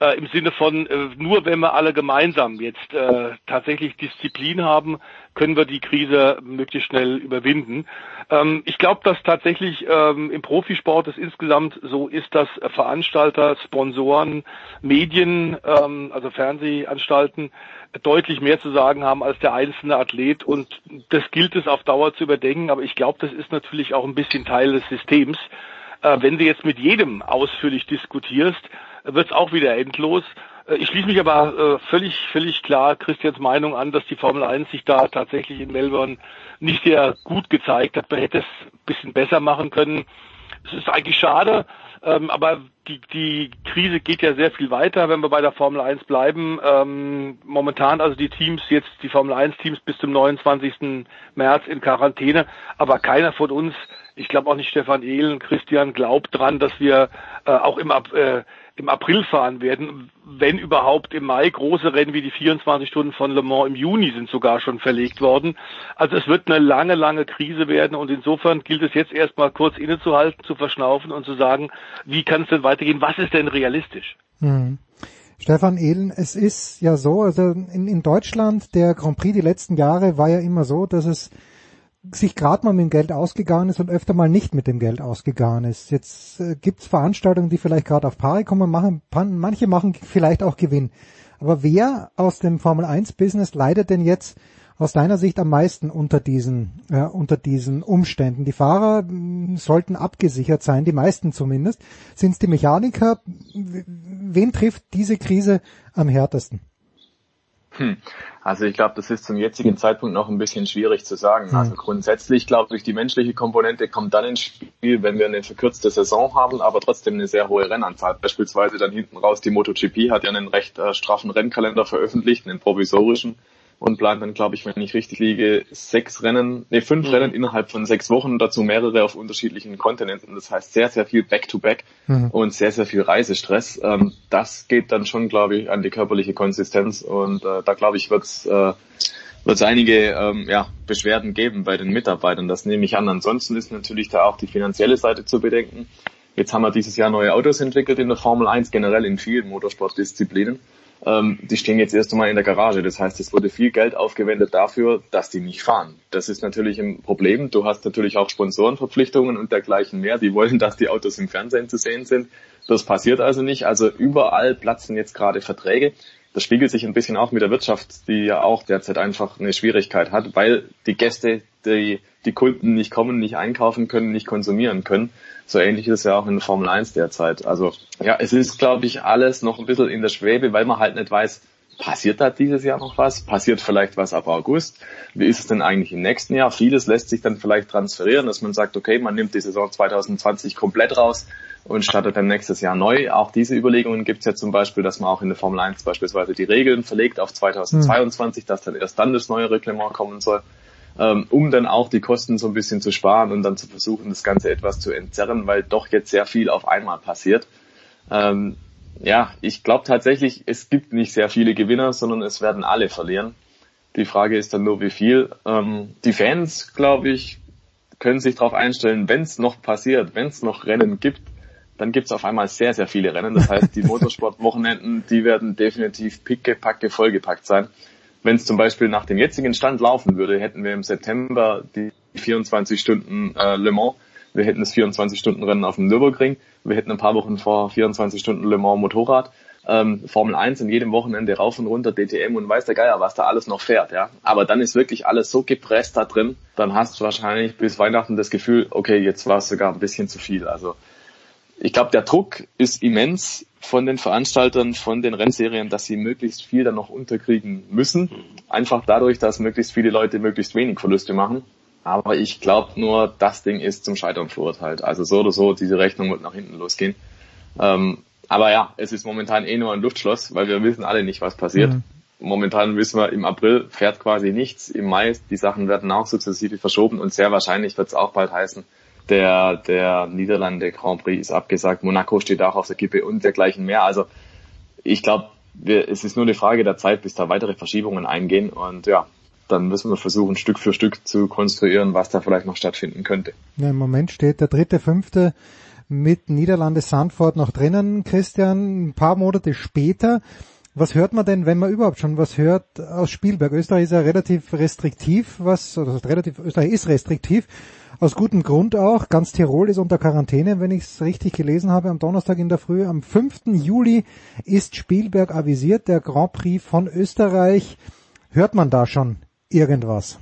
äh, im Sinne von, äh, nur wenn wir alle gemeinsam jetzt äh, tatsächlich Disziplin haben, können wir die Krise möglichst schnell überwinden. Ähm, ich glaube, dass tatsächlich ähm, im Profisport es insgesamt so ist, dass Veranstalter, Sponsoren, Medien, ähm, also Fernsehanstalten deutlich mehr zu sagen haben als der einzelne Athlet und das gilt es auf Dauer zu überdenken, aber ich glaube, das ist natürlich auch ein bisschen Teil des Systems. Äh, wenn du jetzt mit jedem ausführlich diskutierst, wird es auch wieder endlos. Äh, ich schließe mich aber äh, völlig, völlig klar Christians Meinung an, dass die Formel 1 sich da tatsächlich in Melbourne nicht sehr gut gezeigt hat. Man hätte es ein bisschen besser machen können. Es ist eigentlich schade, ähm, aber die, die Krise geht ja sehr viel weiter, wenn wir bei der Formel 1 bleiben. Ähm, momentan also die Teams, jetzt die Formel 1 Teams bis zum 29. März in Quarantäne, aber keiner von uns, ich glaube auch nicht Stefan Ehlen, Christian, glaubt dran, dass wir äh, auch im, äh, im April fahren werden, wenn überhaupt im Mai. Große Rennen wie die 24 Stunden von Le Mans im Juni sind sogar schon verlegt worden. Also es wird eine lange, lange Krise werden und insofern gilt es jetzt erstmal kurz innezuhalten, zu verschnaufen und zu sagen, wie kann es denn weitergehen? Was ist denn realistisch? Hm. Stefan Ehlen, es ist ja so, also in, in Deutschland, der Grand Prix die letzten Jahre war ja immer so, dass es sich gerade mal mit dem Geld ausgegangen ist und öfter mal nicht mit dem Geld ausgegangen ist. Jetzt äh, gibt's Veranstaltungen, die vielleicht gerade auf Pari kommen, machen, manche machen vielleicht auch Gewinn. Aber wer aus dem Formel 1 Business leidet denn jetzt aus deiner Sicht am meisten unter diesen, äh, unter diesen Umständen? Die Fahrer mh, sollten abgesichert sein, die meisten zumindest. Sind es die Mechaniker? Wen trifft diese Krise am härtesten? Hm. Also ich glaube, das ist zum jetzigen Zeitpunkt noch ein bisschen schwierig zu sagen. Also grundsätzlich glaube ich, die menschliche Komponente kommt dann ins Spiel, wenn wir eine verkürzte Saison haben, aber trotzdem eine sehr hohe Rennanzahl. Beispielsweise dann hinten raus die MotoGP hat ja einen recht äh, straffen Rennkalender veröffentlicht, einen provisorischen und plant dann, glaube ich, wenn ich richtig liege, sechs Rennen, nee, fünf mhm. Rennen innerhalb von sechs Wochen, dazu mehrere auf unterschiedlichen Kontinenten. Das heißt sehr, sehr viel Back-to-Back -back mhm. und sehr, sehr viel Reisestress. Ähm, das geht dann schon, glaube ich, an die körperliche Konsistenz und äh, da, glaube ich, wird's äh, wird einige ähm, ja, Beschwerden geben bei den Mitarbeitern. Das nehme ich an. Ansonsten ist natürlich da auch die finanzielle Seite zu bedenken. Jetzt haben wir dieses Jahr neue Autos entwickelt in der Formel 1, generell in vielen Motorsportdisziplinen ähm, die stehen jetzt erst einmal in der Garage. Das heißt, es wurde viel Geld aufgewendet dafür, dass die nicht fahren. Das ist natürlich ein Problem. Du hast natürlich auch Sponsorenverpflichtungen und dergleichen mehr. Die wollen, dass die Autos im Fernsehen zu sehen sind. Das passiert also nicht. Also überall platzen jetzt gerade Verträge. Das spiegelt sich ein bisschen auch mit der Wirtschaft, die ja auch derzeit einfach eine Schwierigkeit hat, weil die Gäste, die, die Kunden nicht kommen, nicht einkaufen können, nicht konsumieren können. So ähnlich ist es ja auch in der Formel 1 derzeit. Also ja, es ist, glaube ich, alles noch ein bisschen in der Schwebe, weil man halt nicht weiß, passiert da dieses Jahr noch was? Passiert vielleicht was ab August? Wie ist es denn eigentlich im nächsten Jahr? Vieles lässt sich dann vielleicht transferieren, dass man sagt, okay, man nimmt die Saison 2020 komplett raus und startet dann nächstes Jahr neu. Auch diese Überlegungen gibt es ja zum Beispiel, dass man auch in der Formel 1 beispielsweise die Regeln verlegt auf 2022, mhm. dass dann erst dann das neue Reglement kommen soll ähm, um dann auch die Kosten so ein bisschen zu sparen und dann zu versuchen, das Ganze etwas zu entzerren, weil doch jetzt sehr viel auf einmal passiert. Ähm, ja, ich glaube tatsächlich, es gibt nicht sehr viele Gewinner, sondern es werden alle verlieren. Die Frage ist dann nur, wie viel. Ähm, die Fans, glaube ich, können sich darauf einstellen, wenn es noch passiert, wenn es noch Rennen gibt, dann gibt es auf einmal sehr, sehr viele Rennen. Das heißt, die Motorsportwochenenden, die werden definitiv picke, packe, vollgepackt sein. Wenn es zum Beispiel nach dem jetzigen Stand laufen würde, hätten wir im September die 24 Stunden äh, Le Mans, wir hätten das 24 Stunden Rennen auf dem Nürburgring, wir hätten ein paar Wochen vor 24 Stunden Le Mans Motorrad, ähm, Formel 1 in jedem Wochenende rauf und runter, DTM und weiß der Geier, was da alles noch fährt, ja. Aber dann ist wirklich alles so gepresst da drin, dann hast du wahrscheinlich bis Weihnachten das Gefühl, okay, jetzt war es sogar ein bisschen zu viel. Also ich glaube, der Druck ist immens von den Veranstaltern, von den Rennserien, dass sie möglichst viel dann noch unterkriegen müssen. Einfach dadurch, dass möglichst viele Leute möglichst wenig Verluste machen. Aber ich glaube nur, das Ding ist zum Scheitern verurteilt. Also so oder so, diese Rechnung wird nach hinten losgehen. Ähm, aber ja, es ist momentan eh nur ein Luftschloss, weil wir wissen alle nicht, was passiert. Mhm. Momentan wissen wir, im April fährt quasi nichts. Im Mai, die Sachen werden auch sukzessive verschoben und sehr wahrscheinlich wird es auch bald heißen, der, der Niederlande Grand Prix ist abgesagt, Monaco steht auch auf der Kippe und dergleichen mehr. Also ich glaube, es ist nur eine Frage der Zeit, bis da weitere Verschiebungen eingehen und ja, dann müssen wir versuchen, Stück für Stück zu konstruieren, was da vielleicht noch stattfinden könnte. Ja, Im Moment steht der dritte, fünfte mit Niederlande Sandford noch drinnen, Christian, ein paar Monate später. Was hört man denn, wenn man überhaupt schon was hört aus Spielberg? Österreich ist ja relativ restriktiv, was, oder relativ, Österreich ist restriktiv, aus gutem Grund auch. Ganz Tirol ist unter Quarantäne, wenn ich es richtig gelesen habe, am Donnerstag in der Früh. Am 5. Juli ist Spielberg avisiert, der Grand Prix von Österreich. Hört man da schon irgendwas?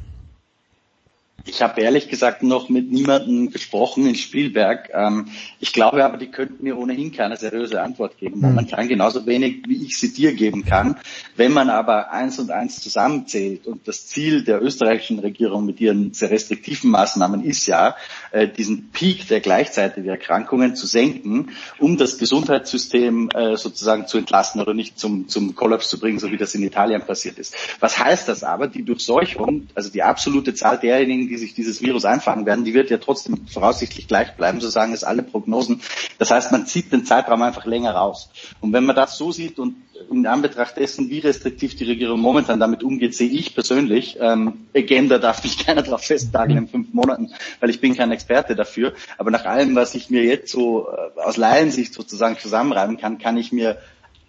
Ich habe ehrlich gesagt noch mit niemandem gesprochen in Spielberg. Ähm, ich glaube aber, die könnten mir ohnehin keine seriöse Antwort geben. Mhm. Man kann genauso wenig, wie ich sie dir geben kann. Wenn man aber eins und eins zusammenzählt und das Ziel der österreichischen Regierung mit ihren sehr restriktiven Maßnahmen ist ja, äh, diesen Peak der gleichzeitigen Erkrankungen zu senken, um das Gesundheitssystem äh, sozusagen zu entlasten oder nicht zum, zum Kollaps zu bringen, so wie das in Italien passiert ist. Was heißt das aber? Die Durchseuchung, also die absolute Zahl derjenigen, die sich dieses Virus einfangen werden, die wird ja trotzdem voraussichtlich gleich bleiben, so sagen es alle Prognosen. Das heißt, man zieht den Zeitraum einfach länger raus. Und wenn man das so sieht und in Anbetracht dessen, wie restriktiv die Regierung momentan damit umgeht, sehe ich persönlich, ähm, Agenda darf mich keiner darauf festnageln in fünf Monaten, weil ich bin kein Experte dafür. Aber nach allem, was ich mir jetzt so äh, aus Laiensicht sozusagen zusammenreiben kann, kann ich mir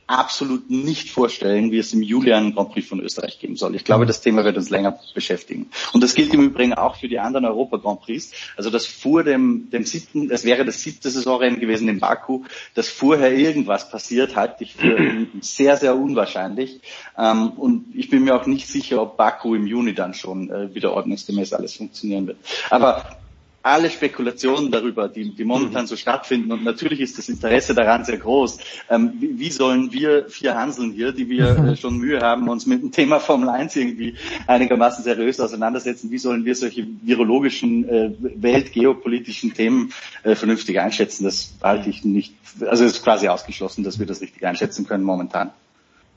absolut nicht vorstellen, wie es im Juli einen Grand Prix von Österreich geben soll. Ich glaube, das Thema wird uns länger beschäftigen. Und das gilt im Übrigen auch für die anderen Europa Grand Prix. Also das vor dem, dem siebten, es wäre das siebte Saisonrennen gewesen in Baku, dass vorher irgendwas passiert, halte ich für sehr, sehr unwahrscheinlich. Ähm, und ich bin mir auch nicht sicher, ob Baku im Juni dann schon äh, wieder ordnungsgemäß alles funktionieren wird. Aber alle Spekulationen darüber, die, die momentan so stattfinden, und natürlich ist das Interesse daran sehr groß, ähm, wie, wie sollen wir vier Hanseln hier, die wir äh, schon Mühe haben, uns mit dem Thema Formel 1 irgendwie einigermaßen seriös auseinandersetzen, wie sollen wir solche virologischen, äh, weltgeopolitischen Themen äh, vernünftig einschätzen? Das halte ich nicht, also es ist quasi ausgeschlossen, dass wir das richtig einschätzen können momentan.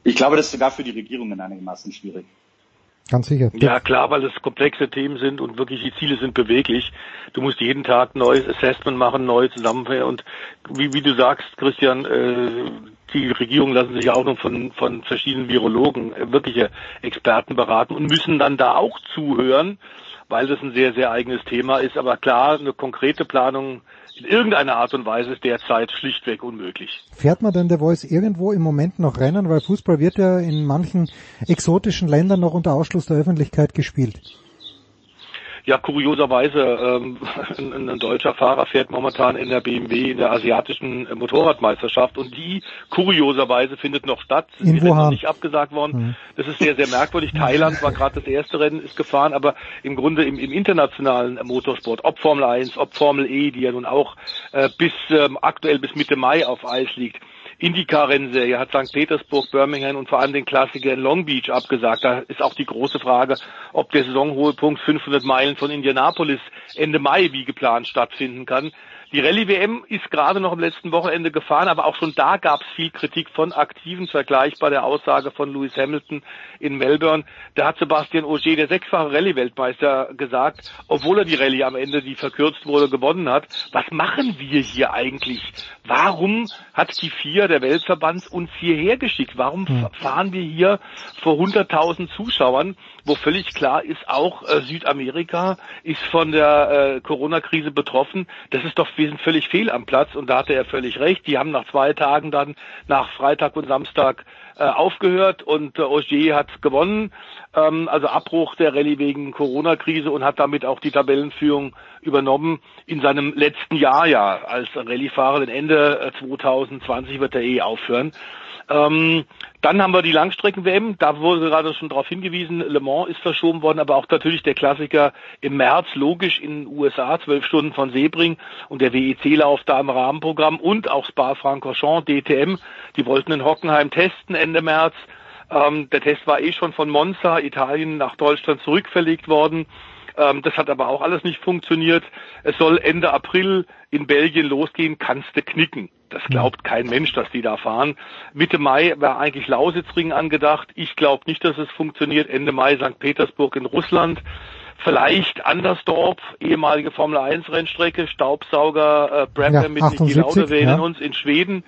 Ich glaube, das ist sogar für die Regierungen einigermaßen schwierig. Ganz sicher. Ja, klar, weil es komplexe Themen sind und wirklich die Ziele sind beweglich. Du musst jeden Tag neues Assessment machen, neue Zusammenhänge und wie, wie du sagst, Christian, äh, die Regierungen lassen sich auch noch von, von verschiedenen Virologen, äh, wirkliche Experten beraten und müssen dann da auch zuhören, weil das ein sehr, sehr eigenes Thema ist. Aber klar, eine konkrete Planung in irgendeiner Art und Weise ist derzeit schlichtweg unmöglich. Fährt man denn der Voice irgendwo im Moment noch Rennen? Weil Fußball wird ja in manchen exotischen Ländern noch unter Ausschluss der Öffentlichkeit gespielt. Ja, kurioserweise, ähm, ein, ein, deutscher Fahrer fährt momentan in der BMW in der asiatischen Motorradmeisterschaft und die kurioserweise findet noch statt. In ist noch nicht abgesagt worden. Mhm. Das ist sehr, sehr merkwürdig. Thailand war gerade das erste Rennen, ist gefahren, aber im Grunde im, im internationalen Motorsport, ob Formel 1, ob Formel E, die ja nun auch äh, bis ähm, aktuell bis Mitte Mai auf Eis liegt, IndyCar-Rennserie hat St. Petersburg, Birmingham und vor allem den Klassiker in Long Beach abgesagt. Da ist auch die große Frage, ob der Saisonhohepunkt 500 Meilen von Indianapolis Ende Mai wie geplant stattfinden kann. Die Rallye-WM ist gerade noch am letzten Wochenende gefahren, aber auch schon da gab es viel Kritik von Aktiven, vergleichbar der Aussage von Lewis Hamilton in Melbourne. Da hat Sebastian Auger, der sechsfache Rallye-Weltmeister, gesagt, obwohl er die Rallye am Ende, die verkürzt wurde, gewonnen hat, was machen wir hier eigentlich? Warum hat die vier der Weltverband uns hierher geschickt? Warum hm. fahren wir hier vor 100.000 Zuschauern? wo völlig klar ist, auch äh, Südamerika ist von der äh, Corona-Krise betroffen. Das ist doch, sind völlig fehl am Platz und da hatte er völlig recht. Die haben nach zwei Tagen dann, nach Freitag und Samstag äh, aufgehört und äh, Ogier hat gewonnen. Ähm, also Abbruch der Rallye wegen Corona-Krise und hat damit auch die Tabellenführung übernommen in seinem letzten Jahr ja als Rallye-Fahrer. Denn Ende 2020 äh, wird er eh aufhören. Ähm, dann haben wir die Langstrecken-WM, da wurde gerade schon darauf hingewiesen, Le Mans ist verschoben worden, aber auch natürlich der Klassiker im März, logisch in den USA, zwölf Stunden von Sebring und der WEC-Lauf da im Rahmenprogramm und auch Spa-Francorchamps, DTM, die wollten in Hockenheim testen Ende März. Ähm, der Test war eh schon von Monza, Italien, nach Deutschland zurückverlegt worden. Ähm, das hat aber auch alles nicht funktioniert. Es soll Ende April in Belgien losgehen, kannst du knicken. Das glaubt kein Mensch, dass die da fahren. Mitte Mai war eigentlich Lausitzring angedacht. Ich glaube nicht, dass es funktioniert. Ende Mai St. Petersburg in Russland. Vielleicht Andersdorf, ehemalige Formel 1 Rennstrecke, Staubsauger äh, Brabham ja, mit Niki Lauda, wir erinnern ja. uns, in Schweden.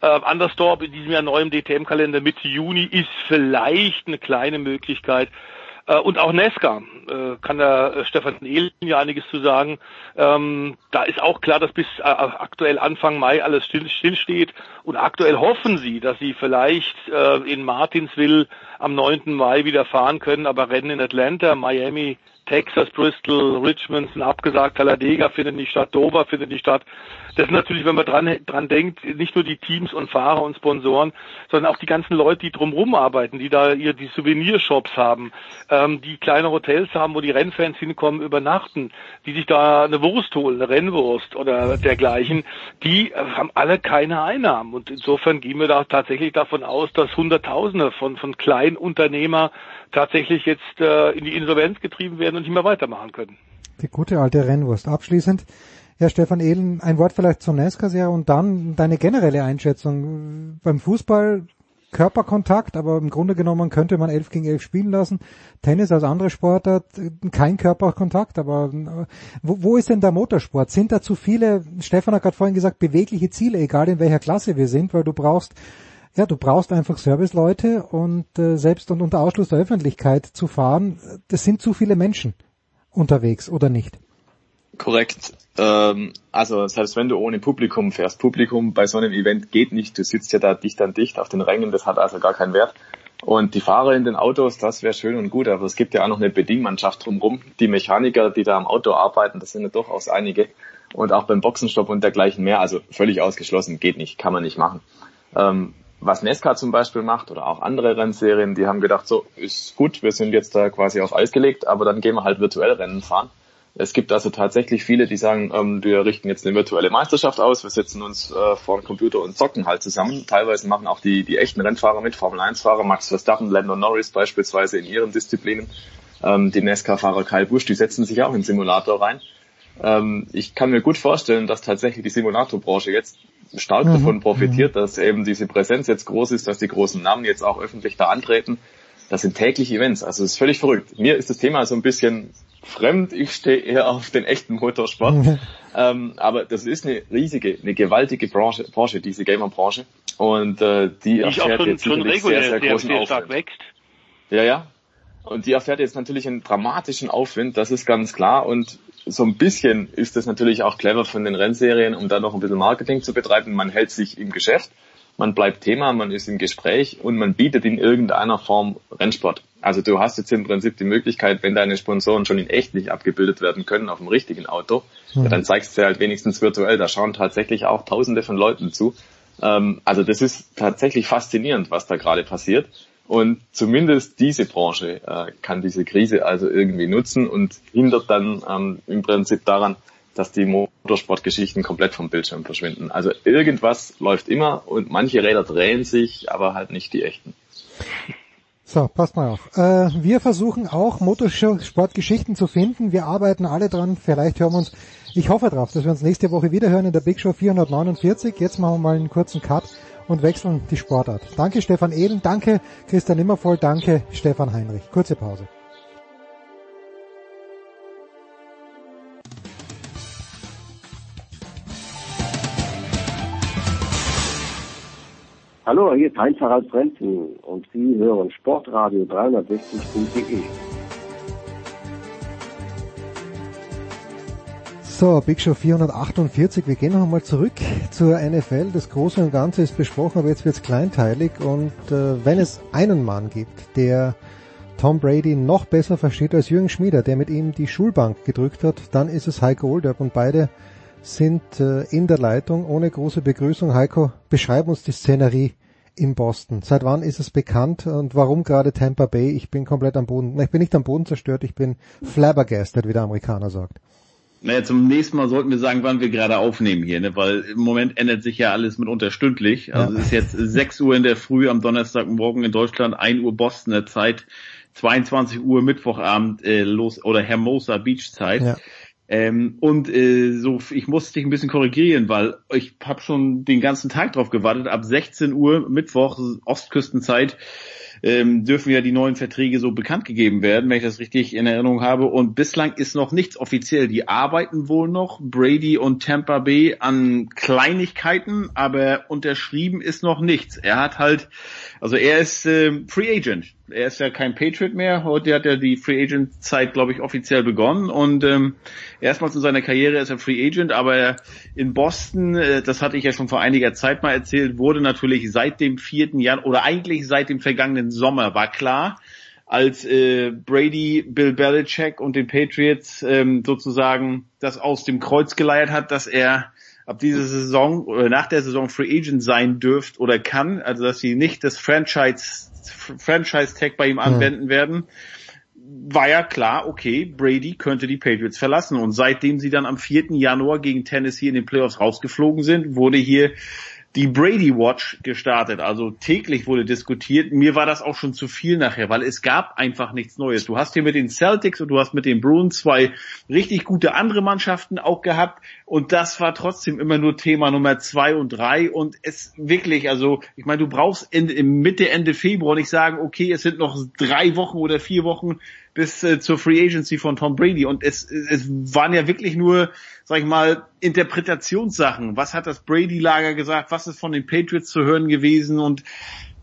Äh, Andersdorf in diesem Jahr neu im DTM-Kalender Mitte Juni ist vielleicht eine kleine Möglichkeit. Äh, und auch Nesca, äh, kann der äh, Stefan Ehlen ja einiges zu sagen. Ähm, da ist auch klar, dass bis aktuell Anfang Mai alles still, still steht. Und aktuell hoffen sie, dass sie vielleicht in Martinsville am 9. Mai wieder fahren können, aber Rennen in Atlanta, Miami, Texas, Bristol, Richmond sind abgesagt, Talladega findet nicht statt, Dover findet nicht statt. Das ist natürlich, wenn man dran, dran denkt, nicht nur die Teams und Fahrer und Sponsoren, sondern auch die ganzen Leute, die drumherum arbeiten, die da ihr die Souvenirshops haben, ähm, die kleine Hotels haben, wo die Rennfans hinkommen, übernachten, die sich da eine Wurst holen, eine Rennwurst oder dergleichen, die haben alle keine Einnahmen. Und insofern gehen wir da tatsächlich davon aus, dass Hunderttausende von, von Kleinunternehmer tatsächlich jetzt äh, in die Insolvenz getrieben werden und nicht mehr weitermachen können. Die gute alte Rennwurst. Abschließend, Herr Stefan Ehlen, ein Wort vielleicht zur NASCAR-Serie und dann deine generelle Einschätzung. Beim Fußball Körperkontakt, aber im Grunde genommen könnte man 11 gegen 11 spielen lassen. Tennis als andere Sportart, kein Körperkontakt, aber wo, wo ist denn der Motorsport? Sind da zu viele, Stefan hat gerade vorhin gesagt, bewegliche Ziele, egal in welcher Klasse wir sind, weil du brauchst ja, du brauchst einfach Serviceleute und äh, selbst und unter Ausschluss der Öffentlichkeit zu fahren, das sind zu viele Menschen unterwegs oder nicht? Korrekt. Ähm, also selbst wenn du ohne Publikum fährst, Publikum bei so einem Event geht nicht. Du sitzt ja da dicht an dicht auf den Rängen, das hat also gar keinen Wert. Und die Fahrer in den Autos, das wäre schön und gut, aber es gibt ja auch noch eine Bedingmannschaft drumherum. Die Mechaniker, die da am Auto arbeiten, das sind ja durchaus einige. Und auch beim Boxenstopp und dergleichen mehr. Also völlig ausgeschlossen, geht nicht, kann man nicht machen. Ähm, was Nesca zum Beispiel macht oder auch andere Rennserien, die haben gedacht, so ist gut, wir sind jetzt da quasi auf Eis gelegt, aber dann gehen wir halt virtuell Rennen fahren. Es gibt also tatsächlich viele, die sagen, ähm, wir richten jetzt eine virtuelle Meisterschaft aus, wir setzen uns äh, vor den Computer und zocken halt zusammen. Teilweise machen auch die, die echten Rennfahrer mit, Formel-1-Fahrer, Max Verstappen, Lando Norris beispielsweise in ihren Disziplinen. Ähm, die NASCAR-Fahrer Kyle Busch, die setzen sich auch in den Simulator rein. Ähm, ich kann mir gut vorstellen, dass tatsächlich die Simulatorbranche jetzt stark mhm. davon profitiert, dass eben diese Präsenz jetzt groß ist, dass die großen Namen jetzt auch öffentlich da antreten. Das sind tägliche Events, also es ist völlig verrückt. Mir ist das Thema so ein bisschen fremd. Ich stehe eher auf den echten Motorsport. ähm, aber das ist eine riesige, eine gewaltige Branche, Branche diese Gamer-Branche. Und äh, die, die erfährt schon, jetzt schon regulär sehr, sehr großen sehr stark wächst. Ja, ja. Und die erfährt jetzt natürlich einen dramatischen Aufwind, das ist ganz klar. Und so ein bisschen ist das natürlich auch clever von den Rennserien, um da noch ein bisschen Marketing zu betreiben. Man hält sich im Geschäft, man bleibt Thema, man ist im Gespräch und man bietet in irgendeiner Form Rennsport. Also du hast jetzt im Prinzip die Möglichkeit, wenn deine Sponsoren schon in echt nicht abgebildet werden können auf dem richtigen Auto, mhm. ja, dann zeigst du halt wenigstens virtuell. Da schauen tatsächlich auch Tausende von Leuten zu. Ähm, also das ist tatsächlich faszinierend, was da gerade passiert. Und zumindest diese Branche äh, kann diese Krise also irgendwie nutzen und hindert dann ähm, im Prinzip daran, dass die Motorsportgeschichten komplett vom Bildschirm verschwinden. Also irgendwas läuft immer und manche Räder drehen sich, aber halt nicht die echten. So, passt mal auf. Äh, wir versuchen auch Motorsportgeschichten zu finden. Wir arbeiten alle dran. Vielleicht hören wir uns, ich hoffe drauf, dass wir uns nächste Woche wieder hören in der Big Show 449. Jetzt machen wir mal einen kurzen Cut und wechseln die Sportart. Danke Stefan Ehlen, danke Christian Immervoll, danke Stefan Heinrich. Kurze Pause. Hallo, hier ist Heinz-Harald Frenzen und Sie hören Sportradio 360.de. So, Big Show 448. Wir gehen noch einmal zurück zur NFL. Das Große und Ganze ist besprochen, aber jetzt wird es kleinteilig. Und äh, wenn es einen Mann gibt, der Tom Brady noch besser versteht als Jürgen Schmieder, der mit ihm die Schulbank gedrückt hat, dann ist es Heiko Olderb. Und beide sind äh, in der Leitung. Ohne große Begrüßung, Heiko, beschreib uns die Szenerie in Boston. Seit wann ist es bekannt und warum gerade Tampa Bay? Ich bin komplett am Boden. Ich bin nicht am Boden zerstört, ich bin flabbergasted, wie der Amerikaner sagt. Naja, zum nächsten Mal sollten wir sagen, wann wir gerade aufnehmen hier, ne? weil im Moment ändert sich ja alles mitunter stündlich. Also ja. es ist jetzt 6 Uhr in der Früh am Donnerstagmorgen in Deutschland, 1 Uhr Bostoner Zeit, 22 Uhr Mittwochabend äh, los oder Hermosa Beach Zeit. Ja. Ähm, und äh, so, ich muss dich ein bisschen korrigieren, weil ich habe schon den ganzen Tag drauf gewartet. Ab 16 Uhr Mittwoch Ostküstenzeit ähm, dürfen ja die neuen Verträge so bekannt gegeben werden, wenn ich das richtig in Erinnerung habe. Und bislang ist noch nichts offiziell. Die arbeiten wohl noch, Brady und Tampa Bay, an Kleinigkeiten, aber unterschrieben ist noch nichts. Er hat halt, also er ist äh, Free Agent. Er ist ja kein Patriot mehr. Heute hat er die Free Agent Zeit, glaube ich, offiziell begonnen. Und ähm, erstmals in seiner Karriere ist er Free Agent, aber in Boston, äh, das hatte ich ja schon vor einiger Zeit mal erzählt, wurde natürlich seit dem 4. Januar oder eigentlich seit dem vergangenen Sommer war klar, als äh, Brady, Bill Belichick und den Patriots ähm, sozusagen das aus dem Kreuz geleiert hat, dass er ab dieser Saison oder nach der Saison Free Agent sein dürft oder kann, also dass sie nicht das Franchise Franchise Tag bei ihm anwenden mhm. werden, war ja klar, okay, Brady könnte die Patriots verlassen und seitdem sie dann am 4. Januar gegen Tennessee in den Playoffs rausgeflogen sind, wurde hier die Brady Watch gestartet. Also täglich wurde diskutiert. Mir war das auch schon zu viel nachher, weil es gab einfach nichts Neues. Du hast hier mit den Celtics und du hast mit den Bruins zwei richtig gute andere Mannschaften auch gehabt. Und das war trotzdem immer nur Thema Nummer zwei und drei. Und es wirklich, also ich meine, du brauchst in, in Mitte, Ende Februar nicht sagen, okay, es sind noch drei Wochen oder vier Wochen bis äh, zur Free Agency von Tom Brady. Und es, es waren ja wirklich nur, sag ich mal, Interpretationssachen. Was hat das Brady-Lager gesagt? Was ist von den Patriots zu hören gewesen? Und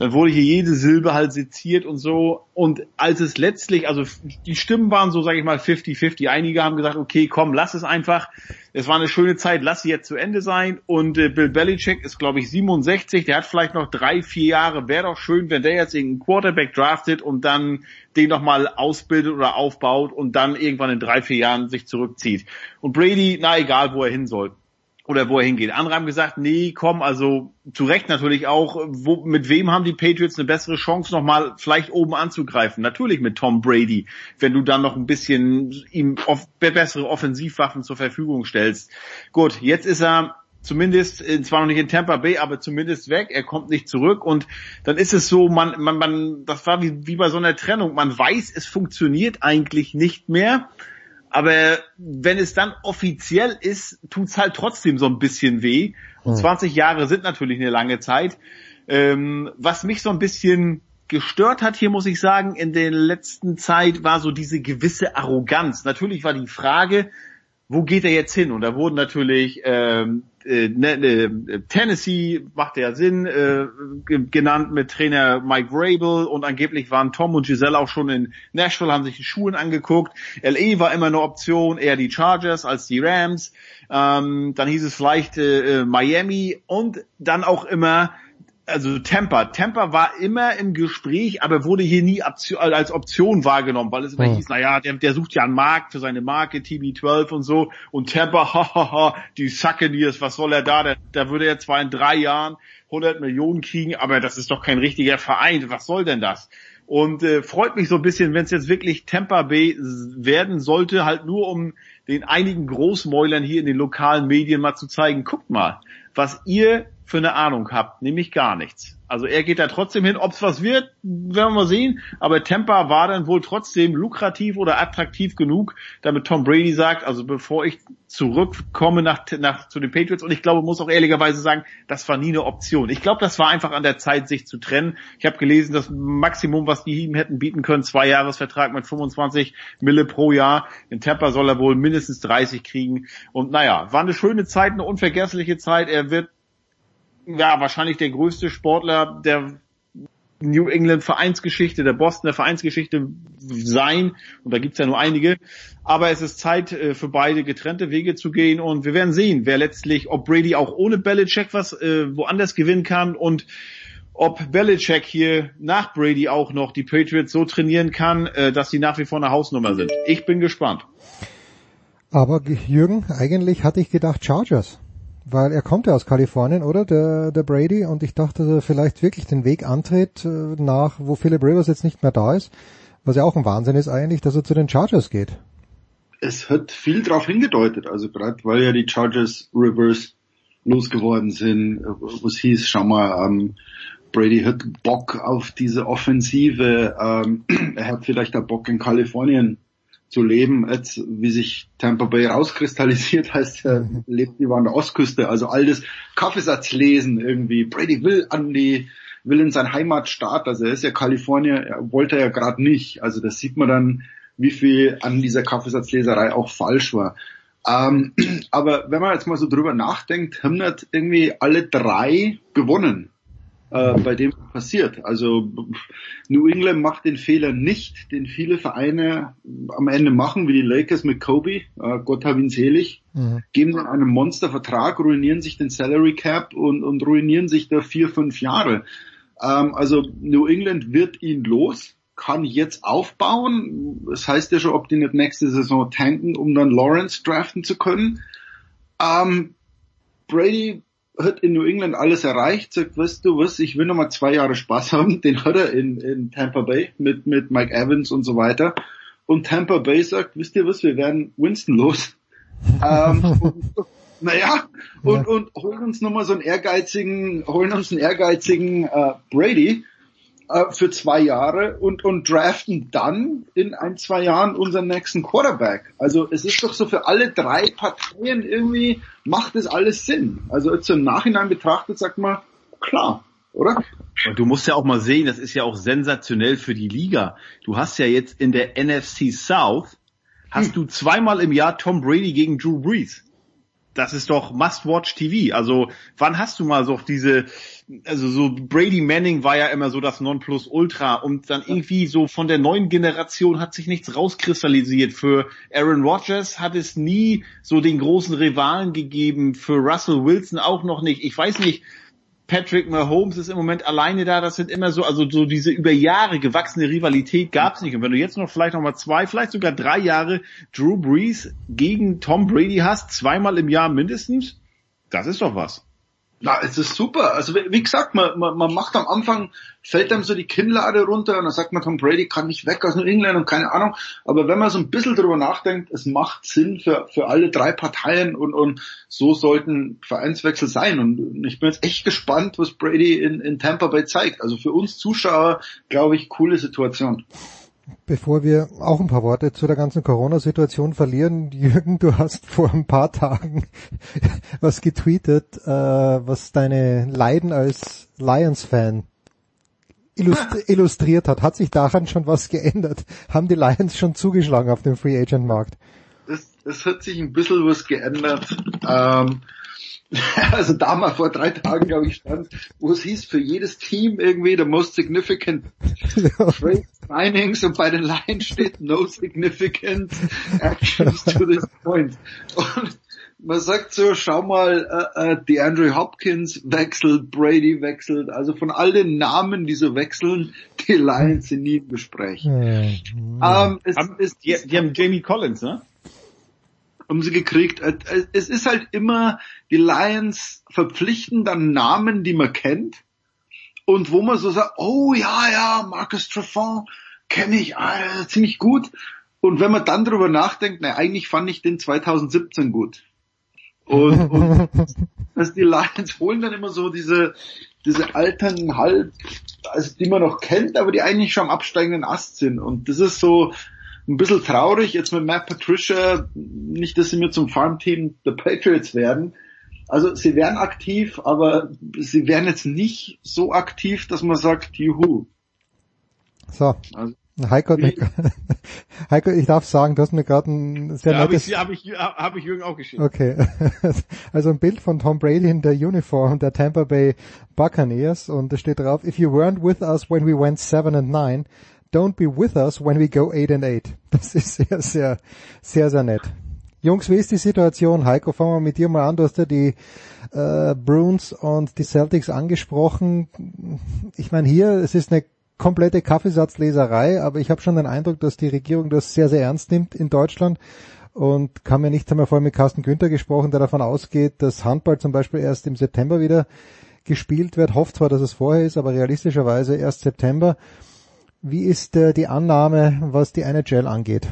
dann wurde hier jede Silbe halt seziert und so. Und als es letztlich, also die Stimmen waren so, sage ich mal, 50-50. Einige haben gesagt, okay, komm, lass es einfach. Es war eine schöne Zeit, lass sie jetzt zu Ende sein. Und äh, Bill Belichick ist, glaube ich, 67. Der hat vielleicht noch drei, vier Jahre. Wäre doch schön, wenn der jetzt irgendeinen Quarterback draftet und dann den nochmal ausbildet oder aufbaut und dann irgendwann in drei, vier Jahren sich zurückzieht. Und Brady, na egal, wo er hin soll. oder wo er hingeht. Andere haben gesagt, nee, komm, also zu Recht natürlich auch, wo, mit wem haben die Patriots eine bessere Chance, nochmal vielleicht oben anzugreifen? Natürlich mit Tom Brady, wenn du dann noch ein bisschen ihm off bessere Offensivwaffen zur Verfügung stellst. Gut, jetzt ist er zumindest äh, zwar noch nicht in Tampa Bay, aber zumindest weg. Er kommt nicht zurück und dann ist es so, man, man, man, das war wie, wie bei so einer Trennung. Man weiß, es funktioniert eigentlich nicht mehr. Aber wenn es dann offiziell ist, tut's halt trotzdem so ein bisschen weh. Und 20 Jahre sind natürlich eine lange Zeit. Ähm, was mich so ein bisschen gestört hat hier, muss ich sagen, in der letzten Zeit war so diese gewisse Arroganz. Natürlich war die Frage, wo geht er jetzt hin? Und da wurden natürlich ähm, Tennessee macht ja Sinn, äh, genannt mit Trainer Mike Rabel und angeblich waren Tom und Giselle auch schon in Nashville, haben sich die Schulen angeguckt. LA war immer eine Option, eher die Chargers als die Rams. Ähm, dann hieß es vielleicht äh, Miami und dann auch immer also Tampa. Tampa war immer im Gespräch, aber wurde hier nie als Option wahrgenommen, weil es immer Hm. hieß, naja, der, der sucht ja einen Markt für seine Marke, TB12 und so. Und Tampa, hahaha, die Succaneers, was soll er da? Da, da würde er zwar in drei Jahren 100 Millionen kriegen, aber das ist doch kein richtiger Verein. Was soll denn das? Und äh, freut mich so ein bisschen, wenn es jetzt wirklich Tampa Bay werden sollte, halt nur um den einigen Großmäulern hier in den lokalen Medien mal zu zeigen, guckt mal, was ihr für eine Ahnung habt, nämlich gar nichts. Also er geht da trotzdem hin, ob es was wird, werden wir sehen, aber Tampa war dann wohl trotzdem lukrativ oder attraktiv genug, damit Tom Brady sagt, also bevor ich zurückkomme nach, nach zu den Patriots und ich glaube, muss auch ehrlicherweise sagen, das war nie eine Option. Ich glaube, das war einfach an der Zeit, sich zu trennen. Ich habe gelesen, das Maximum, was die ihm hätten bieten können, zwei Jahresvertrag mit 25 Mille pro Jahr. In Tampa soll er wohl mindestens 30 kriegen. Und naja, war eine schöne Zeit, eine unvergessliche Zeit. Er wird ja, wahrscheinlich der größte Sportler der New England Vereinsgeschichte, der Bostoner Vereinsgeschichte sein. Und da gibt's ja nur einige. Aber es ist Zeit äh, für beide getrennte Wege zu gehen. Und wir werden sehen, wer letztlich, ob Brady auch ohne Belichick was äh, woanders gewinnen kann und ob Belichick hier nach Brady auch noch die Patriots so trainieren kann, äh, dass sie nach wie vor eine Hausnummer sind. Ich bin gespannt. Aber Jürgen, eigentlich hatte ich gedacht Chargers. Weil er kommt ja aus Kalifornien, oder? Der, der Brady. Und ich dachte, dass er vielleicht wirklich den Weg antritt äh, nach, wo Philip Rivers jetzt nicht mehr da ist. Was ja auch ein Wahnsinn ist eigentlich, dass er zu den Chargers geht. Es hat viel darauf hingedeutet. Also gerade weil ja die Chargers Rivers losgeworden sind, wo es hieß, schau mal, ähm, Brady hat Bock auf diese Offensive. Ähm, er hat vielleicht auch Bock in Kalifornien zu leben. Jetzt, wie sich Tampa Bay rauskristallisiert, heißt er, lebt lieber an der Ostküste. Also all das Kaffeesatz lesen irgendwie. Brady will an die, will in sein Heimatstaat, also er ist ja Kalifornier, er wollte er ja gerade nicht. Also das sieht man dann, wie viel an dieser Kaffeesatzleserei auch falsch war. Ähm, aber wenn man jetzt mal so drüber nachdenkt, haben nicht irgendwie alle drei gewonnen äh, bei dem passiert. Also New England macht den Fehler nicht, den viele Vereine am Ende machen, wie die Lakers mit Kobe, äh, Gott hab ihn selig, Mhm. geben dann einen Monstervertrag, ruinieren sich den Salary Cap und, und ruinieren sich da vier, fünf Jahre. Ähm, also New England wird ihn los, kann jetzt aufbauen. Das heißt ja schon, ob die nicht nächste Saison tanken, um dann Lawrence draften zu können. Ähm, Brady hat in New England alles erreicht, sagt, weißt du was, ich will noch mal zwei Jahre Spaß haben. Den hat er in, in Tampa Bay mit, mit Mike Evans und so weiter. Und Tampa Bay sagt, wisst ihr was, wir werden Winston los. ähm, und, naja, und, und holen uns nochmal so einen ehrgeizigen, holen uns einen ehrgeizigen äh, Brady äh, für zwei Jahre und, und draften dann in ein, zwei Jahren unseren nächsten Quarterback. Also es ist doch so für alle drei Parteien irgendwie macht es alles Sinn. Also jetzt im Nachhinein betrachtet sagt man, klar, oder? Und du musst ja auch mal sehen, das ist ja auch sensationell für die Liga. Du hast ja jetzt in der NFC South, hast du zweimal im Jahr Tom Brady gegen Drew Brees. Das ist doch Must-Watch TV. Also wann hast du mal so diese, also so Brady Manning war ja immer so das Nonplusultra und dann irgendwie so von der neuen Generation hat sich nichts rauskristallisiert. Für Aaron Rodgers hat es nie so den großen Rivalen gegeben, für Russell Wilson auch noch nicht. Ich weiß nicht, Patrick Mahomes ist im Moment alleine da. Das sind immer so, also so diese über Jahre gewachsene Rivalität gab es nicht. Und wenn du jetzt noch vielleicht noch mal zwei, vielleicht sogar drei Jahre Drew Brees gegen Tom Brady hast, zweimal im Jahr mindestens, Das ist doch was. Na, es ist super. Also wie gesagt, man, man, man macht am Anfang, fällt einem so die Kinnlade runter und dann sagt man, Tom Brady kann nicht weg aus New England und keine Ahnung. Aber wenn man so ein bisschen drüber nachdenkt, es macht Sinn für, für alle drei Parteien und, und so sollten Vereinswechsel sein. Und ich bin jetzt echt gespannt, was Brady in, in Tampa Bay zeigt. Also für uns Zuschauer, glaube ich, coole Situation. Bevor wir auch ein paar Worte zu der ganzen Corona-Situation verlieren, Jürgen, du hast vor ein paar Tagen was getweetet, äh, was deine Leiden als Lions-Fan illustri illustriert hat. Hat sich daran schon was geändert? Haben die Lions schon zugeschlagen auf dem Free Agent Markt? Es, es hat sich ein bisschen was geändert. Ähm, also da mal vor drei Tagen, glaube ich, stand, wo es hieß, für jedes Team irgendwie the most significant trade signings und bei den Lions steht no significant actions to this point. Und man sagt so, schau mal, äh, äh, die Andrew Hopkins wechselt, Brady wechselt, also von all den Namen, die so wechseln, die Lions sind nie im Gespräch. Ähm, es, es, Die, die haben Jamie Collins, ne? Haben sie gekriegt. Äh, äh, Es ist halt immer, die Lions verpflichten dann Namen, die man kennt. Und wo man so sagt, oh ja, ja, Marcus Trufant kenne ich, ah, ziemlich gut. Und wenn man dann drüber nachdenkt, na, eigentlich fand ich den 2017 gut. Und, und dass die Lions holen dann immer so diese, diese alten halb, also die man noch kennt, aber die eigentlich schon am absteigenden Ast sind. Und das ist so, ein bisschen traurig jetzt mit Matt Patricia, nicht, dass sie mir zum Farmteam der Patriots werden. Also sie werden aktiv, aber sie werden jetzt nicht so aktiv, dass man sagt, juhu. So. Also, Heiko, mir- Heiko, ich darf sagen, du hast mir gerade ein sehr Ja, habe nettes... ich, hab ich, hab ich Jürgen auch geschickt. Okay. Also ein Bild von Tom Brady in der Uniform der Tampa Bay Buccaneers und da steht drauf, if you weren't with us when we went 7 and 9, don't be with us when we go 8 and 8. Das ist sehr, sehr, sehr, sehr nett. Jungs, wie ist die Situation? Heiko, fangen wir mit dir mal an. Du hast ja die äh, Bruins und die Celtics angesprochen. Ich meine hier, es ist eine komplette Kaffeesatzleserei, aber ich habe schon den Eindruck, dass die Regierung das sehr, sehr ernst nimmt in Deutschland und kann mir nicht einmal vorher mit Carsten Günther gesprochen, der davon ausgeht, dass Handball zum Beispiel erst im September wieder gespielt wird. Hofft zwar, dass es vorher ist, aber realistischerweise erst September. Wie ist äh, die Annahme, was die NHL angeht?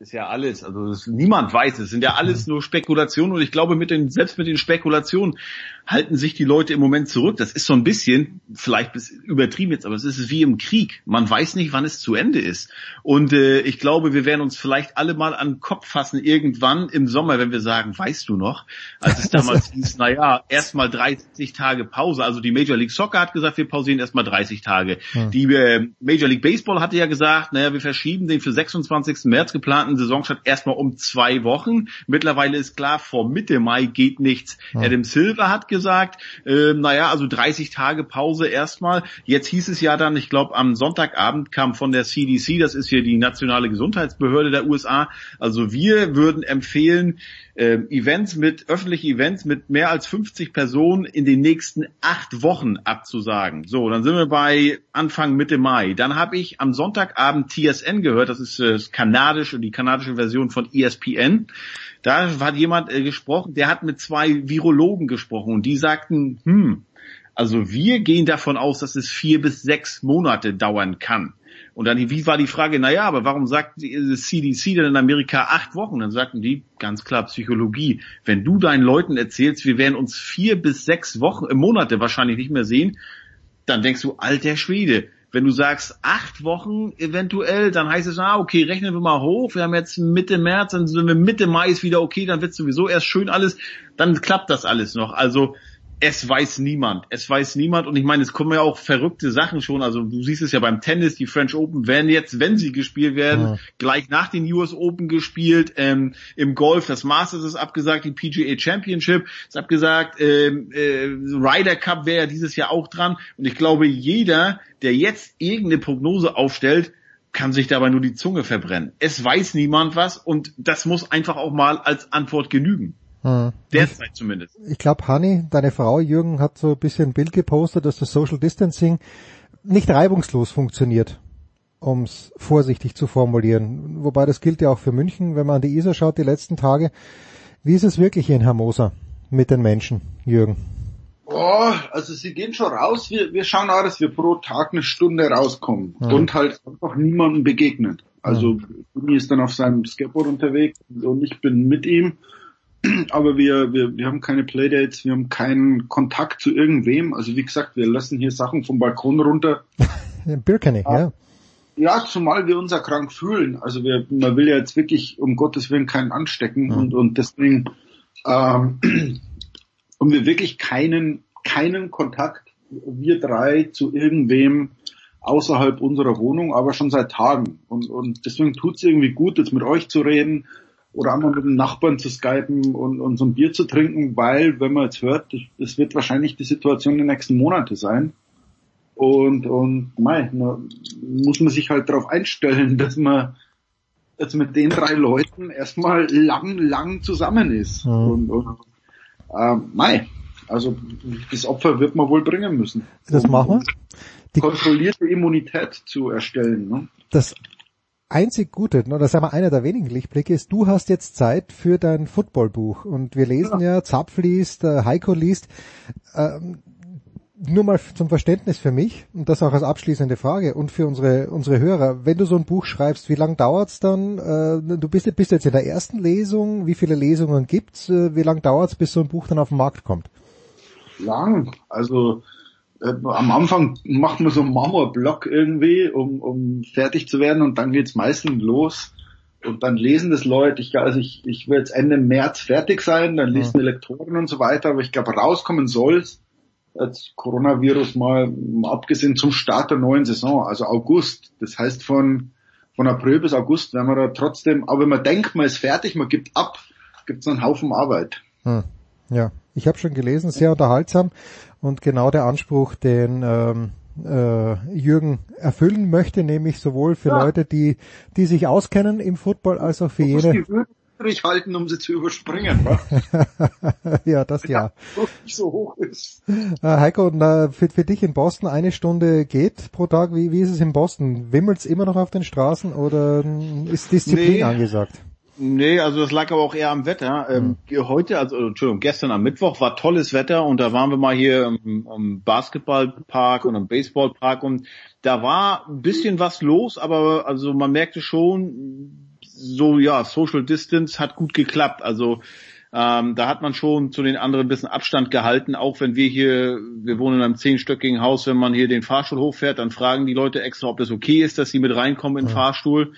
Ist ja alles, also das, niemand weiß, es sind ja alles nur Spekulationen und ich glaube, mit den, selbst mit den Spekulationen halten sich die Leute im Moment zurück. Das ist so ein bisschen, vielleicht ist übertrieben jetzt, aber es ist wie im Krieg. Man weiß nicht, wann es zu Ende ist. Und äh, ich glaube, wir werden uns vielleicht alle mal an den Kopf fassen irgendwann im Sommer, wenn wir sagen, weißt du noch, als es damals hieß, naja, erstmal 30 Tage Pause. Also die Major League Soccer hat gesagt, wir pausieren erstmal 30 Tage. Hm. Die äh, Major League Baseball hatte ja gesagt, naja, wir verschieben den für 26. März geplanten Saisonstart erstmal um zwei Wochen. Mittlerweile ist klar, vor Mitte Mai geht nichts. Hm. Adam Silver hat gesagt, äh, naja, also 30 Tage Pause erstmal. Jetzt hieß es ja dann, ich glaube am Sonntagabend kam von der CDC, das ist hier die nationale Gesundheitsbehörde der USA, also wir würden empfehlen, äh, Events mit, öffentliche Events mit mehr als 50 Personen in den nächsten acht Wochen abzusagen. So, dann sind wir bei Anfang Mitte Mai. Dann habe ich am Sonntagabend TSN gehört, das ist äh, das kanadische, die kanadische Version von ESPN. Da hat jemand äh, gesprochen, der hat mit zwei Virologen gesprochen und die sagten, hm, also wir gehen davon aus, dass es vier bis sechs Monate dauern kann. Und dann, wie war die Frage, naja, aber warum sagt die äh, CDC denn in Amerika acht Wochen? Dann sagten die, ganz klar, Psychologie. Wenn du deinen Leuten erzählst, wir werden uns vier bis sechs Wochen, äh, Monate wahrscheinlich nicht mehr sehen, dann denkst du, alter Schwede. Wenn du sagst acht Wochen eventuell, dann heißt es, ah, okay, rechnen wir mal hoch, wir haben jetzt Mitte März, dann sind wir Mitte Mai ist wieder okay, dann wird sowieso erst schön alles, dann klappt das alles noch. Also es weiß niemand. Es weiß niemand. Und ich meine, es kommen ja auch verrückte Sachen schon. Also du siehst es ja beim Tennis, die French Open werden jetzt, wenn sie gespielt werden, Ja. gleich nach den US Open gespielt. Ähm, Im Golf, das Masters ist abgesagt, die PGA Championship ist abgesagt. Ähm, äh, Ryder Cup wäre ja dieses Jahr auch dran. Und ich glaube, jeder, der jetzt irgendeine Prognose aufstellt, kann sich dabei nur die Zunge verbrennen. Es weiß niemand was und das muss einfach auch mal als Antwort genügen. Hm. Derzeit zumindest. Ich glaube, Hanni, deine Frau Jürgen hat so ein bisschen ein Bild gepostet, dass das Social Distancing nicht reibungslos funktioniert, um es vorsichtig zu formulieren. Wobei das gilt ja auch für München, wenn man an die Isar schaut die letzten Tage. Wie ist es wirklich hier in Hermosa? mit den Menschen, Jürgen? Oh, also sie gehen schon raus. Wir, wir schauen auch, dass wir pro Tag eine Stunde rauskommen Mhm. und halt einfach niemandem begegnen. Also Juni ist dann auf seinem Skateboard unterwegs und ich bin mit ihm. Aber wir, wir, wir haben keine Playdates, wir haben keinen Kontakt zu irgendwem. Also wie gesagt, wir lassen hier Sachen vom Balkon runter. Birkenny, ja. Ja, zumal wir uns ja krank fühlen. Also wir, man will ja jetzt wirklich um Gottes Willen keinen anstecken und, und deswegen ähm, haben wir wirklich keinen, keinen Kontakt, wir drei, zu irgendwem außerhalb unserer Wohnung, aber schon seit Tagen. Und, und deswegen tut's irgendwie gut, jetzt mit euch zu reden oder einmal mit dem Nachbarn zu skypen und, und so ein Bier zu trinken, weil, wenn man jetzt hört, es wird wahrscheinlich die Situation der nächsten Monate sein. Und, und mei, muss man sich halt darauf einstellen, dass man jetzt mit den drei Leuten erstmal lang, lang zusammen ist. Mhm. Und, und äh, mei, also das Opfer wird man wohl bringen müssen. Das machen wir. Die kontrollierte Immunität zu erstellen. Ne? Das einzig Gute, oder sagen wir einer der wenigen Lichtblicke ist, du hast jetzt Zeit für dein Footballbuch und wir lesen ja, Zapf liest, äh, Heiko liest. Ähm, nur mal zum Verständnis für mich und das auch als abschließende Frage und für unsere unsere Hörer. Wenn du so ein Buch schreibst, wie lang dauert's dann? Äh, du bist, bist jetzt in der ersten Lesung. Wie viele Lesungen gibt's? Äh, wie lang dauert's, bis so ein Buch dann auf den Markt kommt? Lang. Also äh, am Anfang macht man so einen Marmorblock irgendwie, um, um fertig zu werden und dann geht's meistens los. Und dann lesen das Leute, ich, also ich, ich will jetzt Ende März fertig sein, dann lesen die Lektoren und so weiter, aber ich glaube rauskommen soll's als Coronavirus mal abgesehen zum Start der neuen Saison, also August. Das heißt von, von April bis August werden wir da trotzdem, aber wenn man denkt, man ist fertig, man gibt ab, gibt's einen Haufen Arbeit. Hm. Ja, ich habe schon gelesen, sehr unterhaltsam und genau der Anspruch, den ähm, äh, Jürgen erfüllen möchte, nämlich sowohl für Ja. Leute, die die sich auskennen im Football, als auch für muss jene. die Hürde übrig halten, um sie zu überspringen, ja, das ja. Nicht so hoch ist. Äh, Heiko, na, für, für dich in Boston eine Stunde geht pro Tag. Wie, wie ist es in Boston? Wimmelt's immer noch auf den Straßen oder ähm, ist Disziplin Nee. angesagt? Nee, also das lag aber auch eher am Wetter. Ähm, Heute, also Entschuldigung, gestern am Mittwoch war tolles Wetter und da waren wir mal hier im, im Basketballpark und im Baseballpark und da war ein bisschen was los, aber also man merkte schon, so ja, Social Distance hat gut geklappt. Also ähm, da hat man schon zu den anderen ein bisschen Abstand gehalten, auch wenn wir hier, wir wohnen in einem zehnstöckigen Haus, wenn man hier den Fahrstuhl hochfährt, dann fragen die Leute extra, ob das okay ist, dass sie mit reinkommen in den Fahrstuhl.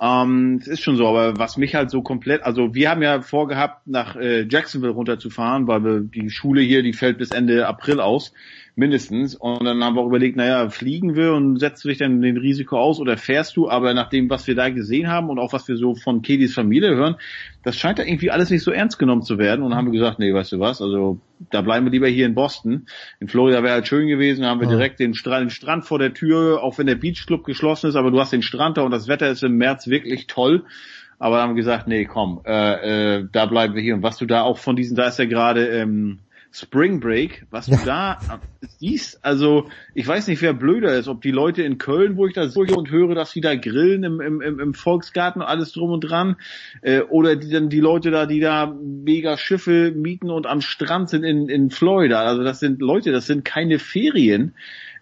Ähm, es ist schon so, aber was mich halt so komplett, also wir haben ja vorgehabt, nach äh, Jacksonville runterzufahren, weil wir die Schule hier, die fällt bis Ende April aus, mindestens. Und dann haben wir auch überlegt, naja, fliegen wir und setzt du dich dann den Risiko aus oder fährst du? Aber nach dem, was wir da gesehen haben und auch was wir so von Kedis Familie hören, das scheint da irgendwie alles nicht so ernst genommen zu werden. Und dann haben wir gesagt, nee, weißt du was, also da bleiben wir lieber hier in Boston. In Florida wäre halt schön gewesen, da haben wir Ja. direkt den Strand, den Strand vor der Tür, auch wenn der Beachclub geschlossen ist, aber du hast den Strand da und das Wetter ist im März wirklich toll. Aber da haben wir gesagt, nee, komm, äh, äh, da bleiben wir hier. Und was du da auch von diesen, da ist ja gerade ähm, Spring Break, was du da siehst, also ich weiß nicht, wer blöder ist, ob die Leute in Köln, wo ich da sehe und höre, dass sie da grillen im, im, im im Volksgarten und alles drum und dran, äh, oder die, dann die Leute da, die da mega Schiffe mieten und am Strand sind in, in Florida. Also das sind Leute, das sind keine Ferien.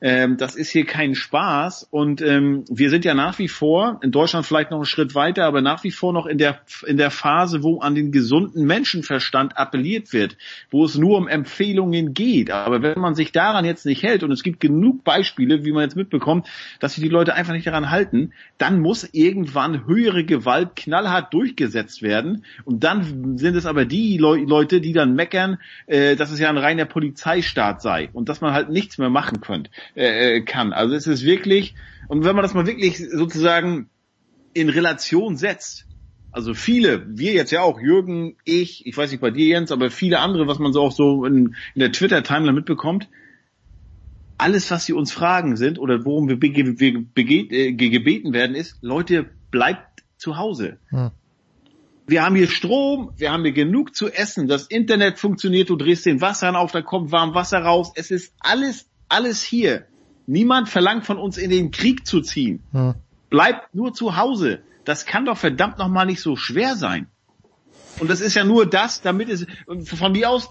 Ähm, das ist hier kein Spaß. Und ähm, wir sind ja nach wie vor in Deutschland vielleicht noch einen Schritt weiter, aber nach wie vor noch in der in der Phase, wo an den gesunden Menschenverstand appelliert wird, wo es nur um Empfehlungen geht. Aber wenn man sich daran jetzt nicht hält und es gibt genug Beispiele, wie man jetzt mitbekommt, dass sich die Leute einfach nicht daran halten, dann muss irgendwann höhere Gewalt knallhart durchgesetzt werden. Und dann sind es aber die Leu Leute, die dann meckern, äh, dass es ja ein reiner Polizeistaat sei und dass man halt nichts mehr machen könnt, äh, äh, kann. Also es ist wirklich, und wenn man das mal wirklich sozusagen in Relation setzt, also viele, wir jetzt ja auch, Jürgen, ich, ich weiß nicht bei dir Jens, aber viele andere, was man so auch so in, in der Twitter-Timeline mitbekommt, alles, was sie uns fragen sind oder worum wir, bege wir bege äh, gebeten werden, ist, Leute, bleibt zu Hause. Hm. Wir haben hier Strom, wir haben hier genug zu essen, das Internet funktioniert, du drehst den Wasserhahn auf, da kommt warm Wasser raus, es ist alles, alles hier. Niemand verlangt von uns in den Krieg zu ziehen. Hm. Bleibt nur zu Hause. Das kann doch verdammt nochmal nicht so schwer sein. Und das ist ja nur das, damit es, von mir aus,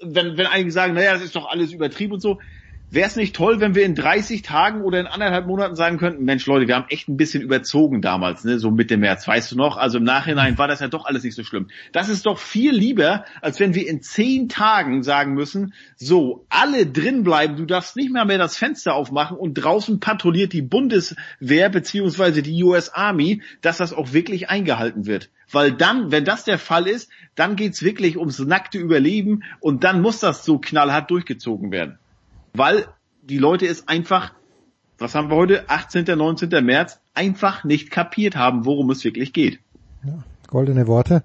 wenn, wenn einige sagen, naja, das ist doch alles übertrieben und so, Wäre es nicht toll, wenn wir in 30 Tagen oder in anderthalb Monaten sagen könnten, Mensch Leute, wir haben echt ein bisschen überzogen damals, ne, so Mitte März, weißt du noch? Also im Nachhinein war das ja doch alles nicht so schlimm. Das ist doch viel lieber, als wenn wir in zehn Tagen sagen müssen, so, alle drin bleiben, du darfst nicht mehr mehr das Fenster aufmachen und draußen patrouilliert die Bundeswehr beziehungsweise die US Army, dass das auch wirklich eingehalten wird. Weil dann, wenn das der Fall ist, dann geht's wirklich ums nackte Überleben und dann muss das so knallhart durchgezogen werden weil die Leute es einfach, was haben wir heute, 18., 19. März, einfach nicht kapiert haben, worum es wirklich geht. Ja, goldene Worte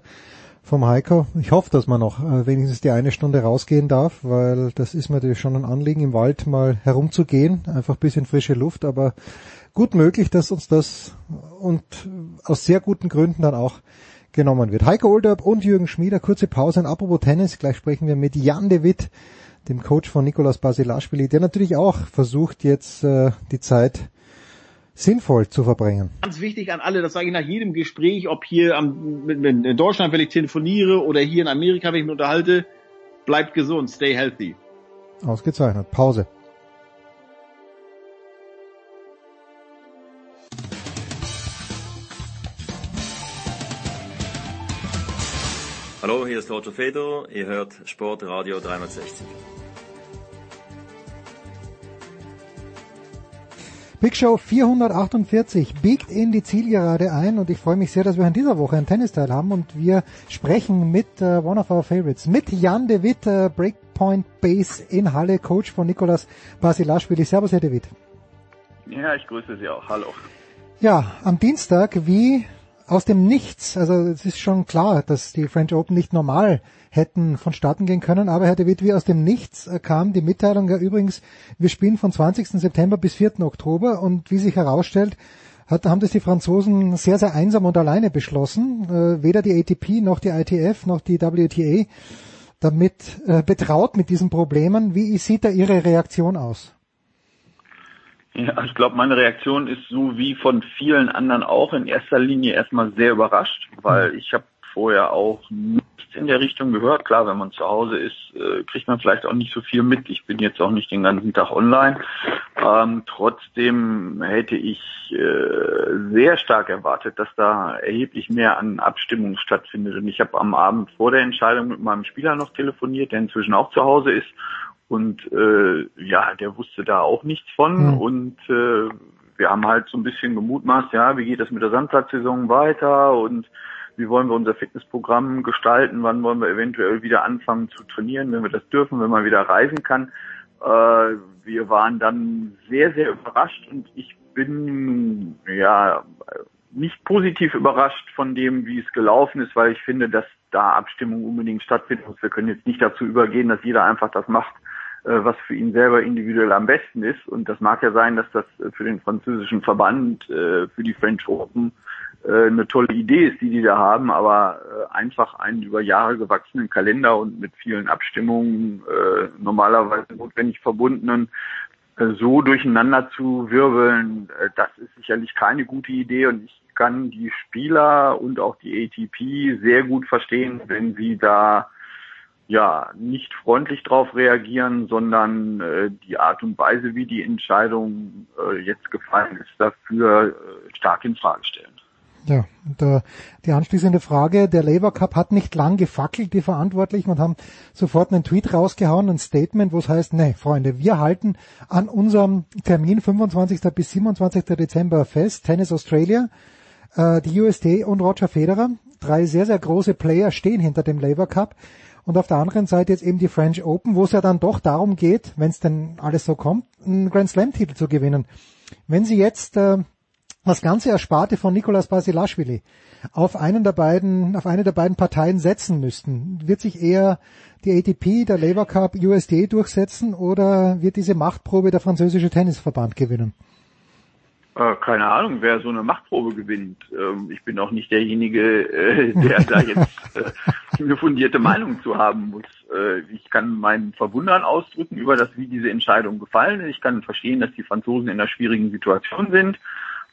vom Heiko. Ich hoffe, dass man noch äh, wenigstens die eine Stunde rausgehen darf, weil das ist mir natürlich schon ein Anliegen, im Wald mal herumzugehen, einfach bisschen frische Luft, aber gut möglich, dass uns das und aus sehr guten Gründen dann auch genommen wird. Heiko Olderb und Jürgen Schmieder, kurze Pause. Und apropos Tennis, gleich sprechen wir mit Jan de Witt, dem Coach von Nicolas Basilashvili, der natürlich auch versucht jetzt äh, die Zeit sinnvoll zu verbringen. Ganz wichtig an alle, das sage ich nach jedem Gespräch, ob hier am, mit, mit, in Deutschland, wenn ich telefoniere oder hier in Amerika, wenn ich mich unterhalte, bleibt gesund, stay healthy. Ausgezeichnet. Pause. Hallo, hier ist Roger Fedor, ihr hört Sportradio 360. Big Show 448 biegt in die Zielgerade ein und ich freue mich sehr, dass wir in dieser Woche einen Tennisteil haben und wir sprechen mit uh, one of our favorites, mit Jan de Witt, uh, Breakpoint Base in Halle, Coach von Nikolas Basilashvili. Servus, Herr de Witt. Ja, ich grüße Sie auch. Hallo. Ja, am Dienstag, wie aus dem Nichts, also es ist schon klar, dass die French Open nicht normal hätten vonstatten gehen können, aber Herr de Witt, wie aus dem Nichts äh, kam die Mitteilung ja übrigens, wir spielen von 20. September bis 4. Oktober und wie sich herausstellt, hat, haben das die Franzosen sehr, sehr einsam und alleine beschlossen. Äh, weder die ATP noch die ITF noch die WTA damit äh, betraut mit diesen Problemen. Wie sieht da Ihre Reaktion aus? Ja, ich glaube, meine Reaktion ist so wie von vielen anderen auch in erster Linie erstmal sehr überrascht, weil ich habe vorher auch nichts in der Richtung gehört. Klar, wenn man zu Hause ist, äh, kriegt man vielleicht auch nicht so viel mit. Ich bin jetzt auch nicht den ganzen Tag online. Ähm, trotzdem hätte ich äh, sehr stark erwartet, dass da erheblich mehr an Abstimmung stattfindet. Und ich habe am Abend vor der Entscheidung mit meinem Spieler noch telefoniert, der inzwischen auch zu Hause ist und äh, ja, der wusste da auch nichts von. Mhm. Und äh, wir haben halt so ein bisschen gemutmaßt, ja, wie geht das mit der Sandplatzsaison weiter und wie wollen wir unser Fitnessprogramm gestalten, wann wollen wir eventuell wieder anfangen zu trainieren, wenn wir das dürfen, wenn man wieder reisen kann. Äh, wir waren dann sehr, sehr überrascht und ich bin ja nicht positiv überrascht von dem, wie es gelaufen ist, weil ich finde, dass da Abstimmung unbedingt stattfinden muss. Wir können jetzt nicht dazu übergehen, dass jeder einfach das macht, äh, was für ihn selber individuell am besten ist. Und das mag ja sein, dass das für den französischen Verband, äh, für die French Open eine tolle Idee ist, die die da haben, aber einfach einen über Jahre gewachsenen Kalender und mit vielen Abstimmungen normalerweise notwendig verbundenen so durcheinander zu wirbeln, das ist sicherlich keine gute Idee und ich kann die Spieler und auch die ATP sehr gut verstehen, wenn sie da ja nicht freundlich drauf reagieren, sondern äh, die Art und Weise, wie die Entscheidung äh, jetzt gefallen ist, dafür äh, stark in Frage stellen. Ja, und äh, die anschließende Frage, der Labour Cup hat nicht lang gefackelt, die Verantwortlichen, und haben sofort einen Tweet rausgehauen, ein Statement, wo es heißt, nee, Freunde, wir halten an unserem Termin 25. bis 27. Dezember fest, Tennis Australia, äh, die USD und Roger Federer, drei sehr, sehr große Player stehen hinter dem Labour Cup und auf der anderen Seite jetzt eben die French Open, wo es ja dann doch darum geht, wenn es denn alles so kommt, einen Grand Slam Titel zu gewinnen. Wenn Sie jetzt äh, das ganze Ersparte von Nicolas Basilashvili auf einen der beiden, auf eine der beiden Parteien setzen müssten, wird sich eher die ATP, der Labour Cup, USD durchsetzen oder wird diese Machtprobe der französische Tennisverband gewinnen? Äh, keine Ahnung, wer so eine Machtprobe gewinnt. Ähm, ich bin auch nicht derjenige, äh, der da jetzt äh, eine fundierte Meinung zu haben muss. Ich kann meinen Verwundern ausdrücken über das, wie diese Entscheidung gefallen ist. Ich kann verstehen, dass die Franzosen in einer schwierigen Situation sind.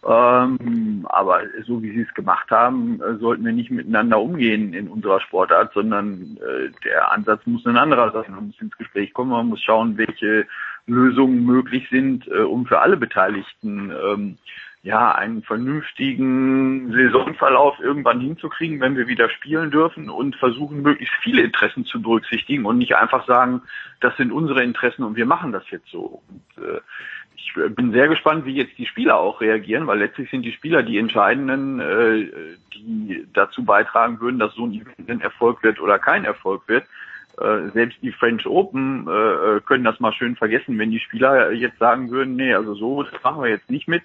Ähm, aber so wie sie es gemacht haben, äh, sollten wir nicht miteinander umgehen in unserer Sportart, sondern äh, der Ansatz muss ein anderer sein. Man muss ins Gespräch kommen, man muss schauen, welche Lösungen möglich sind, äh, um für alle Beteiligten ähm, ja, einen vernünftigen Saisonverlauf irgendwann hinzukriegen, wenn wir wieder spielen dürfen und versuchen, möglichst viele Interessen zu berücksichtigen und nicht einfach sagen, das sind unsere Interessen und wir machen das jetzt so. Und, äh, ich bin sehr gespannt, wie jetzt die Spieler auch reagieren, weil letztlich sind die Spieler die Entscheidenden, äh, die dazu beitragen würden, dass so ein Event ein Erfolg wird oder kein Erfolg wird. Äh, selbst die French Open äh, können das mal schön vergessen, wenn die Spieler jetzt sagen würden, nee, also so das machen wir jetzt nicht mit.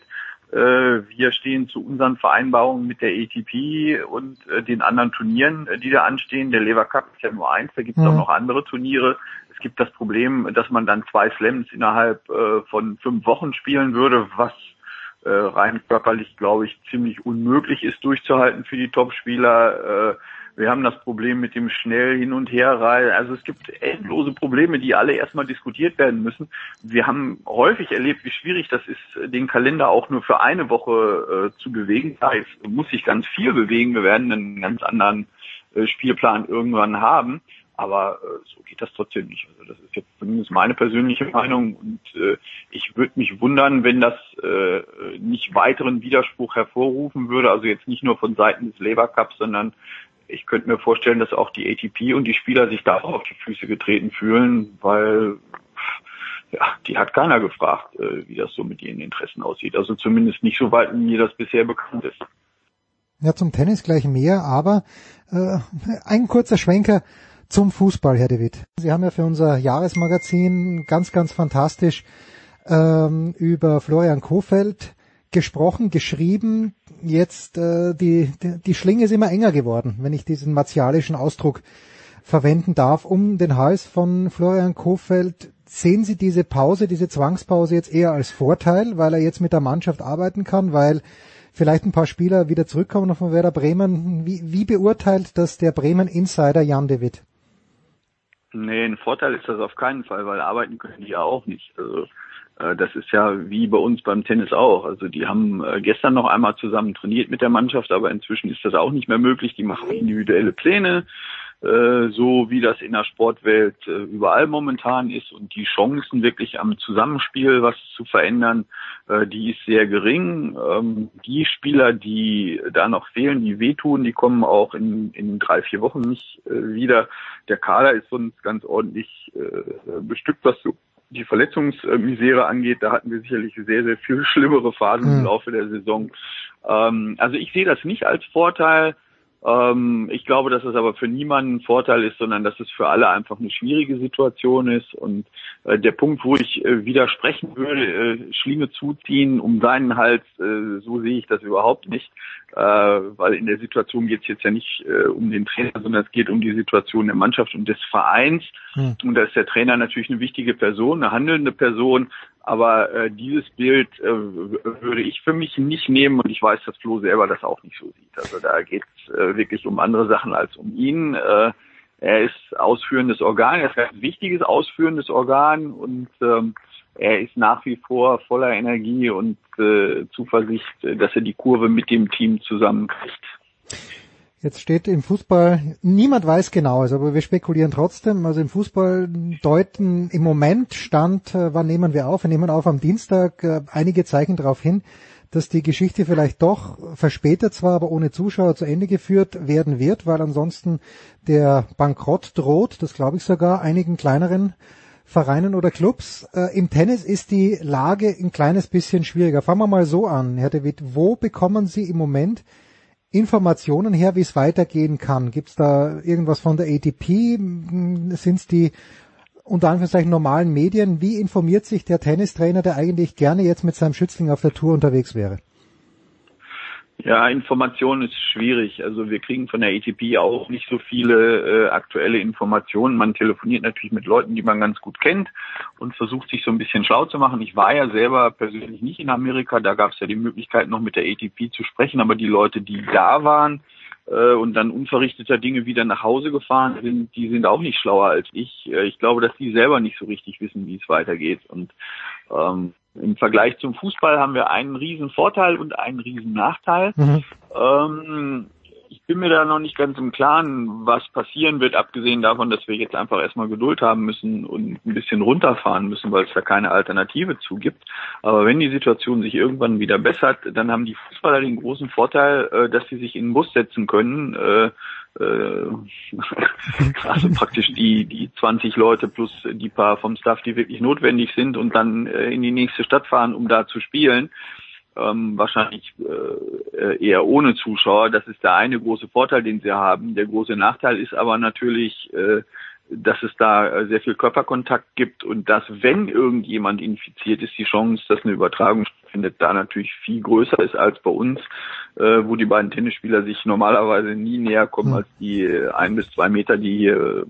Äh, wir stehen zu unseren Vereinbarungen mit der ATP und äh, den anderen Turnieren, die da anstehen. Der Lever Cup ist ja nur eins, da gibt es mhm. auch noch andere Turniere. Es gibt das Problem, dass man dann zwei Slams innerhalb äh, von fünf Wochen spielen würde, was äh, rein körperlich, glaube ich, ziemlich unmöglich ist durchzuhalten für die Topspieler. Äh, wir haben das Problem mit dem schnell hin und her rein. Also es gibt endlose Probleme, die alle erstmal diskutiert werden müssen. Wir haben häufig erlebt, wie schwierig das ist, den Kalender auch nur für eine Woche äh, zu bewegen. Da muss sich ganz viel bewegen. Wir werden einen ganz anderen äh, Spielplan irgendwann haben. Aber äh, so geht das trotzdem nicht. Also das ist jetzt zumindest meine persönliche Meinung und äh, ich würde mich wundern, wenn das äh, nicht weiteren Widerspruch hervorrufen würde. Also jetzt nicht nur von Seiten des Labour Cups, sondern ich könnte mir vorstellen, dass auch die ATP und die Spieler sich da auch auf die Füße getreten fühlen, weil ja, die hat keiner gefragt, äh, wie das so mit ihren Interessen aussieht. Also zumindest nicht so weit mir das bisher bekannt ist. Ja, zum Tennis gleich mehr, aber äh, ein kurzer Schwenker zum Fußball, Herr Witt. Sie haben ja für unser Jahresmagazin ganz, ganz fantastisch ähm, über Florian Kofeld gesprochen, geschrieben. Jetzt äh, die, die, die Schlinge ist immer enger geworden, wenn ich diesen martialischen Ausdruck verwenden darf, um den Hals von Florian Kofeld. Sehen Sie diese Pause, diese Zwangspause jetzt eher als Vorteil, weil er jetzt mit der Mannschaft arbeiten kann, weil vielleicht ein paar Spieler wieder zurückkommen von Werder Bremen. Wie, wie beurteilt das der Bremen Insider Jan de Witt? Nee, ein Vorteil ist das auf keinen Fall, weil arbeiten können die ja auch nicht. Also äh, das ist ja wie bei uns beim Tennis auch. Also die haben äh, gestern noch einmal zusammen trainiert mit der Mannschaft, aber inzwischen ist das auch nicht mehr möglich. Die machen individuelle Pläne, so wie das in der Sportwelt überall momentan ist. Und die Chancen wirklich am Zusammenspiel was zu verändern, die ist sehr gering. Ähm, die Spieler, die da noch fehlen, die wehtun, die kommen auch in, in drei, vier Wochen nicht wieder. Der Kader ist sonst ganz ordentlich bestückt, was so die Verletzungsmisere angeht, da hatten wir sicherlich sehr, sehr viel schlimmere Phasen im Laufe der Saison. Ähm, also ich sehe das nicht als Vorteil. Ähm, ich glaube, dass es aber für niemanden ein Vorteil ist, sondern dass es für alle einfach eine schwierige Situation ist. Und äh, der Punkt, wo ich äh, widersprechen würde, äh, Schlinge zuziehen um seinen Hals, äh, so sehe ich das überhaupt nicht. Äh, weil in der Situation geht es jetzt ja nicht äh, um den Trainer, sondern es geht um die Situation der Mannschaft und des Vereins. Hm. Und da ist der Trainer natürlich eine wichtige Person, eine handelnde Person. Aber äh, dieses Bild äh, würde ich für mich nicht nehmen und ich weiß, dass Flo selber das auch nicht so sieht. Also da geht es äh, wirklich um andere Sachen als um ihn. Äh, er ist ausführendes Organ, er ist ein wichtiges ausführendes Organ und ähm, er ist nach wie vor voller Energie und äh, Zuversicht, dass er die Kurve mit dem Team zusammenkriegt. Jetzt steht im Fußball, niemand weiß genaues, aber wir spekulieren trotzdem. Also im Fußball deuten im Moment Stand, äh, wann nehmen wir auf? Wir nehmen auf am Dienstag. Äh, einige zeigen darauf hin, dass die Geschichte vielleicht doch verspätet zwar, aber ohne Zuschauer zu Ende geführt werden wird, weil ansonsten der Bankrott droht, das glaube ich sogar, einigen kleineren Vereinen oder Clubs. Äh, Im Tennis ist die Lage ein kleines bisschen schwieriger. Fangen wir mal so an, Herr David. Wo bekommen Sie im Moment Informationen her, wie es weitergehen kann? Gibt es da irgendwas von der ATP? Sind es die unter Anführungszeichen normalen Medien? Wie informiert sich der Tennistrainer, der eigentlich gerne jetzt mit seinem Schützling auf der Tour unterwegs wäre? Ja, Information ist schwierig. Also wir kriegen von der ATP auch nicht so viele äh, aktuelle Informationen. Man telefoniert natürlich mit Leuten, die man ganz gut kennt und versucht sich so ein bisschen schlau zu machen. Ich war ja selber persönlich nicht in Amerika, da gab es ja die Möglichkeit noch mit der ATP zu sprechen, aber die Leute, die da waren äh, und dann unverrichteter Dinge wieder nach Hause gefahren sind, die sind auch nicht schlauer als ich. Äh, ich glaube, dass die selber nicht so richtig wissen, wie es weitergeht. Und ähm, im Vergleich zum Fußball haben wir einen riesen Vorteil und einen riesen Nachteil. Mhm. Ähm, ich bin mir da noch nicht ganz im Klaren, was passieren wird, abgesehen davon, dass wir jetzt einfach erstmal Geduld haben müssen und ein bisschen runterfahren müssen, weil es da keine Alternative zu gibt. Aber wenn die Situation sich irgendwann wieder bessert, dann haben die Fußballer den großen Vorteil, äh, dass sie sich in den Bus setzen können. Äh, also praktisch die die 20 Leute plus die paar vom Staff, die wirklich notwendig sind und dann äh, in die nächste Stadt fahren, um da zu spielen ähm, wahrscheinlich äh, eher ohne Zuschauer. Das ist der eine große Vorteil, den sie haben. Der große Nachteil ist aber natürlich, äh, dass es da sehr viel Körperkontakt gibt und dass, wenn irgendjemand infiziert ist, die Chance, dass eine Übertragung stattfindet, da natürlich viel größer ist als bei uns, äh, wo die beiden Tennisspieler sich normalerweise nie näher kommen als die äh, ein bis zwei Meter, die hier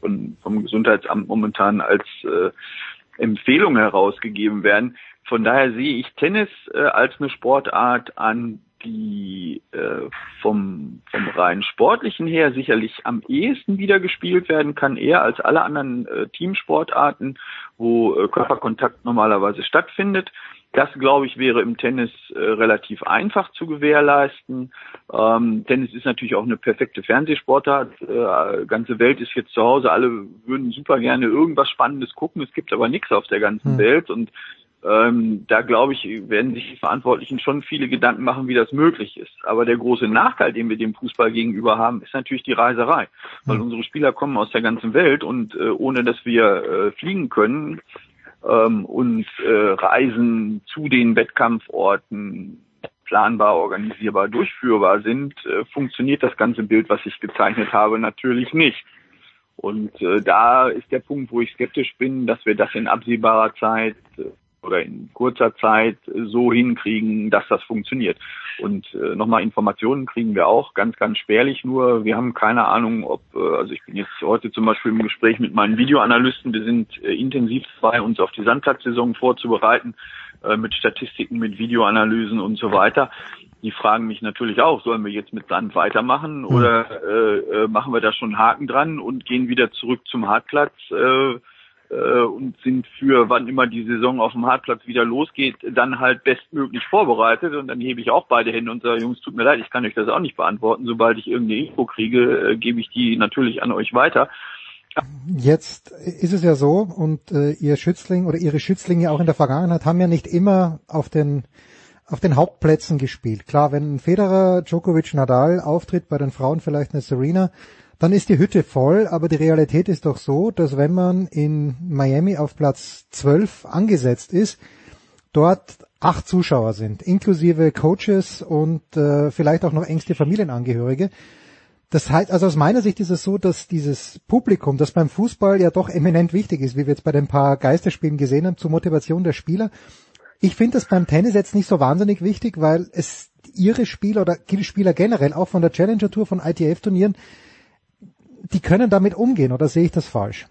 von, vom Gesundheitsamt momentan als äh, Empfehlung herausgegeben werden. Von daher sehe ich Tennis äh, als eine Sportart an, die äh, vom, vom rein sportlichen her sicherlich am ehesten wieder gespielt werden kann, eher als alle anderen äh, Teamsportarten, wo äh, Körperkontakt normalerweise stattfindet. Das, glaube ich, wäre im Tennis äh, relativ einfach zu gewährleisten. Ähm, Tennis ist natürlich auch eine perfekte Fernsehsportart. Äh, ganze Welt ist jetzt zu Hause. Alle würden super gerne irgendwas Spannendes gucken. Es gibt aber nichts auf der ganzen Hm. Welt und ähm, da glaube ich, werden sich die Verantwortlichen schon viele Gedanken machen, wie das möglich ist. Aber der große Nachteil, den wir dem Fußball gegenüber haben, ist natürlich die Reiserei. Weil unsere Spieler kommen aus der ganzen Welt und äh, ohne dass wir äh, fliegen können ähm, und äh, Reisen zu den Wettkampforten planbar, organisierbar, durchführbar sind, äh, funktioniert das ganze Bild, was ich gezeichnet habe, natürlich nicht. Und äh, da ist der Punkt, wo ich skeptisch bin, dass wir das in absehbarer Zeit äh, oder in kurzer Zeit so hinkriegen, dass das funktioniert. Und äh, nochmal Informationen kriegen wir auch ganz, ganz spärlich nur. Wir haben keine Ahnung, ob, äh, also ich bin jetzt heute zum Beispiel im Gespräch mit meinen Videoanalysten, wir sind äh, intensiv dabei, uns auf die Sandplatzsaison vorzubereiten, äh, mit Statistiken, mit Videoanalysen und so weiter. Die fragen mich natürlich auch, sollen wir jetzt mit Sand weitermachen oder äh, äh, machen wir da schon einen Haken dran und gehen wieder zurück zum Hartplatz äh, und sind für wann immer die Saison auf dem Hartplatz wieder losgeht, dann halt bestmöglich vorbereitet und dann hebe ich auch beide Hände und sage, Jungs, tut mir leid, ich kann euch das auch nicht beantworten. Sobald ich irgendeine Info kriege, äh, gebe ich die natürlich an euch weiter. Jetzt ist es ja so, und äh, ihr Schützling oder ihre Schützlinge auch in der Vergangenheit haben ja nicht immer auf den auf den Hauptplätzen gespielt. Klar, wenn Federer, Djokovic, Nadal auftritt, bei den Frauen vielleicht eine Serena, dann ist die Hütte voll, aber die Realität ist doch so, dass wenn man in Miami auf Platz 12 angesetzt ist, dort acht Zuschauer sind, inklusive Coaches und äh, vielleicht auch noch engste Familienangehörige. Das heißt, also aus meiner Sicht ist es so, dass dieses Publikum, das beim Fußball ja doch eminent wichtig ist, wie wir jetzt bei den paar Geisterspielen gesehen haben, zur Motivation der Spieler. Ich finde das beim Tennis jetzt nicht so wahnsinnig wichtig, weil es ihre Spieler oder Spieler generell auch von der Challenger Tour, von ITF-Turnieren, die können damit umgehen, oder sehe ich das falsch?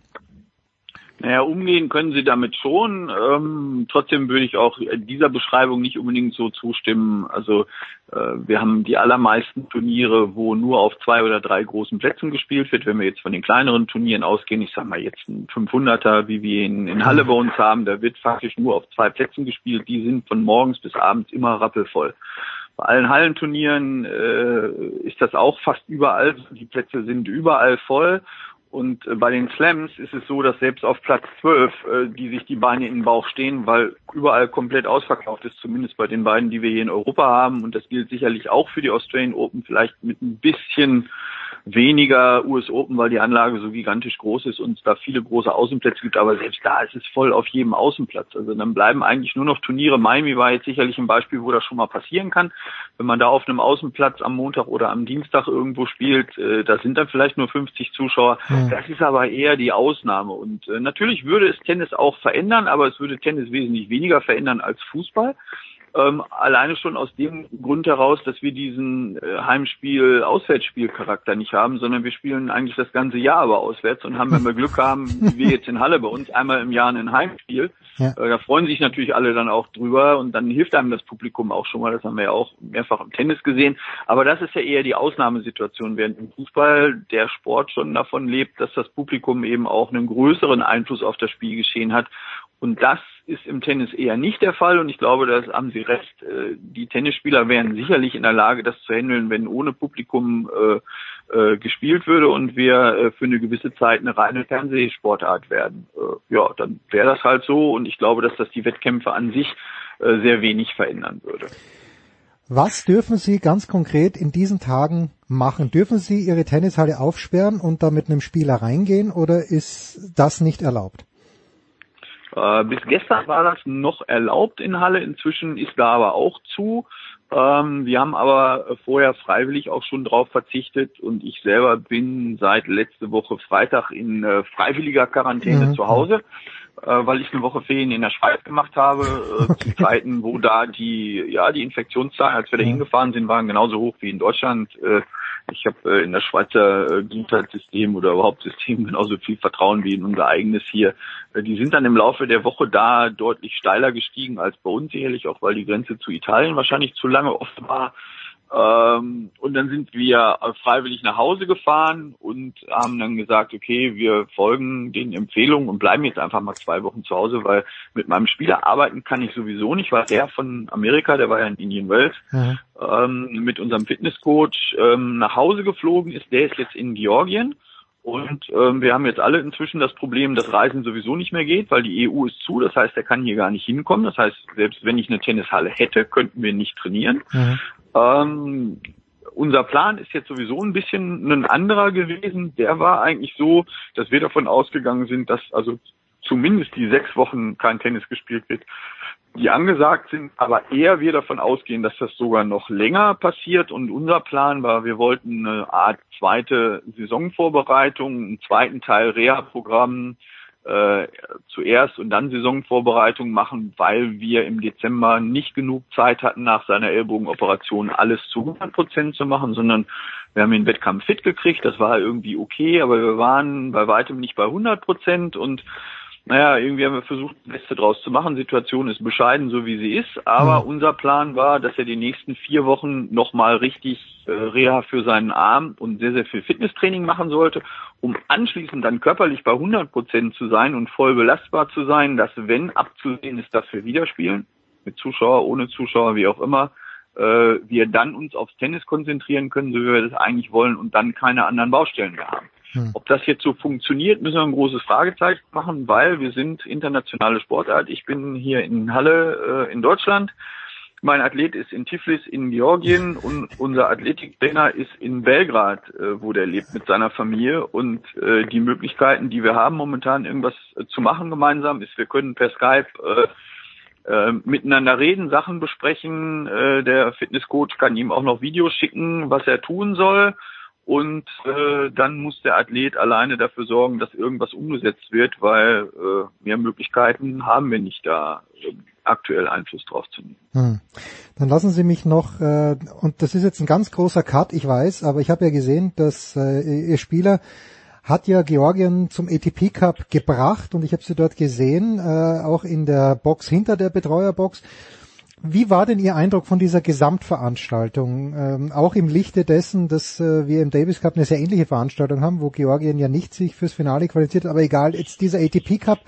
Naja, umgehen können sie damit schon. Ähm, trotzdem würde ich auch dieser Beschreibung nicht unbedingt so zustimmen. Also äh, wir haben die allermeisten Turniere, wo nur auf zwei oder drei großen Plätzen gespielt wird. Wenn wir jetzt von den kleineren Turnieren ausgehen, ich sage mal jetzt ein 500er, wie wir in, in Halle bei uns haben, da wird faktisch nur auf zwei Plätzen gespielt. Die sind von morgens bis abends immer rappelvoll. Bei allen Hallenturnieren äh, ist das auch fast überall. Die Plätze sind überall voll. Und äh, bei den Slams ist es so, dass selbst auf Platz 12 äh, die sich die Beine in den Bauch stehen, weil überall komplett ausverkauft ist, zumindest bei den beiden, die wir hier in Europa haben. Und das gilt sicherlich auch für die Australian Open, vielleicht mit ein bisschen weniger US Open, weil die Anlage so gigantisch groß ist und es da viele große Außenplätze gibt, aber selbst da ist es voll auf jedem Außenplatz. Also dann bleiben eigentlich nur noch Turniere. Miami war jetzt sicherlich ein Beispiel, wo das schon mal passieren kann. Wenn man da auf einem Außenplatz am Montag oder am Dienstag irgendwo spielt, äh, da sind dann vielleicht nur 50 Zuschauer. Mhm. Das ist aber eher die Ausnahme. Und äh, natürlich würde es Tennis auch verändern, aber es würde Tennis wesentlich weniger verändern als Fußball. Ähm, alleine schon aus dem Grund heraus, dass wir diesen äh, Heimspiel-Auswärtsspielcharakter nicht haben, sondern wir spielen eigentlich das ganze Jahr aber auswärts und haben, wenn wir Glück haben, wie wir jetzt in Halle bei uns, einmal im Jahr ein Heimspiel. Ja. Äh, da freuen sich natürlich alle dann auch drüber und dann hilft einem das Publikum auch schon mal. Das haben wir ja auch mehrfach im Tennis gesehen. Aber das ist ja eher die Ausnahmesituation, während im Fußball der Sport schon davon lebt, dass das Publikum eben auch einen größeren Einfluss auf das Spielgeschehen hat. Und das ist im Tennis eher nicht der Fall und ich glaube, da haben Sie recht. Äh, die Tennisspieler wären sicherlich in der Lage, das zu handeln, wenn ohne Publikum äh, äh, gespielt würde und wir für eine gewisse Zeit eine reine Fernsehsportart werden. Ja, dann wäre das halt so und ich glaube, dass das die Wettkämpfe an sich sehr wenig verändern würde. Was dürfen Sie ganz konkret in diesen Tagen machen? Dürfen Sie Ihre Tennishalle aufsperren und da mit einem Spieler reingehen oder ist das nicht erlaubt? Äh, bis gestern war das noch erlaubt in Halle, inzwischen ist da aber auch zu. Ähm, wir haben aber vorher freiwillig auch schon drauf verzichtet und ich selber bin seit letzte Woche Freitag in äh, freiwilliger Quarantäne mhm. zu Hause äh, weil ich eine Woche Ferien in der Schweiz gemacht habe, äh, zu Zeiten, wo da die, ja, die Infektionszahlen, als wir da hingefahren sind, waren genauso hoch wie in Deutschland. Äh, ich habe äh, in das Schweizer äh, Gesundheitssystem oder überhaupt System genauso viel Vertrauen wie in unser eigenes hier. Äh, die sind dann im Laufe der Woche da deutlich steiler gestiegen als bei uns sicherlich, auch weil die Grenze zu Italien wahrscheinlich zu lange offen war. Ähm, und dann sind wir freiwillig nach Hause gefahren und haben dann gesagt, okay, wir folgen den Empfehlungen und bleiben jetzt einfach mal zwei Wochen zu Hause, weil mit meinem Spieler arbeiten kann ich sowieso nicht, weil der von Amerika, der war ja in Indian Wells, mhm. ähm, mit unserem Fitnesscoach ähm, nach Hause geflogen ist. Der ist jetzt in Georgien. Und ähm, wir haben jetzt alle inzwischen das Problem, dass Reisen sowieso nicht mehr geht, weil die EU ist zu. Das heißt, er kann hier gar nicht hinkommen. Das heißt, selbst wenn ich eine Tennishalle hätte, könnten wir nicht trainieren. Mhm. Ähm, unser Plan ist jetzt sowieso ein bisschen ein anderer gewesen. Der war eigentlich so, dass wir davon ausgegangen sind, dass also zumindest die sechs Wochen kein Tennis gespielt wird, die angesagt sind, aber eher wir davon ausgehen, dass das sogar noch länger passiert. Und unser Plan war, wir wollten eine Art zweite Saisonvorbereitung, einen zweiten Teil Reha-Programm, äh, zuerst und dann Saisonvorbereitung machen, weil wir im Dezember nicht genug Zeit hatten, nach seiner Ellbogenoperation alles zu 100 Prozent zu machen, sondern wir haben den Wettkampf fit gekriegt, das war irgendwie okay, aber wir waren bei weitem nicht bei 100 Prozent und naja, irgendwie haben wir versucht, das Beste draus zu machen. Situation ist bescheiden, so wie sie ist. Aber mhm. unser Plan war, dass er die nächsten vier Wochen nochmal richtig äh, Reha für seinen Arm und sehr, sehr viel Fitnesstraining machen sollte, um anschließend dann körperlich bei 100 Prozent zu sein und voll belastbar zu sein, dass wenn abzusehen ist, dass wir wieder spielen, mit Zuschauer, ohne Zuschauer, wie auch immer, äh, wir dann uns aufs Tennis konzentrieren können, so wie wir das eigentlich wollen und dann keine anderen Baustellen mehr haben. Hm. Ob das jetzt so funktioniert, müssen wir ein großes Fragezeichen machen, weil wir sind internationale Sportart. Ich bin hier in Halle äh, in Deutschland. Mein Athlet ist in Tiflis in Georgien und unser Athletiktrainer ist in Belgrad, äh, wo der lebt mit seiner Familie. Und äh, die Möglichkeiten, die wir haben, momentan irgendwas äh, zu machen gemeinsam, ist, wir können per Skype äh, äh, miteinander reden, Sachen besprechen. Äh, der Fitnesscoach kann ihm auch noch Videos schicken, was er tun soll und äh, dann muss der Athlet alleine dafür sorgen, dass irgendwas umgesetzt wird, weil äh, mehr Möglichkeiten haben wir nicht da äh, aktuell Einfluss drauf zu nehmen. Hm. Dann lassen Sie mich noch, äh, und das ist jetzt ein ganz großer Cut, ich weiß, aber ich habe ja gesehen, dass äh, Ihr Spieler hat ja Georgien zum ATP Cup gebracht und ich habe sie dort gesehen, äh, auch in der Box hinter der Betreuerbox. Wie war denn Ihr Eindruck von dieser Gesamtveranstaltung? Ähm, auch im Lichte dessen, dass äh, wir im Davis Cup eine sehr ähnliche Veranstaltung haben, wo Georgien ja nicht sich fürs Finale qualifiziert, aber egal, jetzt dieser ATP Cup,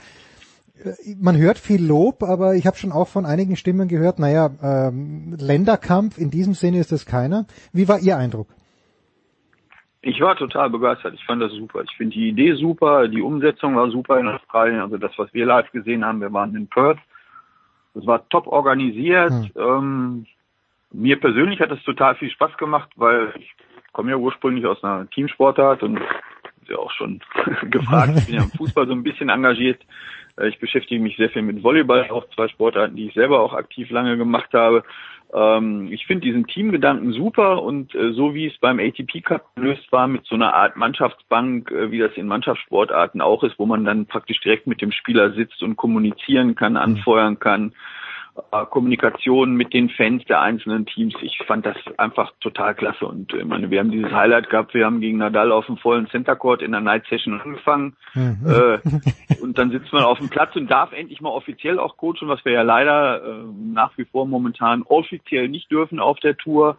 äh, man hört viel Lob, aber ich habe schon auch von einigen Stimmen gehört, naja, ähm, Länderkampf, in diesem Sinne ist das keiner. Wie war Ihr Eindruck? Ich war total begeistert. Ich fand das super. Ich finde die Idee super, die Umsetzung war super in Australien. Also das, was wir live gesehen haben, wir waren in Perth es war top organisiert. Hm. Ähm, mir persönlich hat es total viel Spaß gemacht, weil ich komme ja ursprünglich aus einer Teamsportart und ja auch schon gefragt. Ich bin ja im Fußball so ein bisschen engagiert. Äh, ich beschäftige mich sehr viel mit Volleyball, auch zwei Sportarten, die ich selber auch aktiv lange gemacht habe. Ähm, ich finde diesen Teamgedanken super und äh, so wie es beim ATP Cup gelöst war mit so einer Art Mannschaftsbank, äh, wie das in Mannschaftssportarten auch ist, wo man dann praktisch direkt mit dem Spieler sitzt und kommunizieren kann, anfeuern kann, Kommunikation mit den Fans der einzelnen Teams. Ich fand das einfach total klasse. Und ich meine, wir haben dieses Highlight gehabt, wir haben gegen Nadal auf dem vollen Center Court in der Night Session angefangen. Mhm. Äh, und dann sitzt man auf dem Platz und darf endlich mal offiziell auch coachen, was wir ja leider äh, nach wie vor momentan offiziell nicht dürfen auf der Tour.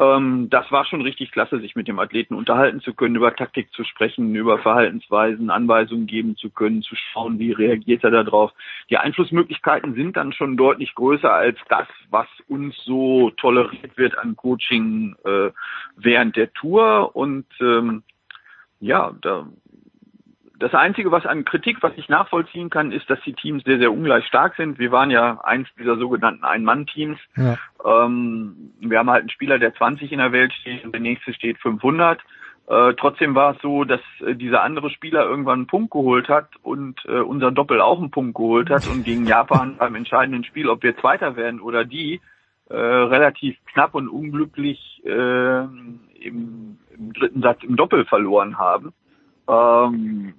Ähm, das war schon richtig klasse, sich mit dem Athleten unterhalten zu können, über Taktik zu sprechen, über Verhaltensweisen, Anweisungen geben zu können, zu schauen, wie reagiert er darauf. Die Einflussmöglichkeiten sind dann schon deutlich größer als das, was uns so toleriert wird an Coaching äh, während der Tour. Und ähm, ja, da das Einzige, was an Kritik, was ich nachvollziehen kann, ist, dass die Teams sehr, sehr ungleich stark sind. Wir waren ja eins dieser sogenannten Ein-Mann-Teams. Ja. Ähm, wir haben halt einen Spieler, der 20 in der Welt steht und der nächste steht 500. Äh, trotzdem war es so, dass äh, dieser andere Spieler irgendwann einen Punkt geholt hat und äh, unser Doppel auch einen Punkt geholt hat und gegen Japan beim entscheidenden Spiel, ob wir Zweiter werden oder die, äh, relativ knapp und unglücklich äh, im, im dritten Satz im Doppel verloren haben. Ähm,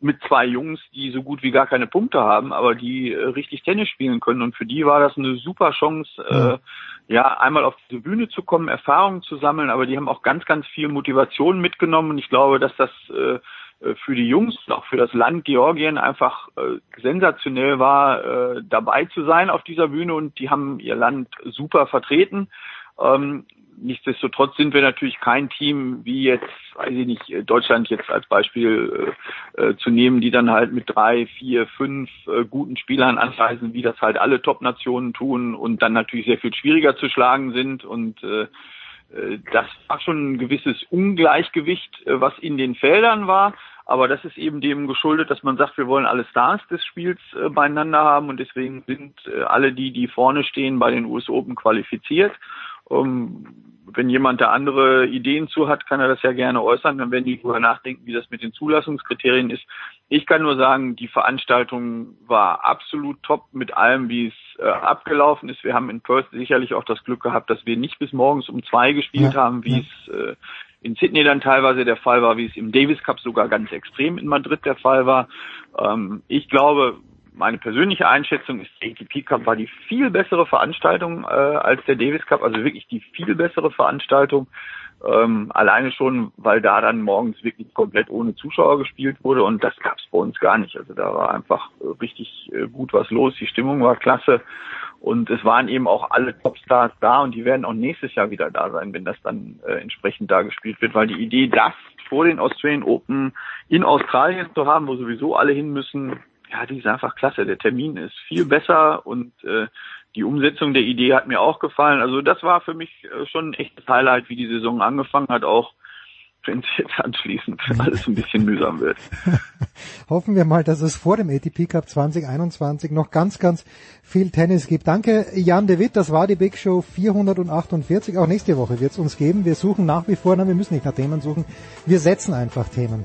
mit zwei Jungs, die so gut wie gar keine Punkte haben, aber die äh, richtig Tennis spielen können. Und für die war das eine super Chance, äh, ja, einmal auf diese Bühne zu kommen, Erfahrungen zu sammeln, aber die haben auch ganz, ganz viel Motivation mitgenommen. Und ich glaube, dass das äh, für die Jungs und auch für das Land Georgien einfach äh, sensationell war, äh, dabei zu sein auf dieser Bühne und die haben ihr Land super vertreten. Ähm, nichtsdestotrotz sind wir natürlich kein Team wie jetzt, weiß ich nicht, Deutschland jetzt als Beispiel äh, äh, zu nehmen, die dann halt mit drei, vier, fünf äh, guten Spielern anreisen, wie das halt alle Top-Nationen tun und dann natürlich sehr viel schwieriger zu schlagen sind und äh, äh das war schon ein gewisses Ungleichgewicht, äh, was in den Feldern war. Aber das ist eben dem geschuldet, dass man sagt, wir wollen alle Stars des Spiels beieinander haben und deswegen sind alle die, die vorne stehen, bei den US Open qualifiziert. Um, wenn jemand da andere Ideen zu hat, kann er das ja gerne äußern. Dann werden die darüber nachdenken, wie das mit den Zulassungskriterien ist. Ich kann nur sagen, die Veranstaltung war absolut top mit allem, wie es äh, abgelaufen ist. Wir haben in Perth sicherlich auch das Glück gehabt, dass wir nicht bis morgens um zwei gespielt ja, haben, wie ja. es äh, in Sydney dann teilweise der Fall war, wie es im Davis Cup sogar ganz extrem in Madrid der Fall war. Ähm, ich glaube, meine persönliche Einschätzung ist, der ATP Cup war die viel bessere Veranstaltung äh, als der Davis Cup, also wirklich die viel bessere Veranstaltung. Ähm, alleine schon, weil da dann morgens wirklich komplett ohne Zuschauer gespielt wurde und das gab's bei uns gar nicht. Also da war einfach äh, richtig äh, gut was los, die Stimmung war klasse und es waren eben auch alle Topstars da und die werden auch nächstes Jahr wieder da sein, wenn das dann äh, entsprechend da gespielt wird, weil die Idee, das vor den Australian Open in Australien zu haben, wo sowieso alle hin müssen, ja, die ist einfach klasse. Der Termin ist viel besser und äh, die Umsetzung der Idee hat mir auch gefallen. Also das war für mich äh, schon ein echtes Highlight, wie die Saison angefangen hat, auch wenn es jetzt anschließend alles ein bisschen mühsam wird. Hoffen wir mal, dass es vor dem ATP Cup 2021 noch ganz, ganz viel Tennis gibt. Danke, Jan de Witt. Das war die Big Show 448. Auch nächste Woche wird es uns geben. Wir suchen nach wie vor, na, wir müssen nicht nach Themen suchen. Wir setzen einfach Themen.